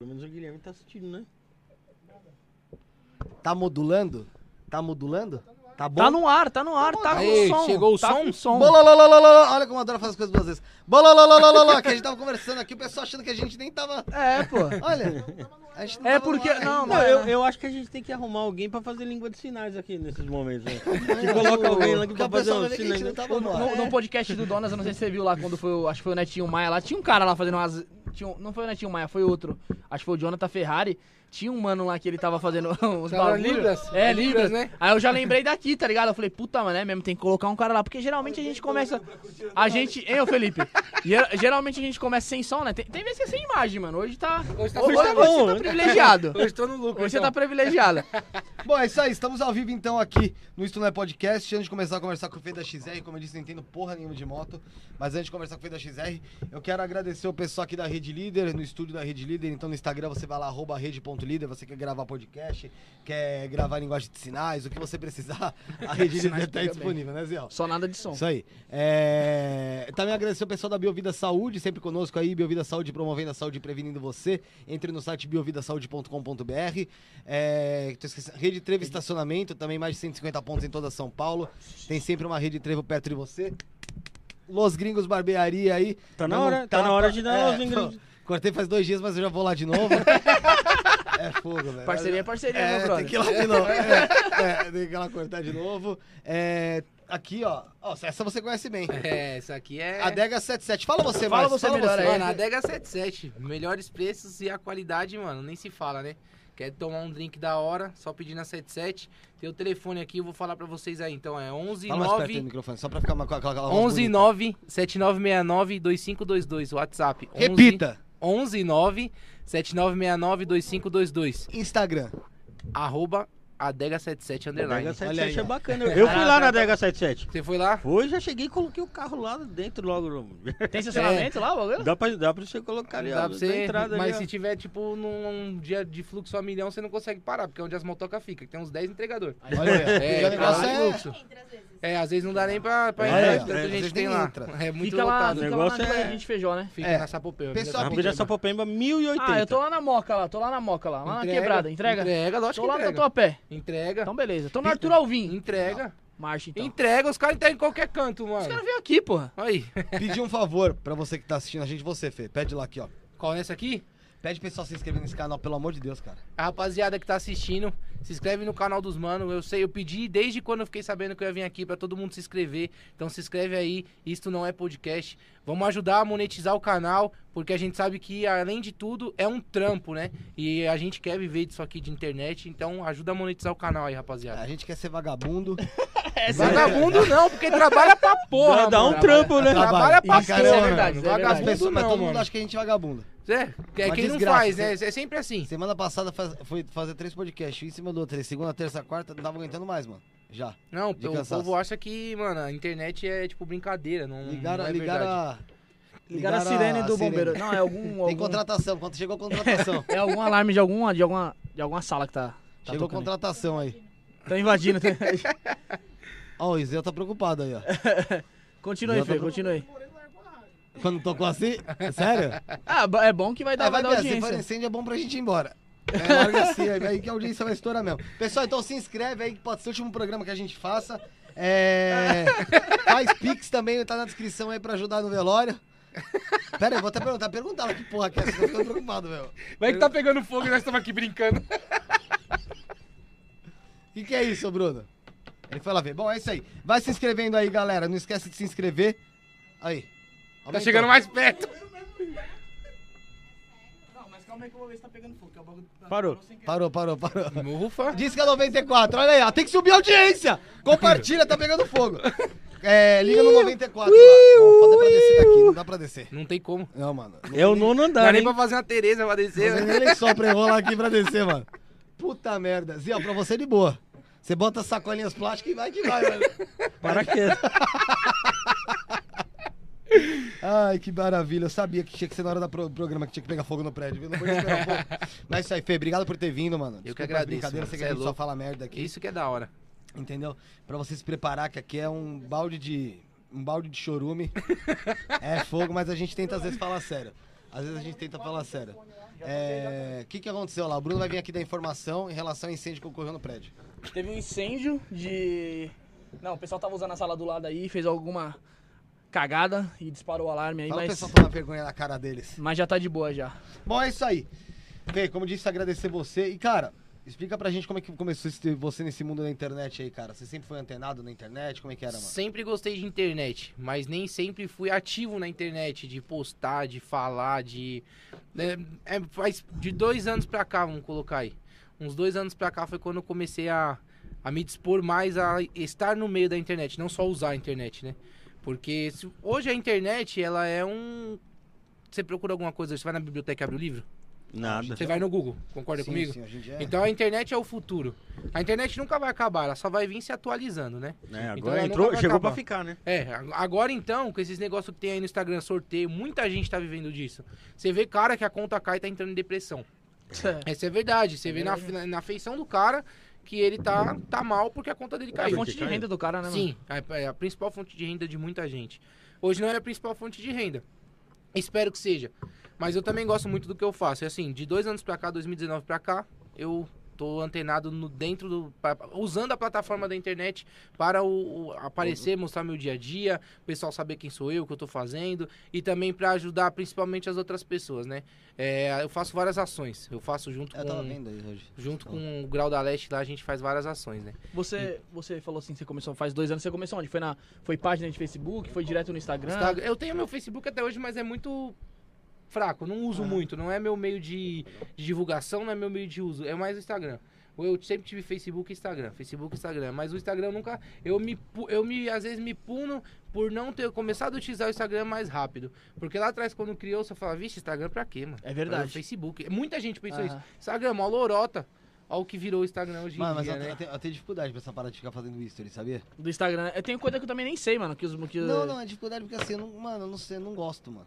Pelo menos o Guilherme tá assistindo, né? Tá modulando? Tá modulando? Tá bom? Tá no ar, tá no ar, tá com Aí, som. chegou o tá som? Com som. Bolololololol. Olha como eu adoro fazer as coisas duas vezes. Bolololololol. Que a gente tava conversando aqui, o pessoal achando que a gente nem tava. É, pô. Olha. A gente não É porque- não. Não, eu, eu acho que a gente tem que arrumar alguém pra fazer língua de sinais aqui nesses momentos. Né? Que coloca alguém lá que pra fazer um a sinais. não tava no. No, no podcast do Donas, eu não sei se você viu lá quando foi, acho que foi o Netinho Maia lá, tinha um cara lá fazendo umas. Tinha não foi o Netinho Maia, foi outro. Acho que foi o Jonathan Ferrari. Tinha um mano lá que ele tava fazendo uns bagulho. Libras? É, Libras, né? Aí eu já lembrei daqui, tá ligado? Eu falei, puta, mano, é mesmo, tem que colocar um cara lá. Porque geralmente a gente começa. A gente. Hein, ô Felipe? Ger- Geralmente a gente começa sem som, né? Tem, tem vezes que é sem imagem, mano. Hoje tá. Hoje tá hoje, suave. hoje você tá privilegiado. Hoje tô no lucro. Hoje você então. tá privilegiado. Bom, é isso aí. Estamos ao vivo então aqui no Isto Não é Podcast. Antes de começar a conversar com o Fê da XR, como eu disse, não entendo porra nenhuma de moto. Mas antes de conversar com o Fê da XR, eu quero agradecer o pessoal aqui da Rede Líder, no estúdio da Rede Líder. Então no Instagram você vai lá, arroba rede.líder. Você quer gravar podcast, quer gravar linguagem de sinais, o que você precisar, a Rede Líder tá bem. disponível, né, Zé? Só nada de som. Isso aí. É, Também agradecer o pessoal da Biovida Saúde, sempre conosco aí, Biovida Saúde promovendo a saúde e prevenindo você. Entre no site biovidasaude.com.br. É... Rede Trevo Estacionamento, também mais de 150 pontos em toda São Paulo. Tem sempre uma Rede Trevo perto de você. Los Gringos Barbearia aí. Tá na hora, tá na hora de dar É, Los Gringos. Cortei faz dois dias, mas eu já vou lá de novo. é fogo, velho. Parceria é parceria, É, meu brother. tem que ir lá de novo. É, é, tem que ir lá cortar de novo. É, aqui, ó. ó. Essa você conhece bem. É, isso aqui é. Adega 77. Fala você, Fala mais. você melhor aí. Mano, a Adega 77. Melhores preços e a qualidade, mano, nem se fala, né? Quer tomar um drink da hora, só pedir na 77. Tem o telefone aqui, eu vou falar pra vocês aí. Então é 11 Fala mais perto do 9 microfone, só pra ficar com aquela aquela voz 11 bonita. 9 7969 2522, WhatsApp. 11 Repita. 11 9 7969 2522. Instagram. Arroba Adega 77 underline. Adega Olha aí, 77 é bacana. Eu fui lá na Adega 77. Você foi lá? Fui, já cheguei e coloquei o carro lá dentro logo. Tem estacionamento lá, o bagulho? Dá pra, dá pra você colocar ali, Dá ó, pra você, entrada mas ali, ó. se tiver, tipo, num dia de fluxo a milhão, você não consegue parar, porque é onde as motocas ficam, tem uns 10 entregadores. Olha aí. É, E o negócio lá é... fluxo. É, às vezes não dá nem pra, pra Olha entrar, tanta Às gente tem lá. entra. É muito Fica lá, lotado. fica lá negócio na é- é... de feijó, né? Fica É. na Sapopeu. Pessoal, Na Avenida Sapopemba, 1080. Ah, eu tô lá na Moca lá, tô lá na Moca lá, lá na quebrada, entrega? Entrega, lógico Tô que lá, eu entrega. tô a pé. Entrega. Então beleza. Tô no Arthur Alvim. Entrega. Marcha então. Entrega, os caras entregam em qualquer canto, Os mano. caras vêm aqui, porra. Aí. Pedir um favor pra você que tá assistindo a gente, você, Fê. Pede lá aqui, ó. Qual é essa aqui? Pede pessoal se inscrever nesse canal, pelo amor de Deus, cara. A rapaziada que tá assistindo, se inscreve no canal dos manos. Eu sei, eu pedi desde quando eu fiquei sabendo que eu ia vir aqui pra todo mundo se inscrever. Então se inscreve aí, isto não é podcast. Vamos ajudar a monetizar o canal, porque a gente sabe que além de tudo é um trampo, né? E a gente quer viver disso aqui de internet, então ajuda a monetizar o canal aí, rapaziada. A gente quer ser vagabundo. Vagabundo não, porque trabalha pra porra, Dá, dá um mano. trampo, né? Trabalha pra Isso é verdade, mano. é verdade. Pessoas, mas não, todo mundo mano. acha que a gente é vagabundo. É, é quem não faz, né? né? É sempre assim. Semana passada faz, foi fazer três podcasts, um em cima do outro. Segunda, terça, quarta, não tava aguentando mais, mano. Já. Não, o cansaço. povo acha que, mano, a internet é tipo brincadeira, não, Ligaram, não é ligaram verdade. a. Ligaram a sirene do bombeiro. Não, é algum. Tem algum- contratação. Quando chegou a contratação? É algum alarme de alguma, de alguma, de alguma sala que tá. tá chegou a tocando contratação aí. Tá invadindo. tá- Ó, o Isel tá preocupado aí, ó. continua aí, tá Fê, continua aí. Quando tocou assim? Sério? Ah, é bom que vai dar, É, vai vai dar ver, se for audiência. incêndio é bom pra gente ir embora. É, larga assim, aí aí que a audiência vai estourar mesmo. Pessoal, então se inscreve aí, que pode ser o último programa que a gente faça. É... Faz Pix também, tá na descrição aí pra ajudar no velório. Pera aí, vou até perguntar. Pergunta ela que porra que é essa, tô ficando preocupado, meu. Vai que tá pegando fogo e nós estamos aqui brincando. O que, que é isso, Bruno? Ele foi lá ver. Bom, é isso aí. Vai se inscrevendo aí, galera. Não esquece de se inscrever. Aí. Tá chegando mais perto. Não, mas calma aí que eu vou ver se tá pegando fogo. que é o bagulho- Parou. Parou, parou, parou. Ufa. Diz que é 94. Olha aí, ó. Tem que subir a audiência. Compartilha, tá pegando fogo. É, liga no 94 lá. Não, foda é pra descer daqui, não dá pra descer. Não tem como. Não, mano. Não É o nono Não dá andar, nem hein? pra fazer uma Tereza pra descer, nem- né? nem ele sopra enrola aqui pra descer, mano. Puta merda. Zé, ó, pra você de boa. Você bota as sacolinhas plásticas e vai que vai, mano. Para que. Ai, que maravilha. Eu sabia que tinha que ser na hora do pro programa que tinha que pegar fogo no prédio, viu? Não podia esperar um pouco. Mas isso aí, Fê, obrigado por ter vindo, mano. que Desculpa as agradeço, brincadeiras, mano. sei que é só fala merda aqui. Isso que é da hora. Entendeu? Pra você se preparar, que aqui é um balde de. Um balde de chorume. é fogo, mas a gente tenta às vezes falar sério. Às vezes a gente tenta falar sério. É, O que, que aconteceu lá? O Bruno vai vir aqui dar informação em relação ao incêndio que ocorreu no prédio. Teve um incêndio de. Não, o pessoal tava usando a sala do lado aí, fez alguma cagada e disparou o alarme aí, Fala o mas. pessoal tomar vergonha na cara deles. Mas já tá de boa já. Bom, é isso aí. Fê, como disse, agradecer você. E, cara, explica pra gente como é que começou esse- você nesse mundo da internet aí, cara. Você sempre foi antenado na internet? Como é que era, mano? Sempre gostei de internet, mas nem sempre fui ativo na internet, de postar, de falar, de. É, é, faz de dois anos pra cá, vamos colocar aí. Uns dois anos pra cá foi quando eu comecei a, a me dispor mais a estar no meio da internet, não só usar a internet, né? Porque se- hoje a internet, ela é um. Você procura alguma coisa, você vai na biblioteca e abre o livro? Nada. Você vai no Google, concorda Sim, comigo? Sim, hoje em dia é. Então a internet é o futuro. A internet nunca vai acabar, ela só vai vir se atualizando, né? É, Então agora ela entrou, chegou acabar. pra ficar, né? É, ag- agora então, com esses negócios que tem aí no Instagram, sorteio, muita gente tá vivendo disso. Você vê cara que a conta cai e tá entrando em depressão. Essa é verdade. Você vê na, na, na feição do cara que ele tá, tá mal porque a conta dele É a caiu. fonte de caiu. renda do cara, né, mano? Sim, é, é a principal fonte de renda de muita gente. Hoje não é a principal fonte de renda. Espero que seja. Mas eu também gosto muito do que eu faço. E assim, de dois anos pra cá, 2019 pra cá, eu tô antenado no, dentro do. usando a plataforma da internet para o, o- aparecer, mostrar meu dia a dia, o pessoal saber quem sou eu, o que eu tô fazendo. E também pra ajudar principalmente as outras pessoas, né? É, eu faço várias ações. Eu faço junto Eu tava com. vendo aí hoje. Junto com o Grau da Leste lá, a gente faz várias ações, né? Você, você falou assim, você começou faz dois anos, você começou onde? Foi na foi página de Facebook, foi direto no Instagram? Instagram- Eu tenho meu Facebook até hoje, mas é muito fraco. Não uso Aham. muito. Não é meu meio de, de divulgação, não é meu meio de uso. É mais o Instagram. Eu sempre tive Facebook e Instagram. Facebook e Instagram. Mas o Instagram nunca. Eu me, eu me às vezes me puno por não ter começado a utilizar o Instagram mais rápido. Porque lá atrás, quando criou, você fala, vixe, Instagram pra quê, mano? É verdade. Facebook. Muita gente pensou Aham. isso. Instagram, mó lorota. Olha o que virou o Instagram hoje Mano, em mas dia, eu, né? eu tenho, eu tenho dificuldade pra essa parada de ficar fazendo history, sabia? Do Instagram. Eu tenho coisa que eu também nem sei, mano. Que os, que Não, não, é dificuldade porque assim, eu não, mano, eu não sei, eu não gosto, mano.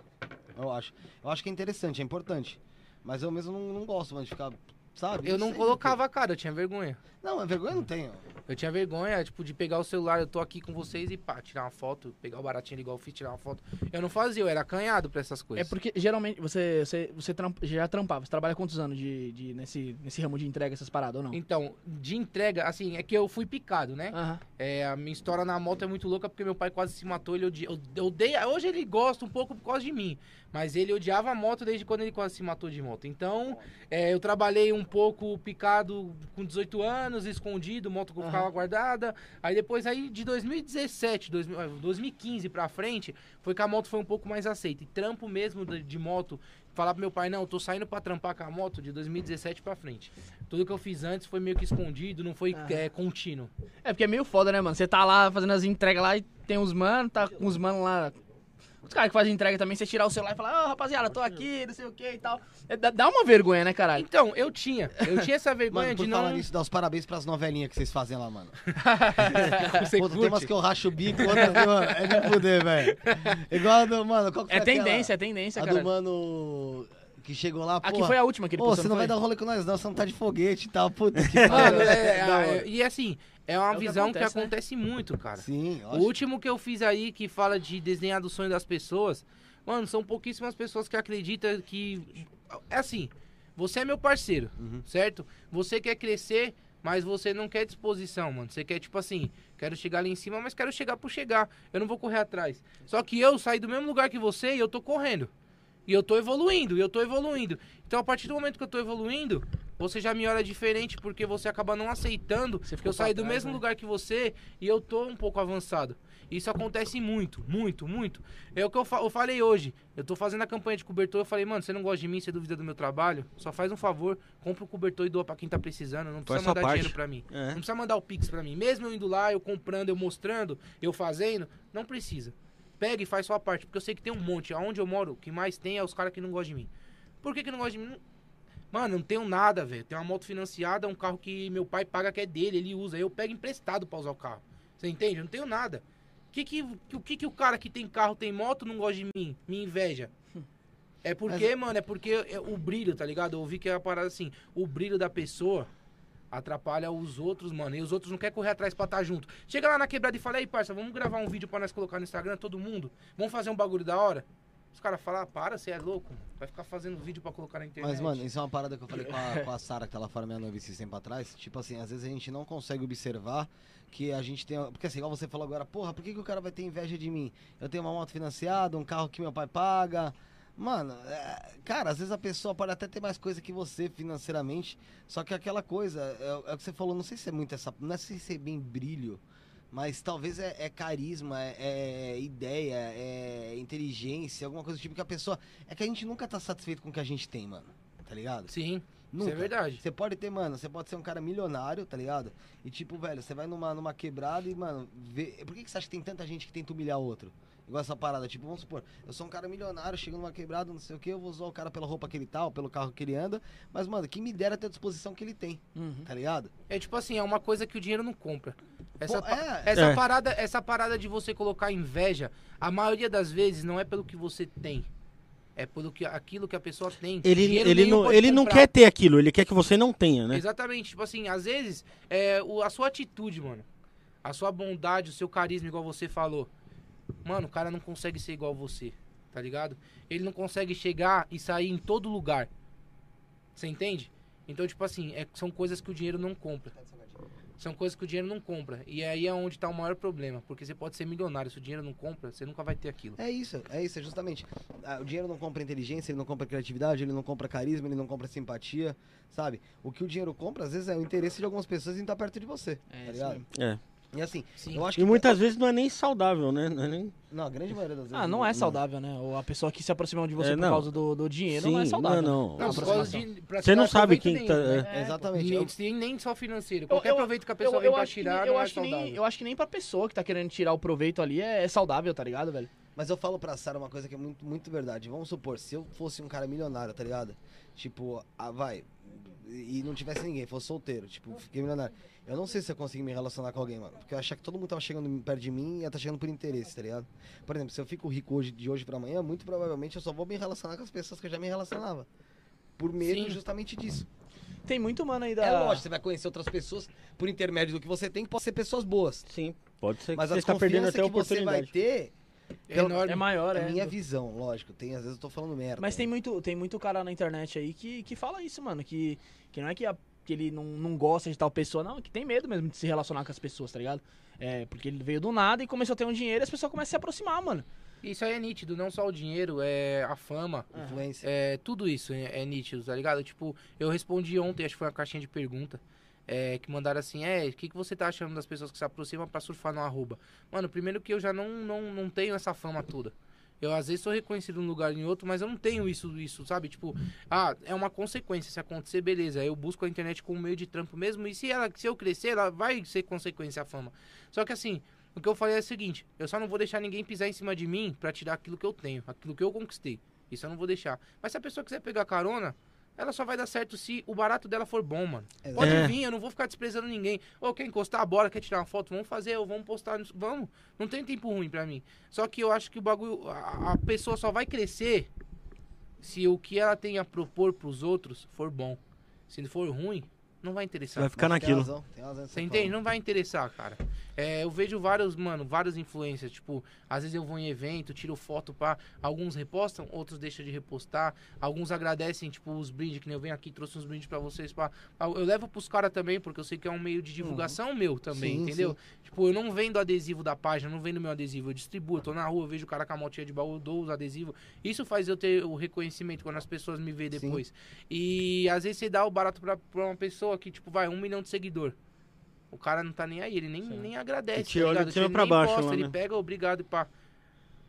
Eu acho. Eu acho que é interessante, é importante. Mas eu mesmo não, não gosto, mano, de ficar, sabe? Eu não sei colocava a cara, eu tinha vergonha. Não, é vergonha eu não tenho. Eu tinha vergonha, tipo, de pegar o celular, eu tô aqui com vocês e pá, tirar uma foto, pegar o baratinho igual eu fiz, tirar uma foto. Eu não fazia, eu era acanhado pra essas É coisas. porque geralmente você, você, você trampa- já trampava. Você trabalha quantos anos de, de, nesse, nesse ramo de entrega, essas paradas ou não? Então, de entrega, assim, é que eu fui picado, né? Aham. É, a minha história na moto é muito louca porque meu pai quase se matou, ele odia, eu, eu odeia, hoje ele gosta um pouco por causa de mim, mas ele odiava a moto desde quando ele quase se matou de moto. Então, é, eu trabalhei um pouco picado com 18 anos, escondido, moto que Aham. ficava guardada. Aí depois aí de 2017, 2000, ah, 2015 pra frente, foi que a moto foi um pouco mais aceita. E trampo mesmo de, de moto, falar pro meu pai, não, eu tô saindo pra trampar com a moto de 2017 pra frente. Tudo que eu fiz antes foi meio que escondido, não foi é, contínuo. É porque é meio foda, né, mano? Você tá lá fazendo as entregas lá e tem uns mano, tá com os mano lá. Os caras que fazem entrega também, você tirar o celular e falar, ô rapaziada, tô aqui, não sei o que e tal. É, dá, uma vergonha, né, caralho? Então, eu tinha. Eu tinha essa vergonha Mano, por de falar não. nisso, dá os parabéns pras novelinhas que vocês fazem lá, mano. Pô, tem umas que eu racho o bico, outras mano, é de fuder, velho. Igual a do, mano, qual que É foi aquela- tendência, é tendência, A cara. do mano que chegou lá, pô. Aqui foi a última que ele Pô, você não vai dar rolê com nós não, você não tá de foguete e tal, puta que Mano, pariu. é, é, hora. e assim, é uma É o que visão acontece, que né? acontece muito, cara. Sim, O lógico. último que eu fiz aí, que fala de desenhar do sonho das pessoas, mano, são pouquíssimas pessoas que acreditam que. É assim, você é meu parceiro, Uhum. certo? Você quer crescer, mas você não quer disposição, mano. Você quer, tipo assim, quero chegar ali em cima, mas quero chegar por chegar. Eu não vou correr atrás. Só que eu saí do mesmo lugar que você e eu tô correndo. E eu tô evoluindo, e eu tô evoluindo. Então, a partir do momento que eu tô evoluindo, você já me olha diferente, porque você acaba não aceitando Você que eu saí do trás, mesmo né? lugar que você e eu tô um pouco avançado. Isso acontece muito, muito, muito. É o que eu, fa- eu falei hoje. Eu tô fazendo a campanha de cobertor. Eu falei, mano, você não gosta de mim, você duvida do meu trabalho? Só faz um favor, compra o cobertor e doa pra quem tá precisando. Não precisa mandar parte. dinheiro pra mim. É. Não precisa mandar o Pix pra mim. Mesmo eu indo lá, eu comprando, eu mostrando, eu fazendo, não precisa. Pega e faz sua parte, porque eu sei que tem um monte. Aonde eu moro, o que mais tem é os caras que não gostam de mim. Por que, que não gostam de mim? Mano, não tenho nada, velho. Tenho uma moto financiada, um carro que meu pai paga que é dele, ele usa. Eu pego emprestado pra usar o carro. Você entende? Eu não tenho nada. Que que, o que, que o cara que tem carro, tem moto, não gosta de mim? Me inveja. É porque, mano, é porque é o brilho, tá ligado? Eu ouvi que é a parada assim, o brilho da pessoa atrapalha os outros, mano. E os outros não querem correr atrás pra estar junto. Chega lá na quebrada e fala, aí, parça, vamos gravar um vídeo pra nós colocar no Instagram, todo mundo? Vamos fazer um bagulho da hora? Os caras falam, ah, para, você é louco. Vai ficar fazendo vídeo pra colocar na internet. Mas, mano, isso é uma parada que eu falei com a, com a Sara, que lá fora minha noiva esse tempo atrás. Tipo assim, às vezes a gente não consegue observar que a gente tem. Porque assim, igual você falou agora, porra, por que, que o cara vai ter inveja de mim? Eu tenho uma moto financiada, um carro que meu pai paga. Mano, é, cara, às vezes a pessoa pode até ter mais coisa que você financeiramente, só que aquela coisa, é, é o que você falou, não sei se é muito essa. Não sei se é bem brilho, mas talvez é, é carisma, é, é ideia, é inteligência, alguma coisa do tipo que a pessoa. É que a gente nunca tá satisfeito com o que a gente tem, mano. Tá ligado? Sim, Nunca. isso é verdade. Você pode ter, mano, você pode ser um cara milionário, tá ligado? E tipo, velho, você vai numa, numa quebrada e, mano, vê... por que, que você acha que tem tanta gente que tenta humilhar outro? Igual essa parada, tipo, vamos supor, eu sou um cara milionário, chego numa quebrada, não sei o que, eu vou usar o cara pela roupa que ele tá, ou pelo carro que ele anda, mas, mano, quem me dera ter a disposição que ele tem, Uhum. tá ligado? É tipo assim, é uma coisa que o dinheiro não compra. Essa, Pô, é. essa, É. Parada, essa parada de você colocar inveja, a maioria das vezes não é pelo que você tem. É pelo que aquilo que a pessoa tem. Ele, Dinheiro ele, não, ele não quer ter aquilo, ele quer que você não tenha, né? Exatamente, tipo assim, às vezes, é, o- a sua atitude, mano, a sua bondade, o seu carisma, igual você falou. Mano, o cara não consegue ser igual você, tá ligado? Ele não consegue chegar e sair em todo lugar. Você entende? Então, tipo assim, é- são coisas que o dinheiro não compra. São coisas que o dinheiro não compra. E aí é onde tá o maior problema. Porque você pode ser milionário, se o dinheiro não compra, você nunca vai ter aquilo. É isso, é isso, é justamente. Ah, o dinheiro não compra inteligência, ele não compra criatividade, ele não compra carisma, ele não compra simpatia, sabe? O que o dinheiro compra, às vezes, é o interesse de algumas pessoas em estar perto de você, É, tá isso ligado? É. E assim, Sim. eu acho que... E muitas vezes não é nem saudável, né? Não é nem... Não, a grande maioria das vezes... Ah, não é saudável, né? Ou a pessoa que se aproxima de você É, por não. causa do, do dinheiro não é Sim, saudável. não, né? não. Não, causa de, pra Você não tirar sabe quem tá- né? É, Exatamente. Nem, eu- nem, nem só financeiro. Eu- Qualquer eu- proveito que a pessoa eu, vem eu pra acho que, tirar, eu não é acho que nem, saudável. eu acho que nem pra pessoa que tá querendo tirar o proveito ali é, é saudável, tá ligado, velho? Mas eu falo pra Sara uma coisa que é muito, muito verdade. Vamos supor, se eu fosse um cara milionário, tá ligado? Tipo, ah, vai. E não tivesse ninguém, fosse solteiro, tipo, fiquei milionário. Eu não sei se eu consegui me relacionar com alguém, mano. Porque eu achava que todo mundo tava chegando perto de mim e ia tá chegando por interesse, tá ligado? Por exemplo, se eu fico rico hoje, de hoje pra amanhã, muito provavelmente eu só vou me relacionar com as pessoas que eu já me relacionava. Por medo Sim. justamente disso. Tem muito mano aí da. É lógico, você vai conhecer outras pessoas por intermédio do que você tem, que pode ser pessoas boas. Sim, pode ser que Mas você a está perdendo até a que você vai ter É Pelo- enorme. É maior, É é. minha visão, lógico. Tem, às vezes eu tô falando merda. Mas tem muito, tem muito cara na internet aí que, que fala isso, mano. Que, que não é que, a- que ele não, não gosta de tal pessoa, não. Que tem medo mesmo de se relacionar com as pessoas, tá ligado? É, porque ele veio do nada e começou a ter um dinheiro e as pessoas começam a se aproximar, mano. Isso aí é nítido, não só o dinheiro, é a fama. Influência. É, tudo isso é, é nítido, tá ligado? Tipo, eu respondi ontem, acho que foi uma caixinha de pergunta. É, que mandaram assim, é, o que, que você tá achando das pessoas que se aproximam pra surfar no arroba? Mano, primeiro que eu já não, não, não tenho essa fama toda. Eu às vezes sou reconhecido num lugar em outro, mas eu não tenho isso, isso, sabe? Tipo, ah, é uma consequência. Se acontecer, beleza. Eu busco a internet como meio de trampo mesmo. E se, ela, se eu crescer, ela vai ser consequência a fama. Só que assim, o que eu falei é o seguinte: eu só não vou deixar ninguém pisar em cima de mim pra tirar aquilo que eu tenho, aquilo que eu conquistei. Isso eu não vou deixar. Mas se a pessoa quiser pegar carona, ela só vai dar certo se o barato dela for bom, mano. Pode É. vir, eu não vou ficar desprezando ninguém. Ou quer encostar a bola, quer tirar uma foto, vamos fazer, ou vamos postar, vamos. Não tem tempo ruim pra mim. Só que eu acho que o bagulho, a, a pessoa só vai crescer se o que ela tem a propor pros outros for bom. Se for ruim, não vai interessar. Vai ficar Tem naquilo. razão, tem razão Você entende? Não vai interessar, cara. É, eu vejo vários, mano, vários influencers. Tipo, às vezes eu vou em evento, tiro foto pra. Alguns repostam, outros deixam de repostar. Alguns agradecem, tipo, os brindes, que nem eu venho aqui, trouxe uns brindes pra vocês. Pra... Eu levo pros caras também, porque eu sei que é um meio de divulgação meu também, Sim, entendeu? sim. Tipo, eu não vendo adesivo da página, não vendo meu adesivo, eu distribuo. Eu tô na rua, eu vejo o cara com a motinha de baú, eu dou os adesivos. Isso faz eu ter o reconhecimento quando as pessoas me veem Sim. depois. E às vezes você dá o barato pra, pra uma pessoa que, tipo, vai, um milhão de seguidor. O cara não tá nem aí, ele nem, nem agradece. E te tá olha ligado? de cima Ele pra baixo posta, lá, ele né? pega, obrigado e pá.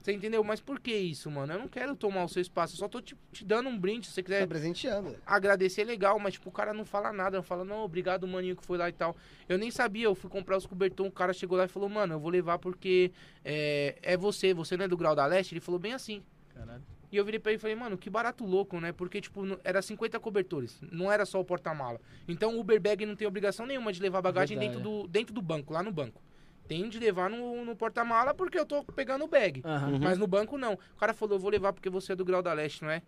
Você entendeu? Mas por que isso, mano? Eu não quero tomar o seu espaço, eu só tô te, te dando um brinde. Se você Tá quiser presenteando. agradecer, legal, mas tipo, o cara não fala nada, não fala, não, obrigado, maninho, que foi lá e tal. Eu nem sabia, eu fui comprar os cobertões, o cara chegou lá e falou, mano, eu vou levar porque é, é você, você não é do Grau da Leste? Ele falou bem assim. Caralho. E eu virei pra ele e falei, mano, que barato louco, né? Porque, tipo, era 50 cobertores, não era só o porta-mala. Então o Uber Bag não tem obrigação nenhuma de levar bagagem Verdade, dentro do, dentro do banco, lá no banco. Tem de levar no, no porta-mala porque eu tô pegando o bag. Uhum. Mas no banco não. O cara falou, eu vou levar porque você é do Grau da Leste, não é?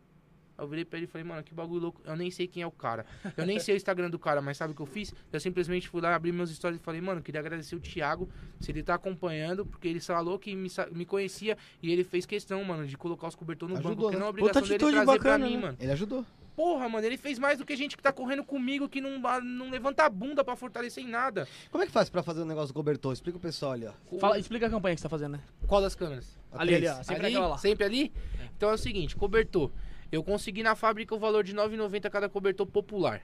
Eu virei pra ele e falei, mano, que bagulho louco. Eu nem sei quem é o cara. Eu nem sei o Instagram do cara, mas sabe o que eu fiz? Eu simplesmente fui lá, abri meus stories e falei, mano, queria agradecer o Thiago, se ele tá acompanhando, porque ele falou que me, me conhecia e ele fez questão, mano, de colocar os cobertores no Ajudou, banco, porque né? não é Outra obrigação dele atitude trazer bacana, pra mim, né? mano. Ele ajudou. Porra, mano, ele fez mais do que gente que tá correndo comigo, que não, não levanta a bunda pra fortalecer em nada. Como é que faz pra fazer o negócio do cobertor? Explica o pessoal ali, ó. Fala, explica a campanha que você tá fazendo, né? Qual das câmeras? A Ali, ali, ó. Sempre ali. Sempre ali? Então é o seguinte, cobertor. Eu consegui na fábrica o valor de R$ 9,90 cada cobertor popular,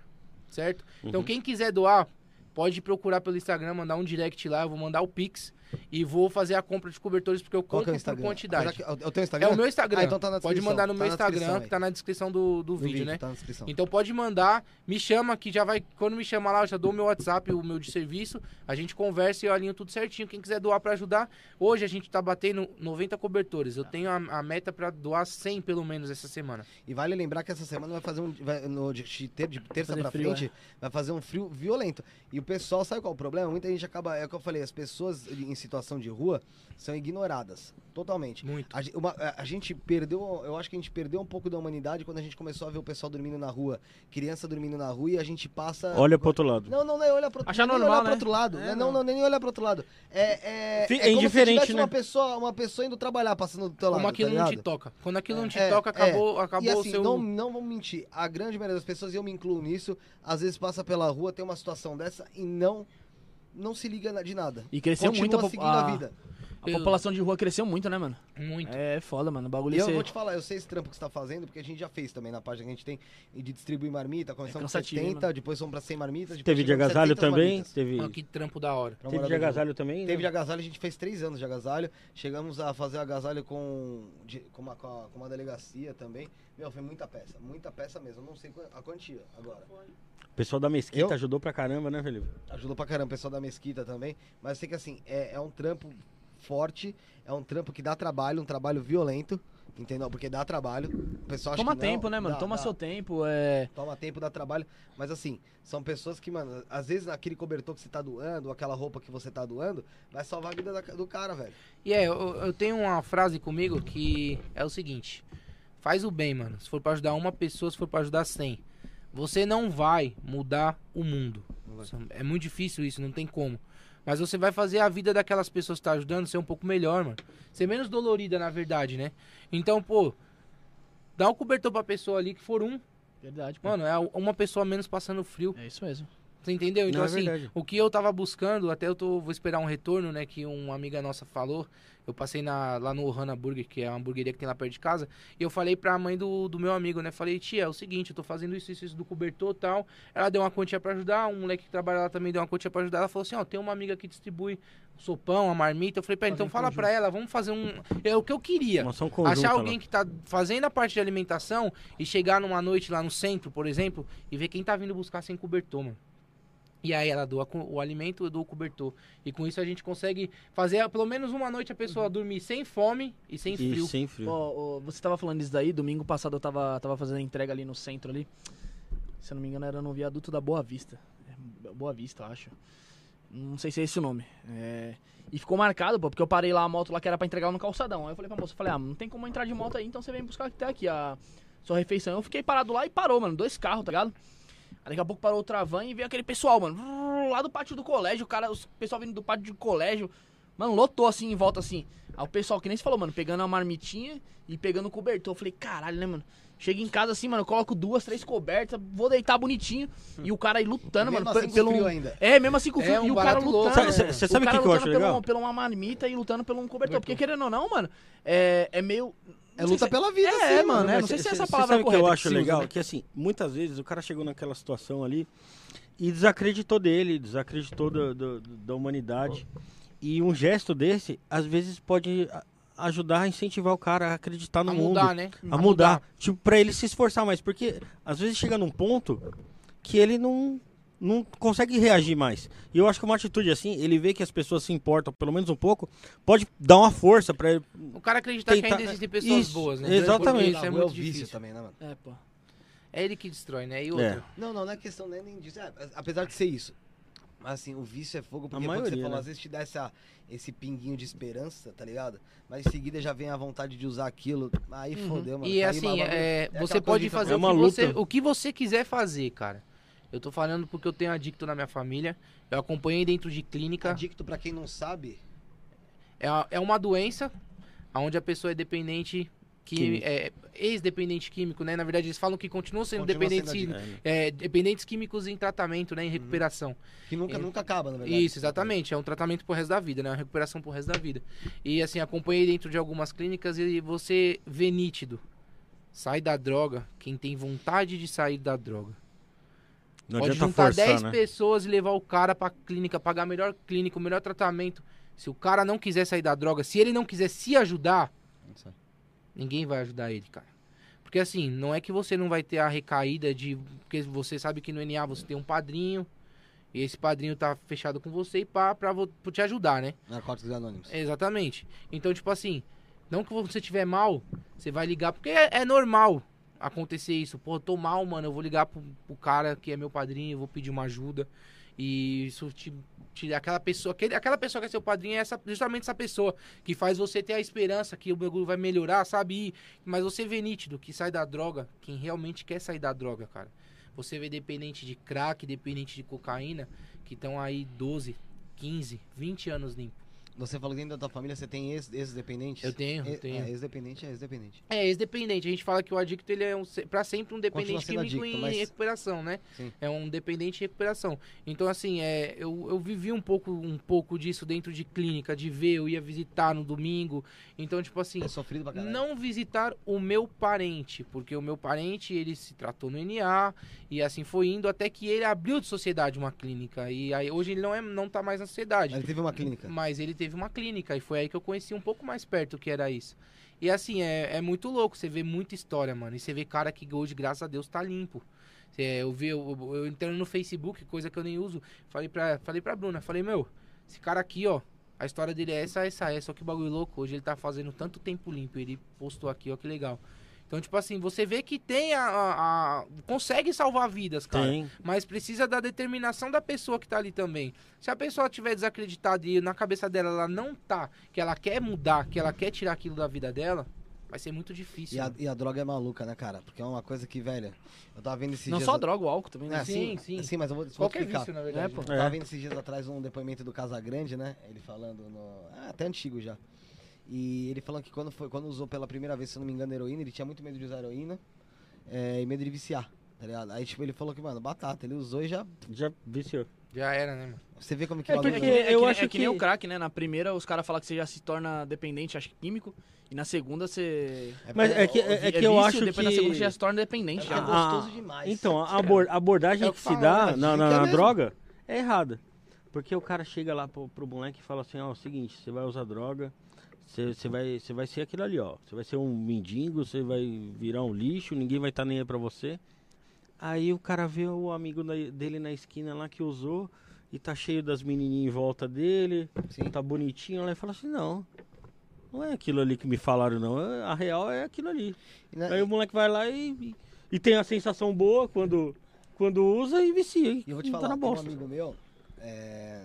certo? Então quem quiser doar, pode procurar pelo Instagram, mandar um direct lá, eu vou mandar o Pix e vou fazer a compra de cobertores porque eu Qual é compro o por Instagram? quantidade. Apesar que- É o teu É Instagram? o meu Instagram. Ah, então tá na pode mandar no tá meu Instagram, aí. que tá na descrição do, do No vídeo, né? Tá na descrição. Então pode mandar, me chama que já vai. Quando me chama lá, eu já dou o meu WhatsApp, o meu de serviço. A gente conversa e eu alinho tudo certinho. Quem quiser doar pra ajudar. Hoje a gente tá batendo 90 cobertores. Eu tenho a, a meta pra doar 100 pelo menos essa semana. E vale lembrar que essa semana vai fazer um. Vai, no, de, ter- de terça frio, frente, vai fazer um frio violento. E o pessoal, sabe qual é o problema? Muita gente acaba. É o que eu falei, as pessoas em situação de rua são ignoradas. Totalmente. Muito. A, uma- a- gente perdeu, eu acho que a gente perdeu um pouco da humanidade quando a gente começou a ver o pessoal dormindo na rua, criança dormindo na rua e a gente passa. Olha pro outro lado. Não, não, não, olha pro, Achar nem normal, olhar pro né? outro lado. É, não. não, não, nem olhar pro outro lado. É, é, é é como indiferente, se tivesse né? uma pessoa, uma pessoa indo trabalhar, passando do teu lado. Como aquilo tá não te toca. Quando aquilo não te É, toca, é. acabou, acabou e assim, o seu. não, não vamos mentir, a grande maioria das pessoas, e eu me incluo nisso, às vezes passa pela rua, tem uma situação dessa e não não se liga de nada. E cresceu Continua muito a, a, vida. A população de rua cresceu muito, né, mano? Muito. É foda, mano. O bagulho E eu ser- vou te falar, eu sei esse trampo que você tá fazendo, porque a gente já fez também na página que a gente tem de distribuir marmita, começamos com cansativo, hein, 70, depois fomos pra 100 marmitas. depois Teve de agasalho 700 também? marmitas. Teve, Mano, que trampo da hora. Pra teve de agasalho também? Teve né? de agasalho, a gente fez três anos de agasalho. Chegamos a fazer agasalho com, de- com, uma, com, a, com uma delegacia também. Meu, foi muita peça, muita peça mesmo. Eu não sei a quantia agora. O pessoal da Mesquita Eu? ajudou pra caramba, né, Felipe? Ajudou pra caramba o pessoal da Mesquita também. Mas eu sei que assim, é, é um trampo forte, é um trampo que dá trabalho, um trabalho violento. Entendeu? Porque dá trabalho. O pessoal Toma que não, tempo, né, mano? dá- Toma dá. seu tempo. É... Toma tempo, dá trabalho. Mas assim, são pessoas que, mano, às vezes aquele cobertor que você tá doando, aquela roupa que você tá doando, vai salvar a vida da- do cara, velho. E é, eu, eu tenho uma frase comigo que é o seguinte: faz o bem, mano. Se for pra ajudar uma pessoa, se for pra ajudar 100. Você não vai mudar o mundo. É muito difícil isso, não tem como. Mas você vai fazer a vida daquelas pessoas que tá ajudando ser um pouco melhor, mano. Ser menos dolorida, na verdade, né? Então, pô, dá um cobertor pra pessoa ali que for um. Verdade, pô. Mano, é uma pessoa menos passando frio. É isso mesmo. Você entendeu? Então, Não, é assim, verdade. o que eu tava buscando, até eu tô, vou esperar um retorno, né? Que uma amiga nossa falou. Eu passei na, lá no Ohana Burger, que é uma hamburgueria que tem lá perto de casa. E eu falei pra mãe do, do meu amigo, né? Falei, tia, é o seguinte, eu tô fazendo isso, isso, isso do cobertor e tal. Ela deu uma quantia pra ajudar, um moleque que trabalha lá também deu uma quantia pra ajudar. Ela falou assim, ó, tem uma amiga que distribui sopão, a marmita. Eu falei, pera, então fala conjunto. pra ela, vamos fazer um... É o que eu queria. Uma ação conjunta Achar lá. alguém que tá fazendo a parte de alimentação e chegar numa noite lá no centro, por exemplo, e ver quem tá vindo buscar sem cobertor, mano. E aí ela doa o alimento, eu dou o cobertor. E com isso a gente consegue fazer pelo menos uma noite a pessoa dormir sem fome e sem E frio. sem frio. Ó, ó, você tava falando isso daí, domingo passado eu tava, tava fazendo a entrega ali no centro ali. Se eu não me engano, era no viaduto da Boa Vista. É, Boa Vista, eu acho. Não sei se é esse o nome. É, E ficou marcado, pô, porque eu parei lá a moto lá que era pra entregar no calçadão. Aí eu falei pra moça, falei, ah, não tem como entrar de moto aí, então você vem buscar até aqui a sua refeição. Eu fiquei parado lá e parou, mano, dois carros, tá ligado? Aí daqui a pouco parou outra van e veio aquele pessoal, mano, lá do pátio do colégio, o cara, os pessoal vindo do pátio do colégio, mano, lotou assim em volta assim. Aí o pessoal, que nem se falou, mano, pegando a marmitinha e pegando o cobertor. Eu falei, caralho, né, mano? Chega em casa assim, mano, eu coloco duas, três cobertas, vou deitar bonitinho. E o cara aí lutando, Mesmo mano, assim pelo. frio ainda. É, mesmo assim com É frio. um e o cara lutando. louco, né? Você sabe o que, cara que eu acho lutando legal? pelo, pela uma marmita e lutando pelo um cobertor. Porque querendo ou não, mano, é, é meio. É luta se- pela vida, É, sim, mano, né? é, não sei se cê- essa palavra é sabe o que correta. eu que acho se usa, legal? né? Que assim, muitas vezes o cara chegou naquela situação ali e desacreditou dele, desacreditou da, da, da humanidade. E um gesto desse, às vezes, pode a- ajudar a incentivar o cara a acreditar no a mundo. mudar, né? A mudar. Tipo, pra ele se esforçar mais. Porque às vezes chega num ponto que ele não, não consegue reagir mais. E eu acho que uma atitude assim, ele vê que as pessoas se importam pelo menos um pouco, pode dar uma força pra ele. O cara acreditar que Tentar- ainda existem pessoas Isso, boas, né? exatamente. Porque Isso é rua muito difícil. também, né, mano? É, pô. É ele que destrói, né? E outro. É. Não, não, não é questão nem nem disso. É, apesar de ser isso. Mas assim, o vício é fogo, porque quando você maioria, falou, né? às vezes te dá essa, esse pinguinho de esperança, tá ligado? Mas em seguida já vem a vontade de usar aquilo. Aí Uhum. fodeu, mano. E assim, bagulho- é, aquela você pode de- fazer É o, que você, luta. o que você quiser fazer, cara. Eu tô falando porque eu tenho adicto na minha família. Eu acompanhei dentro de clínica. Adicto, pra quem não sabe, É, é uma doença onde a pessoa é dependente. Que é ex-dependente químico, né? Na verdade, eles falam que continuam sendo Continua dependentes, sendo É, dependentes químicos em tratamento, né? Em recuperação. que nunca, É. nunca acaba, na verdade. Isso, exatamente. É um tratamento pro resto da vida, né? Uma recuperação pro resto da vida. E assim, acompanhei dentro de algumas clínicas e você vê nítido. Sai da droga quem tem vontade de sair da droga. Não Pode adianta juntar forçar, 10 né? pessoas e levar o cara pra clínica, pagar a melhor clínica, o melhor tratamento. Se o cara não quiser sair da droga, se ele não quiser se ajudar, ninguém vai ajudar ele, cara. Porque assim, não é que você não vai ter a recaída de. Porque você sabe que no NA você tem um padrinho. E esse padrinho tá fechado com você e pá, pra, pra te ajudar, né? Narcóticos Anônimos. Exatamente. Então, tipo assim, não que você tiver mal, você vai ligar, porque é, é normal acontecer isso. Pô, tô mal, mano, eu vou ligar pro, pro cara que é meu padrinho, vou pedir uma ajuda. E isso te, te aquela pessoa, aquele, aquela pessoa que é seu padrinho é essa, justamente essa pessoa que faz você ter a esperança que o bagulho vai melhorar, sabe? E- mas você vê nítido que sai da droga, quem realmente quer sair da droga, cara. Você vê dependente de crack, dependente de cocaína, que estão aí 12, 15, 20 anos limpo. Você falou que dentro da tua família você tem ex- ex-dependentes? Eu tenho, eu tenho. É, ex-dependente é ex-dependente. É, ex-dependente. A gente fala que o adicto ele é um, pra sempre um dependente químico adicto, em mas- recuperação, né? Sim. É um dependente em recuperação. Então, assim, é, eu, eu vivi um pouco, um pouco disso dentro de clínica, de ver, eu ia visitar no domingo. Então, tipo assim, É sofrido pra caralho. não visitar o meu parente, porque o meu parente, ele se tratou no NA, e assim foi indo até que ele abriu de sociedade uma clínica. E aí, hoje ele não, é, não tá mais na sociedade. Mas ele teve uma clínica. Mas ele teve uma clínica e foi aí que eu conheci um pouco mais perto o que era isso. E assim, é, é muito louco, você vê muita história, mano. E você vê cara que hoje, graças a Deus, tá limpo. Cê- eu vi, eu, eu entrando no Facebook, coisa que eu nem uso, falei pra, falei pra Bruna, falei, meu, esse cara aqui, ó, a história dele é essa, essa, essa, só que bagulho louco. Hoje ele tá fazendo tanto tempo limpo, ele postou aqui, ó, que legal. Então, tipo assim, você vê que tem a. a- a- consegue salvar vidas, cara. Tem. Mas precisa da determinação da pessoa que tá ali também. Se a pessoa tiver desacreditada e na cabeça dela ela não tá, que ela quer mudar, que ela quer tirar aquilo da vida dela, vai ser muito difícil. E a, e a droga é maluca, né, cara? Porque é uma coisa que, velho, eu tava vendo esses Não dias... só a droga, o álcool também, né? É, Sim, sim, sim. mas eu vou, vou Qualquer explicar. vício, na verdade. É, pô. né? Eu tava vendo esses dias atrás um depoimento do Casagrande, né? Ele falando no. Ah, até antigo já. E ele falando que quando, foi, quando usou pela primeira vez, se eu não me engano, heroína, ele tinha muito medo de usar heroína é, e medo de viciar, tá ligado? Aí, tipo, ele falou que, mano, batata, ele usou e já. Já viciou. Já era, né, mano? Você vê como que É porque- É que, eu nem- acho é que nem que- o crack, né? Na primeira, os caras falam que você já se torna dependente, acho que químico. E na segunda, você. Mas é que, é, é que eu vício, acho depois na segunda, você já que... se torna dependente. É já. porque é gostoso demais. Então, a abor- abordagem É que, que se dá na, na- que é na droga é errada. Porque o cara chega lá pro, pro moleque e fala assim, ó, é o seguinte, você vai usar droga, você vai, vai ser aquilo ali, ó. Você vai ser um mendigo, você vai virar um lixo, ninguém vai estar nem aí pra você. Aí o cara vê o amigo dele na esquina lá que usou e tá cheio das menininhas em volta dele, Sim. tá bonitinho lá e fala assim, não, não é aquilo ali que me falaram não, é- a real é aquilo ali. Na- Aí o moleque vai lá e, e, tem a sensação boa quando, quando usa e vicia. E eu vou te tá falar, na tem um bosta. amigo meu, é,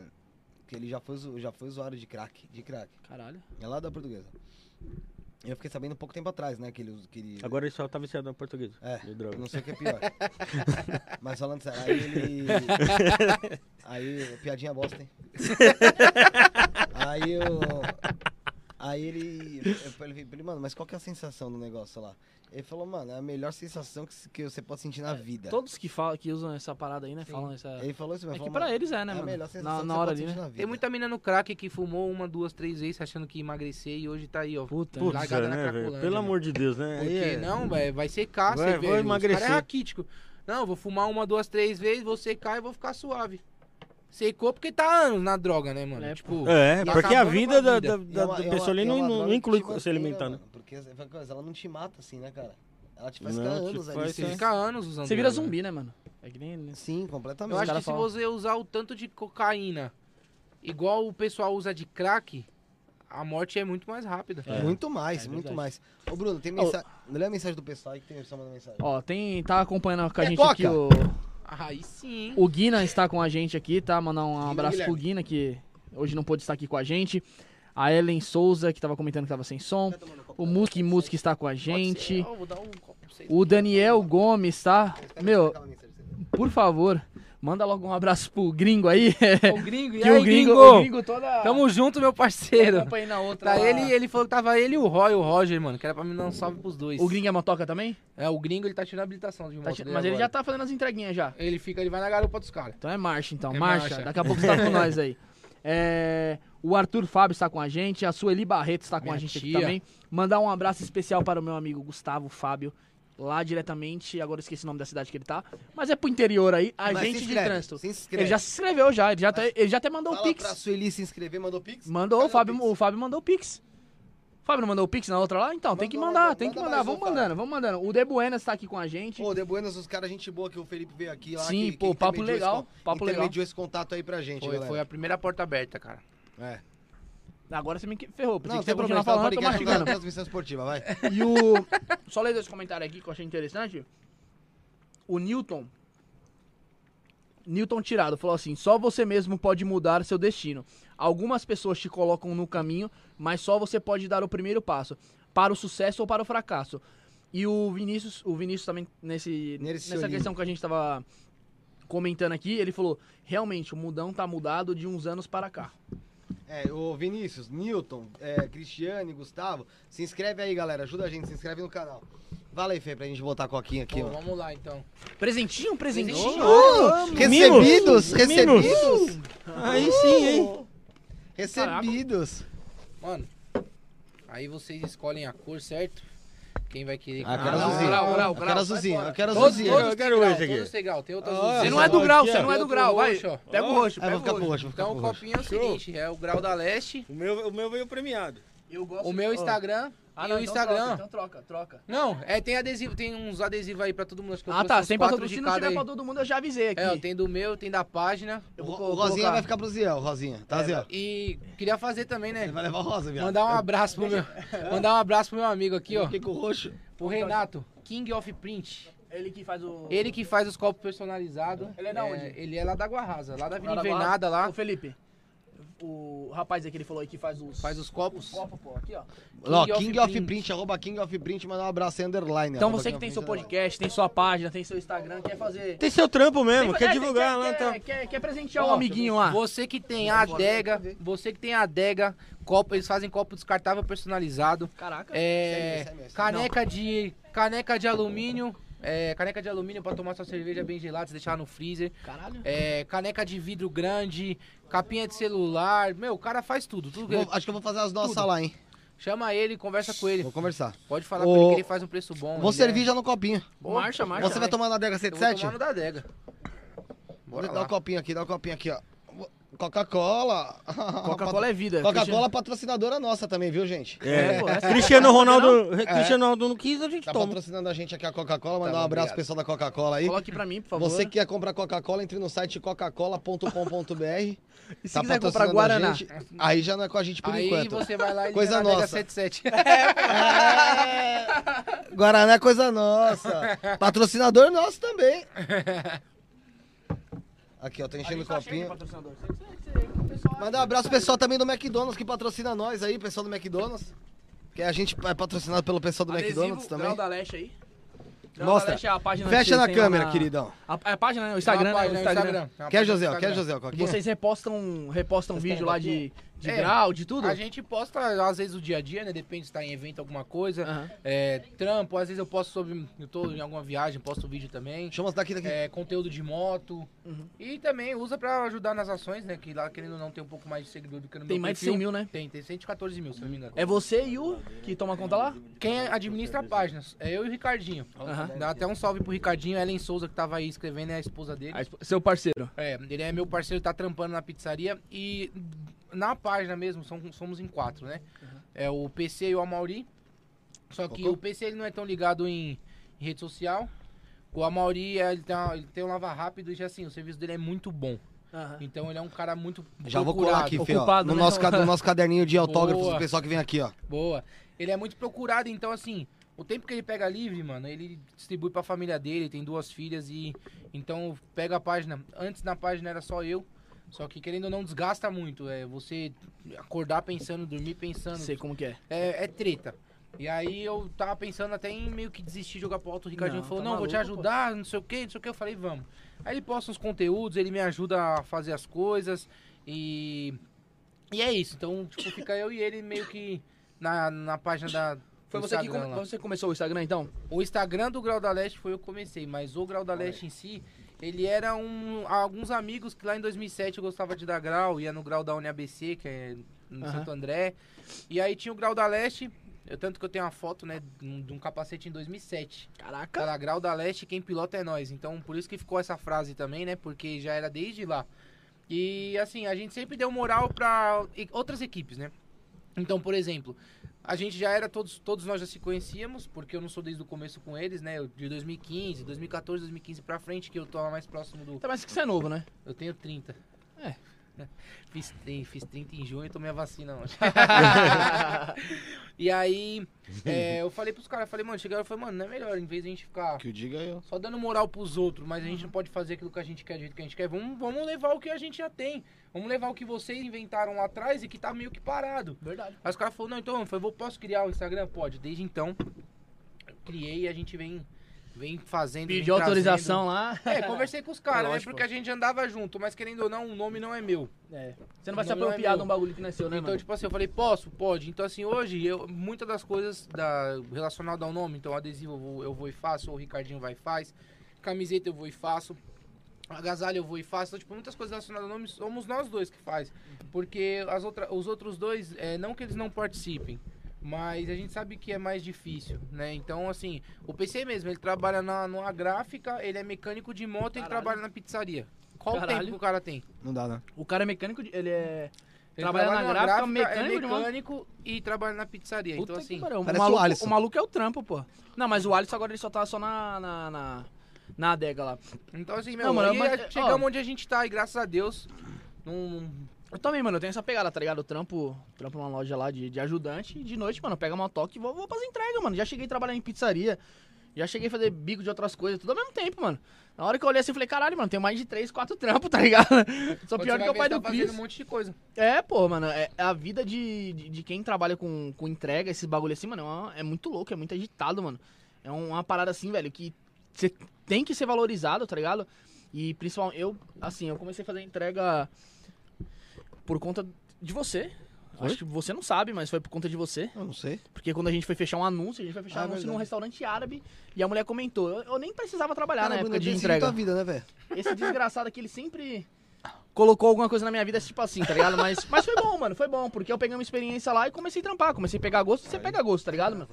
que ele já foi, já foi usuário de crack, de crack. Caralho. É lá da portuguesa. Eu fiquei sabendo um pouco tempo atrás, né, que ele... Que ele Agora ele só tá viciado na portuguesa. É, de droga. não sei o que é pior. Mas falando sério, aí ele. Aí, piadinha bosta, hein? aí eu. Aí ele. Eu falei pra ele, mano, mas qual que é a sensação do negócio lá? Ele falou, mano, é a melhor sensação que, que você pode sentir na vida. Todos que, falam, que usam essa parada aí, né? Sim. Falam essa. Ele falou isso, mas É que falou, pra mano, eles é, né, é a mano? melhor sensação Na, que na você hora pode ali, sentir né? na vida. Tem muita mina no crack que fumou uma, duas, três vezes achando que ia emagrecer e hoje tá aí, ó. Puta, Putz, largada é, na né, velho? Cracolândia, Pelo amor de Deus, né? Porque é- não, velho, vai secar, Vai- você vou vê. Os emagrecer. cara é raquítico. Não, vou fumar uma, duas, três vezes, vou secar e vou ficar suave. Secou porque tá anos na droga, né, mano? É, Tipo, É, porque a vida a da, vida. da, da- é uma- da é uma- pessoa ali é não, não, inclui se né? mano? Porque coisa, ela não te mata assim, né, cara? Ela te faz Não, ficar te anos ali. você fica anos usando Você vira droga, né? zumbi, né, mano? É que nem. Sim, completamente. Eu acho que se você usar o tanto de cocaína igual o pessoal usa de crack, a morte é muito mais rápida. É. Muito mais, É muito mais. Ô, Bruno, tem mensagem. Lê a mensagem do pessoal aí que tem pessoal mandando mensagem. Ó, tem. Tá acompanhando com a É gente coca? aqui o. Aí sim. O Guina está com a gente aqui, tá? Mandar um Guina abraço pro Guina, que hoje não pôde estar aqui com a gente. A Ellen Souza, que tava comentando que tava sem som. O Muski Muski está com a gente. Um. O Daniel Gomes, tá? Meu, por favor, manda logo um abraço pro gringo aí. O gringo, e que aí, o gringo, gringo? o gringo toda. Tamo junto, meu parceiro. Aí na outra. Tá lá. ele, ele falou que tava ele e o Roy, o Roger, mano, que era pra me dar um salve pros dois. O gringo é motoca também? É, o gringo ele tá tirando a habilitação de Tá moto ti- dele mas ele já agora. tá fazendo as entreguinhas já. Ele fica, ele vai na garupa dos caras. Então é marcha, então. É marcha. marcha. Daqui a pouco você tá com nós aí. É, o Arthur Fábio está com a gente. A Sueli Barreto está com Minha a gente aqui tia. também. Mandar um abraço especial para o meu amigo Gustavo Fábio. Lá diretamente, agora eu esqueci o nome da cidade que ele tá. Mas é pro interior aí, agente de inscreve, trânsito. se inscreve. Ele já se inscreveu já, ele já, tá- ele já até mandou o Fala Pix. pra Sueli se inscrever, mandou Pix? Mandou, Cadê o Fábio, Pix? o Fábio mandou o Pix. O Fábio não mandou o Pix na outra lá? Então, tem que Mandou, mandar, mandou. tem que Manda mandar. Vamos mandando, vamos mandando. O De Buenas tá aqui com a gente. Pô, de Buenas, os caras, gente boa que o Felipe veio aqui lá. Sim, que, pô, que papo legal, esse papo legal. esse contato aí pra gente, Foi, galera. foi a primeira porta aberta, cara. É. Agora você me que- ferrou, porque Não, você tem continuar problema, falando, eu tô mastigando. transmissão esportiva, vai. E o. Só ler dois comentários aqui que eu achei interessante. O Newton. Newton Tirado falou assim: só você mesmo pode mudar seu destino. Algumas pessoas te colocam no caminho, mas só você pode dar o primeiro passo para o sucesso ou para o fracasso. E o Vinícius, o Vinícius também nesse, nessa questão que a gente tava comentando aqui, ele falou: realmente o mudão tá mudado de uns anos para cá. É, o Vinícius, Newton, é, Cristiane, Gustavo, se inscreve aí, galera. Ajuda a gente, se inscreve no canal. Fala aí, Fê, pra gente botar a coquinha aqui, Pô, ó. vamos lá, então. Presentinho, presentinho. Presentinho. Oh, recebidos, recebidos, Aí sim, hein? recebidos. Mano, aí vocês escolhem a cor, certo? Quem vai querer... Ah, quero grau, azulzinho. grau, grau, Eu grau, quero azulzinho, eu quero Todos, azulzinho. todos Eu quero tem grau, esse aqui. todos tem grau. Tem outro Ah, azulzinho. Você não é do grau, você não é do grau, vai. Pega o roxo, Ah, pega o roxo. Então o copinho é o seguinte, é o grau da leste, O meu, o meu veio premiado. Eu gosto o meu Ó. Instagram Ah, e não, o então Instagram. Troca, então troca, troca. Não, é, tem adesivo, tem uns adesivos aí pra todo mundo. Acho que eu Ah, tá. Sem pra todo de Se não tiver aí. pra todo mundo, eu já avisei aqui. É, tem do meu, tem da página. Eu O, vou o Rosinha colocar. vai ficar pro Ziel, Rosinha. Tá, Ziel? E queria fazer também, né? Ele vai levar o rosa, viado. Mandar um abraço pro meu. Mandar um abraço pro meu amigo aqui, ó. Fiquei com o roxo. O Renato, King of Print. Ele que faz o... Ele que faz os copos personalizados. Ele é da onde? Ele é lá da Guarrasa, lá da Vila Invernada lá. Ô, Felipe. O rapaz aí que ele falou aí que faz os... Faz os copos. Copo, pô. Aqui, ó. King King of of Print. Print, arroba King of Print, mandar um abraço aí, underline. Então arroba você King que tem seu Print, podcast, tem sua página, tem seu Instagram, quer fazer... Tem seu trampo mesmo, Tem- quer é, divulgar quer, lá, quer, então. quer, quer presentear Ó, o amiguinho lá. Você que tem a adega, você que tem a adega, copo, eles fazem copo descartável personalizado. Caraca. É, sério. caneca de caneca de alumínio, é, caneca de alumínio pra tomar sua cerveja bem gelada, você deixar no freezer. Caralho. É, caneca de vidro grande, capinha de celular. Meu, o cara faz tudo. tudo Vou- acho que eu vou fazer as nossas Tudo. lá, hein? Chama ele, conversa com ele. Vou conversar. Pode falar Ô, com ele que ele faz um preço bom. Vou ele servir é- já no copinho. Marcha, marcha. Você vai tomar na adega Eu vou 77? tomar no da adega. Bora Dá o copinho aqui, dá o copinho aqui, ó. Coca-Cola. Coca-Cola é vida. Coca-Cola patrocinadora nossa também, viu, gente? É, pô, essa- Cristiano Ronaldo, Cristiano Ronaldo não quis, a gente Tá toma. patrocinando a gente aqui a Coca-Cola. Mandar bom, um abraço pro pessoal da Coca-Cola aí. Coloque pra mim, por favor. Você que quer comprar Coca-Cola, entre no site coca-cola.com.br. E se Tá quiser comprar patrocinando a Guaraná? gente. Aí já não é com a gente por Aí enquanto. você vai lá e Coisa nossa. 77. É... Guaraná é coisa nossa. Patrocinador nosso também. Aqui, ó, tá enchendo o copinho. Mandar um abraço pro pessoal também do McDonald's que patrocina nós aí, pessoal do McDonald's. Que a gente é patrocinado pelo pessoal do McDonald's também. Grau da Leste aí. Grau Mostra. da Leste é a página Fecha vocês na câmera, na- queridão. A, a página, né? O Instagram, Uma né? O página, Instagram. Uma Quer, página José? Quer, Instagram. José? E vocês repostam, repostam vídeo lá de, de É. grau, de tudo? A gente posta, às vezes, o dia a dia, né? Depende se tá em evento, alguma coisa. Aham. É, trampo, às vezes eu posto sobre. Eu tô em alguma viagem, posto vídeo também. Chama daqui, daqui. É, conteúdo de moto. Uhum. E também usa pra ajudar nas ações, né? Que lá, querendo ou não, tem um pouco mais de seguidor do que no Tem mais de perfil. 100 mil, né? Tem, tem 114 mil, se não me engano. É você e o que toma conta lá? Quem administra a página é eu e o Ricardinho. Aham. Dá até um salve pro Ricardinho, Ellen Souza, que tava aí escrevendo, é a esposa dele. A esp- Seu parceiro. É, ele é meu parceiro, tá trampando na pizzaria e na página mesmo, são- somos em quatro, né? É o PC e o Amauri. Só que Cocô? o PC ele não é tão ligado em, em rede social. O Amauri, é, ele tem, uma- ele tem um lava rápido e já assim, o serviço dele é muito bom. Então ele é um cara muito Já vou colar aqui, procurado. Fê, ó, Ocupado, no, né? nosso, no nosso caderninho de autógrafos Boa. do pessoal que vem aqui, ó. Boa. Ele é muito procurado, então assim, O tempo que ele pega livre, mano, ele distribui pra família dele, tem duas filhas e. Então pega a página. Antes na página era só eu. Só que querendo ou não desgasta muito. É você acordar pensando, dormir pensando. Sei como que é. É, é treta. E aí eu tava pensando até em meio que desistir de jogar pro alto. O Ricardinho Não, falou, tá não, vou te maluco, ajudar, não sei o que, não sei o que. Eu falei, vamos. Aí ele posta uns conteúdos, ele me ajuda a fazer as coisas. E. E é isso. Então, tipo, fica eu e ele meio que na, na página da. Foi você que Instagram come- lá. você começou o Instagram, então? O Instagram do Grau da Leste foi eu que comecei, mas o Grau da Leste em si, ele era um. Alguns amigos que lá em 2007 eu gostava de dar grau, ia no grau da UniABC, que é no Aham. Santo André. E aí tinha o Grau da Leste, eu, tanto que eu tenho uma foto, né, de um, capacete em 2007. Caraca. Cara, Grau da Leste, quem pilota é nós. Então por isso que ficou essa frase também, né, porque já era desde lá. E assim, a gente sempre deu moral pra e- outras equipes, né? Então, por exemplo, a gente já era, todos, todos nós já se conhecíamos, porque eu não sou desde o começo com eles, né? Eu- De 2015, 2014, 2015 pra frente, que eu tô mais próximo do. Tá mais que você é novo, né? Eu tenho 30. É. Fiz, fiz 30 em junho e tomei a vacina ontem. e aí, é, eu falei pros caras, falei, mano, chegaram e falei, mano, não é melhor, em vez de a gente ficar Que o diga eu. só dando moral pros outros, mas a gente não pode fazer aquilo que a gente quer do jeito que a gente quer. Vamos, vamos levar o que a gente já tem. Vamos levar o que vocês inventaram lá atrás e que tá meio que parado. Verdade. Aí os caras falaram, não, então, eu falei, posso criar o Instagram? Pode. Desde então, eu criei e a gente vem, vem fazendo. Pediu autorização lá. É, conversei com os caras, né? lógico. Porque a gente andava junto, mas querendo ou não, o nome não é meu. É. Você não vai se é apropriar meu. de um bagulho que nasceu, né, Então, mano? tipo assim, eu falei, posso? Pode. Então, assim, hoje, eu, muitas das coisas da, relacionadas ao nome, então, adesivo eu vou, eu vou e faço, ou o Ricardinho vai e faz, camiseta eu vou e faço, agasalho eu vou e faço. Então, tipo, muitas coisas relacionadas ao nome, somos nós dois que faz. Porque as outra, os outros dois, é, não que eles não participem, mas a gente sabe que é mais difícil, né? Então, assim, o PC mesmo, ele trabalha na, numa gráfica, ele é mecânico de moto e ele trabalha na pizzaria. Qual o Caralho. tempo que o cara tem? Não dá, né? O cara é mecânico, de- ele é... Ele Trabalha na numa gráfica, é mecânico moto. mecânico e trabalha na pizzaria. Puta então, que assim, pariu. O parece o maluco, Alisson. o maluco é o trampo, pô. Não, mas o Alisson agora ele só tá só na... na, na... Na adega lá. então, assim meu, Não, mano, mas- é- chegamos ó. onde a gente tá e graças a Deus, não, Eu também, mano, eu tenho essa pegada, tá ligado? Eu trampo, trampo numa loja lá de, de ajudante e de noite, mano, pega motoque e vou, vou fazer entrega, mano. Já cheguei a trabalhar em pizzaria, já cheguei a fazer bico de outras coisas, tudo ao mesmo tempo, mano. Na hora que eu olhei assim, eu falei, caralho, mano, tem mais de três, quatro trampos, tá ligado? Sou pior que o pai do tá Cris. fazendo um monte de coisa. É, pô, mano, é, a vida de, de, de quem trabalha com, com entrega, esses bagulho assim, mano, é, uma- é muito louco, é muito agitado, mano. É um- uma parada assim, velho, que você tem que ser valorizado, tá ligado? E principalmente, eu, assim, eu comecei a fazer entrega por conta de você. Foi? Acho que você não sabe, mas foi por conta de você. Eu não sei. Porque quando a gente foi fechar um anúncio, a gente foi fechar Ah, um anúncio verdade. num restaurante árabe e a mulher comentou. Eu, eu nem precisava trabalhar na época de entrega. vida, né, velho? Esse desgraçado aqui, ele sempre colocou alguma coisa na minha vida, tipo assim, tá ligado? Mas, mas foi bom, mano, foi bom, porque eu peguei uma experiência lá e comecei a trampar, comecei a pegar gosto, você pega gosto, tá ligado, mano?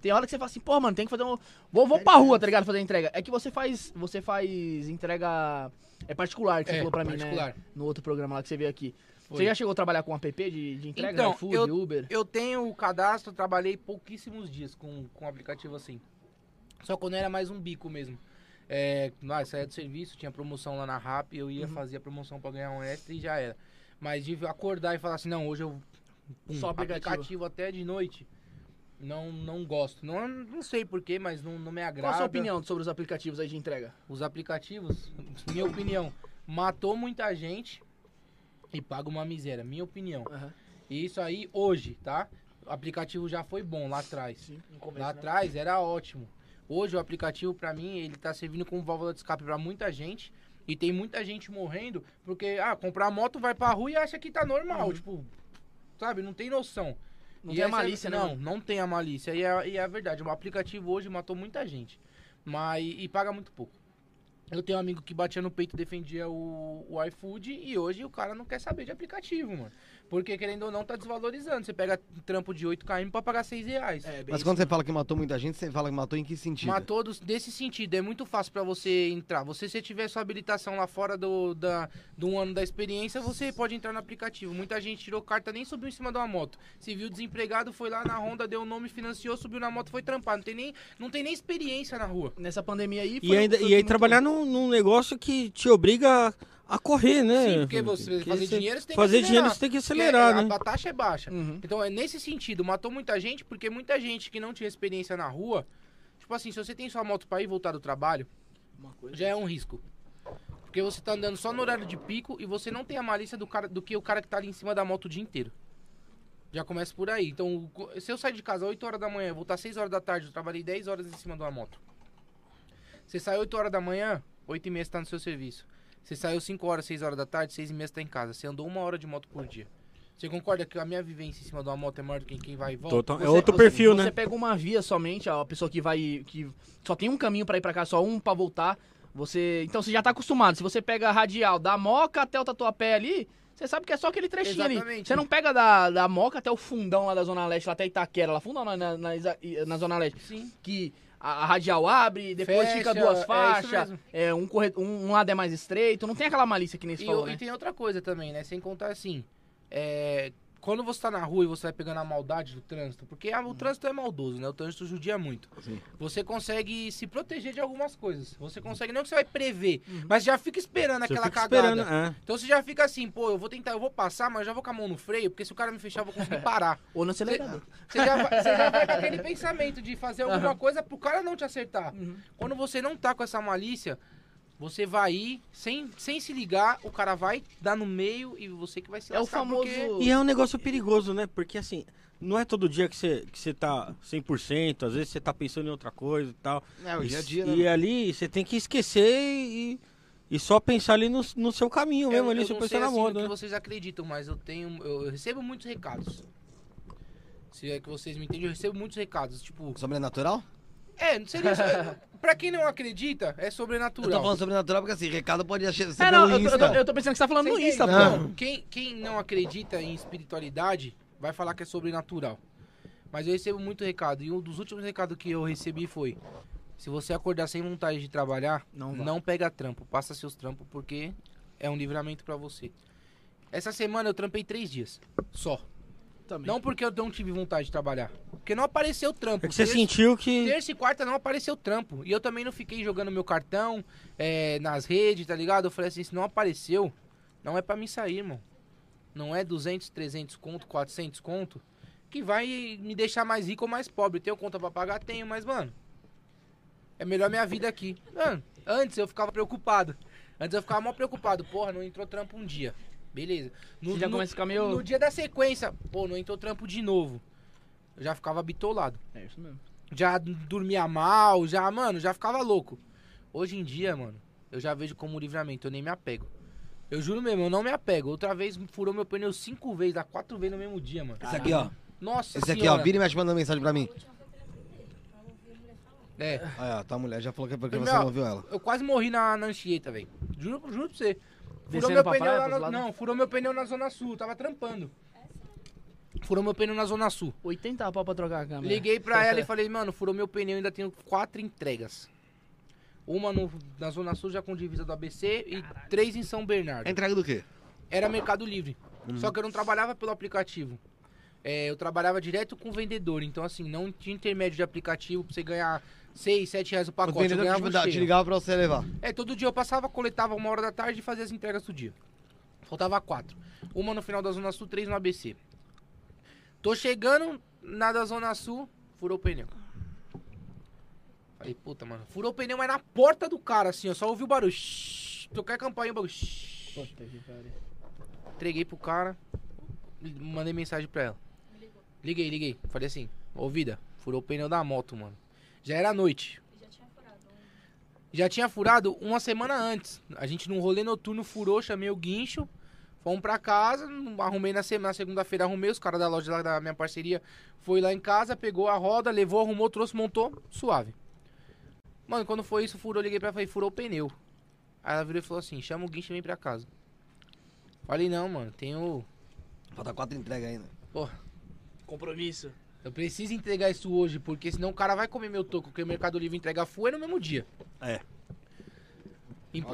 Tem hora que você fala assim, pô, mano, tem que fazer um. Vou, vou pra rua, tá ligado? Fazer entrega. É que você faz. Você faz entrega. É particular, que você É, falou pra mim, particular. né? No outro programa lá que você veio aqui. Foi. Você já chegou a trabalhar com app de, de entrega, Então, né? iFood, eu- Uber? Eu tenho o cadastro, trabalhei pouquíssimos dias com, com um aplicativo assim. Só quando era mais um bico mesmo. É, ah, saía do serviço, tinha promoção lá na RAP, eu ia Uhum. fazer a promoção pra ganhar um extra e já era. Mas de acordar e falar assim, não, hoje eu. pum, Só aplicativo. até de noite. Não, não gosto. Não, não sei porquê, mas não, não me agrada. Qual a sua opinião sobre os aplicativos aí de entrega? Os aplicativos, minha opinião, matou muita gente e paga uma miséria. Minha opinião. Aham. E isso aí hoje, tá? O aplicativo já foi bom lá atrás. Sim, começo, Lá né? atrás era ótimo. Hoje o aplicativo, pra mim, ele tá servindo como válvula de escape pra muita gente. E tem muita gente morrendo porque, ah, comprar moto, vai pra rua e acha que tá normal. Uhum. Tipo, sabe? Não tem noção. Não E é- malícia, né? Não, mano? não tem a malícia. E é, e é a verdade. O aplicativo hoje matou muita gente. Mas, e paga muito pouco. Eu tenho um amigo que batia no peito e defendia o, o iFood e hoje o cara não quer saber de aplicativo, mano. Porque, querendo ou não, tá desvalorizando. Você pega trampo de 8km pra pagar 6 reais. É, bem Mas quando você fala que matou muita gente, você fala que matou em que sentido? Matou dos- desse sentido. É muito fácil pra você entrar. Você, se tiver sua habilitação lá fora do, da, do um ano da experiência, você pode entrar no aplicativo. Muita gente tirou carta, nem subiu em cima de uma moto. Se viu desempregado, foi lá na Honda, deu o nome, financiou, subiu na moto, foi trampar. Não tem nem, não tem nem experiência na rua. Nessa pandemia aí. E, ainda, foi e aí trabalhar num, num negócio que te obriga a correr, né? Sim, porque você fazer você- dinheiro, você tem que Fazer acelerar. dinheiro você tem que Porque acelerar, a, né? a taxa é baixa. Uhum. Então, é nesse sentido, matou muita gente, porque muita gente que não tinha experiência na rua, tipo assim, se você tem sua moto pra ir e voltar do trabalho, Uma coisa. já é um risco. Porque você tá andando só no horário de pico e você não tem a malícia do, cara, do que o cara que tá ali em cima da moto o dia inteiro. Já começa por aí. Então, se eu sair de casa 8 horas da manhã, voltar 6 horas da tarde, eu trabalhei 10 horas em cima de uma moto. Você sai 8 horas da manhã, 8 e meia você tá no seu serviço. Você saiu 5 horas, 6 horas da tarde, 6 e meia você tá em casa. Você andou uma hora de moto por dia. Você concorda que a minha vivência em cima de uma moto é maior do que quem vai e volta? Total- é Você- outro você- perfil, Você né? pega uma via somente, a pessoa que vai. que só tem um caminho pra ir pra cá, só um pra voltar. Você. Então você já tá acostumado. Se você pega a radial da Moca até o Tatuapé ali, você sabe que é só aquele trechinho ali. Exatamente. Você não pega da, da Moca até o fundão lá da Zona Leste, lá até Itaquera, lá fundão na, na, na, na Zona Leste. Sim. Que a, a radial abre, depois Fecha, fica é duas isso faixas, mesmo. é, um, corre... um, um lado é mais estreito, não tem aquela malícia que nem você E, falou, e né? tem outra coisa também, né? Sem contar assim, é, quando você tá na rua e você vai pegando a maldade do trânsito, porque ah, o trânsito é maldoso, né? O trânsito judia muito. Sim. Você consegue se proteger de algumas coisas. Você consegue, não que você vai prever, mas já fica esperando Você aquela fica cagada. esperando, é. Então você já fica assim, pô, eu vou tentar, eu vou passar, mas já vou com a mão no freio, porque se o cara me fechar, eu vou conseguir parar. Ou no acelerador. Você já, vai, você já vai com aquele pensamento de fazer alguma coisa pro cara não te acertar. Uhum. Quando você não tá com essa malícia, você vai ir, sem, sem se ligar, o cara vai dar no meio e você que vai se É o lascar, famoso. porque- E é um negócio perigoso, né? Porque assim, não é todo dia que você, que você tá 100%, às vezes você tá pensando em outra coisa e tal. É, o E, dia a dia, e né? ali você tem que esquecer e, e só pensar ali no, no seu caminho mesmo, eu, ali, eu você não pensar sei na assim, moda, o que né? vocês acreditam, mas eu tenho. Eu, eu recebo muitos recados. Se é que vocês me entendem, eu recebo muitos recados. Tipo, Sobrenatural? É, não seria isso. pra quem não acredita, é Eu sobrenatural. tô falando sobrenatural porque assim, recado pode ser É, não, pelo eu, eu, tô- eu tô pensando que você tá falando Você no? Insta, pô. Quem, quem não acredita em espiritualidade vai falar que é sobrenatural. Mas eu recebo muito recado. E um dos últimos recados que eu recebi foi: se você acordar sem vontade de trabalhar, Não não, pega trampo. Passa seus trampos porque é um livramento pra você. Essa semana eu trampei três dias. Só. Também. Não porque eu não tive vontade de trabalhar. Porque não apareceu trampo. É que você Terça- sentiu que. Terça e quarta não apareceu trampo. E eu também não fiquei jogando meu cartão é, nas redes, tá ligado? Eu falei assim, se não apareceu, não é pra mim sair, irmão. Não é 200, 300 conto, 400 conto, que vai me deixar mais rico ou mais pobre. Tenho conta pra pagar? Tenho, mas, mano, é melhor minha vida aqui. Mano, antes eu ficava preocupado. Antes eu ficava mal preocupado. Porra, não entrou trampo um dia. Beleza. No, Você já no- começa a ficar meio. no dia da sequência, pô, não entrou trampo de novo. Eu já ficava bitolado É isso mesmo. já dormia mal, já, mano, já ficava louco. Hoje em dia, mano, eu já vejo como livramento, eu nem me apego. Eu juro mesmo, eu não me apego. Outra vez furou meu pneu cinco vezes, dá quatro vezes no mesmo dia, mano. Esse aqui, ó. Nossa Esse aqui, ó. Vira e mexe mandando mensagem pra mim. É, Aí, ó, tá a mulher já falou que é porque Meu, você não ouviu ela. eu quase morri na, na Anchieta, velho. Juro, juro pra você. Furou meu pra pneu praia, lá na? Não, furou meu pneu na Zona Sul, tava trampando. Furou meu pneu na Zona Sul. 80 pau pra trocar a câmera. Liguei pra ela e falei, mano, furou meu pneu, ainda tenho quatro entregas. Uma no, na Zona Sul, já com divisa do ABC, e três em São Bernardo. Entrega do quê? Era Mercado Livre. Uhum. Só que eu não trabalhava pelo aplicativo. É, eu trabalhava direto com o vendedor. Então, assim, não tinha intermédio de aplicativo pra você ganhar 6, 7 reais o O pacote. Eu vendedor ganhava te, te ligava pra você levar. É, todo dia eu passava, coletava uma hora da tarde e fazia as entregas do dia. Faltava quatro. Uma no final da Zona Sul, três no ABC. Tô chegando na da Zona Sul, furou o pneu. Falei, puta, mano. Furou o pneu, mas na porta do cara, assim, ó. Só ouvi o barulho. Shhh, tocar a campainha, o bagulho. shhh. Puta que pariu. Entreguei pro cara, mandei mensagem pra ela. Liguei, liguei. Falei assim, ô vida, furou o pneu da moto, mano. Já era noite. Já tinha furado uma semana antes. A gente num rolê noturno furou, chamei o guincho. Fomos pra casa, arrumei na, semana, na segunda-feira, arrumei os caras da loja lá da minha parceria. Foi lá em casa, pegou a roda, levou, arrumou, trouxe, montou, suave. Mano, quando foi isso, furou, liguei pra ela e falei, furou o pneu. Aí ela virou e falou assim, chama o guincho e vem pra casa. Falei, não, mano, tenho... Falta quatro entregas ainda. Compromisso. Eu preciso entregar isso hoje, porque senão o cara vai comer meu toco, porque o Mercado Livre entrega full é no mesmo dia. É.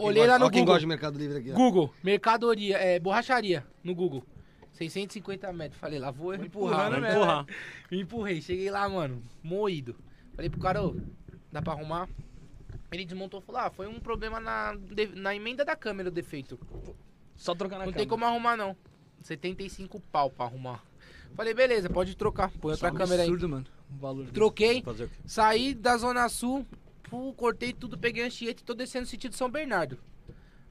Olhei gosta- lá no ó quem Google. gosta de Mercado Livre aqui, ó. Google, mercadoria, é, borracharia, no Google. 650 metros. Falei, lá vou eu empurrar. Né? empurrar. Me empurrei, cheguei lá, mano, moído. Falei pro cara, ô, dá pra arrumar? Ele desmontou e falou: Ah, foi um problema na, na emenda da câmera o defeito. Só trocando a Não tem câmera. como arrumar, não. 75 pau pra arrumar. Falei, beleza, pode trocar. Põe outra Isso é um câmera aí. absurdo, mano. O valor. Troquei, Fazer o quê? saí da Zona Sul, pu, cortei tudo, peguei a Anchieta e tô descendo no sentido São Bernardo.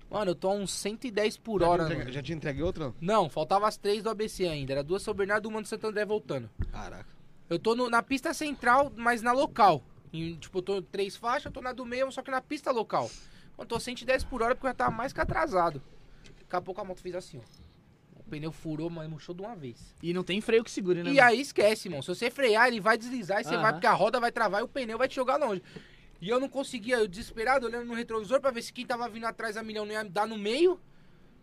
Mano, eu tô a uns 110 por hora, já, mano. já te entreguei outro? Não, faltava as três do ABC ainda. Era duas São Bernardo e uma do Santo André voltando. Caraca. Eu tô no- na pista central, mas na local. E, tipo, eu tô três faixas, eu tô na do meio, só que na pista local. Eu tô 110 por hora porque eu já tava mais que atrasado. Daqui a pouco a moto fez assim, ó. O pneu furou, mas murchou de uma vez. E não tem freio que segure, né? E mano? aí esquece, irmão. Se você frear, ele vai deslizar e você vai, porque a roda vai travar e o pneu vai te jogar longe. E eu não conseguia, eu desesperado, olhando no retrovisor pra ver se quem tava vindo atrás a milhão não ia me dar no meio.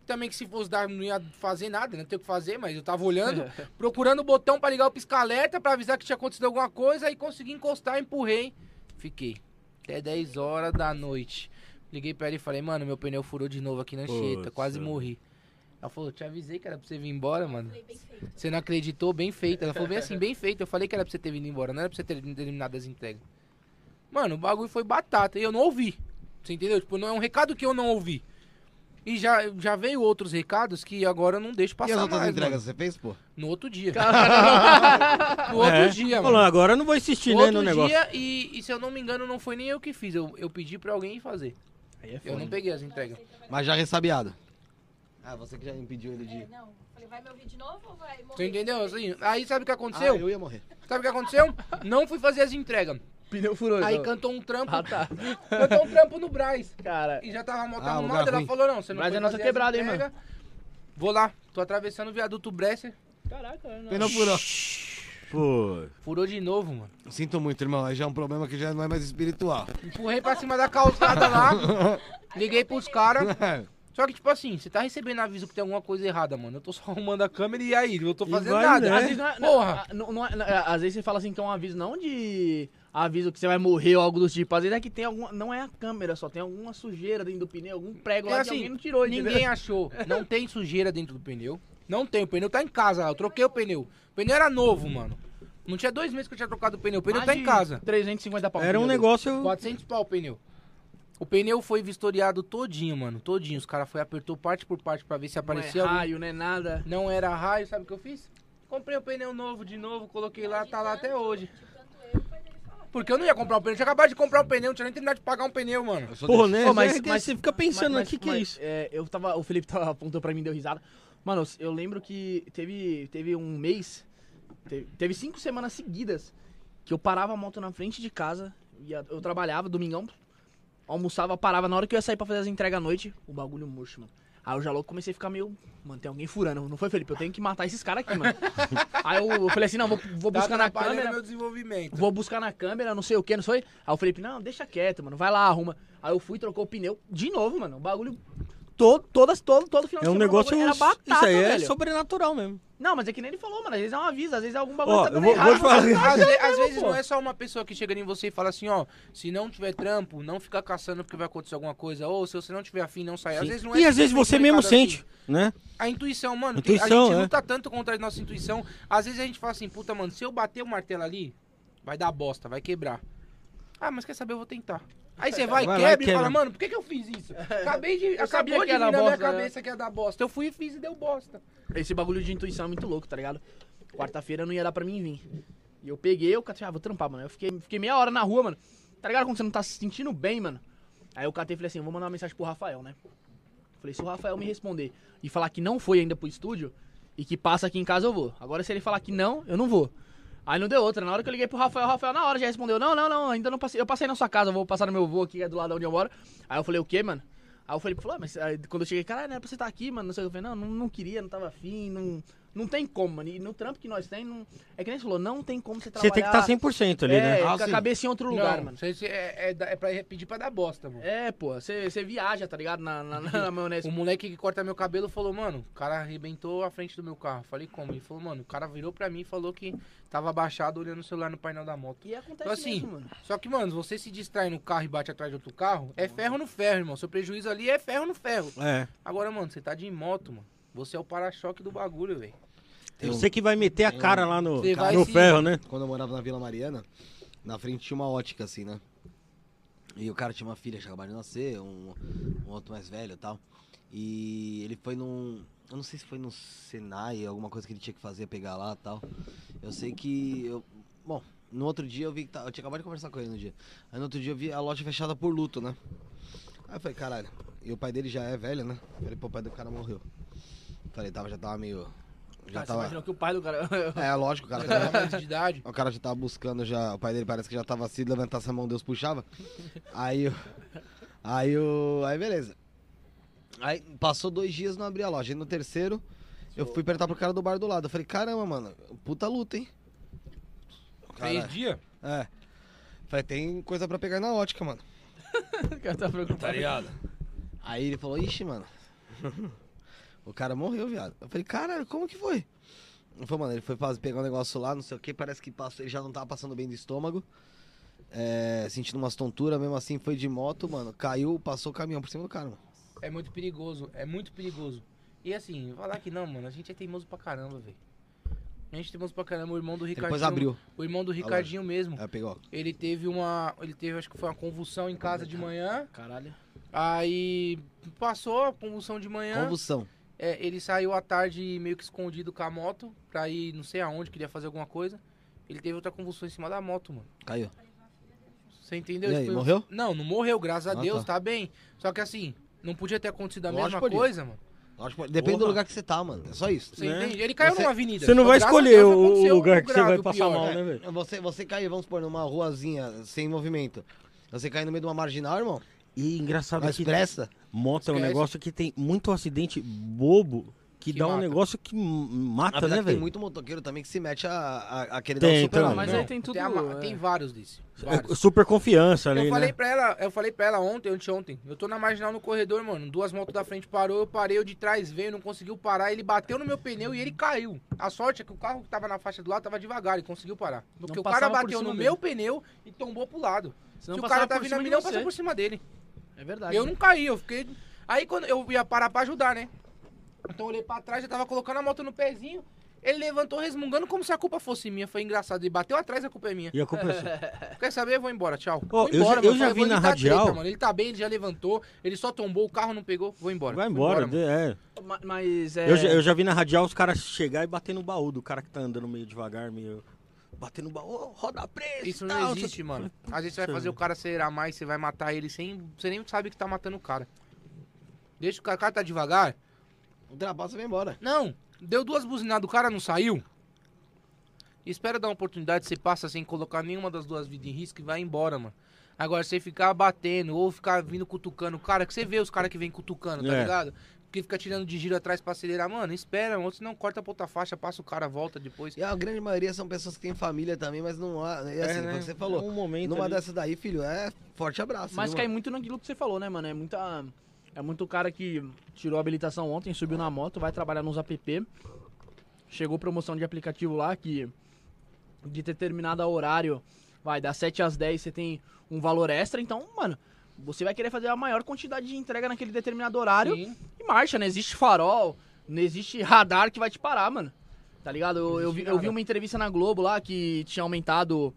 Também que se fosse dar, não ia fazer nada, não tem o que fazer, mas eu tava olhando, procurando o botão pra ligar o pisca-alerta, pra avisar que tinha acontecido alguma coisa, aí consegui encostar, empurrei. Fiquei. Até 10 horas da noite. Liguei pra ele e falei, mano, meu pneu furou de novo aqui na Anchieta, Putz, quase mano. morri. Ela falou, te avisei que era pra você vir embora, mano. Falei, bem feito. Você não acreditou, bem feito. Ela falou bem assim, bem feito. Eu falei que era pra você ter vindo embora, não era pra você ter terminado as entregas. Mano, o bagulho foi batata e eu não ouvi. Você entendeu? Tipo, não é um recado que eu não ouvi. E já, já veio outros recados que agora eu não deixo E passar as outras mais, entregas mano. você fez, pô? No outro dia. no outro É. dia, Falou, mano. agora eu não vou insistir, né, outro no negócio. dia e, e se eu não me engano não foi nem eu que fiz. Eu, eu pedi pra alguém fazer. Aí é Eu não peguei as entregas. Mas já ressabiado. Ah, você que já impediu ele É, de... não. Falei, vai me ouvir de novo ou vai morrer? Você entendeu? Assim, aí sabe o que Ah, aconteceu? eu ia morrer. Sabe o que aconteceu? Não fui fazer as entregas. Pneu furou. Aí então. cantou um trampo. Ah, tá. Cantou um trampo no Braz. Cara, E já tava a moto Ah, arrumada, ela ruim. falou, não, você não Braz foi é nossa quebrada, hein, entregas. Vou lá, tô atravessando o viaduto Bresser. caraca, não. Pneu furou. Pô, Furou de novo, mano. Sinto muito, irmão. Aí já é um problema que já não é mais espiritual. Empurrei pra cima da calçada lá. Liguei pros caras. Só que, tipo assim, você tá recebendo aviso que tem alguma coisa errada, mano. Eu tô só arrumando a câmera e aí, eu tô fazendo vai, nada. né? Às vezes não é, não- Porra. não- não é- não é- às vezes você fala assim que é um aviso não de aviso que você vai morrer ou algo do tipo. Às vezes é que tem alguma. Não é a câmera só, tem alguma sujeira dentro do pneu, algum prego É lá que assim, alguém não tirou, entendeu? Ninguém achou. Não tem sujeira dentro do pneu. Não tem, o pneu tá em casa lá. Eu troquei o pneu. O pneu era novo, mano. Não tinha dois meses que eu tinha trocado o pneu. O pneu Mais tá em casa. 350 pau. era um negócio. 400 pau o pneu. O pneu foi vistoriado todinho, mano. Todinho. Os caras foi apertou parte por parte pra ver se Não é aparecia algum raio, não é nada. Não era raio, sabe o que eu fiz? Comprei o pneu novo de novo, coloquei lá, tá lá até hoje. Tanto eu, faz ele falar. Porque eu não ia comprar um pneu, eu tinha acabado de comprar um pneu, não tinha nem terminado de pagar um pneu, mano. Desse. né? Pô, mas- mas, você fica pensando, o que, que é isso? é, eu tava, o Felipe tava, apontou pra mim, deu risada. Mano, eu lembro que teve, teve um mês, teve, teve cinco semanas seguidas que eu parava a moto na frente de casa, ia, eu trabalhava, domingão, almoçava, parava, na hora que eu ia sair pra fazer as entregas à noite, o bagulho murcho, mano. Aí eu já logo comecei a ficar meio, mano, tem alguém furando, não foi, Felipe? Eu tenho que matar esses caras aqui, mano. Aí eu falei assim, não, vou, vou Tá buscar na atrapalhando câmera, meu desenvolvimento. Vou buscar na câmera, não sei o que, não sei. Aí o Felipe, não, deixa quieto, mano, vai lá, arruma. Aí eu fui, trocou o pneu de novo, mano. O bagulho. Todo, todas, todo, todo final É de um semana, o negócio. Era batata, isso aí é velho. sobrenatural mesmo. Não, mas é que nem ele falou, mano. Às vezes é um aviso, às vezes é algum bagulho Ó, tá eu dando vou, vou te errado. falar. Às, ve- às vezes pô. não é só uma pessoa que chega em você e fala assim, ó, se não tiver trampo, não fica caçando porque vai acontecer alguma coisa, ou se você não tiver afim, não sai. Às vezes não é E às vezes você mesmo recado assim. sente, né? A intuição, mano. Intuição, que a gente é. luta tanto contra a nossa intuição. Às vezes a gente fala assim, puta, mano, se eu bater o martelo ali, vai dar bosta, vai quebrar. Ah, mas quer saber, eu vou tentar. Aí você vai, Vai quebra e fala, mano, por que, que eu fiz isso? Acabei de. Eu acabou de vir na minha bosta, né? cabeça que ia dar bosta. Eu fui e fiz e deu bosta. Esse bagulho de intuição é muito louco, tá ligado? Quarta-feira não ia dar pra mim vir. E eu peguei, eu catei, ah, vou trampar, mano. Eu fiquei, fiquei meia hora na rua, mano. Tá ligado quando você não tá se sentindo bem, mano? Aí eu catei e falei assim, eu vou mandar uma mensagem pro Rafael, né? Falei, se o Rafael me responder e falar que não foi ainda pro estúdio e que passa aqui em casa, eu vou. Agora se ele falar que não, eu não vou. Aí não deu outra. Na hora que eu liguei pro Rafael, o Rafael na hora já respondeu: Não, não, não, ainda não passei. Eu passei na sua casa, vou passar no meu voo aqui, é do lado onde eu moro. Aí eu falei: O quê, mano? Aí o Felipe falou: ah, Mas aí, quando eu cheguei, cara, não é pra você estar aqui, mano. Não sei o que. Eu falei: Não, não, não queria, não tava afim, não, não tem como, mano. E no trampo que nós tem, não, é que nem você falou: Não tem como você Você trabalhar. tem que estar 100% ali, é, né? Ah, com a sim. cabeça em outro lugar, não, mano. Você, você- é, é, é pra pedir pra dar bosta, mano. É, pô, você, você viaja, tá ligado? Na, na, na maionese. O moleque que corta meu cabelo falou, mano, o cara arrebentou a frente do meu carro. Falei, como? Ele falou, mano, o cara virou pra mim e falou que tava abaixado olhando o celular no painel da moto. E acontece Então, assim, mesmo, mano. Só que, mano, você se distrai no carro e bate atrás de outro carro, é ferro no ferro, irmão. Seu prejuízo ali é ferro no ferro. É. Agora, mano, você tá de moto, mano. Você é o para-choque do bagulho, velho. Um- Você que vai meter a cara lá no, Você vai no sim, ferro, né? Quando eu morava na Vila Mariana, na frente tinha uma ótica assim, né? E o cara tinha uma filha, tinha acabado de nascer, um, um outro mais velho e tal. E ele foi num. Eu não sei se foi no Senai, alguma coisa que ele tinha que fazer, pegar lá e tal. Eu sei que. Eu, bom, no outro dia eu vi que. Tá, eu tinha acabado de conversar com ele no dia. Aí no outro dia eu vi a loja fechada por luto, né? Aí eu falei, caralho. E o pai dele já é velho, né? Eu falei, pô, o pai do cara morreu. Falei, tava, já tava meio. Já Cara, você tava. imaginou que o pai do cara. É, lógico, o cara tava. de idade. O cara já tava buscando já. O pai dele parece que já tava assim, levantasse a mão, Deus puxava. Aí eu. Aí o. Aí beleza. Aí passou dois dias não abri a loja. E no terceiro, eu fui perguntar pro cara do bar do lado. Eu falei, caramba, mano, puta luta, hein? Três dias? É. Falei, tem coisa pra pegar na ótica, mano. o cara tá preocupado. ligado? Aí ele falou, ixi, mano. O cara morreu, viado. Eu falei, caralho, como que foi? Ele falou, mano, ele foi pegar um negócio lá, não sei o que, parece que passou, ele já não tava passando bem do estômago. É, sentindo umas tonturas, mesmo assim foi de moto, mano. Caiu, passou o caminhão por cima do cara, mano. É muito perigoso, é muito perigoso. E assim, falar que não, mano, a gente é teimoso pra caramba, velho. A gente é teimoso pra caramba, o irmão do Ricardinho. Depois abriu. O irmão do Ricardinho mesmo. Aí pegou. Ele teve uma. Ele teve, acho que foi uma convulsão em casa de manhã. Caralho. Aí passou a convulsão de manhã. Convulsão. É, ele saiu à tarde meio que escondido com a moto pra ir não sei aonde, queria fazer alguma coisa. Ele teve outra convulsão em cima da moto, mano. Caiu. Você entendeu? E aí, Foi- morreu? Não, não morreu, graças a Ah, Deus, tá. tá. bem. Só que assim, não podia ter acontecido a Lógico mesma podia. coisa, mano. Lógico, depende do Porra. lugar que você tá, mano. É só isso. Você Né? entende? Ele caiu Você- numa avenida. Você não Só vai graças a escolher Deus o aconteceu lugar que você grave, vai o passar pior. mal, É, né, velho? Você, você cair, vamos supor, numa ruazinha sem movimento. Você cair no meio de uma marginal, irmão? E engraçado Mas que pressa. Moto é um Esquece. negócio que tem muito acidente bobo que, Que dá um mata. negócio que mata, né, que tem velho? muito motoqueiro também que se mete a, a, a querer Tem, dar um super tem. Mas Não, aí tem tudo. Tem, a é. tem vários desses. É, vários. Super confiança ali, Eu falei né? pra ela, eu falei pra ela ontem, anteontem. Eu tô na marginal no corredor, mano. Duas motos da frente parou, eu parei, o de trás veio, não conseguiu parar. Ele bateu no meu pneu e ele caiu. A sorte é que o carro que tava na faixa do lado tava devagar e conseguiu parar. Porque o cara bateu no dele. meu pneu e tombou pro lado. Senão Se o cara tá vindo a milhão, passa por cima dele. É verdade. Eu não caí, eu fiquei. Aí quando eu ia parar pra ajudar, né? Então eu olhei pra trás, já tava colocando a moto no pezinho. Ele levantou resmungando como se a culpa fosse minha. Foi engraçado. Ele bateu atrás, a culpa é minha. E a culpa é sua. Quer saber? Eu vou embora, tchau. Ó, Vou eu embora, já- eu já vi na radial- treta. Ele tá bem, ele já levantou. Ele só tombou, o carro não pegou. Vou embora. Vai embora. de- é. Ma- Mas é. Eu, já, eu já vi na radial os caras chegar e bater no baú do cara que tá andando meio devagar, meio. Bater no baú, "Ô, roda presa. Isso não tal, existe, mano. Às vezes você vai fazer o cara acelerar mais, você vai matar ele sem. Você nem sabe que tá matando o cara. Deixa o cara, o cara tá devagar. Ultrapassa e vai embora. Não, deu duas buzinadas, o cara não saiu. Espera dar uma oportunidade, você passa sem colocar nenhuma das duas vidas em risco e vai embora, mano. Agora, você ficar batendo ou ficar vindo cutucando o cara, que você vê os caras que vem cutucando, tá É. ligado? Que fica tirando de giro atrás pra acelerar, mano, espera, mano, senão corta pra outra faixa, passa o cara, volta depois. E a grande maioria são pessoas que têm família também, mas não há. E assim, É, né? você falou. Um momento Numa ali. dessas daí, filho, é forte abraço. Mas viu, cai mano? muito naquilo que você falou, né, mano? É muita. É muito cara que tirou a habilitação ontem, subiu na moto, vai trabalhar nos app. Chegou promoção de aplicativo lá que de determinado horário, vai, das 7 às 10 você tem um valor extra, então, mano, você vai querer fazer a maior quantidade de entrega naquele determinado horário Sim. e marcha, não existe farol, não existe radar que vai te parar, mano. Tá ligado? Eu, eu, vi, eu vi uma entrevista na Globo lá que tinha aumentado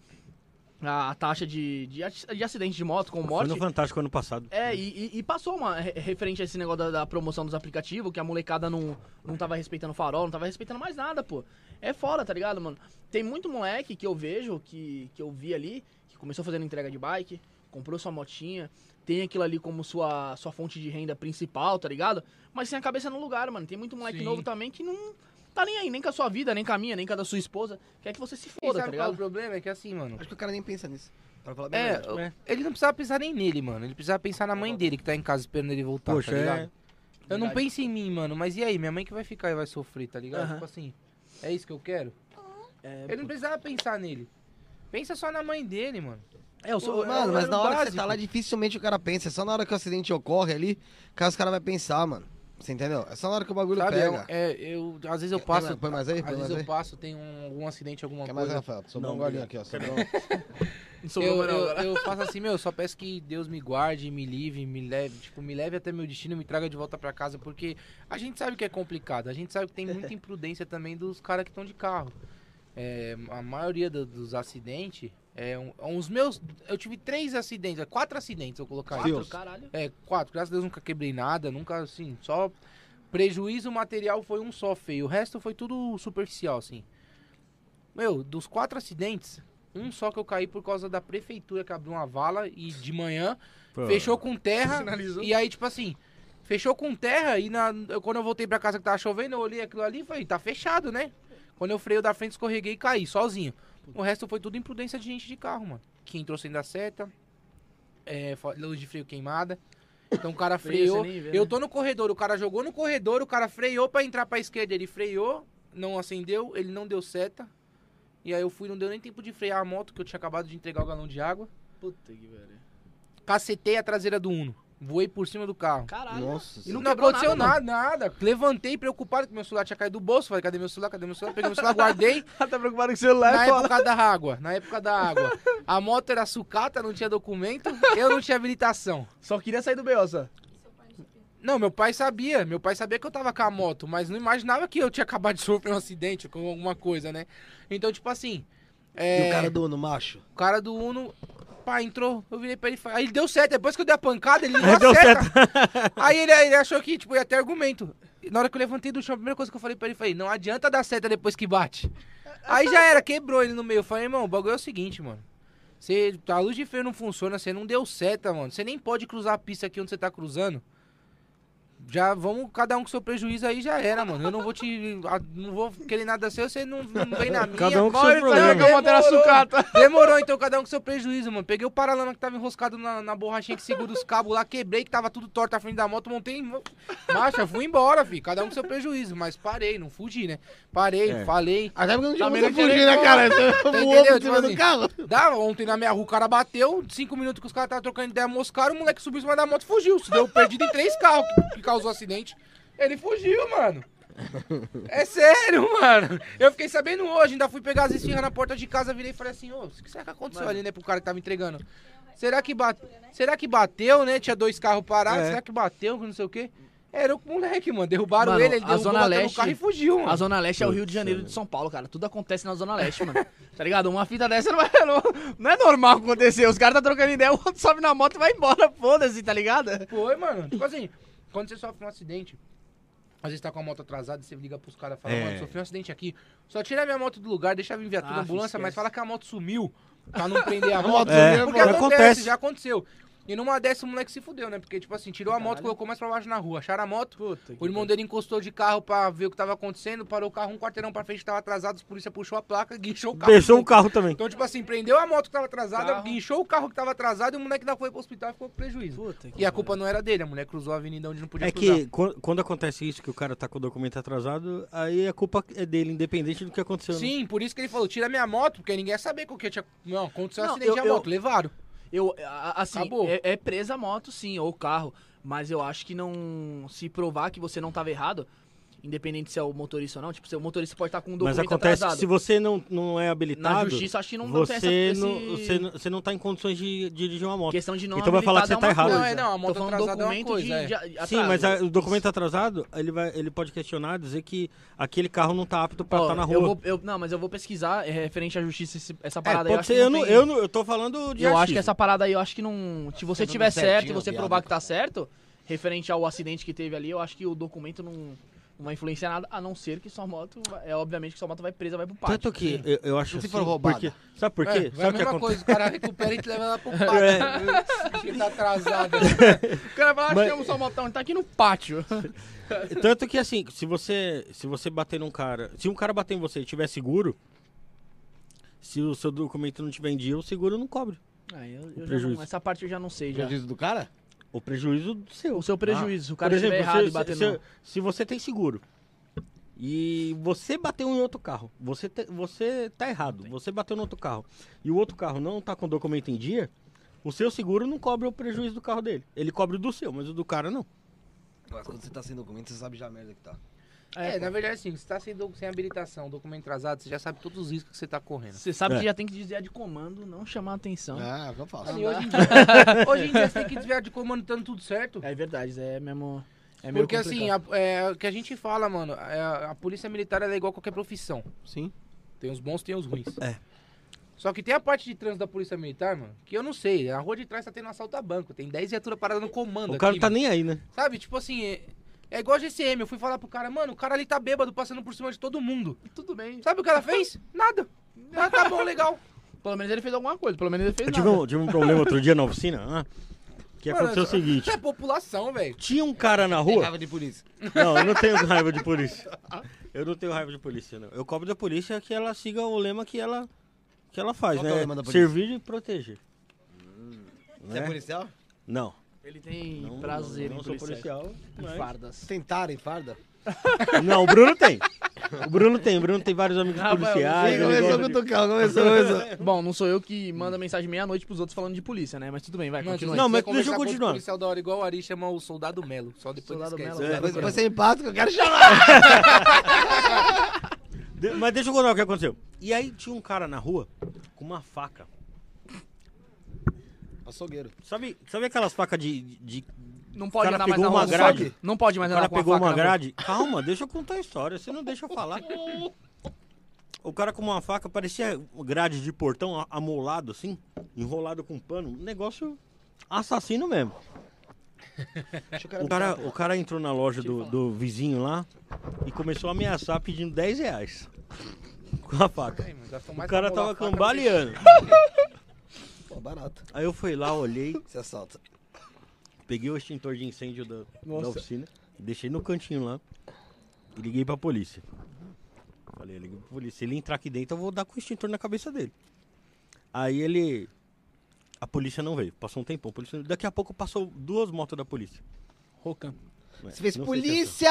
a, a taxa de, de, de acidente de moto com Foi morte. no Fantástico ano passado. É, e, e- e passou uma re- referente a esse negócio da, da promoção dos aplicativos, que a molecada não, não tava respeitando o farol, não tava respeitando mais nada, pô. É foda, tá ligado, mano? Tem muito moleque que eu vejo, que, que eu vi ali, que começou fazendo entrega de bike, comprou sua motinha, tem aquilo ali como sua, sua fonte de renda principal, tá ligado? Mas sem a cabeça no lugar, mano. Tem muito moleque Sim. novo também que não tá nem aí, nem com a sua vida, nem com a minha, nem com a da sua esposa. Quer que você se foda, tá é o ligado? problema? É que assim, mano. Acho que o cara nem pensa nisso. Pra falar bem É, verdade. É. ele não precisava pensar nem nele, mano. Ele precisava pensar na mãe dele que tá em casa esperando ele voltar, Poxa, tá ligado? é. Eu não Verdade. penso em mim, mano, mas e aí? Minha mãe que vai ficar e vai sofrer, tá ligado? Aham. Tipo assim, é isso que eu quero? É, Ele não precisava pensar nele. Pensa só na mãe dele, mano. É, eu sou. Mano, é mas na hora que você básico. tá lá, dificilmente o cara pensa. É só na hora que o acidente ocorre ali, que os caras vai pensar, mano. Você entendeu? É só na hora que o bagulho Sabe, pega. é, é, eu, às vezes eu passo. mais- põe mais aí, põe Às vezes mais eu aí. passo, tem um, algum acidente, alguma Quer mais, coisa. Rafael? Sobrou Não, um golinho aqui, ó. Sobrou. Eu, eu, eu faço assim, meu, só peço que Deus me guarde, me livre, me leve, tipo, me leve até meu destino, me traga de volta pra casa, porque a gente sabe que é complicado, a gente sabe que tem muita imprudência também dos caras que estão de carro. É, a maioria do- dos acidentes É, um, uns meus. Eu tive três acidentes, é, quatro acidentes, eu colocar. Quatro, Deus. caralho. É, quatro. Graças a Deus nunca quebrei nada, nunca assim, só prejuízo material foi um só feio. O resto foi tudo superficial, assim. Meu, dos quatro acidentes, um só que eu caí por causa da prefeitura que abriu uma vala e de manhã Pô, fechou com terra. Sinalizou. E aí, tipo assim, fechou com terra e na, quando eu voltei pra casa que tava chovendo, eu olhei aquilo ali e falei, tá fechado, né? Quando eu freio da frente, escorreguei e caí, sozinho. O resto foi tudo imprudência de gente de carro, mano. Que entrou sem dar seta, é, luz de freio queimada. Então o cara freou. vê, Eu né? tô no corredor, o cara jogou no corredor, o cara freou pra entrar pra esquerda, ele freou, não acendeu, ele não deu seta. E aí eu fui, não deu nem tempo de frear a moto, que eu tinha acabado de entregar o galão de água. Puta que velho. Cacetei a traseira do Uno. Voei por cima do carro. Caralho. Nossa E Não, aconteceu nada, nada, nada. Levantei preocupado que meu celular tinha caído do bolso. Falei, cadê meu celular? Cadê meu celular? Peguei meu celular, guardei. tá preocupado com o celular, na é época da água. Na época da água. A moto era sucata, não tinha documento. Eu não tinha habilitação. Só queria sair do BO, só. Não, meu pai sabia. Meu pai sabia que eu tava com a moto, mas não imaginava que eu tinha acabado de sofrer um acidente com alguma coisa, né? Então, tipo assim. É, E o cara do Uno, macho? o cara do Uno, pá, entrou. Eu virei pra ele e falei. Aí ele deu certo. Depois que eu dei a pancada, ele deu, certo. Aí ele, ele achou que, tipo, ia ter argumento. Na hora que eu levantei do chão, a primeira coisa que eu falei pra ele foi: não adianta dar seta depois que bate. Aí já era, quebrou ele no meio. Eu falei, irmão, o bagulho é o seguinte, mano. Você, a luz de freio não funciona, você não deu seta, mano. Você nem pode cruzar a pista aqui onde você tá cruzando. Já vamos, cada um com seu prejuízo aí já era, mano. Eu não vou te. Não vou querer nada seu, você não, não vem na minha. Cada um com seu problema. a Demorou. sucata. Demorou, então, cada um com seu prejuízo, mano. Peguei o paralama que tava enroscado na, na borrachinha que segura os cabos lá, quebrei, que tava tudo torto à frente da moto, montei. Marcha, fui embora, fi. Cada um com seu prejuízo. Mas parei, não fugi, né? Parei, É. falei. Até porque não tinha não tinha fugir, né, cara? Você entendeu? voou por Tipo cima assim, do carro. Dá, ontem na minha rua o cara bateu, cinco minutos que os caras estavam trocando ideia, moscaram, o moleque subiu em cima da moto e fugiu. Se deu perdido em três carros que, que causou acidente. Ele fugiu, mano. É sério, mano. Eu fiquei sabendo hoje, ainda fui pegar as esfirras na porta de casa, virei e falei assim, ô, o que será que aconteceu Mano. ali, né, pro cara que tava entregando? Será que, bate... Será que bateu, né? Tinha dois carros parados, É. será que bateu, não sei o quê? Era o moleque, mano. Derrubaram Mano, ele, ele a derrubou, Zona no Leste- carro e fugiu, mano. A Zona Leste é o Rio de Janeiro de São Paulo, cara. Tudo acontece na Zona Leste, mano. Tá ligado? Uma fita dessa não é, não, não é normal acontecer. Os caras tá trocando ideia, o outro sobe na moto e vai embora, foda-se, tá ligado? Foi, mano. Tipo assim, quando você sofre um acidente, às vezes tá com a moto atrasada, você liga pros caras e fala, É. mano, sofri um acidente aqui. Só tira minha moto do lugar, deixa vir viatura, Ah, ambulância, esquece. mas fala que a moto sumiu. Pra não prender a moto. É, sumiu, Porque acontece, acontece. já aconteceu. E numa dessa o moleque se fudeu, né? Porque, tipo assim, tirou a moto, Caralho. colocou mais pra baixo na rua. Acharam a moto, Puta o irmão dele encostou de carro pra ver o que tava acontecendo, parou o carro um quarteirão pra frente, tava atrasado, os polícia puxou a placa, guinchou o carro. Deixou o carro também. Então, tipo assim, prendeu a moto que tava atrasada, Carro. guinchou o carro que tava atrasado e o moleque ainda foi pro hospital e ficou com prejuízo. Puta que E a culpa não era dele, a mulher cruzou a avenida onde não podia É cruzar. que quan- quando acontece isso, que o cara tá com o documento atrasado, aí a culpa é dele, independente do que aconteceu. né? Sim, por isso que ele falou, tira minha moto, porque ninguém ia saber o que tinha... Não, aconteceu um Não, acidente eu- a eu- moto, levaram. Eu, assim, Acabou. é, é presa a moto, sim, ou o carro. Mas eu acho que não. Se provar que você não tava errado, independente se é o motorista ou não, tipo, se o motorista pode estar com um Mas documento acontece atrasado. que se você não, não é Na habilitado, justiça, acho que não, não tem essa, você, esse... não, você, não, você não tá em condições de dirigir uma moto. Questão de não Então vai falar que você tá é uma errado. coisa. Não, é, não, a moto atrasada é uma coisa, de, é. de a- Sim, mas a- o documento atrasado, ele, vai, ele pode questionar, dizer que aquele carro não tá apto pra Ó, estar na rua. Eu vou, eu, não, mas eu vou pesquisar é, referente à justiça esse- essa É, parada aí. pode acho ser, eu, não não, tem- eu, não, eu tô falando de Eu acho que essa parada aí, eu acho que não. Se você tiver certo e você provar que tá certo, referente ao acidente que teve ali, eu acho que o documento não, não vai influenciar nada, a não ser que sua moto. É obviamente que sua moto vai presa, vai pro pátio. Tanto que eu, eu acho Se assim, for roubada. porque- sabe por quê? É, vai a sabe o que mesma acontece? coisa, o cara recupera e te leva lá pro pátio. É. Ele tá atrasado. O cara vai, Mas- achamos sua motão, tá aqui no pátio. Tanto que assim, se você, se você bater num cara, se um cara bater em você e tiver seguro, se o seu documento não tiver em dia, o seguro não cobre. Ah, eu- eu já prejuízo. não- essa parte eu já não sei já. Prejuízo do cara? O prejuízo do seu. O seu prejuízo, se o Por cara estiver exemplo, errado se, e bater se, se, você tem seguro e você bateu em outro carro, você, te- você tá errado, você bateu no outro carro e o outro carro não tá com documento em dia, o seu seguro não cobre o prejuízo do carro dele. Ele cobre o do seu, mas o do cara não. Mas quando você tá sem documento, você sabe já a merda que tá. É, na verdade, assim, você tá sem, do- sem habilitação, documento atrasado, você já sabe todos os riscos que você tá correndo. Você sabe É. que já tem que desviar de comando, não chamar a atenção. Ah, eu faço. E hoje, em dia, hoje em dia você tem que desviar de comando estando tudo certo. É verdade, é mesmo. É Porque assim, a- é, o que a gente fala, mano, é, a polícia militar ela é igual a qualquer profissão. Sim. Tem os bons, tem os ruins. É. Só que tem a parte de trânsito da Polícia Militar, mano, que eu não sei. A rua de trás tá tendo assalto a banco. Tem 10 viaturas paradas no comando O cara aqui, não tá mano. nem aí, né? Sabe, tipo assim, é, é igual a GCM. Eu fui falar pro cara, mano, o cara ali tá bêbado, passando por cima de todo mundo. Tudo bem. Sabe o que ela fez? Nada. Ah, tá bom, legal. Pelo menos ele fez alguma coisa, pelo menos ele fez Eu tive nada. um, tive um problema outro dia na oficina. ah, que Mano, aconteceu o seguinte: É população, velho. tinha um cara na Tem rua. raiva de polícia. Não, eu não tenho raiva de polícia. Eu não tenho raiva de polícia, não. Eu cobro da polícia que ela siga o lema que ela, que ela faz, Qual que é o né? lema da polícia? Servir e proteger. Você é Né? policial? Não. Ele tem não prazer não, em não sou policial. policial. Em mas- fardas. Tentaram em farda? Não, o Bruno tem. O Bruno tem. O Bruno tem vários amigos policiais. Ele começou o Tucão, começou, começou. Bom, não sou eu que manda mensagem meia-noite pros outros falando de polícia, né? Mas tudo bem, vai, Mano, continua. Não, mas deixa eu continuar. policial da hora igual o Ari chama o Soldado Melo. Só depois Soldado esquece. Melo. É, Depois, Vai, depois você empata que eu quero chamar. De- Mas deixa eu contar o que aconteceu. E aí tinha um cara na rua com uma faca. Açougueiro. Sabe, sabe aquelas facas de, de Não pode cara andar mais na uma grade. Sabe? Não pode mais O andar cara com pegou faca uma grade. Calma, deixa eu contar a história. Você não deixa eu falar. O cara com uma faca parecia grade de portão amolado assim, enrolado com pano. Um negócio assassino mesmo. O cara O cara, o cara entrou na loja do, do vizinho lá e começou a ameaçar pedindo 10 reais. Com a faca. O cara tava cambaleando. Pô, barato. Aí eu fui lá, olhei, Você assalta. peguei o extintor de incêndio da, da Nossa. oficina, deixei no cantinho lá e liguei pra polícia. Falei, eu liguei pra polícia. Se ele entrar aqui dentro, eu vou dar com o extintor na cabeça dele. Aí ele. A polícia não veio. Passou um tempão. a polícia- Daqui a pouco passou duas motos da polícia. Rocan. Você fez Não sei se é polícia!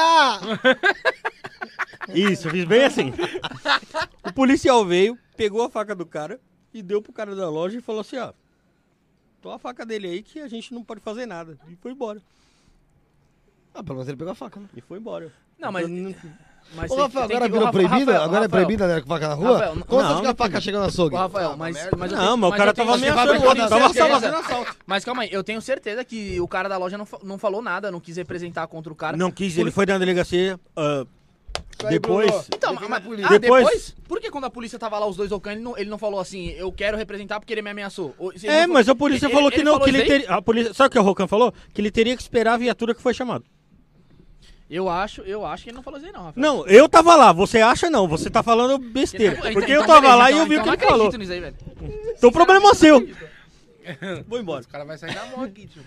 Isso, eu fiz bem assim. O policial veio, pegou a faca do cara e deu pro cara da loja e falou assim, ó. Toma a faca dele aí que a gente não pode fazer nada. E foi embora. Ah, pelo menos ele pegou a faca, né? E foi embora. Não, mas- Eu Mas Ô, Rafael, agora virou proibido? Rafael, agora é Rafael, proibido andar com faca na rua? Rafael, não- Como não, você fica a não faca chegando no açougue? Rafael, mas, mas eu Não, tenho- mas o mas cara tenho- tava ameaçando. Tava, fazendo assalto. Mas calma aí, eu tenho certeza que o cara da loja não, não falou nada, não quis representar contra o cara. Não quis, ele foi na delegacia. ah, Aí, depois. Então, mas, na polícia. ah, Depois- depois? Por que quando a polícia tava lá, os dois Ocan, ele não, ele não falou assim, eu quero representar porque ele me ameaçou? Ele É, mas a polícia ele- falou ele que não, falou que ele teria. A polícia, sabe o que o Rocan falou? Que ele teria que esperar a viatura que foi chamada. Eu acho, eu acho que ele não falou isso aí não, Rafael. Não, eu tava lá, você acha não, você tá falando besteira. Então- Porque então eu tava beleza, lá e então- eu vi o então que não ele falou. nisso aí, velho. Então o problema é seu. Vou embora. Os caras vão sair na mão aqui, tio.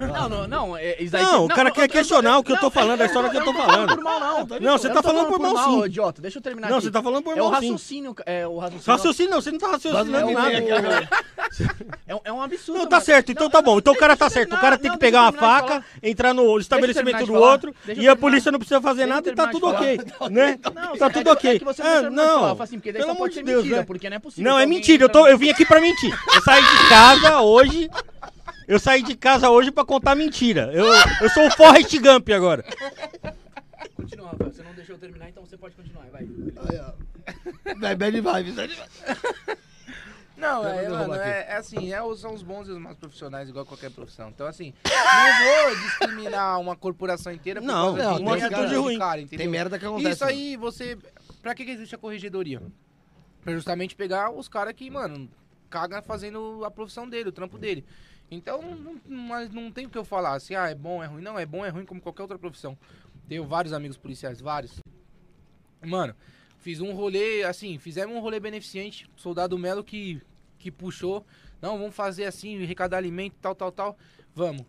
Não, não, não. É, isso daí Não, o cara quer eu- questionar o que eu tô falando, a história que eu tô falando por mal, não. Não, você Eu tá tô falando por mal, sim. ô, idiota. Deixa eu terminar Não, aqui. você tá falando por É o mal, sim. raciocínio, é o raciocínio. Raciocínio não, você não tá raciocinando É, nada. o- é, um- é um absurdo. Não, tá mano. certo, então Não, tá não, bom. Então o cara deixa tá eu certo. O terminar, cara tem não, que deixa pegar eu uma terminar de faca, falar. entrar no estabelecimento terminar de do falar. outro Deixa eu e a terminar. polícia não precisa fazer Deixa eu nada e tá terminar tudo ok. Né? Não, Tá é tudo que- ok. É que você não É, terminou de falar, não. eu falo assim, porque daí Pelo só amor pode de ser Deus, mentira, né? porque não é possível. Não, que é alguém mentira. Eu, entra eu vim aqui pra mentir. Eu saí de casa hoje. Eu saí de casa hoje pra contar mentira. Eu, eu sou o Forrest Gump agora. Continua, Rafael. Você não deixou eu terminar, então você pode continuar. Vai. Vai, bad vibes. bad vibes. Não, é, mano, é, é assim, é, os- são os bons e os maus profissionais, igual qualquer profissão. Então, assim, não vou discriminar uma corporação inteira por Não, causa não, de tem uma atitude ruim. Cara, entendeu? Tem merda que acontece. Isso aí, você... Pra que, que existe a corregedoria? Pra justamente pegar os caras que, mano, cagam fazendo a profissão dele, o trampo dele. Então, não, mas não tem o que eu falar assim, ah, é bom, é ruim. Não, é bom, é ruim como qualquer outra profissão. Tenho vários amigos policiais, vários. Mano, fiz um rolê, assim, fizemos um rolê beneficente. Soldado Melo que, que puxou. Não, vamos fazer assim, arrecadar alimento, tal, tal, tal. Vamos.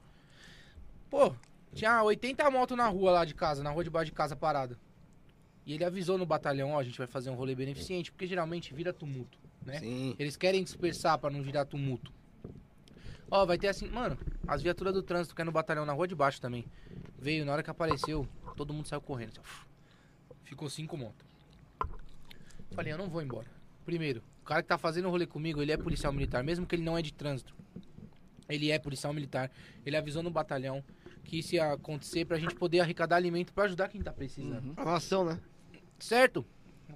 Pô, tinha 80 motos na rua lá de casa, na rua de baixo de casa parada. E ele avisou no batalhão, ó, a gente vai fazer um rolê beneficente, porque geralmente vira tumulto, né? Sim. Eles querem dispersar pra não virar tumulto. Ó, vai ter assim, mano, as viaturas do trânsito que é no batalhão na rua de baixo também. Veio, na hora que apareceu, todo mundo saiu correndo. assim. Ficou cinco motos. Falei, eu não vou embora. Primeiro, o cara que tá fazendo o rolê comigo, ele é policial militar, mesmo que ele não é de trânsito. Ele é policial militar. Ele avisou no batalhão que isso ia acontecer pra gente poder arrecadar alimento pra ajudar quem tá precisando. A nação, né? Certo?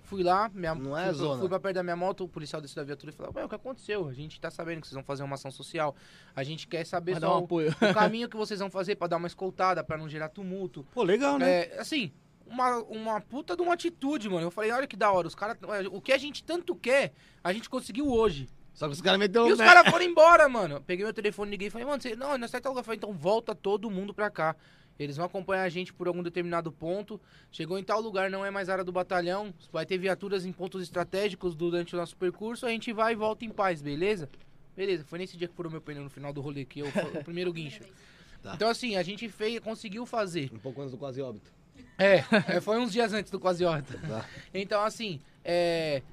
Fui lá, minha, Não é fui, zona. fui pra perto da minha moto, o policial desceu da viatura e falou: Ué, o que aconteceu? A gente tá sabendo que vocês vão fazer uma ação social. A gente quer saber Vai só um o, apoio. o caminho que vocês vão fazer pra dar uma escoltada, pra não gerar tumulto. Pô, legal, né? É, assim, uma, uma puta de uma atitude, mano. Eu falei, olha que da hora, os caras. O que a gente tanto quer, a gente conseguiu hoje. Só que os caras meteram E os caras foram embora, mano. Peguei meu telefone, liguei e falei, mano, você, não, nós tá lugar. Eu falei, então volta todo mundo pra cá. Eles vão acompanhar a gente por algum determinado ponto. Chegou em tal lugar, não é mais área do batalhão. Vai ter viaturas em pontos estratégicos durante o nosso percurso. A gente vai e volta em paz, beleza? Beleza, foi nesse dia que furou meu pneu no final do rolê, que eu, o primeiro guincho. Tá. Então, assim, a gente fez, conseguiu fazer. Um pouco antes do quase óbito. É, é, foi uns dias antes do quase horta. Tá. Então, assim, é.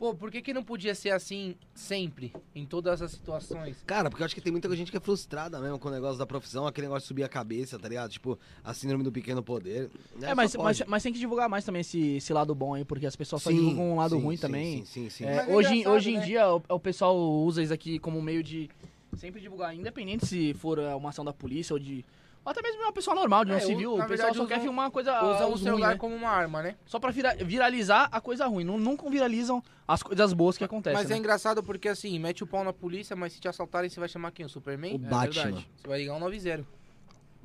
Pô, por que, que não podia ser assim sempre, em todas as situações? Cara, porque eu acho que tem muita gente que é frustrada mesmo com o negócio da profissão, aquele negócio de subir a cabeça, tá ligado? Tipo, a síndrome do pequeno poder. É, Só mas, mas, mas tem que divulgar mais também esse, esse lado bom aí, porque as pessoas só Sim, divulgam um lado sim, ruim sim, também. Sim, sim, sim. É, é hoje, hoje em né? dia, o, o pessoal usa isso aqui como meio de sempre divulgar, independente se for é, uma ação da polícia ou de. Ou até mesmo uma pessoa normal, de um É, civil. o- na O pessoal verdade, só quer filmar coisa. Usa o celular né? como uma arma, né? Só pra vira- viralizar a coisa ruim. Não, nunca viralizam as coisas boas que acontecem. Mas é né? engraçado porque assim, mete o pau na polícia, mas se te assaltarem, você vai chamar quem? O Superman? O Batman. verdade. Você vai ligar um 90.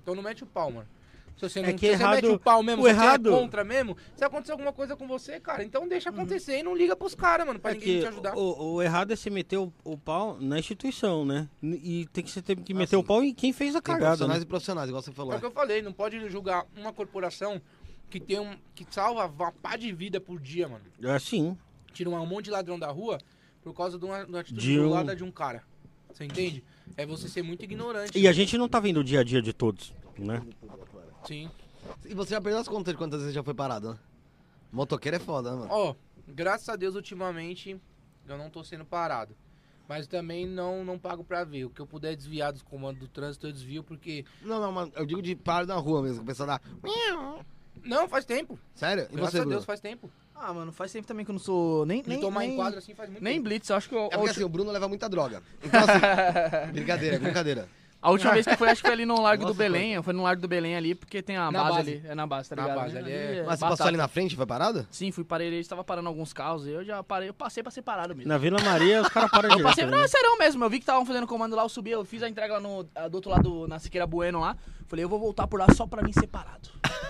Então não mete o pau, mano. Se você, É não, que se você errado- mete o pau mesmo, o se errado- você é contra mesmo, se acontecer alguma coisa com você, cara, então deixa acontecer e não liga pros caras, mano, pra É ninguém te ajudar. o, o errado é você meter o, o pau na instituição, né? E tem que você tem que meter sim. o pau em quem fez a cagada, profissionais né? e profissionais, igual você falou. É o que eu falei, não pode julgar uma corporação que tem um. que salva uma pá de vida por dia, mano. É assim. Tira um monte de ladrão da rua por causa de uma, de uma atitude De um- de um cara. Você entende? É você ser muito ignorante. E a gente não tá vendo o dia a dia de todos, né? Sim. E você já perdeu as contas de quantas vezes já foi parado, né? Motoqueiro é foda, né, mano? Ó, graças a Deus, ultimamente, eu não tô sendo parado. Mas também não, não pago pra ver. O que eu puder desviar dos comandos do trânsito, eu desvio, porque. Não, não, mano, eu digo de paro na rua mesmo, que o pessoal dá... Não, faz tempo. Sério? E graças você, a Bruno? Deus, faz tempo. Ah, mano, faz tempo também que eu não sou. Nem. De nem tomar nem, enquadro assim faz muito Nem tempo. Blitz, eu acho que. eu- É a porque assim, o Bruno leva muita droga. Então assim... brincadeira, brincadeira. A última vez que foi, acho que foi ali no Largo Nossa, do Belém. Foi no Largo do Belém ali, porque tem a Na base, base. ali. É na base, tá Na ligado? base, ali é- Mas você passou ali na frente e foi parado? Sim, fui parei, ele estava parando alguns carros, eu já parei, eu passei pra ser parado mesmo. Na Vila Maria os caras param Eu direto. passei, não, é sério mesmo, eu vi que estavam fazendo comando lá, eu subi, eu fiz a entrega lá no, ah, do outro lado, na Siqueira Bueno lá. Falei, eu vou voltar por lá só pra mim separado.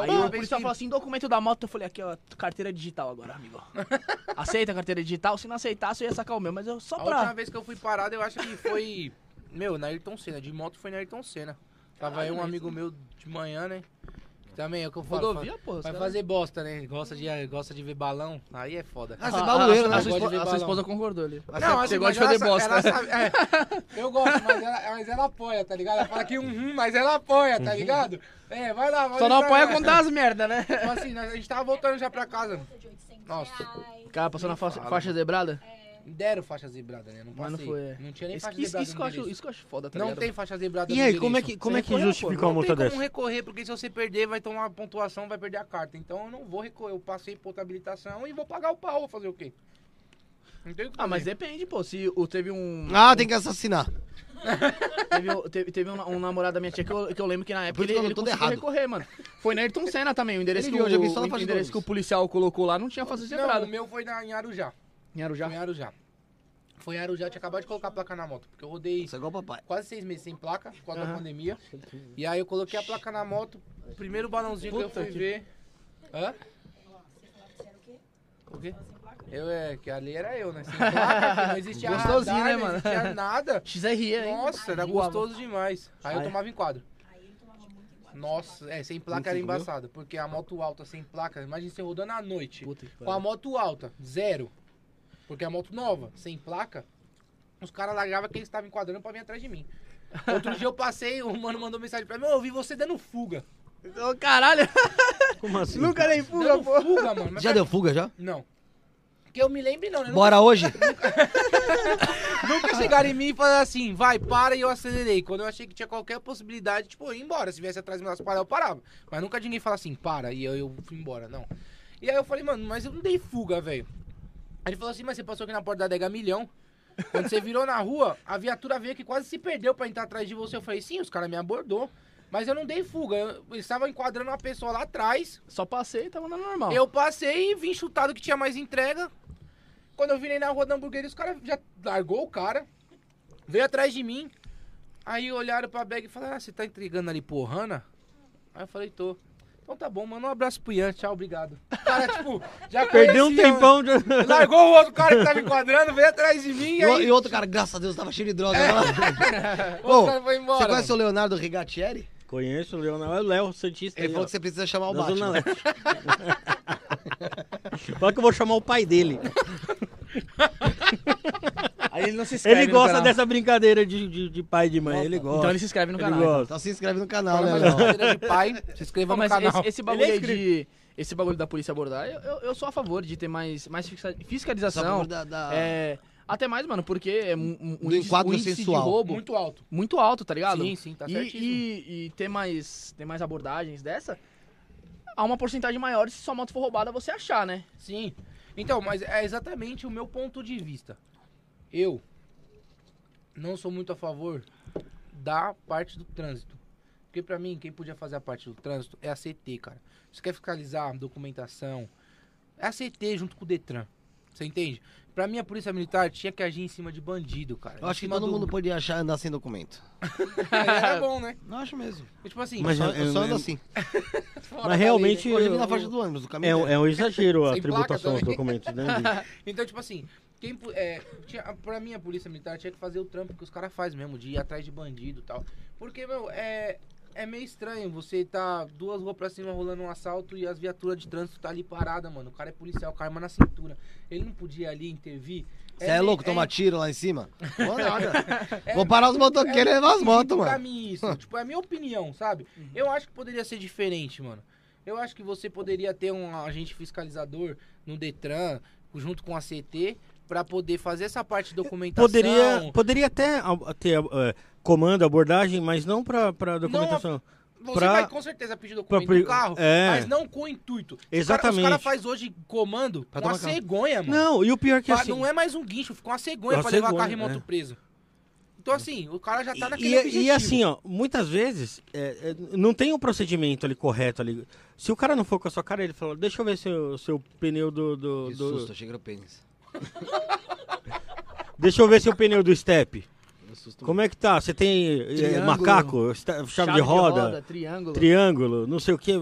Aí o policial que- falou assim, documento da moto, eu falei, aqui ó, carteira digital agora, amigo. Aceita a carteira digital? Se não aceitasse, eu ia sacar o meu, mas eu só A última pra... vez que eu fui parado, eu acho que foi. Meu, na Ayrton Senna. De moto foi na Ayrton Senna. Tava aí um Caralho, amigo meu de manhã, né? Que também é o que eu falo. Rodovia, pô. Vai fazer bosta, né? Gosta de, gosta de ver balão. Aí é foda. Ah, você é Ah, baloeiro, a, né? a, sua esposa, a sua esposa concordou ali. Mas não, você- você assim, gosta de fazer bosta. ela sabe- é, eu gosto, mas ela, mas ela apoia, tá ligado? Ela fala que um rum, mas ela apoia, tá ligado? É, vai lá, vai Só não apoia quando dá as merda, né? Então, assim, a gente tava voltando já pra casa. de 800 Nossa. Cara, passou na fa fala, faixa zebrada? Deram faixa zebrada, né? Não Mas não passei. foi. é. Não tinha nem Isso, faixa isso, zebrada isso, que eu acho, isso que eu acho foda, tá Não ligado? tem faixa zebrada E aí, como é que, como é que recorreu, justifica pô. uma Não tem multa como dessa? recorrer, porque se você perder, vai tomar uma pontuação, vai perder a carta. Então eu não vou recorrer. Eu passei por outra habilitação e vou pagar o pau. Vou fazer o quê? Não tem o que Ah, mas fazer. depende, pô. Se o, teve um. Ah, tem que assassinar. Teve, um- teve, teve um, um namorado da minha tia que eu, que eu lembro que na época Por ele, ele conseguiu errado. recorrer, mano. Foi na Ayrton Senna também. O endereço, Ele que, viu, o, eu já vi só na o do endereço que o policial colocou lá não tinha faixa Não, zebrada. o meu foi na, em Arujá. Em Arujá. Foi em Arujá. Foi em Arujá, eu tinha acabado de colocar a placa na moto. Porque eu rodei Isso é igual o papai. quase seis meses sem placa, por causa da Aham. pandemia. E aí eu coloquei a placa na moto. O primeiro balãozinho que eu fui que- ver. Hã? O quê? Eu é, que ali era eu, né? Sem placa, não existia Gostosinho, radar, né, não mano? existia nada. XRE, hein? Nossa, era gostoso demais. Aí eu Aí. tomava em quadro. Nossa, é, sem placa era 25 mil? embaçado. Porque a moto alta sem placa, imagina você rodando à noite. Puta que Com a pariu. moto alta, zero. Porque a moto nova, sem placa, os caras largavam que eles estavam enquadrando pra vir atrás de mim. Outro dia eu passei, o mano mandou mensagem pra mim, eu ouvi você dando fuga. Ô, caralho. Como assim? Nunca nem fuga, Dando pô. fuga, mano. Mas Já deu fuga, já? Não. Que eu me lembre não, né? Bora hoje? Nunca chegaram em mim e falaram assim, vai, para e eu acelerei. Quando eu achei que tinha qualquer possibilidade, tipo, eu ia embora. Se viesse atrás de mim, parar, eu parava. Mas nunca ninguém fala assim, para, e eu, eu fui embora, não. E aí eu falei, mano, mas eu não dei fuga, velho. Aí ele falou assim, mas você passou aqui na porta da adega milhão. Quando você virou na rua, a viatura veio que quase se perdeu pra entrar atrás de você. Eu falei, sim, os caras me abordou. Mas eu não dei fuga. Eu, eles estavam enquadrando uma pessoa lá atrás. Só passei e tava andando normal. Eu passei e vim chutado que tinha mais entrega. Quando eu virei na rua da hamburgueria, os caras já largou o cara. Veio atrás de mim. Aí olharam pra bag e falaram, ah, você tá entregando ali porrana? Aí eu falei, tô. Então tá bom, manda um abraço pro Ian, tchau, obrigado. O cara, tipo, já Perdeu um tempão de... Largou o outro cara que tava enquadrando, veio atrás de mim e o- aí. e outro cara, graças a Deus, tava cheio de droga. É. Outro cara foi embora. você conhece mano. o Leonardo Rigatieri? Conheço o Leonardo, é o Léo Santista. Ele aí, falou ó, que você precisa chamar o da Zona Batman. Leste. Fala que eu vou chamar o pai dele. Aí ele não se inscreve Ele no gosta canal. dessa brincadeira de, de, de pai e de mãe, ele gosta. Então ele se inscreve no Ele canal. gosta. Então se inscreve no canal, né, Léo? de pai, se inscreva no canal. esse, esse bagulho é de. Esse bagulho da polícia abordar, eu, eu, eu sou a favor de ter mais, mais fiscalização. da, da- É, até mais, mano, porque é um, um- índice, índice sensual. de roubo muito, Muito alto. alto, tá ligado? Sim, sim, tá e, certíssimo. e, e ter mais, ter mais abordagens dessa, há uma porcentagem maior se sua moto for roubada você achar, né? Sim. Então, mas é exatamente o meu ponto de vista. Eu não sou muito a favor da parte do trânsito. Porque pra mim, quem podia fazer a parte do trânsito é a CT, cara. Você quer fiscalizar documentação, é a CT junto com o Detran. Você entende? Pra mim, a polícia militar tinha que agir em cima de bandido, cara. Eu acho que todo do- mundo podia achar andar sem documento. é bom, né? Eu acho mesmo. Tipo assim, Mas Só, é- eu só é- ando assim. fora da Mas realmente lei, né? Hoje eu vim na eu- faixa do ônibus, do é, caminho. um- é um exagero a tributação dos documentos, né? Então, tipo assim, quem, é, tinha, pra mim a polícia militar tinha que fazer o trampo que os caras fazem mesmo, de ir atrás de bandido e tal. Porque, meu, é, é meio estranho você tá duas ruas pra cima rolando um assalto e as viaturas de trânsito tá ali parada, mano. O cara é policial, com a arma na cintura. Ele não podia ali intervir. Você é, meio- louco, tomar tiro lá em cima? Vou nada. é- Vou parar os motoqueiros e levar as motos, Pra mano. mim, isso. tipo, é a minha opinião, sabe? Eu acho que poderia ser diferente, mano. Eu acho que você poderia ter um agente fiscalizador no Detran, junto com a CT, pra poder fazer essa parte de documentação. Poderia, poderia até ter eh, comando, abordagem, mas não pra, pra documentação. Você pra- vai com certeza pedir documento pra- do carro, é. mas não com o intuito. Os Exatamente. cara- Os caras fazem hoje comando Pra com uma cegonha, mano. Não, e o pior que Pa- assim... Não é mais um guincho, fica uma cegonha Uma pra levar carro e moto é. preso. Então, assim, o cara já tá naquele E, objetivo. e assim, ó, muitas vezes é, é, não tem um procedimento ali correto ali. Se o cara não for com a sua cara, ele fala, deixa eu ver seu, seu pneu do. do, Que do- susto, achei que era o pênis. Deixa eu ver seu pneu do step. Como é que tá? Você tem eh, macaco, esta- chave, de roda, triângulo. triângulo, não sei o que.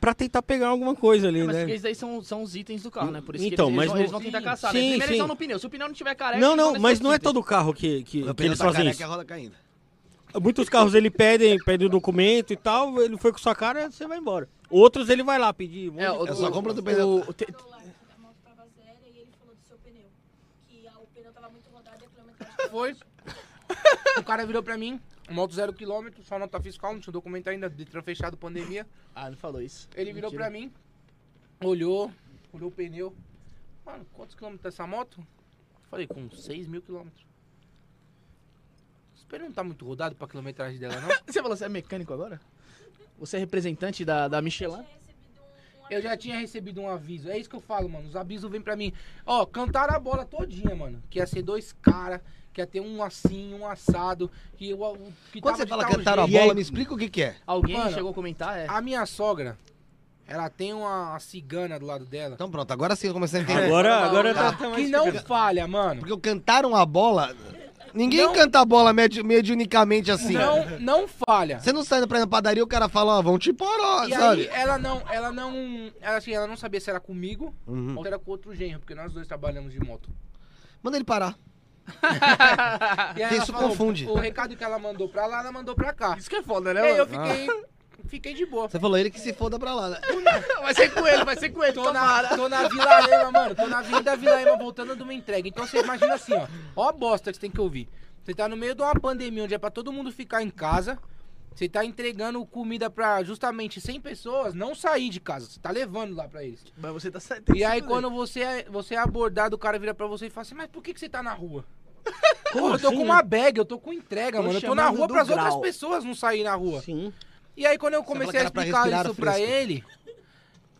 Pra tentar pegar alguma coisa ali, É, mas né? isso daí são, são os itens do carro, né? Por isso Então, que eles, mas eles, eles vão tentar Sim, caçar. sim, né? Primeiro sim. eles vão no pneu. Se o pneu não tiver careca... Não, não, mas não é todo carro que, que, O que eles tá fazem careca isso. a roda caindo. Muitos carros ele pedem, pedem o documento e tal, ele foi com sua cara, você vai embora. Outros ele vai lá pedir. um É, de o, coisa. só compra do pneu. o- te- Falou lá que a moto tava zero e ele falou do seu pneu. Que a- o pneu tava muito rodado e a quilometragem tava Foi. o cara virou pra mim, moto zero quilômetro, só nota fiscal, não tinha documento ainda, Detran fechado, pandemia. Ah, não falou isso. Ele virou Mentira. pra mim, olhou, olhou o pneu. Mano, quantos quilômetros é essa moto? Falei, com 6 mil quilômetros. Esse pneu não tá muito rodado pra quilometragem dela, não? Você falou, você é mecânico agora? Você é representante da, da Michelin? Eu já tinha recebido um aviso. É isso que eu falo, mano. Os avisos vêm pra mim. Ó, cantaram a bola todinha, mano. Que ia ser dois caras, que ia ter um assim, um assado. Que, o, o- que Quando tava você fala cantaram a jeito. bola, me explica o que que é. Alguém Mano, chegou a comentar? É. A minha sogra, ela tem uma cigana do lado dela. Então pronto, agora sim eu comecei a entender. Agora, agora tá. tá, mais que não falha, mano. Porque cantaram a bola... Ninguém Não. canta a bola medi mediunicamente assim. Não, não falha. Você não sai pra ir na padaria, o cara fala, ó, vão te poró, E sabe? aí, ela não, ela não, ela, assim, ela não sabia se era comigo Uhum. ou se era com outro genro, porque nós dois trabalhamos de moto. Manda ele parar. E isso falou, confunde. O recado que ela mandou pra lá, ela mandou pra cá. Isso que é foda, E né, aí eu fiquei, fiquei de boa. Você falou ele que se foda pra lá, né? Vai ser com ele, vai ser com ele, Tô na, tô na Vila Ema, mano. Tô na Avenida Vila Ema voltando de uma entrega. Então você imagina assim, ó. Ó a bosta que você tem que ouvir. Você tá no meio de uma pandemia onde é pra todo mundo ficar em casa. Você tá entregando comida pra justamente 100 pessoas não sair de casa. Você tá levando lá pra eles. Mas você tá certo. E aí quando você é, você é abordado, o cara vira pra você e fala assim, mas por que, que você tá na rua? Como eu tô assim, com né? uma bag, eu tô com entrega, Tô mano. Eu tô na rua pras grau. outras pessoas não saírem na rua. Sim. E aí quando eu comecei a pra explicar respirar isso pra ele,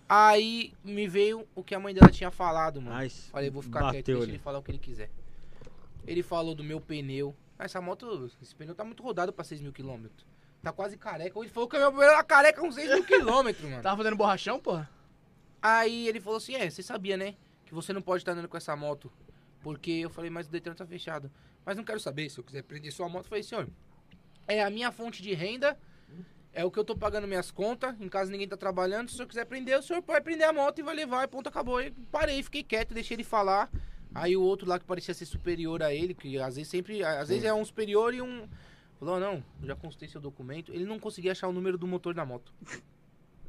aí me veio o que a mãe dela tinha falado, mano. Ai, Falei, vou ficar quieto, deixa ele falar o que ele quiser. Ele falou do meu pneu. Ah, Essa moto, esse pneu tá muito rodado pra 6 mil quilômetros. Tá quase careca. Ele falou que o meu pneu era careca com 6 mil quilômetros, mano. Tava fazendo borrachão, porra? Aí ele falou assim, é, você sabia, né? Que você não pode estar andando com essa moto. Porque eu falei, mas o Detran tá fechado. Mas não quero saber, se eu quiser prender sua moto, eu falei, senhor, é a minha fonte de renda É o que eu tô pagando minhas contas, em casa ninguém tá trabalhando. Se o senhor quiser prender, o senhor pode prender a moto e vai levar, e ponto, acabou. E parei, fiquei quieto, deixei ele falar. Aí o outro lá que parecia ser superior a ele, que às vezes sempre. Às vezes é um superior e um. Falou, não, já consultei seu documento. Ele não conseguia achar o número do motor da moto.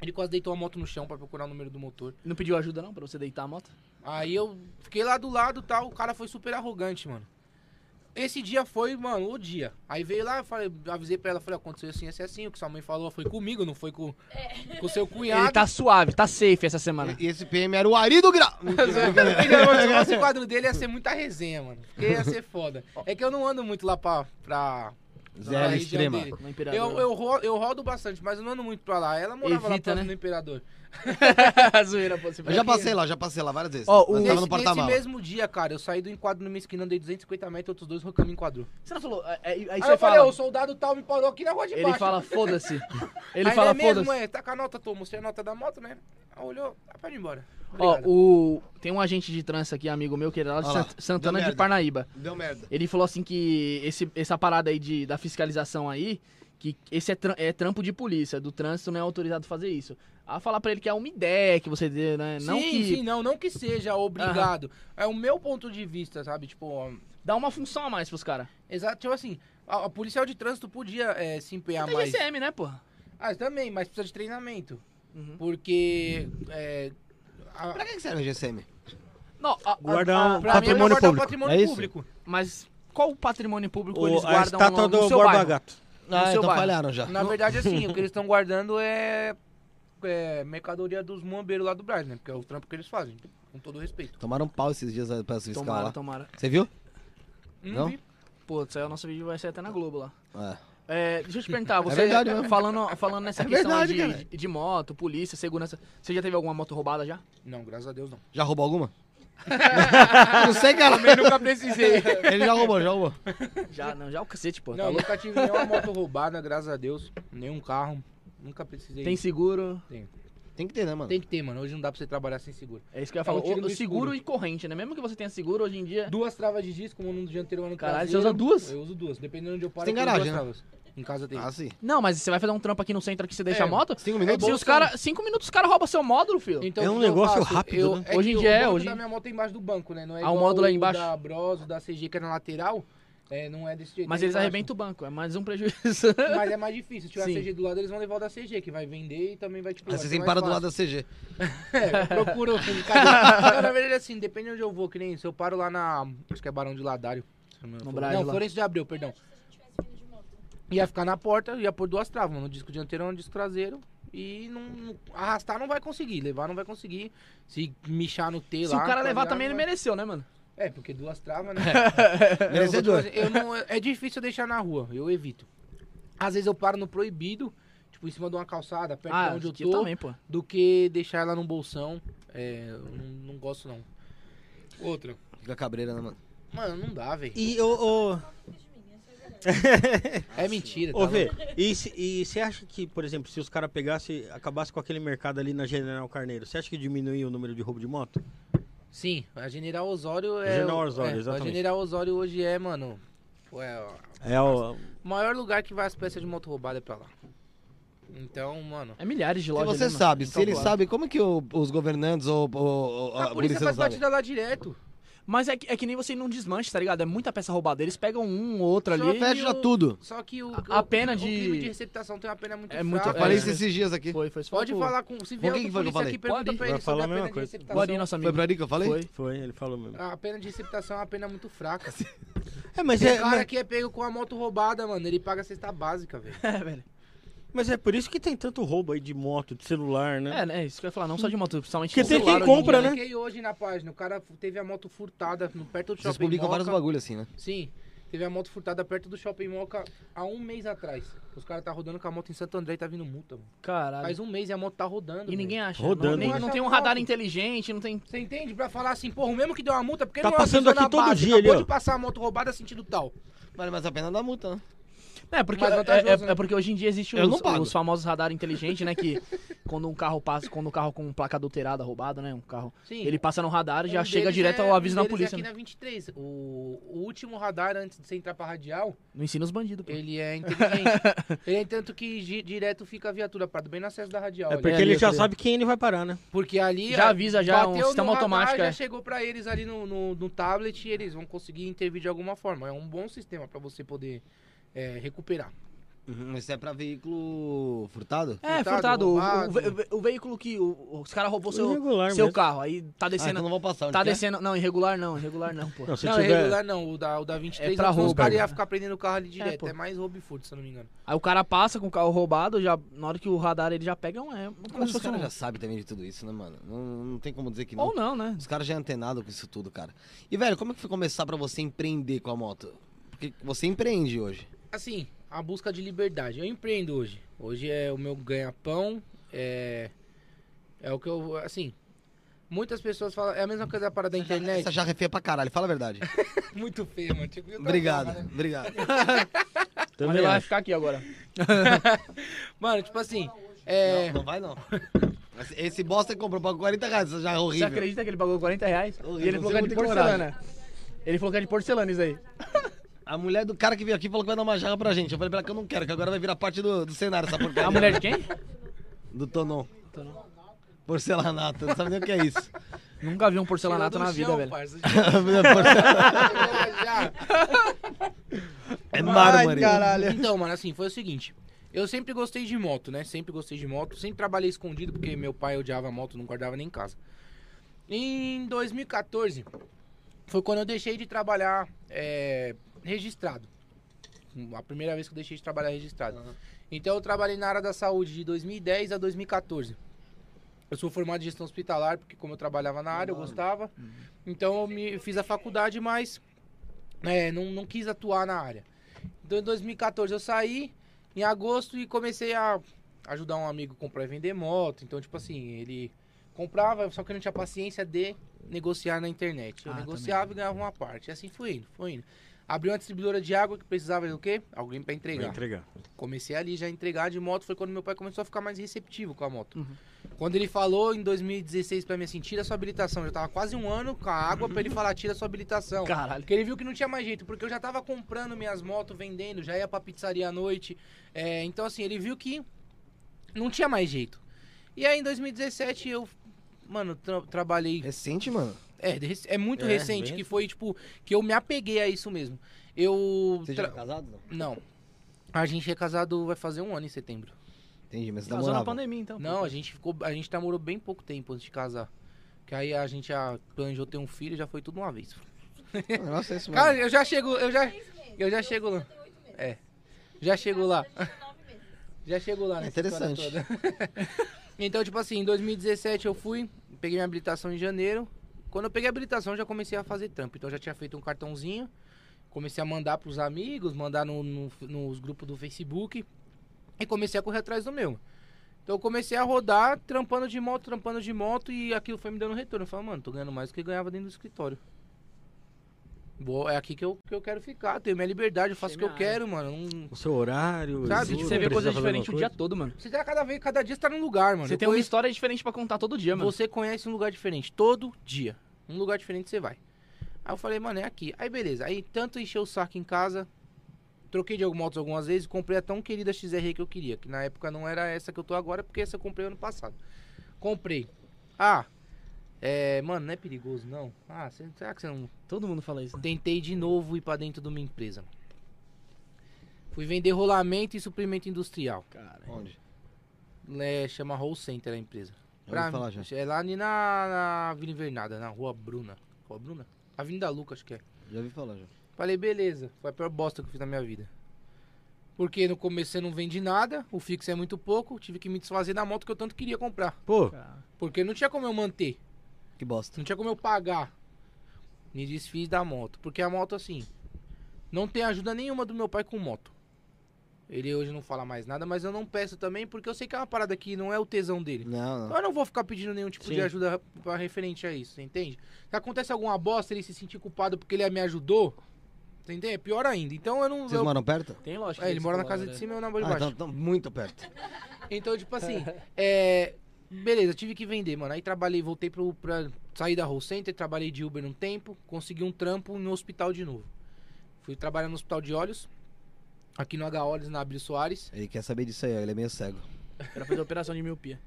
Ele quase deitou a moto no chão pra procurar o número do motor. Não pediu ajuda não pra você deitar a moto? Aí eu fiquei lá do lado e tal, o cara foi super arrogante, mano. Esse dia foi, mano, o dia. Aí veio lá, falei, avisei pra ela, falei, aconteceu assim, assim, assim. O que sua mãe falou foi comigo, não foi com com o seu cunhado. Ele tá suave, tá safe essa semana. E esse PM era o Ari do Grau. Se fosse o quadro dele, ia ser muita resenha, mano. Porque ia ser foda. É que eu não ando muito lá pra. pra Região extrema. No. Eu, eu, ro- eu rodo bastante, mas eu não ando muito pra lá. Ela morava Evita, lá né? no Imperador. Zoeira, pô, você Eu já passei lá, já passei lá várias vezes. Ó, o- Nós tava no Nesse, nesse mesmo dia, cara, eu saí do enquadro numa esquina, andei 250 metros, outros dois rocamos me enquadrou. Você não falou. é, é, Aí, Aí, você eu falei, fala. o soldado tal me parou aqui na rua de Ele baixo. fala, foda-se. Ele Aí fala, é mesmo, foda-se. é, tá com a nota, tô, mostrei a nota da moto, né? Aí olhou, ah, pode ir embora. Ó, o... tem um agente de trânsito aqui, amigo meu, que é lá de lá, Santana de. Parnaíba. Deu merda. Ele falou assim que esse, essa parada aí de, da fiscalização aí, que esse é, tram- é trampo de polícia, do trânsito não é autorizado fazer isso. A falar pra ele que é uma ideia que você dê, né? Não sim, que sim, não, não que seja obrigado. É o meu ponto de vista, sabe? Tipo, ó, dá uma função a mais pros caras. exato, tipo assim, a, a policial de trânsito podia é, se empenhar Tem mais. GCM, né, porra? Ah, também, mas precisa de treinamento. Uhum. Porque. É, a- Pra que serve a GSM? Não, a- a- Guardar a- um pra mim é patrimônio guardar o público. patrimônio É isso? público. Mas qual o patrimônio público O- eles a guardam estátua no, no do seu Borba bairro? Gato. No Ah, seu então bairro. falharam já. Na verdade, assim, o que eles estão guardando é, é mercadoria dos muambeiros lá do Brás, né? Porque é o trampo que eles fazem, com todo respeito. Tomaram pau esses dias pra fiscal Tomara, lá. tomara. Você viu? Não, Não? vi. Pô, isso aí o nosso vídeo vai ser até na Globo lá. É. É, deixa eu te perguntar, você verdade mesmo. falando, falando nessa É questão aí verdade, de, de, de moto, polícia, segurança, você já teve alguma moto roubada já? Não, graças a Deus não. Já roubou alguma? não sei, cara. Também nunca precisei. Ele já roubou, já roubou. Já, não, já é o cacete, pô. tá Não, nunca tive nenhuma moto roubada, graças a Deus. Nenhum carro. Nunca precisei. Tem seguro, Tem que ter, né, mano? Tem que ter, mano. Hoje não dá pra você trabalhar sem seguro. é isso que eu ia É, falar. o tiro O, no o seguro escuro. e corrente, né? Mesmo que você tenha seguro, hoje em dia... Duas travas de disco, como no dianteiro ano Caralho, traseiro. você usa duas? Eu uso duas. Dependendo de onde eu paro, tem garagem, né? travas. Em casa tem. Ah, sim. Não, mas você vai fazer um trampo aqui no centro que você deixa É, a moto? Cinco Se minutos? os cara, cinco minutos os caras roubam seu módulo, filho. Então, É um negócio faço? rápido, Eu- né? é Hoje em dia o é, hoje- da minha moto é embaixo do banco, né? Não é Ah, o módulo é embaixo? da Bros, o da CG que é na lateral. É, não é desse jeito. Mas eles arrebentam o banco, é mais um prejuízo. Mas é mais difícil. Se tiver Sim. a CG do lado, eles vão levar o da CG, que vai vender e também vai, tipo... Você ser sempre mais para do lado da CG. É. Cadê? Não, na verdade, assim, depende de onde eu vou, que nem se eu paro lá na. Acho que é Barão de Ladário. se não. Brás, Não. Florencio de Abreu, perdão. Se você tivesse vindo de moto. Ia ficar na porta, ia pôr duas travas, no disco dianteiro ou no disco traseiro. E não, não- arrastar não vai conseguir, levar não vai conseguir. Se michar no T Se lá. o cara tá levar também, ele vai- mereceu, né, mano? É, porque duas travas, né? Merecedor. Eu, eu não, é difícil eu deixar na rua, eu evito. Às vezes eu paro no proibido, tipo em cima de uma calçada, perto Ah, de onde eu aqui tô, também, pô. do que deixar ela num bolsão. É, eu não, não gosto não. Outra. Fica cabreira, né, mano? Mano, não dá, velho. E, mim, essa é. É mentira, tá? ô Vê, e se- você acha que, por exemplo, se os caras pegassem, acabassem com aquele mercado ali na General Carneiro, você acha que diminuía o número de roubo de moto? Sim, a General Osório é. General o- Osório, é, exatamente. A General Osório hoje é, mano. É, É o. o maior lugar que vai as peças de moto roubada é pra lá. Então, mano. É milhares de Se lojas. você ali, mano. sabe, se ele Calculado. sabe, como que o- os governantes ou, ou- ou A, a, polícia polícia faz batida lá direto. Mas é que, é que nem você num desmanche, tá ligado? É muita peça roubada. Eles pegam um ou outro Só ali. Fecha o- tudo. Só que o, A- a o- pena o de- crime de receptação tem uma pena muito É muito- fraca. Eu falei É. isso esses dias aqui. Foi, foi só Pode falar com. Se Com vier outro que polícia falei? aqui, pergunta Pode. pra ele sobre falar a a pena mesma de coisa. receptação. Nosso amigo. Foi pra ali que eu falei? Foi. Foi, ele falou mesmo. A pena de receptação é uma pena muito fraca. É, mas é, cara mas, que é pego com a moto roubada, mano. Ele paga a cesta básica, velho. É, velho. Mas é por isso que tem tanto roubo aí de moto, de celular, né? É, né? Isso que eu ia falar. Não só de moto, principalmente Porque de tem celular quem compra, dia, né? Fiquei hoje na página. O cara teve a moto furtada no, perto do Vocês shopping publicam vários Moca. bagulho assim, né? Sim. Teve a moto furtada perto do shopping Moca há um mês atrás. Os caras tá rodando com a moto em Santo André e tá vindo multa, mano. Caralho. Faz um mês e a moto tá rodando. E ninguém acha. Rodando, Não, nem- não tem um radar inteligente, não tem. Você entende? Pra falar assim, porra, o mesmo que deu uma multa, porque Tá não passando aqui todo base, dia ali, acabou ó. de passar a moto roubada sentido tal. Vale mais a pena da multa, né? É, porque, mais é, vantajoso, é- né? é porque hoje em dia existem Eu os, os famosos radar inteligentes, né? Que quando um carro passa, quando um carro com placa adulterada, roubado, né? Um carro. Sim. Ele passa no radar e já Um chega direto é- ao aviso um da deles é polícia. aqui né? na 23. O, o último radar antes de você entrar pra radial, Não ensina os bandidos, pô. ele é inteligente. ele é tanto que direto fica a viatura parada bem no acesso da radial. É porque ali, ele já sabe quem ele vai parar, né? Porque ali Já avisa já, um sistema no radar, automático, já é. chegou pra eles ali no, no, no tablet e eles vão conseguir intervir de alguma forma. É um bom sistema pra você poder é, recuperar. Uhum, Esse é pra veículo furtado? É, Furtado, furtado. O, o ve- o veículo que o- os caras roubou seu, Irregular seu mesmo. carro. Aí tá Ah, descendo. então não vou passar. Tá é? descendo. Não, irregular não, irregular não, pô. Não, se não, tiver... irregular não. O da, o da 23 É pra é os roubo, caras iam ficar prendendo o carro ali direto. pô. É, mais roubo e furto, se eu não me engano. Aí o cara passa com o carro roubado, já, na hora que o radar ele já pega, é um- é Mas os caras já sabem também de tudo isso, né, mano? Não, não tem como dizer que não. Ou não, né? Os caras já é antenado com isso tudo, cara. E, velho, como é que foi começar pra você empreender com a moto? Porque você empreende hoje. Assim, a busca de liberdade. Eu empreendo hoje. Hoje é o meu ganha-pão. É, é o que eu. Assim. Muitas pessoas falam. É a mesma coisa da parada da internet. Essa jarra é feia pra caralho, fala a verdade. Muito feio, mano. Outra obrigado, jarra, né? obrigado. Também ele vai ficar aqui agora. Mano, tipo assim. É. Não, não vai não. Esse- bosta comprou pagou 40 reais, essa jarra é Você horrível. acredita que ele pagou 40 reais? Horrível, e ele falou que é você de porcelana. Ele falou que é de porcelana isso aí. A mulher do cara que veio aqui falou que vai dar uma jarra pra gente. Eu falei pra ela que eu não quero, que agora vai virar parte do, do cenário essa porcaria. A mulher de quem? Do Tonon. Porcelanato, não sabe nem o que é isso. Nunca vi um porcelanato na vida, chão, velho. parça. É mármore. Então, mano, assim, foi o seguinte. Eu sempre gostei de moto, né? Sempre gostei de moto. Sempre trabalhei escondido, porque meu pai odiava moto, não guardava nem em casa. Em 2014, foi quando eu deixei de trabalhar é, registrado. A primeira vez que eu deixei de trabalhar registrado. Então eu trabalhei na área da saúde de 2010 a 2014. Eu sou formado em gestão hospitalar, porque como eu trabalhava na área, eu gostava. Então eu me, fiz a faculdade, mas é, não, não quis atuar na área. Então em 2014 eu saí em agosto e comecei a ajudar um amigo a comprar e vender moto. Então, tipo assim, ele comprava, só que não tinha paciência de negociar na internet. Eu Ah, negociava e ganhava uma parte. E assim foi indo, foi indo. Abri uma distribuidora de água que precisava do quê? Alguém pra Vai entregar. entregar. Comecei ali já a entregar de moto, foi quando meu pai começou a ficar mais receptivo com a moto. Uhum. Quando ele falou em 2016 pra mim assim, tira sua habilitação. Eu já tava quase um ano com a água pra ele falar, tira sua habilitação. Caralho. Porque ele viu que não tinha mais jeito, porque eu já tava comprando minhas motos, vendendo, já ia pra pizzaria à noite. É, então, assim, ele viu que não tinha mais jeito. E aí, em 2017, eu, mano, tra- trabalhei. Recente, mano. É, é muito É, recente, bem- que foi, tipo, que eu me apeguei a isso mesmo. Eu. Você já tra- é casado? Não. Não. A gente é casado, vai fazer um ano em setembro. Entendi, mas você Casou na pandemia, então. Não, a gente ficou. A gente namorou bem pouco tempo antes de casar. Que aí a gente já planejou ter um filho já foi tudo uma vez. Nossa, é isso Cara, mesmo. eu já chego, eu já. Eu já chego lá. É. Já chego lá. Já chego lá, É né? interessante. então, tipo assim, em 2017 eu fui, peguei minha habilitação em janeiro. Quando eu peguei a habilitação, já comecei a fazer trampo. Então, já tinha feito um cartãozinho. Comecei a mandar pros amigos, mandar no, no- nos grupos do Facebook. E comecei a correr atrás do meu. Então, eu comecei a rodar, trampando de moto, trampando de moto. E aquilo foi me dando retorno. Eu falei, mano, tô ganhando mais do que ganhava dentro do escritório. Boa, é aqui que eu, que eu quero ficar. Tenho minha liberdade, eu faço o que eu quero, mano. Não- O seu horário. Sabe, tipo, Você vê precisa coisa fazer diferente o dia coisa. todo, mano. Você tá cada vez, cada dia você tá num lugar, mano. Você Eu tem uma conheço- história diferente pra contar todo dia, mano. Você conhece um lugar diferente, todo dia. Um lugar diferente você vai. Aí eu falei, mano, é aqui. Aí beleza. Aí tanto encheu o saco em casa. Troquei de motos algumas vezes. Comprei a tão querida XR que eu queria. Que na época não era essa que eu tô agora, porque essa eu comprei ano passado. Comprei. Ah, é. Mano, não é perigoso, não. Ah, cê- será que você não. Todo mundo fala isso, né? Tentei de novo ir pra dentro de uma empresa. Fui vender rolamento e suprimento industrial. Cara. Onde? É, chama Roll Center a empresa. Já ouvi falar já. É lá ali na, na Vila Invernada, na Rua Bruna. Rua Bruna? Avenida Lucas, acho que é. Já ouvi falar já. Falei, beleza. Foi a pior bosta que eu fiz na minha vida. Porque no começo você não vende nada, o fixo é muito pouco, tive que me desfazer da moto que eu tanto queria comprar. Pô. Porque não tinha como eu manter, Que bosta. não tinha como eu pagar. Me desfiz da moto. Porque a moto, assim, não tem ajuda nenhuma do meu pai com moto. Ele hoje não fala mais nada, mas eu não peço também, porque eu sei que é uma parada que não é o tesão dele. Não, não. Eu não vou ficar pedindo nenhum tipo Sim. de ajuda pra referente a isso, você entende? Se acontece alguma bosta, ele se sentir culpado porque ele me ajudou, Entendeu? É pior ainda. Então eu não. Vocês eu- moram perto? Tem lógica. É, ele mora na casa de né? cima e eu na de Ah, baixo. então, então muito perto. Então, tipo assim, é. Beleza, tive que vender, mano. Aí trabalhei, voltei pro, pra sair da Roll Center, trabalhei de Uber um tempo, consegui um trampo no hospital de novo. Fui trabalhar no hospital de olhos, aqui no H Olhos, na Abílio Soares. Ele quer saber disso aí, ó, ele é meio cego. Pra fazer operação de miopia.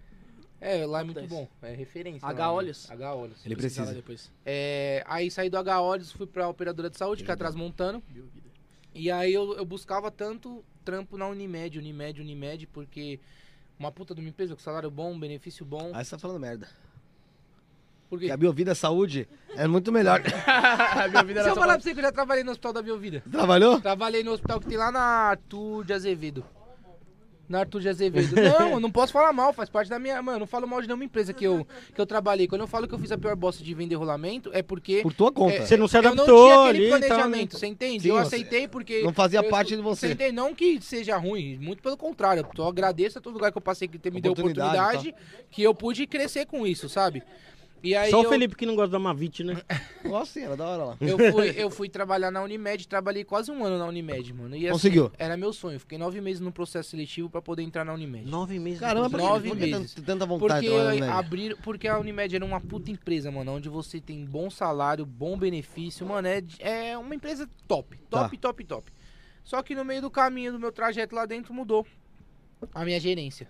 É, lá é muito bom, é referência. H né? Olhos? H Olhos. Ele precisa. Depois. É, aí saí do H Olhos, fui pra operadora de saúde, que é a Transmontano. E aí eu, eu buscava tanto trampo na Unimed, Unimed, Unimed, porque uma puta de uma empresa com salário bom, benefício bom. Aí você tá falando merda. Por Porque quê? a Biovida Saúde é muito melhor. a minha vida Se eu falar pra você que eu já trabalhei no hospital da Biovida. Trabalhou? Trabalhei no hospital que tem lá na Arthur de Azevedo. Na Arthur de Azevedo. Não, eu não posso falar mal, faz parte da minha. Mano, não falo mal de nenhuma empresa que eu, que eu trabalhei. Quando eu falo que eu fiz a pior bosta de vender rolamento, é porque. Por tua conta. é, Você não se eu não adaptou tinha ali aquele e tal, planejamento, né? você entende? Sim, eu aceitei porque. não fazia eu- parte de você. Você entende? Não que seja ruim, muito pelo contrário. Eu agradeço a todo lugar que eu passei que me deu Oportunidade, oportunidade, que eu pude crescer com isso, sabe? E aí Só eu- o Felipe que não gosta da Mavit, né? Nossa, sim, era da hora lá. eu fui, eu fui trabalhar na Unimed, trabalhei quase um ano na Unimed, mano. E, assim, Conseguiu? Era meu sonho. Fiquei nove meses no processo seletivo pra poder entrar na Unimed. Nove meses. Caramba, por que- Nove meses. tan- tanta vontade Porque abrir, porque a Unimed era uma puta empresa, mano, onde você tem bom salário, bom benefício, mano, é, é uma empresa top, top, Tá. top, top. Só que no meio do caminho do meu trajeto lá dentro mudou a minha gerência.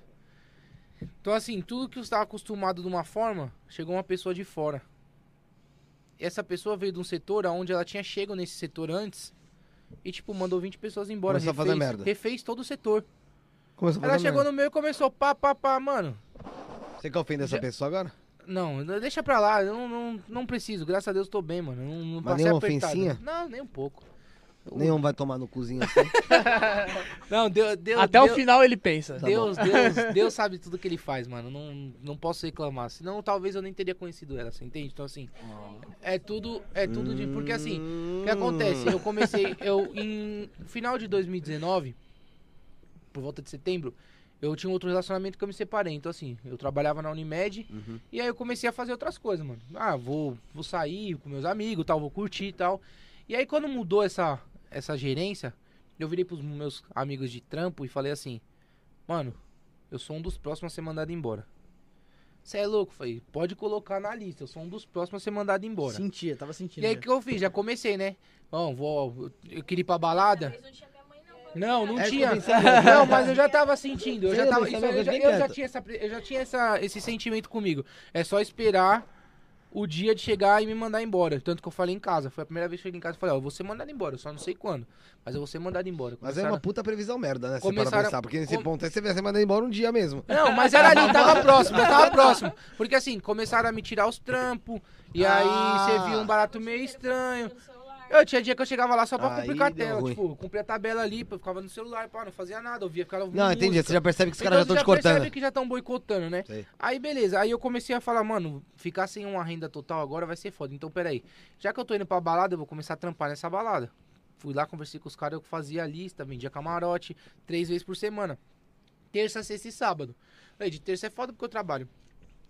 Então assim, tudo que eu estava acostumado de uma forma, chegou uma pessoa de fora. Essa pessoa veio de um setor onde ela tinha chego nesse setor antes e tipo mandou 20 pessoas embora, Começou a fazer refez, merda. refez todo o setor. Começou Ela chegou merda. no meio e começou pá, pá, pá, mano. Você quer ofender essa Já- pessoa agora? Não, deixa pra lá, eu não, não, não preciso, graças a Deus tô bem, mano. Não, não Mas passei nenhuma apertado. ofensinha? Não, nem um pouco. Nenhum vai tomar no cozinho assim. Não, Deus, Deus, Até o Deus, final ele pensa. Deus, Deus, Deus sabe tudo que ele faz, mano. Não, não posso reclamar. Senão talvez eu nem teria conhecido ela, você entende? Então assim, é tudo, é tudo de. Porque assim, o que acontece? Eu comecei, eu em final de 2019, por volta de setembro, eu tinha um outro relacionamento que eu me separei. Então assim, eu trabalhava na Unimed e aí eu comecei a fazer outras coisas, mano. Ah, vou, vou sair com meus amigos, tal, vou curtir e tal. E aí quando mudou essa, essa gerência, eu virei pros meus amigos de trampo e falei assim, mano, eu sou um dos próximos a ser mandado embora. Você é louco? Falei, pode colocar na lista, eu sou um dos próximos a ser mandado embora. Sentia, tava sentindo. E aí o que eu fiz? Já comecei, né? Bom, vou, eu queria ir pra balada. Não tinha minha mãe, não. É, tinha. Não, mas eu já tava sentindo. Eu já tava. isso eu, já, eu já tinha, essa, eu já tinha essa, esse sentimento comigo. É só esperar o dia de chegar e me mandar embora. Tanto que eu falei em casa. Foi a primeira vez que eu cheguei em casa e falei, ó, eu vou ser mandado embora. Eu só não sei quando. Mas eu vou ser mandado embora. Mas é Começaram- uma puta previsão merda, né? Você para Começaram- pensar. Porque nesse com- ponto aí você vai ser mandado embora um dia mesmo. Não, mas era ali, tava próximo, eu tava próximo. Porque assim, começaram a me tirar os trampos. E aí Ah. você viu um barato meio estranho. Eu tinha dia que eu chegava lá só pra Aí cumprir a deu tela. ruim. Tipo, cumprir a tabela ali, pô, eu ficava no celular, pá, não fazia nada, eu via, ficava ouvindo Não, entendi. música. Você já percebe que os Então caras já você estão te cortando. percebe que já estão boicotando, né? Sei. Aí beleza, aí eu comecei a falar, mano, ficar sem uma renda total agora vai ser foda. Então peraí, já que eu tô indo pra balada, eu vou começar a trampar nessa balada. Fui lá, conversei com os caras, eu fazia a lista, vendia camarote, três vezes por semana. Terça, sexta e sábado. Aí de terça é foda porque eu trabalho.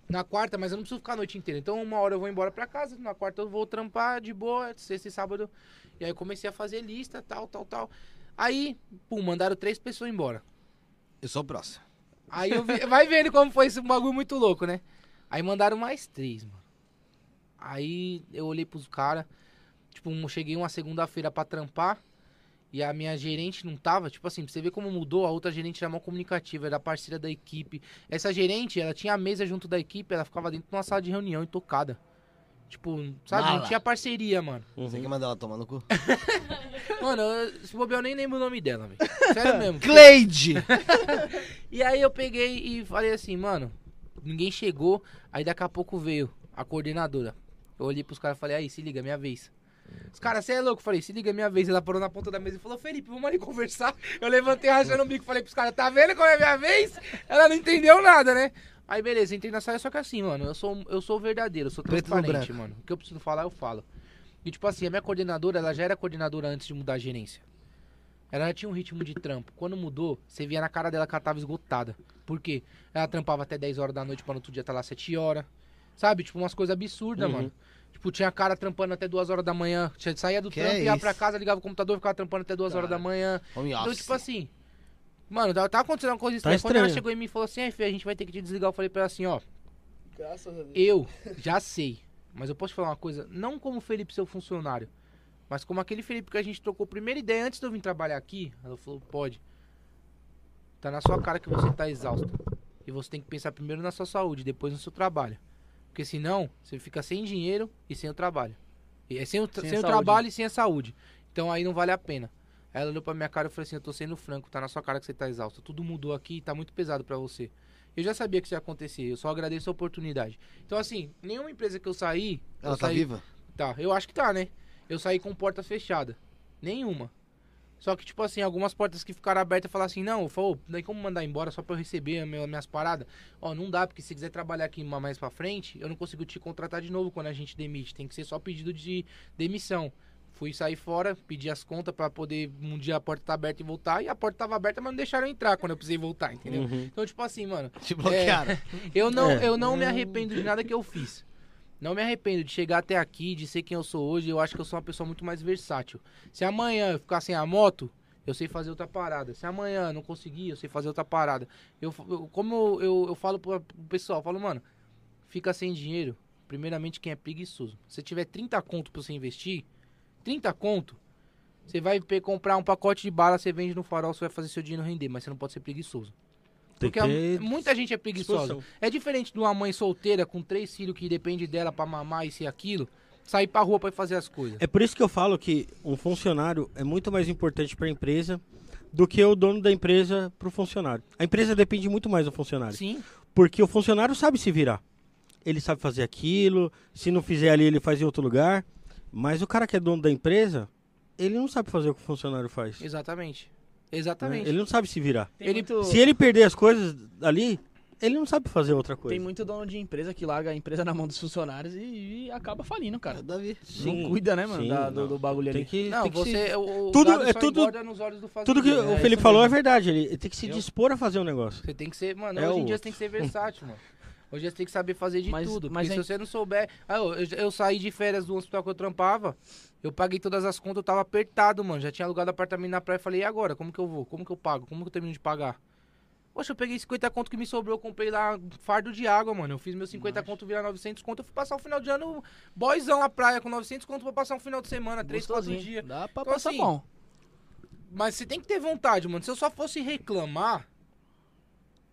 Na quarta, mas eu não preciso ficar a noite inteira. Então uma hora eu vou embora pra casa, na quarta eu vou trampar de boa, sexta e sábado. E aí eu comecei a fazer lista, tal, tal, tal. Aí, pum, mandaram três pessoas embora. Eu sou o próximo. Aí eu vi, vai vendo como foi esse bagulho muito louco, né? Aí mandaram mais três, mano. Aí eu olhei pros caras. Tipo, cheguei uma segunda-feira pra trampar. E a minha gerente não tava. Tipo assim, pra você ver como mudou. A outra gerente era mó comunicativa, era parceira da equipe. Essa gerente, ela tinha a mesa junto da equipe, ela ficava dentro de uma sala de reunião e tocada. Tipo, sabe? Não Mala. tinha parceria, mano. Você quer mandar ela tomar no cu? Mano, eu, se bobear, eu nem lembro o nome dela, velho. Sério mesmo. Cleide! E aí eu peguei e falei assim, mano, ninguém chegou, aí daqui a pouco veio a coordenadora. Eu olhei pros caras e falei, aí, se liga, minha vez. Os caras, você é louco? Eu falei, se liga, minha vez. Ela parou na ponta da mesa e falou, Felipe, vamos ali conversar. Eu levantei rachando o bico, falei pros caras, tá vendo como é minha vez? Ela não entendeu nada, né? Aí beleza, entrei na sala, só que assim, mano, eu sou, eu sou verdadeiro, eu sou Preto transparente, mano. O que eu preciso falar, eu falo. E tipo assim, a minha coordenadora, ela já era coordenadora antes de mudar a gerência. Ela já tinha um ritmo de trampo. Quando mudou, você via na cara dela que ela tava esgotada. Por quê? Ela trampava até 10 horas da noite pra no outro dia estar lá 7 horas. Sabe? Tipo, umas coisas absurdas, Uhum. mano. Tipo, tinha cara trampando até duas horas da manhã. Saía do Que trampo, é ia isso? pra casa, ligava o computador, ficava trampando até duas horas da manhã. Então, tipo assim. Mano, tava tava acontecendo uma coisa Tá estranha. Quando ela chegou em mim e falou assim, "É, Fê, a gente vai ter que te desligar. Eu falei pra ela assim, ó. Graças a Deus. Eu já sei. Mas eu posso te falar uma coisa, não como o Felipe, seu funcionário, mas como aquele Felipe que a gente trocou a primeira ideia antes de eu vir trabalhar aqui. Ela falou, pode. Tá na sua cara que você tá exausto. E você tem que pensar primeiro na sua saúde, depois no seu trabalho. Porque senão, você fica sem dinheiro e sem o trabalho. E é sem o, Sem sem o trabalho e sem a saúde. Então aí não vale a pena. Aí ela olhou pra minha cara e falou assim, eu tô sendo franco, tá na sua cara que você tá exausto. Tudo mudou aqui e tá muito pesado pra você. Eu já sabia que isso ia acontecer, eu só agradeço a oportunidade. Então, assim, nenhuma empresa que eu saí. Ela eu tá saí, viva? Tá, eu acho que tá, né? Eu saí com porta fechada. Nenhuma. Só que, tipo assim, algumas portas que ficaram abertas falaram assim, não, falou, daí como mandar embora só pra eu receber as minhas, paradas? Ó, não dá, porque se quiser trabalhar aqui ma- mais pra frente, eu não consigo te contratar de novo quando a gente demite. Tem que ser só pedido de demissão. Fui sair fora, pedi as contas pra poder um dia a porta tá aberta e voltar. E a porta tava aberta, mas não deixaram entrar quando eu precisei voltar, entendeu? Uhum. Então, tipo assim, mano, Te bloquearam. eu não, É. eu não me arrependo de nada que eu fiz. Não me arrependo de chegar até aqui, de ser quem eu sou hoje. Eu acho que eu sou uma pessoa muito mais versátil. Se amanhã eu ficar sem a moto, eu sei fazer outra parada. Se amanhã não conseguir, eu sei fazer outra parada. Eu, eu- como eu, eu, eu falo pro pessoal, falo, mano, fica sem dinheiro. Primeiramente, quem é preguiçoso. Se tiver 30 conto pra você investir, 30 conto, você vai comprar um pacote de bala, você vende no farol, você vai fazer seu dinheiro render, mas você não pode ser preguiçoso. Porque que a- muita gente é preguiçosa. disposição. É diferente de uma mãe solteira com três filhos que depende dela pra mamar isso e aquilo, sair pra rua pra ir fazer as coisas. É por isso que eu falo que um funcionário é muito mais importante para a empresa do que o dono da empresa para o funcionário. A empresa depende muito mais do funcionário. Sim, Porque o funcionário sabe se virar. Ele sabe fazer aquilo, se não fizer ali, ele faz em outro lugar. Mas o cara que é dono da empresa, ele não sabe fazer o que o funcionário faz. exatamente. Né? Exatamente. Ele não sabe se virar. Tem Ele- muito, Se ele perder as coisas ali, ele não sabe fazer outra coisa. tem muito dono de empresa que larga a empresa na mão dos funcionários e, e acaba falindo, cara. Davi. não cuida, né, mano, sim, da- do, do bagulho Tem ali. que, Não, tem que se- você. O, o Tudo- é tudo- engorda nos olhos do Tudo que fazendeiro, o né? Felipe Isso falou é mesmo. verdade. Ele tem que se dispor a fazer um negócio. Você tem que ser, mano, É hoje em o- dia você tem que ser versátil, mano. Hoje você tem que saber fazer de Mas- tudo. mas porque é- se você não souber. Ah, eu, eu- eu saí de férias do hospital que eu trampava. Eu paguei todas as contas, eu tava apertado, mano. Já tinha alugado apartamento na praia. Falei, e agora? Como que eu vou? Como que eu pago? Como que eu termino de pagar? Poxa, eu peguei 50 conto que me sobrou, eu comprei lá um fardo de água, mano. Eu fiz meus 50 conto virar 900 conto. Eu fui passar o final de ano boyzão na praia com 900 conto pra passar um final de semana, 3, 4 Gostosinho. dias. Dá pra Então, passar assim, bom. Mas você tem que ter vontade, mano. Se eu só fosse reclamar,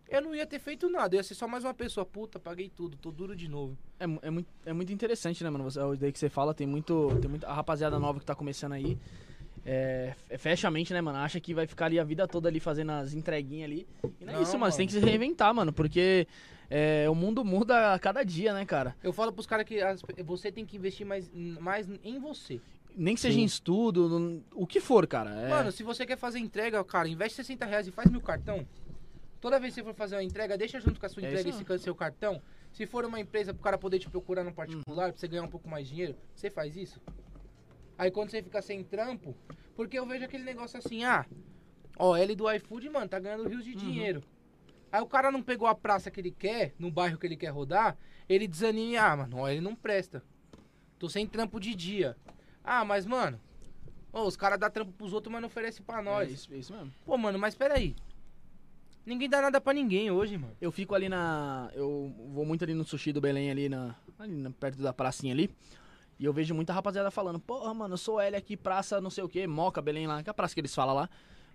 eu não ia ter feito nada. Eu ia ser só mais uma pessoa. Puta, paguei tudo, tô duro de novo. É, é, muito, é muito interessante, né, mano? Você, o daí que você fala, tem muito. Tem muita a rapaziada nova que tá começando aí. É, f- fecha a mente, né, mano? Acha que vai ficar ali a vida toda ali fazendo as entreguinhas ali. E não é Não, isso, mano. Você tem que se reinventar, mano. Porque é, o mundo muda a cada dia, né, cara? Eu falo pros caras que as- você tem que investir mais, mais em você. Nem que seja Sim. em estudo, no- o que for, cara. É, Mano, se você quer fazer entrega, cara, investe 60 reais e faz mil cartão. Toda vez que você for fazer uma entrega, deixa junto com a sua É entrega esse seu cartão. Se for uma empresa pro cara poder te procurar no particular, pra você ganhar um pouco mais de dinheiro, você faz isso. Aí quando você fica sem trampo, porque eu vejo aquele negócio assim, ah, ó, L do iFood, mano, tá ganhando rios de dinheiro. Aí o cara não pegou a praça que ele quer, no bairro que ele quer rodar, ele desanima e, ah, mano, ó, ele não presta. Tô sem trampo de dia. Ah, mas, mano, ó, os caras dão trampo pros outros, mas não oferecem pra é nós. isso, é isso mesmo. Pô, mano, mas peraí. Ninguém dá nada pra ninguém hoje, mano. Eu fico ali na. Eu vou muito ali no sushi do Belém, ali, na, ali perto da pracinha ali. E eu vejo muita rapaziada falando, porra, mano, eu sou L aqui, praça não sei o que, Moca, Belém lá, que é a praça que eles falam lá.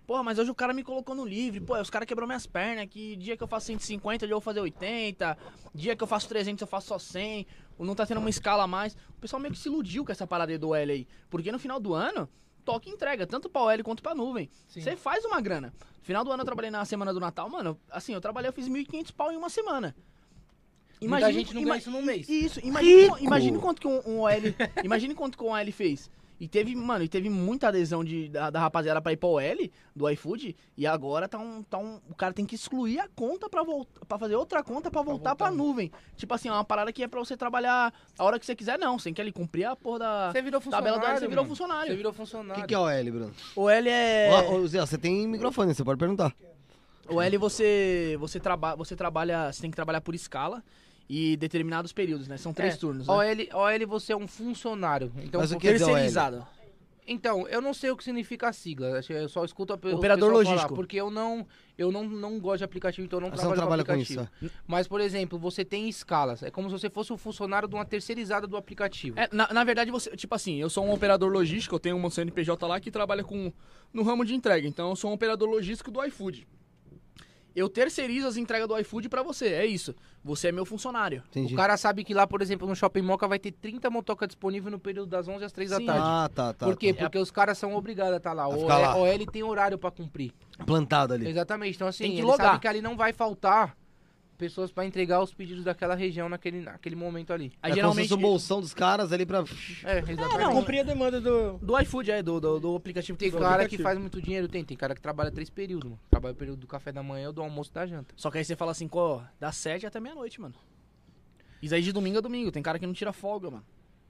Porra, mas hoje o cara me colocou no livre, pô, os caras quebrou minhas pernas, que dia que eu faço 150, dia eu vou fazer 80, dia que eu faço 300 eu faço só 100, ou não tá tendo uma escala a mais. O pessoal meio que se iludiu com essa parada do L aí, porque no final do ano, toca e entrega, tanto pra L quanto pra nuvem. Você faz uma grana. No final do ano eu trabalhei na semana do Natal, mano, assim, eu trabalhei, eu fiz 1.500 pau em uma semana. Muita gente não ganha isso num mês. Isso, imagine, Rico! imagine quanto que um, um OL, imagine quanto que um OL fez. E teve, mano, e teve muita adesão de, da, da rapaziada pra ir pra OL do iFood. E agora tá um, tá um. O cara tem que excluir a conta pra, voltar, pra fazer outra conta pra voltar pra, voltar. nuvem. Tipo assim, é uma parada que é pra você trabalhar a hora que você quiser, não. Você tem que ali cumprir a porra da. Você virou funcionário. Tabela da- você virou mano. funcionário. Você virou O funcionário. que, que é o L, Bruno? OL é. Ó, ô, Zé, você tem microfone, você pode perguntar. O L você você, traba, você trabalha, você tem que trabalhar por escala e determinados períodos, né? São três É, turnos, né? OL, OL você é um funcionário. Então, Mas o que é? Terceirizado. Então, eu não sei o que significa a sigla. acho que Eu só escuto a Operador pessoal falar, logístico. porque eu não, eu não, não gosto de aplicativo, então eu não Você não trabalho trabalha com com aplicativo. isso. Mas, por exemplo, você tem escalas. É como se você fosse um funcionário de uma terceirizada do aplicativo. É, na, na verdade, você, tipo assim, eu sou um operador logístico, eu tenho um CNPJ lá que trabalha com no ramo de entrega. Então eu sou um operador logístico do iFood. Eu terceirizo as entregas do iFood pra você, é isso. Você é meu funcionário. Entendi. O cara sabe que lá, por exemplo, no Shopping Moca vai ter 30 motoca disponível no período das 11 às 3 da Sim. tarde. Ah, tá, tá. Por quê? tá. Porque os caras são obrigados a estar lá. A O lá. OL tem horário pra cumprir. Plantado ali. Exatamente. Então, assim, Tem que ele logar. sabe que ali não vai faltar pessoas pra entregar os pedidos daquela região naquele, naquele momento ali. Aí é geralmente. o bolsão dos caras ali pra... É, exatamente. não, Cumprir a demanda do. Do iFood, é, do, do, do aplicativo Tem do cara que aplicativo. faz muito dinheiro, tem. Tem cara que trabalha três períodos, mano. Trabalha o período do café da manhã, do almoço e da janta. Só que aí você fala assim, pô, das sete até meia-noite, mano. Isso aí de domingo a domingo. Tem cara que não tira folga, mano.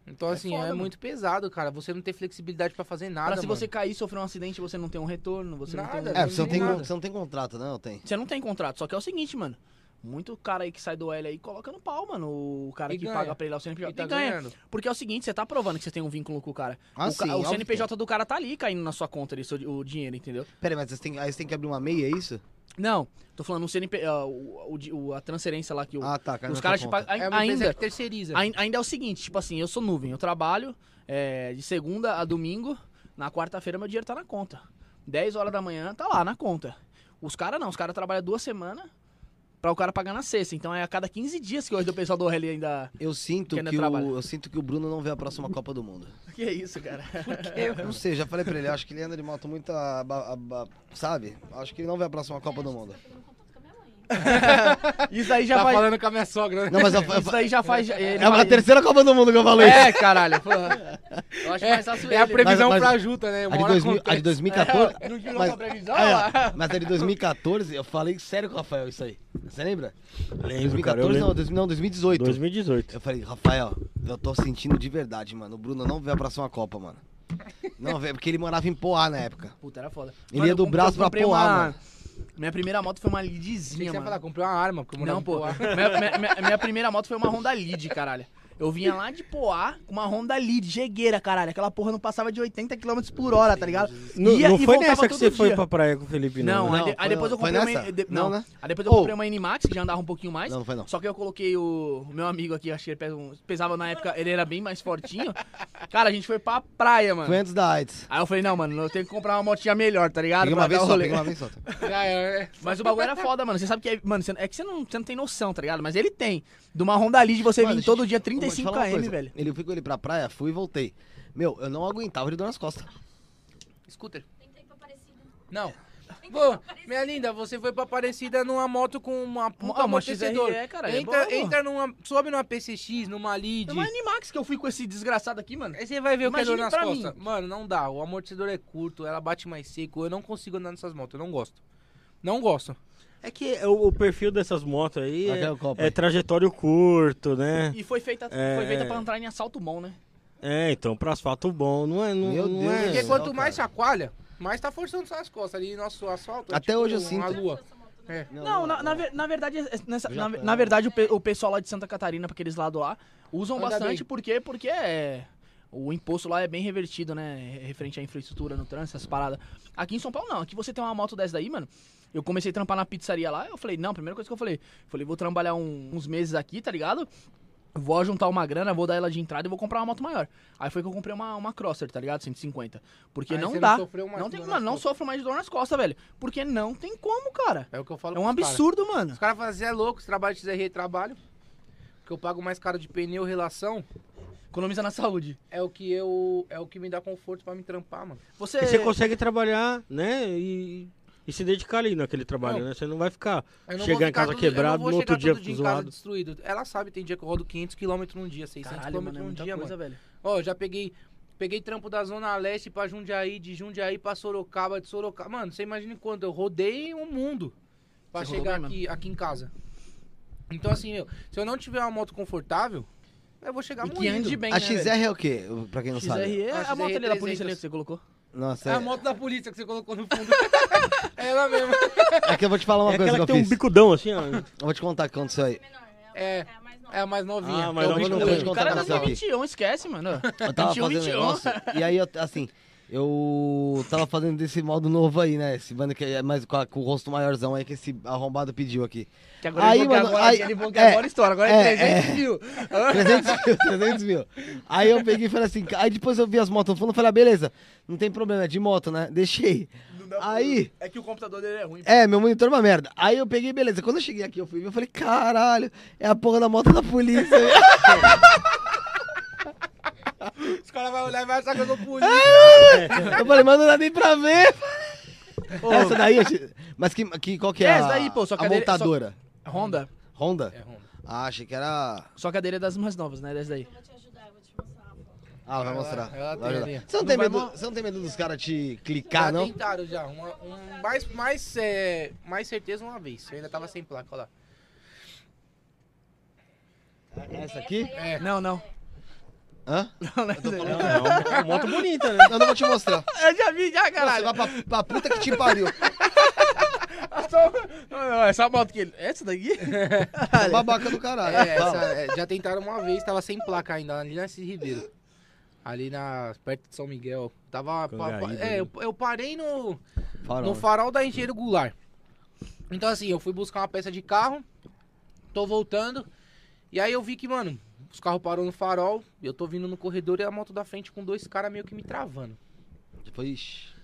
Então, É assim, foda, é mano. muito pesado, cara. Você não ter flexibilidade pra fazer nada, pra se mano. você cair, sofrer um acidente, você não tem um retorno, você não Nada, tem um... É, não você não, tem você não tem contrato, não? Tem. Você não tem contrato, só que é o seguinte, mano. Muito cara aí que sai do L aí coloca no pau, mano. O cara E que ganha. paga pra ele lá o E CNPJ. tá e ganha. ganhando. Porque é o seguinte, você tá provando que você tem um vínculo com o cara. Ah, o, ca- sim, o óbvio que CNPJ do cara tá ali caindo na sua conta ali, seu- o dinheiro, entendeu? Pera aí, mas você tem, aí você tem que abrir uma meia, é isso? Não, tô falando um CNP, ah, o, o o- a transferência lá que o, Ah, tá. cai os caras pagam. É Ainda, que terceiriza. Ain- Ainda é o seguinte, tipo assim, eu sou nuvem, eu trabalho é, de segunda a domingo, na quarta-feira meu dinheiro tá na conta. 10 horas da manhã tá lá na conta. Os caras não, os caras trabalham duas semanas pra o cara pagar na sexta. Então é a cada 15 dias que hoje o pessoal do OL ainda. Eu sinto Que ainda que, o, eu sinto que o Bruno não vê a próxima Copa do Mundo. Que é isso, cara? Eu não sei, já falei pra ele, acho que ele anda de moto muito, aba- aba- sabe? Acho que ele não vê a próxima Copa do Mundo. Isso aí já Tá faz. falando com a minha sogra, né? Não, mas eu, Isso aí já faz. ele é a vai- terceira Copa do Mundo que eu falei. É, caralho. pô. Eu acho mais fácil É a previsão Mas- mas- pra Juta, né? A de, hora 2000, a de acontece. 2014. É, não tirou mas, pra previsão, é, mas a de 2014, eu falei sério com o Rafael isso aí. Você lembra? Lembro, cara. 2014 Eu não, lembro. 2000 não, 2018. 2018. Eu falei, Rafael, eu tô sentindo de verdade, mano. O Bruno não vê a próxima Copa, mano. Não vê, porque ele morava em Poá na época. Puta, era foda. Ele ia eu do braço pra Poá, uma- mano. Minha primeira moto foi uma que Lidzinha, você ia mano. falar, comprei uma arma. porque eu morava Não, pô. Minha- minha- minha primeira moto foi uma Honda Lead, caralho. Eu vinha lá de Poá com uma Honda Lead, jegueira, caralho. Aquela porra não passava de 80 km por hora, tá ligado? Não, Ia não e foi nessa que você foi dia. pra praia com o Felipe, não. Não, né? aí, Não, aí depois eu foi comprei uma. de- Não, não, né? Aí depois eu Ô. comprei uma Animax, que já andava um pouquinho mais. Não, não foi não. Só que eu coloquei o, o meu amigo aqui, acho que ele pesa pesava na época, ele era bem mais fortinho. Cara, a gente foi pra praia, mano. Foi antes da AIDS. Aí eu falei, não, mano, eu tenho que comprar uma motinha melhor, tá ligado? Peguei uma vez só, peguei uma vez só. Já é, é. Mas o bagulho era foda, mano. Você sabe que é. Mano, é que você não, você não tem noção, tá ligado? Mas ele tem. De uma Honda Lead você Mano, vir todo dia eu vou te 35 falar uma km, velho. Ele, eu fui com ele pra praia, fui e voltei. Meu, eu não aguentava ele dor nas costas. Scooter. Não. Pô, minha linda, você foi pra Aparecida numa moto com uma puta Ah, uma amortecedor. XRE, cara, é entra, boa, pô. entra numa. Sobe numa PCX, numa Lead. É uma Animax que eu fui com esse desgraçado aqui, mano. Aí você vai ver o que é dor nas costas. mim. Mano, não dá. O amortecedor é curto, ela bate mais seco. Eu não consigo andar nessas motos, eu não gosto. Não gosto. É que o, o perfil dessas motos aí é, é é trajetório curto, né? E foi feita, É. foi feita pra entrar em assalto bom, né? É, então, pra asfalto bom, não é. Não, Meu não Deus é... do Porque quanto mais chacoalha, mais tá forçando suas costas. Ali nosso asfalto. é Até tipo hoje eu uma sinto. lua. Né? É. Não, na, na, ver- na verdade, é- nessa- na, tô- na verdade o, pe- o pessoal lá de Santa Catarina, pra aqueles lados lá, usam Anda bastante bem. porque, porque é, o imposto lá é bem revertido, né? Referente à infraestrutura no trânsito, essas paradas. Aqui em São Paulo não, aqui você tem uma moto dessa daí, mano. Eu comecei a trampar na pizzaria lá, eu falei, não, primeira coisa que eu falei, falei, vou trabalhar um- uns meses aqui, tá ligado? Vou juntar uma grana, vou dar ela de entrada e vou comprar uma moto maior. Aí foi que eu comprei uma, uma Crosser, tá ligado? 150. Porque Aí não dá. mais Não tem, mano, não sofro mais de dor nas costas, velho. Porque não tem como, cara. É o que eu falo É um absurdo, mano. Os caras falam, você é louco, você trabalha de XRE trabalho. Que eu pago mais caro de pneu relação. Economiza na saúde. É o que eu. É o que me dá conforto pra me trampar, mano. Você, E você consegue trabalhar, né? E, e se dedicar ali naquele trabalho, Não. né? Você não vai ficar. Não Chegar em casa quebrado, no outro dia dia em casa destruído. Ela sabe, tem dia que eu rodo 500 km num dia, 600 Caralho, km mano, é num muita dia, coisa, mano. velho. Ó, eu já peguei. Peguei trampo da Zona Leste pra Jundiaí, de Jundiaí pra Sorocaba, de Sorocaba. Mano, você imagina quanto? Eu rodei o mundo pra Você chegar bem, aqui, aqui em casa. Então, assim, meu, se eu não tiver uma moto confortável, eu vou chegar E que moído. ande bem, A né, XR velho? é o quê? Pra quem não sabe. XR é Ah, a moto ali da 300. polícia ali que você colocou. Nossa, É é, a moto da polícia que você colocou no fundo. é ela mesmo. é que eu vou te falar uma É coisa que que eu tem um fiz. bicudão assim, ó. Eu vou te contar o que aconteceu aí. É é, É. a- é mais nova. É a mais novinha. Ah, mas Eu não, não vi- lembro. O cara é você. 2021, esquece, mano. Eu tava 21, fazendo 21. negócio. E aí, eu, assim, eu tava fazendo desse modo novo aí, né? Esse mano que é mais com, a- com o rosto maiorzão aí que esse arrombado pediu aqui. Que agora Aí, ele mano, agora, aí- ele falou que é, agora estoura, agora é, é 300 é. mil. 300 mil, 300 mil. Aí eu peguei e falei assim, aí depois eu vi as motos no fundo, eu falei, ah, beleza, não tem problema, é de moto, né? Deixei. Aí, É que o computador dele é ruim. é, meu monitor é uma merda. Aí eu peguei, beleza, quando eu cheguei aqui, eu fui ver, eu falei, caralho, é a porra da moto da polícia. Os caras vão olhar e vai achar que eu sou polícia. eu falei, mas não dá nem pra ver. Essa daí, mas que, que, qual que é, É, a, essa daí, pô, só que a a dele- só- montadora? Honda. Honda? É, Honda. Ah, achei que era... Só que a dele é das mais novas, né? Dessa daí. Eu vou te ajudar, eu vou te mostrar uma foto. Ah, vai Ela- mostrar. ela Vai tem ajudar. ali. Você não, Não tem vai medo, mo- você não tem medo dos caras te Já clicar, não? tentaram já. Uma, um, mais, mais, é, mais certeza uma vez. Eu ainda tava sem placa, olha lá. Essa aqui? É. Não, não. Hã? Não, não, Eu tô não. falando- Não, é uma moto bonita, né? Eu não vou te mostrar. Eu já vi, já, Você caralho. vai pra, pra puta que te pariu. Só- Não, não, Essa moto que ele... Essa daqui? Babaca do caralho. É, essa- é, já tentaram uma vez, tava sem placa ainda, ali na Cis Ribeiro. Ali na, perto de São Miguel. Tava. pa- pa- é, eu, eu parei no, Farol. no farol da Engenheiro Goulart. Então assim, eu fui buscar uma peça de carro, tô voltando, e aí eu vi que, mano, os carros parou no farol, eu tô vindo no corredor e a moto da frente com dois caras meio que me travando. Ixi.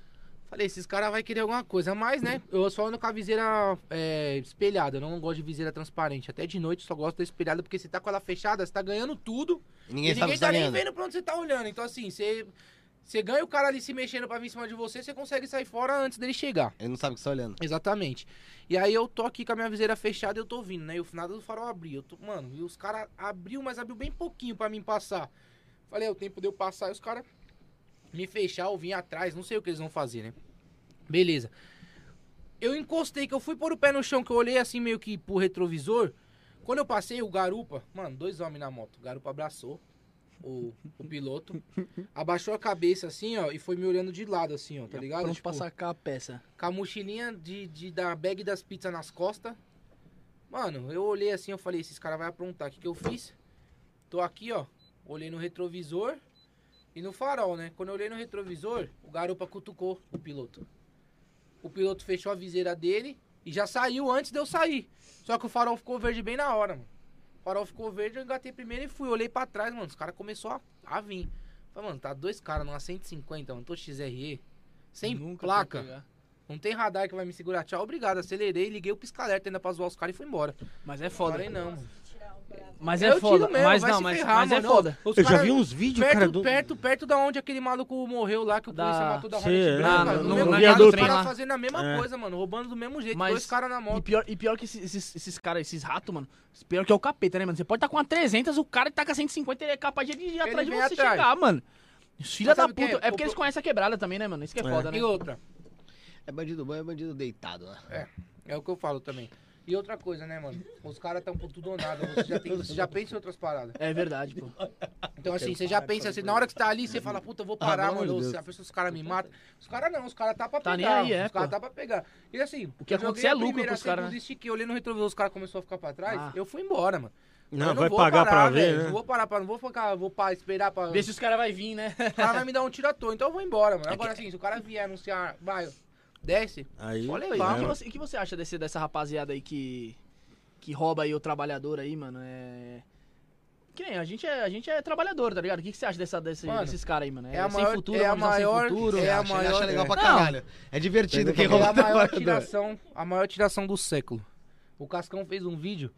Falei, esses caras vão querer alguma coisa, mas, né, eu só ando com a viseira é, espelhada, eu não gosto de viseira transparente. Até de noite eu só gosto da espelhada, porque você tá com ela fechada, você tá ganhando tudo, Ninguém e ninguém tá tá nem vendo pra onde você tá olhando. Então, assim, você, você ganha o cara ali se mexendo pra vir em cima de você, você consegue sair fora antes dele chegar. Ele não sabe o que você tá olhando. Exatamente. E aí eu tô aqui com a minha viseira fechada e eu tô vindo, né? E o nada do farol abriu. Tô, mano, e os caras abriu, mas abriu bem pouquinho pra mim passar. Falei, é o tempo de eu passar e os caras me fechar ou vir atrás, não sei o que eles vão fazer, né? Beleza. Eu encostei, que eu fui pôr o pé no chão, que eu olhei assim meio que pro retrovisor. Quando eu passei, o garupa, mano, dois homens na moto. O garupa abraçou o, o piloto, abaixou a cabeça assim, ó, e foi me olhando de lado assim, ó, tá ligado? Pronto Tipo, pra sacar a peça. com a mochilinha de, de, da bag das pizzas nas costas. Mano, eu olhei assim, eu falei, esses caras vão aprontar. O que, que eu fiz? Tô aqui, ó. Olhei no retrovisor e no farol, né? Quando eu olhei no retrovisor, o garupa cutucou o piloto. O piloto fechou a viseira dele e já saiu antes de eu sair. Só que o farol ficou verde bem na hora, mano. O farol ficou verde, eu engatei primeiro e fui. Olhei pra trás, mano. Os caras começaram a, a vir. Falei, mano, tá dois caras numa 150, mano. Tô XRE. Sem Nunca placa. Não tem radar que vai me segurar. Tchau, obrigado. Acelerei, liguei o pisca-alerta ainda pra zoar os caras e fui embora. Mas é foda. Falei não, mano. Mas Eu é tiro foda. mesmo, mas não, mas, ferrar, mas é foda. Os Eu já cara- vi uns vídeos, perto, cara, do... perto, perto da onde aquele maluco morreu lá, que o Da- polícia matou da Hornet é. Branca. No- mesmo jeito, viaduto os caras fazendo a mesma É. coisa, mano. Roubando do mesmo jeito. Mas- Dois caras na E moto. pior, e pior que esses, esses, esses caras, esses ratos, mano. Pior que é o capeta, né, mano? Você pode estar com uma 300, o cara tá com a 150 ele é capaz de ir atrás de você atrás. chegar, mano. Os filha da que puta. é? É porque eles conhecem a quebrada também, né, mano? Isso que é, É. foda, né? E outra, É bandido bom, é bandido deitado, né? é o que eu falo também. E outra coisa, né, mano? Os caras tão por tudo ou nada. Você já, tem, você já pensa em outras paradas. É verdade, pô. Então, assim, você já pensa assim, na hora que você tá ali, você fala, puta, eu vou parar, Ah, mano. se a pessoa, os caras me matam. Os caras não, os caras tá pra Tá pegar. nem aí, é, os caras tá pra pegar. E assim, O que eu acontecer é lucro pros caras, né? estiquei, olhei no retrovisor, os caras começaram a ficar pra trás, Ah. eu fui embora, mano. Não, Eu vai vou pagar parar, pra ver, velho, né? Não vou parar pra, não vou ficar, vou pa- esperar pra... Vê se os caras vão vir, né? O cara vai me dar um tiro à toa, então eu vou embora, mano. Agora assim, se o cara vier anunciar, vai, desce, Aí, Olha O aí, que, né? você, o que você acha desse, dessa rapaziada aí que, que rouba aí o trabalhador aí, mano? É... Que nem, a gente é, a gente é trabalhador, tá ligado? O que, que você acha dessa, desse, Mano, desses caras aí, mano? é a sem maior- futuro, é a sem maior- futuro. é a acha, maior- acha legal pra Não. caralho. É divertido quem É rouba a maior tiração, a maior tiração do século. O Cascão fez um vídeo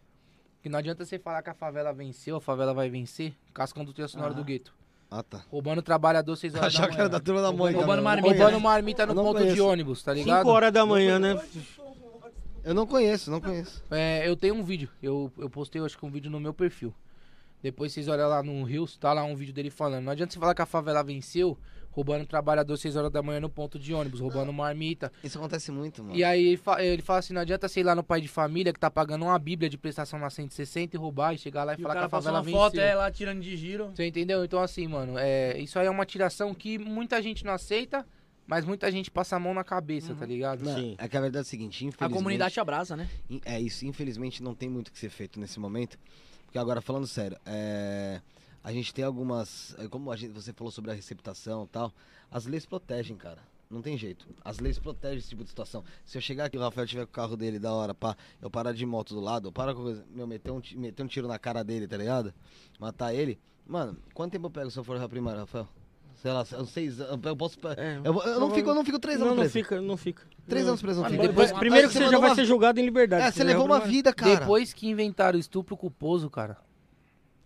que não adianta você falar que a favela venceu, a favela vai vencer. Cascão do trilha sonora Ah. do gueto. Ah, tá. Roubando trabalhador 6 horas Achava da que era manhã. da turma da Mônica. roubando marmita, Roubando marmita no Eu não ponto de conheço. ônibus, tá ligado? 5 horas da manhã, né? Eu não conheço, não conheço. É, eu tenho um vídeo. Eu, eu postei, acho que um vídeo no meu perfil. Depois vocês olham lá no Rios, tá lá um vídeo dele falando. Não adianta você falar que a favela venceu, roubando trabalhador 6 horas da manhã no ponto de ônibus, roubando marmita. Isso acontece muito, mano. E aí ele, fa- ele fala assim, não adianta ir lá no pai de família que tá pagando uma bíblia de prestação na 160 e roubar e chegar lá e, E o falar que a favela uma venceu. foto, é, lá tirando de giro. Você entendeu? Então assim, mano, é, isso aí é uma tiração que muita gente não aceita, mas muita gente passa a mão na cabeça, tá ligado? Não, Sim. É que a verdade é a seguinte, A infelizmente... comunidade te abraça, né? É isso, infelizmente não tem muito o que ser feito nesse momento. Porque agora, falando sério, é, a gente tem algumas. é, Como a gente- você falou sobre a receptação e tal, as leis protegem, cara. Não tem jeito. As leis protegem esse tipo de situação. Se eu chegar aqui e o Rafael tiver com o carro dele da hora, pá, eu parar de moto do lado, eu parar com coisa, meu, meter um, meter um tiro na cara dele, tá ligado? Matar ele. Mano, quanto tempo eu pego se eu for primário, Rafael? Sei lá, uns seis anos. Eu posso. É. Eu, eu não, fico, eu não fico três Não, anos não preso. fica, não fica. Três Não. anos preso, não Mano, fica. depois- Primeiro que você já vai uma- ser julgado em liberdade. É, você nem levou uma vida, cara. Depois que inventaram o estupro culposo, cara.